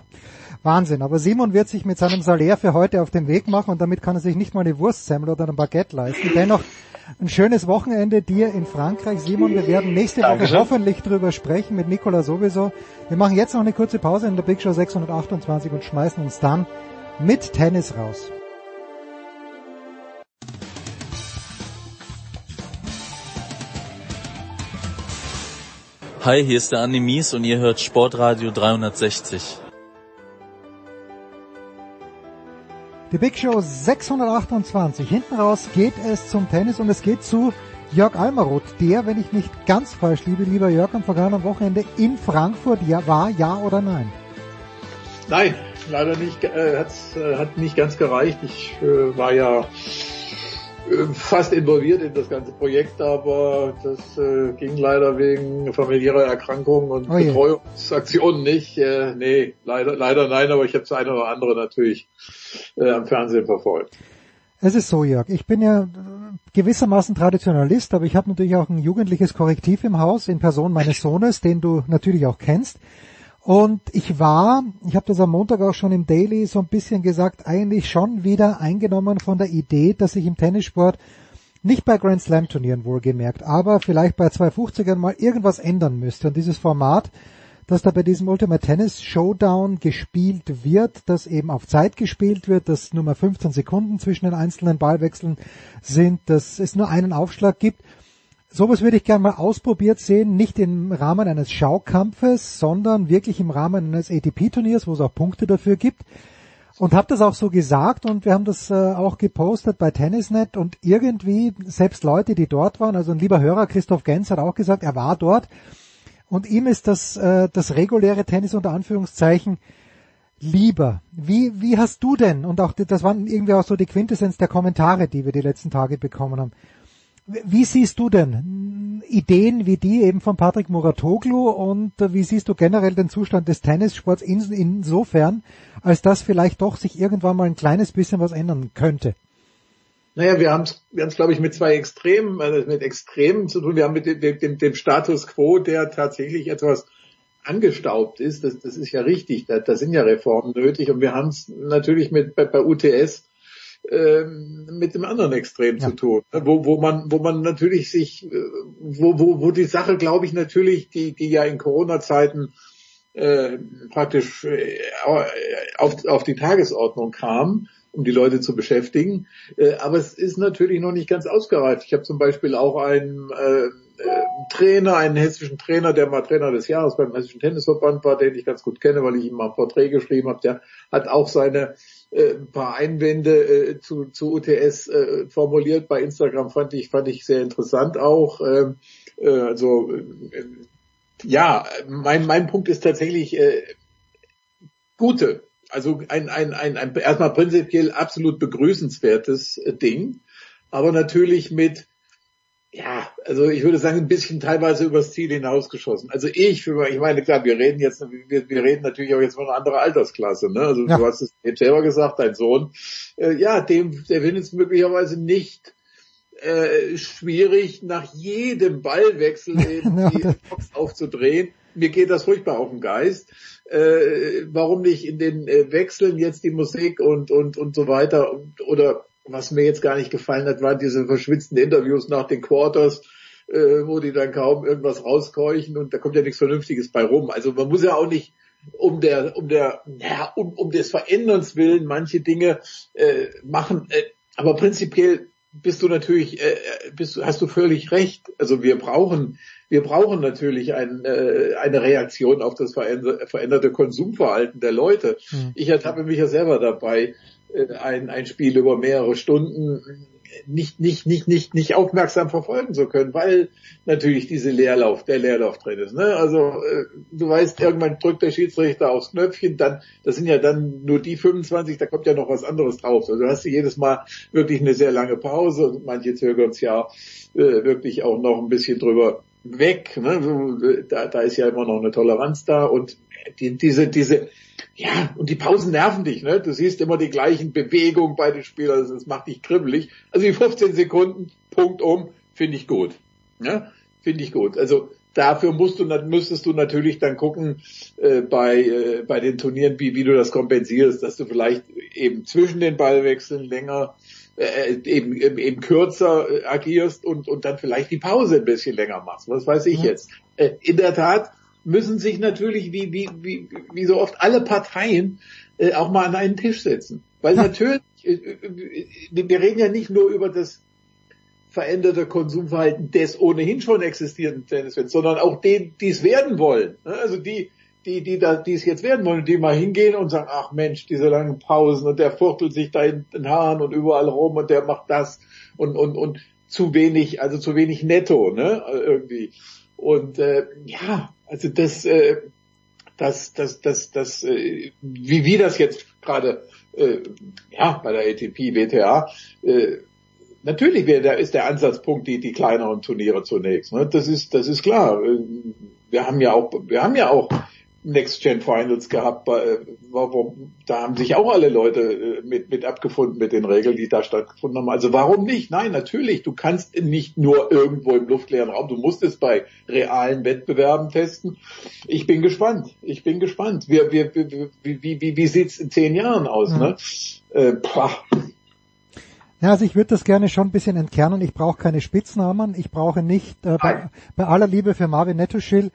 Wahnsinn. Aber Simon wird sich mit seinem Salär für heute auf den Weg machen und damit kann er sich nicht mal eine Wurstsemmel oder ein Baguette leisten. Dennoch ein schönes Wochenende dir in Frankreich. Simon, wir werden nächste Woche Dankeschön. hoffentlich drüber sprechen, mit Nicola sowieso. Wir machen jetzt noch eine kurze Pause in der Big Show 628 und schmeißen uns dann mit Tennis raus. Hi, hier ist der Andi Mies und ihr hört Sportradio 360. Die Big Show 628. Hinten raus geht es zum Tennis und es geht zu Jörg Almaroth, der, wenn ich nicht ganz falsch liebe, lieber Jörg, am vergangenen Wochenende in Frankfurt war, ja oder nein? Nein, leider nicht, äh, äh, hat nicht ganz gereicht. Ich äh, war ja fast involviert in das ganze Projekt, aber das äh, ging leider wegen familiärer Erkrankungen und Oh. Betreuungsaktionen nicht. Äh, nee, leider, leider nein, aber ich habe das eine oder andere natürlich äh, am Fernsehen verfolgt. Es ist so, Jörg, ich bin ja äh, gewissermaßen Traditionalist, aber ich habe natürlich auch ein jugendliches Korrektiv im Haus in Person meines Sohnes, den du natürlich auch kennst. Und ich war, ich habe das am Montag auch schon im Daily so ein bisschen gesagt, eigentlich schon wieder eingenommen von der Idee, dass sich im Tennissport nicht bei Grand Slam Turnieren wohlgemerkt, aber vielleicht bei 250ern mal irgendwas ändern müsste. Und dieses Format, das da bei diesem Ultimate Tennis Showdown gespielt wird, das eben auf Zeit gespielt wird, dass nur mal 15 Sekunden zwischen den einzelnen Ballwechseln sind, dass es nur einen Aufschlag gibt. Sowas würde ich gerne mal ausprobiert sehen, nicht im Rahmen eines Schaukampfes, sondern wirklich im Rahmen eines ATP-Turniers, wo es auch Punkte dafür gibt. Und habe das auch so gesagt und wir haben das äh, auch gepostet bei Tennisnet und irgendwie selbst Leute, die dort waren, also ein lieber Hörer Christoph Gens hat auch gesagt, er war dort und ihm ist das äh, das reguläre Tennis unter Anführungszeichen lieber. Wie wie hast du denn und auch das waren irgendwie auch so die Quintessenz der Kommentare, die wir die letzten Tage bekommen haben. Wie- siehst du denn Ideen wie die eben von Patrick Muratoglu und äh, wie siehst du generell den Zustand des Tennissports in, insofern, als dass vielleicht doch sich irgendwann mal ein kleines bisschen was ändern könnte? Naja, wir haben es, wir haben's, glaube ich, mit zwei Extremen, also mit Extremen zu tun. Wir haben mit dem, dem, dem Status quo, der tatsächlich etwas angestaubt ist. Das, das ist ja richtig. Da, da sind ja Reformen nötig. Und wir haben es natürlich mit bei, bei UTS ähm, mit dem anderen Extrem zu tun, ne? wo, wo man, wo man natürlich sich, äh, wo, wo, wo die Sache, glaube ich, natürlich, die, die ja in Corona-Zeiten äh, praktisch äh, auf, auf die Tagesordnung kam, um die Leute zu beschäftigen. Äh, aber es ist natürlich noch nicht ganz ausgereift. Ich habe zum Beispiel auch einen äh, äh, Trainer, einen hessischen Trainer, der mal Trainer des Jahres beim Hessischen Tennisverband war, den ich ganz gut kenne, weil ich ihm mal ein Porträt geschrieben habe. Der hat auch seine äh, paar Einwände äh, zu, zu UTS äh, formuliert bei Instagram, fand ich, fand ich sehr interessant auch. Ähm, äh, also äh, ja, mein, mein Punkt ist tatsächlich äh, gute, also ein, ein, ein, ein erstmal prinzipiell absolut begrüßenswertes äh, Ding, aber natürlich mit ja, also ich würde sagen, ein bisschen teilweise übers Ziel hinausgeschossen. Also ich, für, ich meine, klar, wir reden jetzt, wir, wir reden natürlich auch jetzt von einer anderen Altersklasse, ne? Also ja. du hast es jetzt selber gesagt, dein Sohn, äh, ja, dem, der findet es möglicherweise nicht äh, schwierig, nach jedem Ballwechsel [laughs] eben die Box aufzudrehen. Mir geht das furchtbar auf den Geist. Äh, warum nicht in den äh, Wechseln jetzt die Musik und und und so weiter und, oder was mir jetzt gar nicht gefallen hat, waren diese verschwitzten Interviews nach den Quarters, äh, wo die dann kaum irgendwas rauskeuchen und da kommt ja nichts Vernünftiges bei rum. Also man muss ja auch nicht um der, um der, ja, um, um des Veränderns willen manche Dinge äh, machen. Äh, aber prinzipiell bist du natürlich, äh, bist, hast du völlig recht. Also wir brauchen, wir brauchen natürlich ein, äh, eine Reaktion auf das veränderte Konsumverhalten der Leute. Mhm. Ich ertappe mich ja selber dabei, äh, ein, ein Spiel über mehrere Stunden nicht, nicht, nicht, nicht, nicht aufmerksam verfolgen zu können, weil natürlich diese Leerlauf, der Leerlauf drin ist. Ne? Also äh, du weißt, irgendwann drückt der Schiedsrichter aufs Knöpfchen, dann, das sind ja dann nur die 25, da kommt ja noch was anderes drauf. Also du hast jedes Mal wirklich eine sehr lange Pause und manche zögern es ja äh, wirklich auch noch ein bisschen drüber weg. Ne? Da, da ist ja immer noch eine Toleranz da und die, diese, diese, ja, und die Pausen nerven dich, ne? Du siehst immer die gleichen Bewegungen bei den Spielern, das macht dich kribbelig. Also die 15 Sekunden, Punkt um, finde ich gut. Ja? Finde ich gut. Also dafür musst du, müsstest du natürlich dann gucken äh, bei, äh, bei den Turnieren, wie, wie du das kompensierst, dass du vielleicht eben zwischen den Ballwechseln länger äh, eben, eben, eben kürzer äh, agierst und, und dann vielleicht die Pause ein bisschen länger machst. Was weiß ich mhm. jetzt. Äh, in der Tat müssen sich natürlich wie, wie, wie, wie so oft alle Parteien äh, auch mal an einen Tisch setzen. Weil natürlich, äh, äh, wir reden ja nicht nur über das veränderte Konsumverhalten des ohnehin schon existierenden Tennisfans, sondern auch den, die es werden wollen. Also die, die, die da, die es jetzt werden wollen, die mal hingehen und sagen, ach Mensch, diese langen Pausen und der fuchtelt sich da in den Haaren und überall rum und der macht das und, und, und zu wenig, also zu wenig netto, ne, irgendwie. Und äh, ja, also das, äh, das, das, das, das, äh, wie wie das jetzt gerade äh, ja bei der ATP, WTA, äh, natürlich wäre da ist der Ansatzpunkt die die kleineren Turniere zunächst. Ne? Das ist das ist klar. Wir haben ja auch wir haben ja auch Next Gen Finals gehabt, äh, warum, da haben sich auch alle Leute äh, mit, mit abgefunden mit den Regeln, die da stattgefunden haben. Also warum nicht? Nein, natürlich, du kannst nicht nur irgendwo im luftleeren Raum, du musst es bei realen Wettbewerben testen. Ich bin gespannt, ich bin gespannt. Wie, wie, wie, wie, wie, wie sieht's in zehn Jahren aus? Mhm. Ne? Äh, ja, also ich würde das gerne schon ein bisschen entkernen. Ich brauche keine Spitznamen. Ich brauche nicht, äh, bei, bei aller Liebe für Marvin Nettoschil,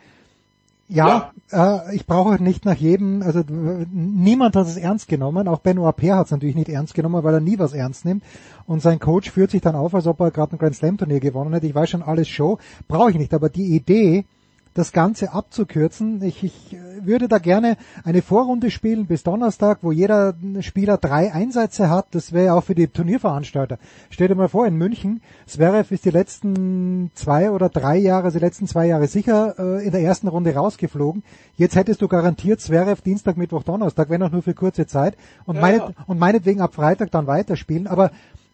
ja, ja. Äh, ich brauche nicht nach jedem, also niemand hat es ernst genommen, auch Benoit Paire hat es natürlich nicht ernst genommen, weil er nie was ernst nimmt und sein Coach führt sich dann auf, als ob er gerade ein Grand Slam Turnier gewonnen hätte. Ich weiß schon alles Show, brauche ich nicht, aber die Idee, das Ganze abzukürzen. Ich, ich würde da gerne eine Vorrunde spielen bis Donnerstag, wo jeder Spieler drei Einsätze hat. Das wäre auch für die Turnierveranstalter. Stell dir mal vor, in München, Zverev ist die letzten zwei oder drei Jahre, also die letzten zwei Jahre sicher äh, in der ersten Runde rausgeflogen. Jetzt hättest du garantiert Zverev Dienstag, Mittwoch, Donnerstag, wenn auch nur für kurze Zeit und, ja, meinet, ja. und meinetwegen ab Freitag dann weiterspielen. Aber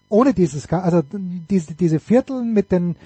ohne dieses, also diese, diese Viertel mit den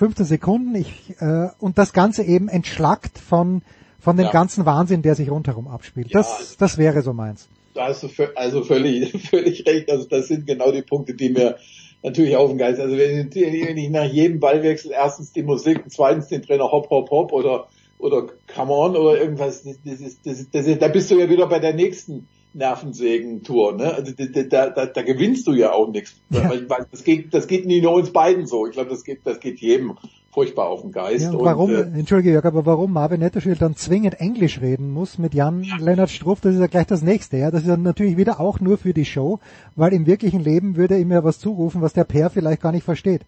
15 Sekunden ich, äh, und das Ganze eben entschlackt von, von dem ja. ganzen Wahnsinn, der sich rundherum abspielt. Ja, das, das wäre so meins. Da hast du also völlig, [laughs] völlig recht. Also das sind genau die Punkte, die mir natürlich auf den Geist. Also wenn, wenn ich nach jedem Ballwechsel erstens die Musik und zweitens den Trainer hopp, hopp, hopp oder, oder come on oder irgendwas, das, das ist, das ist, das ist, da bist du ja wieder bei der nächsten Nervensägen-Tour. Ne? Also da, da, da gewinnst du ja auch nichts. Ja. Das, geht, das geht nie nur uns beiden so. Ich glaube, das geht, das geht jedem furchtbar auf den Geist. Ja, und warum, und, äh, entschuldige Jörg, aber warum Marvin Netterschmidt dann zwingend Englisch reden muss mit Jan ja. Lennart Struff, das ist ja gleich das nächste. Ja? Das ist ja natürlich wieder auch nur für die Show, weil im wirklichen Leben würde ihm ja was zurufen, was der Per vielleicht gar nicht versteht.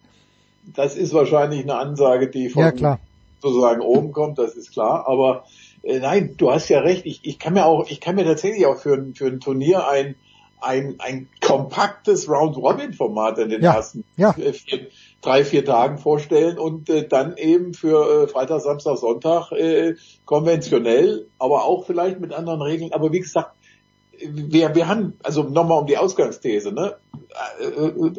Das ist wahrscheinlich eine Ansage, die von ja, sozusagen oben kommt, das ist klar. Aber äh, nein, du hast ja recht. Ich, ich kann mir auch, ich kann mir tatsächlich auch für ein, für ein Turnier ein, ein, ein kompaktes Round-Robin-Format in den ja, ersten ja. Vier, drei, vier Tagen vorstellen und äh, dann eben für äh, Freitag, Samstag, Sonntag äh, konventionell, aber auch vielleicht mit anderen Regeln. Aber wie gesagt, wir, wir haben, also nochmal um die Ausgangsthese, ne,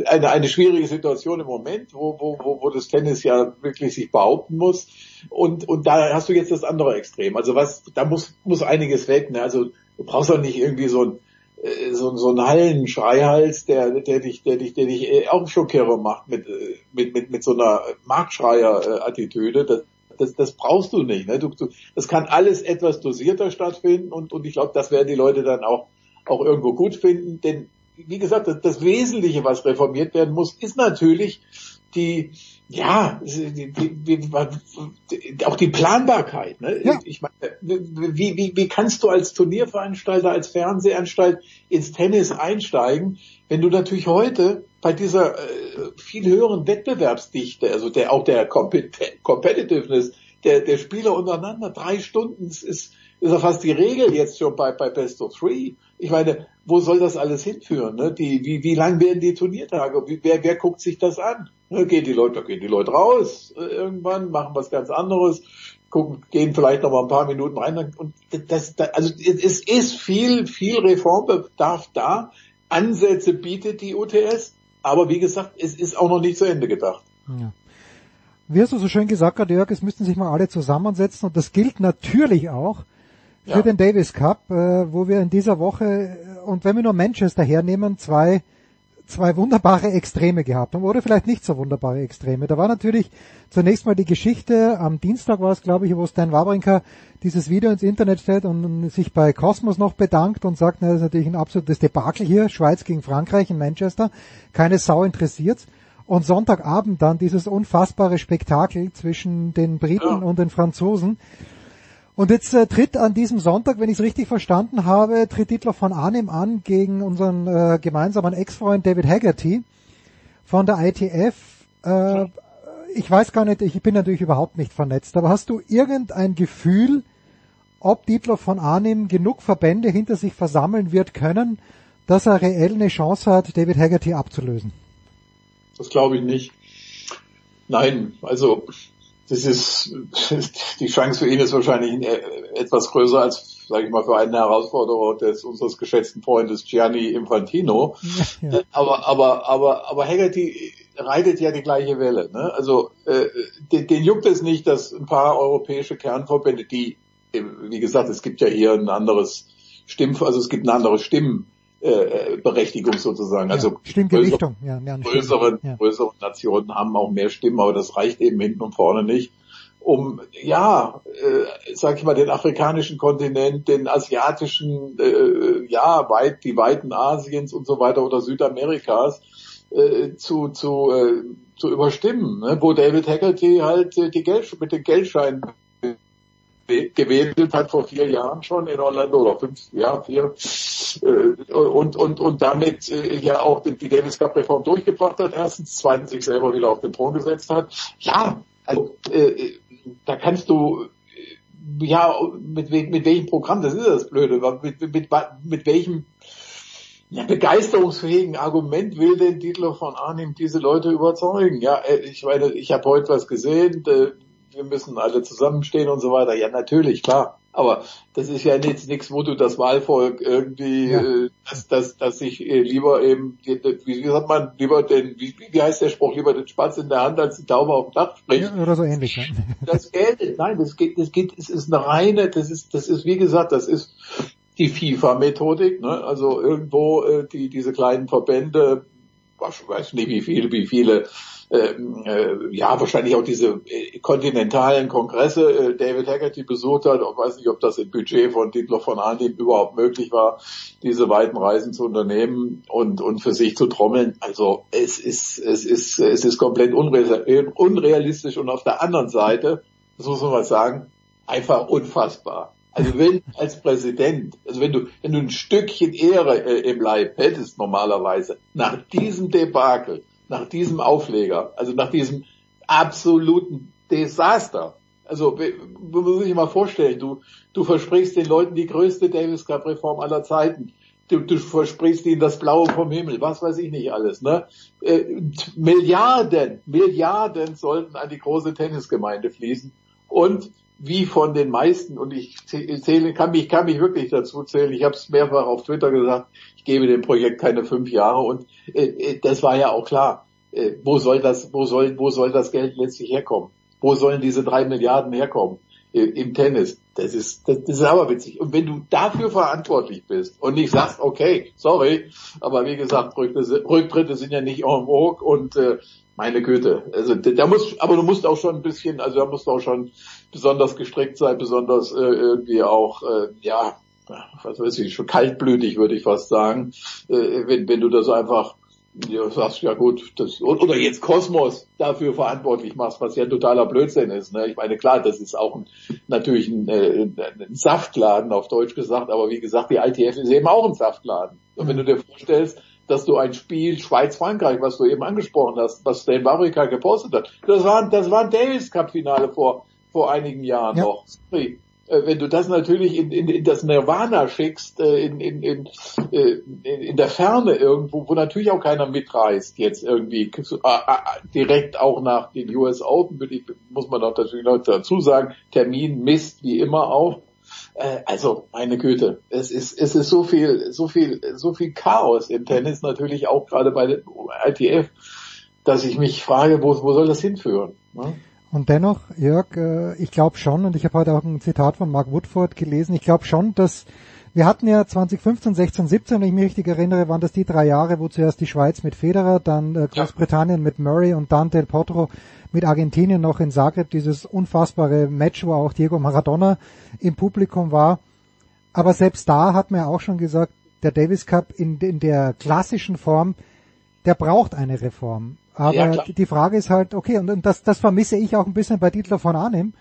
eine, eine schwierige Situation im Moment, wo, wo, wo, wo das Tennis ja wirklich sich behaupten muss. Und, und da hast du jetzt das andere Extrem. Also was, da muss, muss einiges weg. Ne? Also du brauchst doch nicht irgendwie so ein, äh, so, so ein Hallenschreihals, der, der dich, der dich, der dich äh, auch Schockierer macht mit, äh, mit, mit, mit so einer Marktschreier-Attitüde. Das, das, das brauchst du nicht. Ne? Du, du, das kann alles etwas dosierter stattfinden und, und ich glaube, das werden die Leute dann auch, auch irgendwo gut finden. Denn wie gesagt, das, das Wesentliche, was reformiert werden muss, ist natürlich die, ja, auch die Planbarkeit. Ne? Ja. Ich meine, wie, wie, wie kannst du als Turnierveranstalter, als Fernsehanstalt ins Tennis einsteigen, wenn du natürlich heute bei dieser äh, viel höheren Wettbewerbsdichte, also der auch der Compet Competitiveness der, der Spieler untereinander, drei Stunden ist, ist ja fast die Regel jetzt schon bei, bei Best of Three. Ich meine, wo soll das alles hinführen? Ne? Die, wie, wie lang werden die Turniertage? Wie, wer, wer guckt sich das an? Ne? Gehen die Leute, gehen die Leute raus äh, irgendwann, machen was ganz anderes, gucken, gehen vielleicht noch mal ein paar Minuten rein und das, das also es ist viel, viel Reformbedarf da. Ansätze bietet die UTS, aber wie gesagt, es ist auch noch nicht zu Ende gedacht. Ja. Wie hast du so schön gesagt, Jörg, es müssten sich mal alle zusammensetzen und das gilt natürlich auch für ja. den Davis Cup, äh, wo wir in dieser Woche, und wenn wir nur Manchester hernehmen, zwei, zwei wunderbare Extreme gehabt haben, oder vielleicht nicht so wunderbare Extreme. Da war natürlich zunächst mal die Geschichte, am Dienstag war es, glaube ich, wo Stan Wawrinka dieses Video ins Internet stellt und sich bei Cosmos noch bedankt und sagt, na, das ist natürlich ein absolutes Debakel hier, Schweiz gegen Frankreich in Manchester, keine Sau interessiert's. Und Sonntagabend dann dieses unfassbare Spektakel zwischen den Briten ja. und den Franzosen. Und jetzt äh, tritt an diesem Sonntag, wenn ich es richtig verstanden habe, tritt Hitler von Arnim an gegen unseren äh, gemeinsamen Ex-Freund David Haggerty von der ITF. Äh, ich weiß gar nicht, ich bin natürlich überhaupt nicht vernetzt, aber hast du irgendein Gefühl, ob Dietler von Arnim genug Verbände hinter sich versammeln wird können, dass er reell eine Chance hat, David Haggerty abzulösen? Das glaube ich nicht. Nein, also das ist [laughs] die Chance für ihn ist wahrscheinlich äh, etwas größer als, sage ich mal, für einen Herausforderer des unseres geschätzten Freundes Gianni Infantino. Ja. Aber aber aber aber Haggerty reitet ja die gleiche Welle. Ne? Also äh, den, den juckt es nicht, dass ein paar europäische Kernverbände, die, wie gesagt, es gibt ja hier ein anderes Stimm, also es gibt ein anderes Stimmen äh, Berechtigung sozusagen. Ja, also. Größere, ja, größere, ja. größere Nationen haben auch mehr Stimmen, aber das reicht eben hinten und vorne nicht um ja, äh, sag ich mal, den afrikanischen Kontinent, den asiatischen, äh, ja, weit die Weiten Asiens und so weiter oder Südamerikas äh, zu zu äh, zu überstimmen, ne? wo David Haggerty halt äh, die Geld mit den Geldscheinen gewählt hat vor vier Jahren schon in Orlando oder fünf, ja, vier, äh, und, und, und damit äh, ja auch die Davis Cup Reform durchgebracht hat, erstens, zweitens sich selber wieder auf den Thron gesetzt hat. Ja, also, äh, da kannst du, ja, mit, mit welchem Programm, das ist das Blöde, mit, mit, mit welchem ja, begeisterungsfähigen Argument will denn Dietler von Arnim diese Leute überzeugen? Ja, ich meine, ich habe heute was gesehen, wir müssen alle zusammenstehen und so weiter. Ja, natürlich, klar. Aber das ist ja jetzt nichts, wo du das Wahlvolk irgendwie, ja. äh, dass, dass, dass sich äh, lieber eben, wie, sagt man, lieber den, wie, wie heißt der Spruch, lieber den Spatz in der Hand als die Taube auf dem Dach spricht. Ja, oder so ähnlich. Ja. Das gilt, nein, das geht, das geht, es ist eine reine, das ist, das ist, wie gesagt, das ist die FIFA-Methodik, ne? also irgendwo äh, die, diese kleinen Verbände, ich weiß nicht wie viele, wie viele ja wahrscheinlich auch diese äh, kontinentalen Kongresse äh, David Haggerty besucht hat. Ich weiß nicht, ob das im Budget von Dietler von Arnim überhaupt möglich war, diese weiten Reisen zu unternehmen und, und für sich zu trommeln. Also es ist, es ist, es ist komplett unrealistisch und auf der anderen Seite, das muss man mal sagen, einfach unfassbar. Also wenn [laughs] als Präsident, also wenn du, wenn du ein Stückchen Ehre äh, im Leib hättest normalerweise, nach diesem Debakel, nach diesem Aufleger, also nach diesem absoluten Desaster. Also, man muss sich mal vorstellen, du, du versprichst den Leuten die größte Davis Cup Reform aller Zeiten. Du, du versprichst ihnen das Blaue vom Himmel, was weiß ich nicht alles, ne? Äh, Milliarden, Milliarden sollten an die große Tennisgemeinde fließen. Und wie von den meisten, und ich zähle, kann mich, kann mich wirklich dazu zählen, ich habe es mehrfach auf Twitter gesagt, ich gebe dem Projekt keine fünf Jahre und äh, äh, das war ja auch klar. Äh, wo soll das, wo soll, wo soll das Geld letztlich herkommen? Wo sollen diese drei Milliarden herkommen? Äh, Im Tennis. Das ist, das, das ist aber witzig. Und wenn du dafür verantwortlich bist und nicht sagst, okay, sorry, aber wie gesagt, Rücktritte, sind ja nicht en vogue und äh, meine Güte. Also da muss, aber du musst auch schon ein bisschen, also da musst du auch schon besonders gestrickt sein, besonders äh, irgendwie auch, äh, ja, was weiß ich, schon kaltblütig würde ich fast sagen, äh, wenn, wenn du das einfach ja, sagst ja gut, das, oder jetzt Kosmos dafür verantwortlich machst, was ja totaler Blödsinn ist. Ne? Ich meine, klar, das ist auch ein, natürlich ein, äh, ein Saftladen auf Deutsch gesagt, aber wie gesagt, die ITF ist eben auch ein Saftladen. Und wenn du dir vorstellst, dass du ein Spiel Schweiz-Frankreich, was du eben angesprochen hast, was Stan Wawrinka gepostet hat, das war, das war ein Davis Cup Finale vor, vor einigen Jahren ja. noch. Äh, wenn du das natürlich in, in, in das Nirvana schickst, äh, in, in, in, äh, in der Ferne irgendwo, wo natürlich auch keiner mitreist, jetzt irgendwie direkt auch nach den US Open, muss man doch natürlich noch dazu sagen, Termin misst wie immer auch. Also, meine Güte, es ist, es ist so viel, so viel, so viel Chaos im Tennis, natürlich auch gerade bei der ITF, dass ich mich frage, wo, wo soll das hinführen? Ne? Und dennoch, Jörg, äh, ich glaube schon, und ich habe heute auch ein Zitat von Mark Woodford gelesen, ich glaube schon, dass wir hatten ja 2015, 16, 17, wenn ich mich richtig erinnere, waren das die drei Jahre, wo zuerst die Schweiz mit Federer, dann äh, Großbritannien mit Murray und dann Del Potro mit Argentinien noch in Zagreb, dieses unfassbare Match, wo auch Diego Maradona im Publikum war. Aber selbst da hat man ja auch schon gesagt, der Davis Cup in, in der klassischen Form, der braucht eine Reform. Aber ja, die Frage ist halt, okay, und, und das, das vermisse ich auch ein bisschen bei Dietler von Arnim.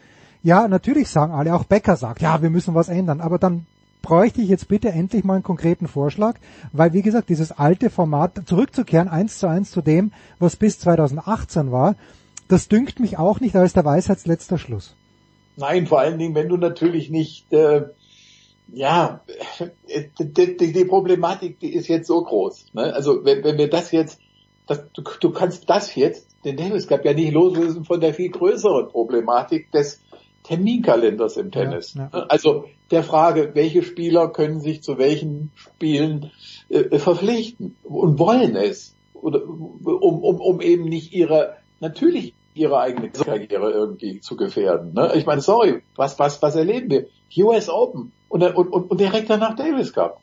Ja, natürlich sagen alle, auch Becker sagt, ja, wir müssen was ändern, aber dann bräuchte ich jetzt bitte endlich mal einen konkreten Vorschlag, weil wie gesagt, dieses alte Format zurückzukehren, eins zu eins zu dem, was bis 2018 war, das dünkt mich auch nicht als der Weisheitsletzter Schluss. Nein, vor allen Dingen, wenn du natürlich nicht, äh, ja, [laughs] die, die, die Problematik, die ist jetzt so groß. Ne? Also wenn, wenn wir das jetzt das, du, du kannst das jetzt, den Davis Cup, ja nicht loslösen von der viel größeren Problematik des Terminkalenders im Tennis. Ja, ja. Also der Frage, welche Spieler können sich zu welchen Spielen äh, verpflichten und wollen es, oder, um, um, um eben nicht ihre, natürlich ihre eigene Karriere irgendwie zu gefährden. Ne? Ich meine, sorry, was, was, was erleben wir? US Open und, und, und, und direkt danach Davis Cup.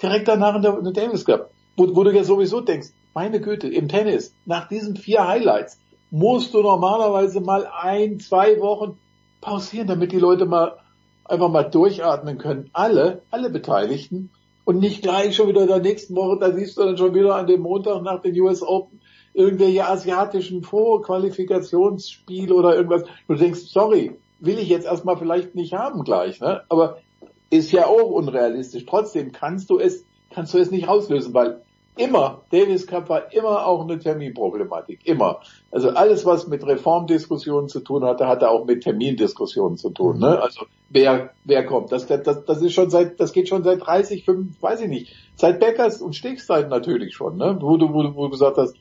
Direkt danach der, der Davis Cup. Wo, wo du ja sowieso denkst, meine Güte, im Tennis, nach diesen vier Highlights, musst du normalerweise mal ein, zwei Wochen pausieren, damit die Leute mal einfach mal durchatmen können. Alle, alle Beteiligten. Und nicht gleich schon wieder in der nächsten Woche, da siehst du dann schon wieder an dem Montag nach den US Open irgendwelche asiatischen Vorqualifikationsspiele oder irgendwas. Du denkst, sorry, will ich jetzt erstmal vielleicht nicht haben gleich, ne? Aber ist ja auch unrealistisch. Trotzdem kannst du es, kannst du es nicht auslösen, weil immer, Davis Cup war immer auch eine Terminproblematik, immer. Also alles, was mit Reformdiskussionen zu tun hatte, hatte auch mit Termindiskussionen zu tun. Ne? Also wer, wer kommt? Das, das, das ist schon seit, das geht schon seit 30, 5, weiß ich nicht, seit Beckers und Stichszeit natürlich schon, ne? wo, du, wo, du, wo du gesagt hast,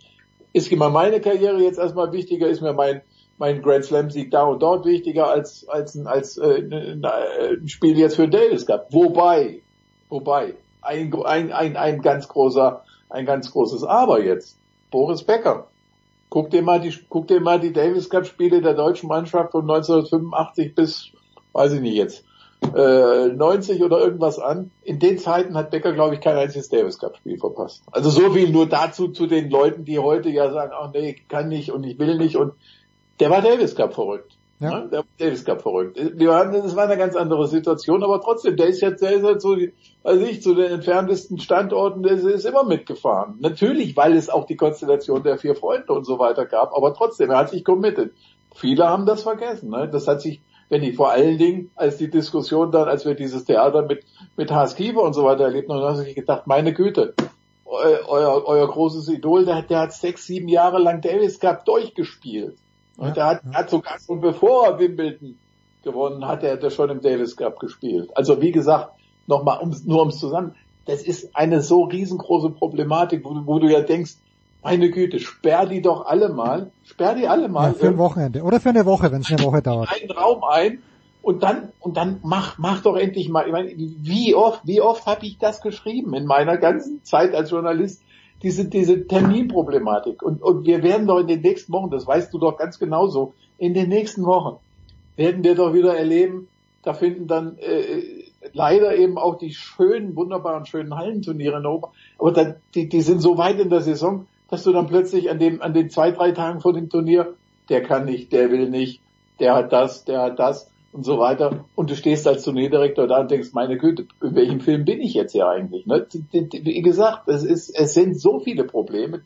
ist immer meine Karriere jetzt erstmal wichtiger, ist mir mein mein Grand Slam Sieg da und dort wichtiger als als als äh, ein Spiel jetzt für Davis Cup. Wobei, wobei ein, ein, ein, ein ganz großer ein ganz großes Aber jetzt. Boris Becker. Guck dir mal die, guck dir mal die Davis Cup Spiele der deutschen Mannschaft von 1985 bis, weiß ich nicht jetzt, äh, 90 oder irgendwas an. In den Zeiten hat Becker, glaube ich, kein einziges Davis Cup Spiel verpasst. Also so viel nur dazu zu den Leuten, die heute ja sagen, ach nee, kann nicht und ich will nicht und der war Davis Cup verrückt. Ja. Ne? Der Davis Cup verrückt. Wir haben, das war eine ganz andere Situation, aber trotzdem, der ist der ist jetzt so, also ich, zu den entferntesten Standorten, der ist immer mitgefahren. Natürlich, weil es auch die Konstellation der vier Freunde und so weiter gab, aber trotzdem, er hat sich committed. Viele haben das vergessen. Ne? Das hat sich, wenn ich vor allen Dingen, als die Diskussion dann, als wir dieses Theater mit, mit Haas Kiefer und so weiter erlebt haben, habe ich gedacht, meine Güte, euer, euer, euer großes Idol, der, der hat sechs, sieben Jahre lang Davis Cup durchgespielt. Und er hat, hat sogar schon bevor er Wimbledon gewonnen hat, er hätte schon im Davis Cup gespielt. Also wie gesagt, nochmal, um, nur ums zusammen, das ist eine so riesengroße Problematik, wo, wo du ja denkst, meine Güte, sperr die doch alle mal, sperr die alle mal. Ja, für ein Wochenende oder für eine Woche, wenn es eine Woche dauert. Einen Raum ein Und dann, und dann mach, mach doch endlich mal, ich meine, wie oft, wie oft habe ich das geschrieben in meiner ganzen Zeit als Journalist? Diese, diese Terminproblematik. Und, und wir werden doch in den nächsten Wochen, das weißt du doch ganz genauso, in den nächsten Wochen werden wir doch wieder erleben, da finden dann äh, leider eben auch die schönen, wunderbaren, schönen Hallenturniere in Europa. Aber da, die, die sind so weit in der Saison, dass du dann plötzlich an dem, an den zwei, drei Tagen vor dem Turnier, der kann nicht, der will nicht, der hat das, der hat das und so weiter. Und du stehst als Turnierdirektor da und denkst, meine Güte, in welchem Film bin ich jetzt hier eigentlich? Ne? Wie gesagt, es ist, es sind so viele Probleme,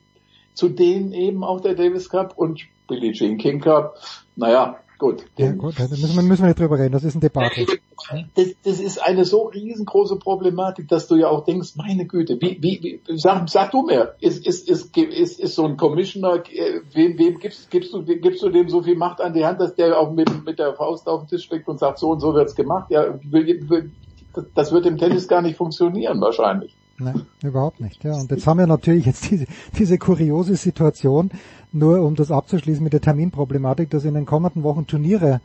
zu denen eben auch der Davis Cup und Billie Jean King Cup, naja, gut. Ja, gut, da müssen wir, müssen wir nicht drüber reden, das ist ein Debatte. Das, das ist eine so riesengroße Problematik, dass du ja auch denkst, meine Güte, wie, wie, wie sag, sag du mir, ist, ist, ist, ist, ist so ein Commissioner, äh, wem, wem gibst, gibst du, gibst du dem so viel Macht an die Hand, dass der auch mit, mit der Faust auf den Tisch schlägt und sagt, so und so wird's gemacht? Ja, will, will, das wird im Tennis gar nicht funktionieren wahrscheinlich. Nein, überhaupt nicht. Ja, und jetzt haben wir natürlich jetzt diese, diese kuriose Situation, nur um das abzuschließen mit der Terminproblematik, dass in den kommenden Wochen Turniere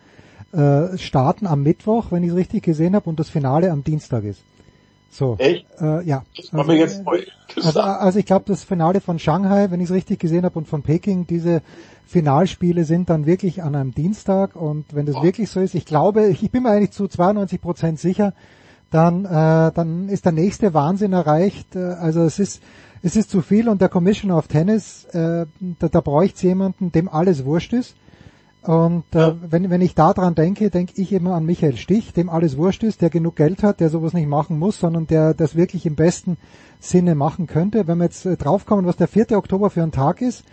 äh, starten am Mittwoch, wenn ich es richtig gesehen habe, und das Finale am Dienstag ist. So. Echt? Äh, ja. Also, also, also ich glaube, das Finale von Shanghai, wenn ich es richtig gesehen habe, und von Peking, diese Finalspiele sind dann wirklich an einem Dienstag. Und wenn das oh. wirklich so ist, ich glaube, ich bin mir eigentlich zu 92 Prozent sicher, dann, äh, dann ist der nächste Wahnsinn erreicht. Äh, also es ist, es ist zu viel und der Commissioner of Tennis, äh, da, da bräuchte es jemanden, dem alles wurscht ist. Und äh, ja. wenn, wenn ich da dran denke, denke ich immer an Michael Stich, dem alles wurscht ist, der genug Geld hat, der sowas nicht machen muss, sondern der das wirklich im besten Sinne machen könnte. Wenn wir jetzt äh, draufkommen, was der 4. Oktober für ein Tag ist,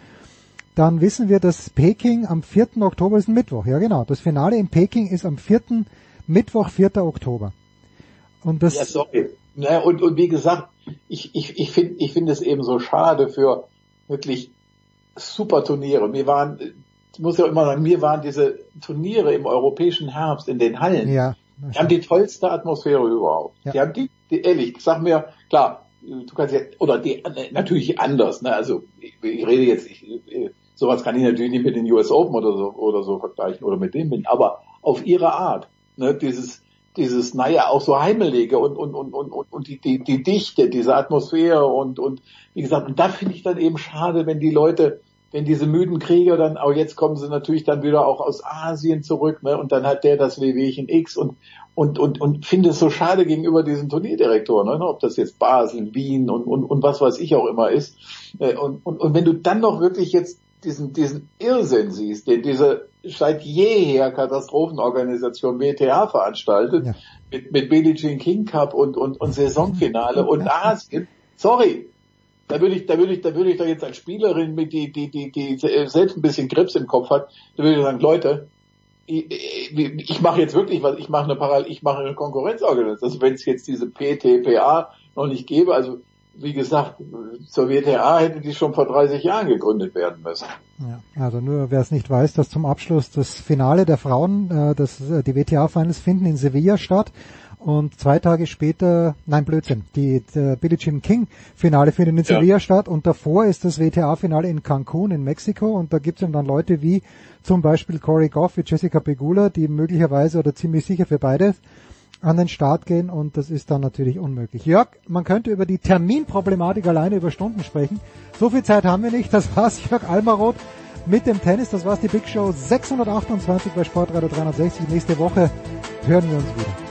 dann wissen wir, dass Peking am 4. Oktober ist ein Mittwoch. Ja genau, das Finale in Peking ist am 4. Mittwoch, 4. Oktober. Und das ja, sorry. Naja, und, und wie gesagt, ich, ich, ich finde ich finde es eben so schade für wirklich super Turniere. Wir waren, ich muss ja immer sagen, mir waren diese Turniere im europäischen Herbst in den Hallen. Ja. Die haben die tollste Atmosphäre überhaupt. Ja. Die haben die, die, ehrlich, sag mir, klar, du kannst ja, oder die, natürlich anders, ne, also, ich, ich rede jetzt, ich, sowas kann ich natürlich nicht mit den US Open oder so, oder so vergleichen oder mit dem, aber auf ihre Art, ne, dieses, dieses, naja, auch so Heimelige und, und, und, und, und die, die, die Dichte, diese Atmosphäre und, und, wie gesagt, und da finde ich dann eben schade, wenn die Leute, wenn diese müden Krieger dann, auch jetzt kommen sie natürlich dann wieder auch aus Asien zurück, ne, und dann hat der das WWchen X und, und, und, und finde es so schade gegenüber diesen Turnierdirektoren, ne, ob das jetzt Basel, Wien und, und, und was weiß ich auch immer ist. Äh, und, und, und wenn du dann noch wirklich jetzt diesen, diesen Irrsinn siehst, den diese seit jeher Katastrophenorganisation WTA veranstaltet, ja. mit, mit Billie Jean King Cup und, und, und Saisonfinale und Asien, sorry, da würde ich, da würde ich, da würde ich da jetzt als Spielerin mit die, die, die, die selbst ein bisschen Grips im Kopf hat, da würde ich sagen, Leute, ich, ich mache jetzt wirklich was, ich mache eine Parallel, ich mache eine Konkurrenzorganisation. Also wenn es jetzt diese PTPA noch nicht gäbe, also wie gesagt, zur WTA hätte die schon vor 30 Jahren gegründet werden müssen. Ja, also nur wer es nicht weiß, dass zum Abschluss das Finale der Frauen, äh, das, äh, die WTA-Finals finden in Sevilla statt und zwei Tage später, nein Blödsinn, die, die Billie Jean King Finale findet in Sevilla ja. statt und davor ist das WTA-Finale in Cancun in Mexiko und da gibt es dann Leute wie zum Beispiel Corey Goff, wie Jessica Pegula, die möglicherweise oder ziemlich sicher für beides an den Start gehen und das ist dann natürlich unmöglich. Jörg, man könnte über die Terminproblematik alleine über Stunden sprechen. So viel Zeit haben wir nicht. Das war's, Jörg Almaroth mit dem Tennis. Das war's, die Big Show 628 bei Sportradio 360. Nächste Woche hören wir uns wieder.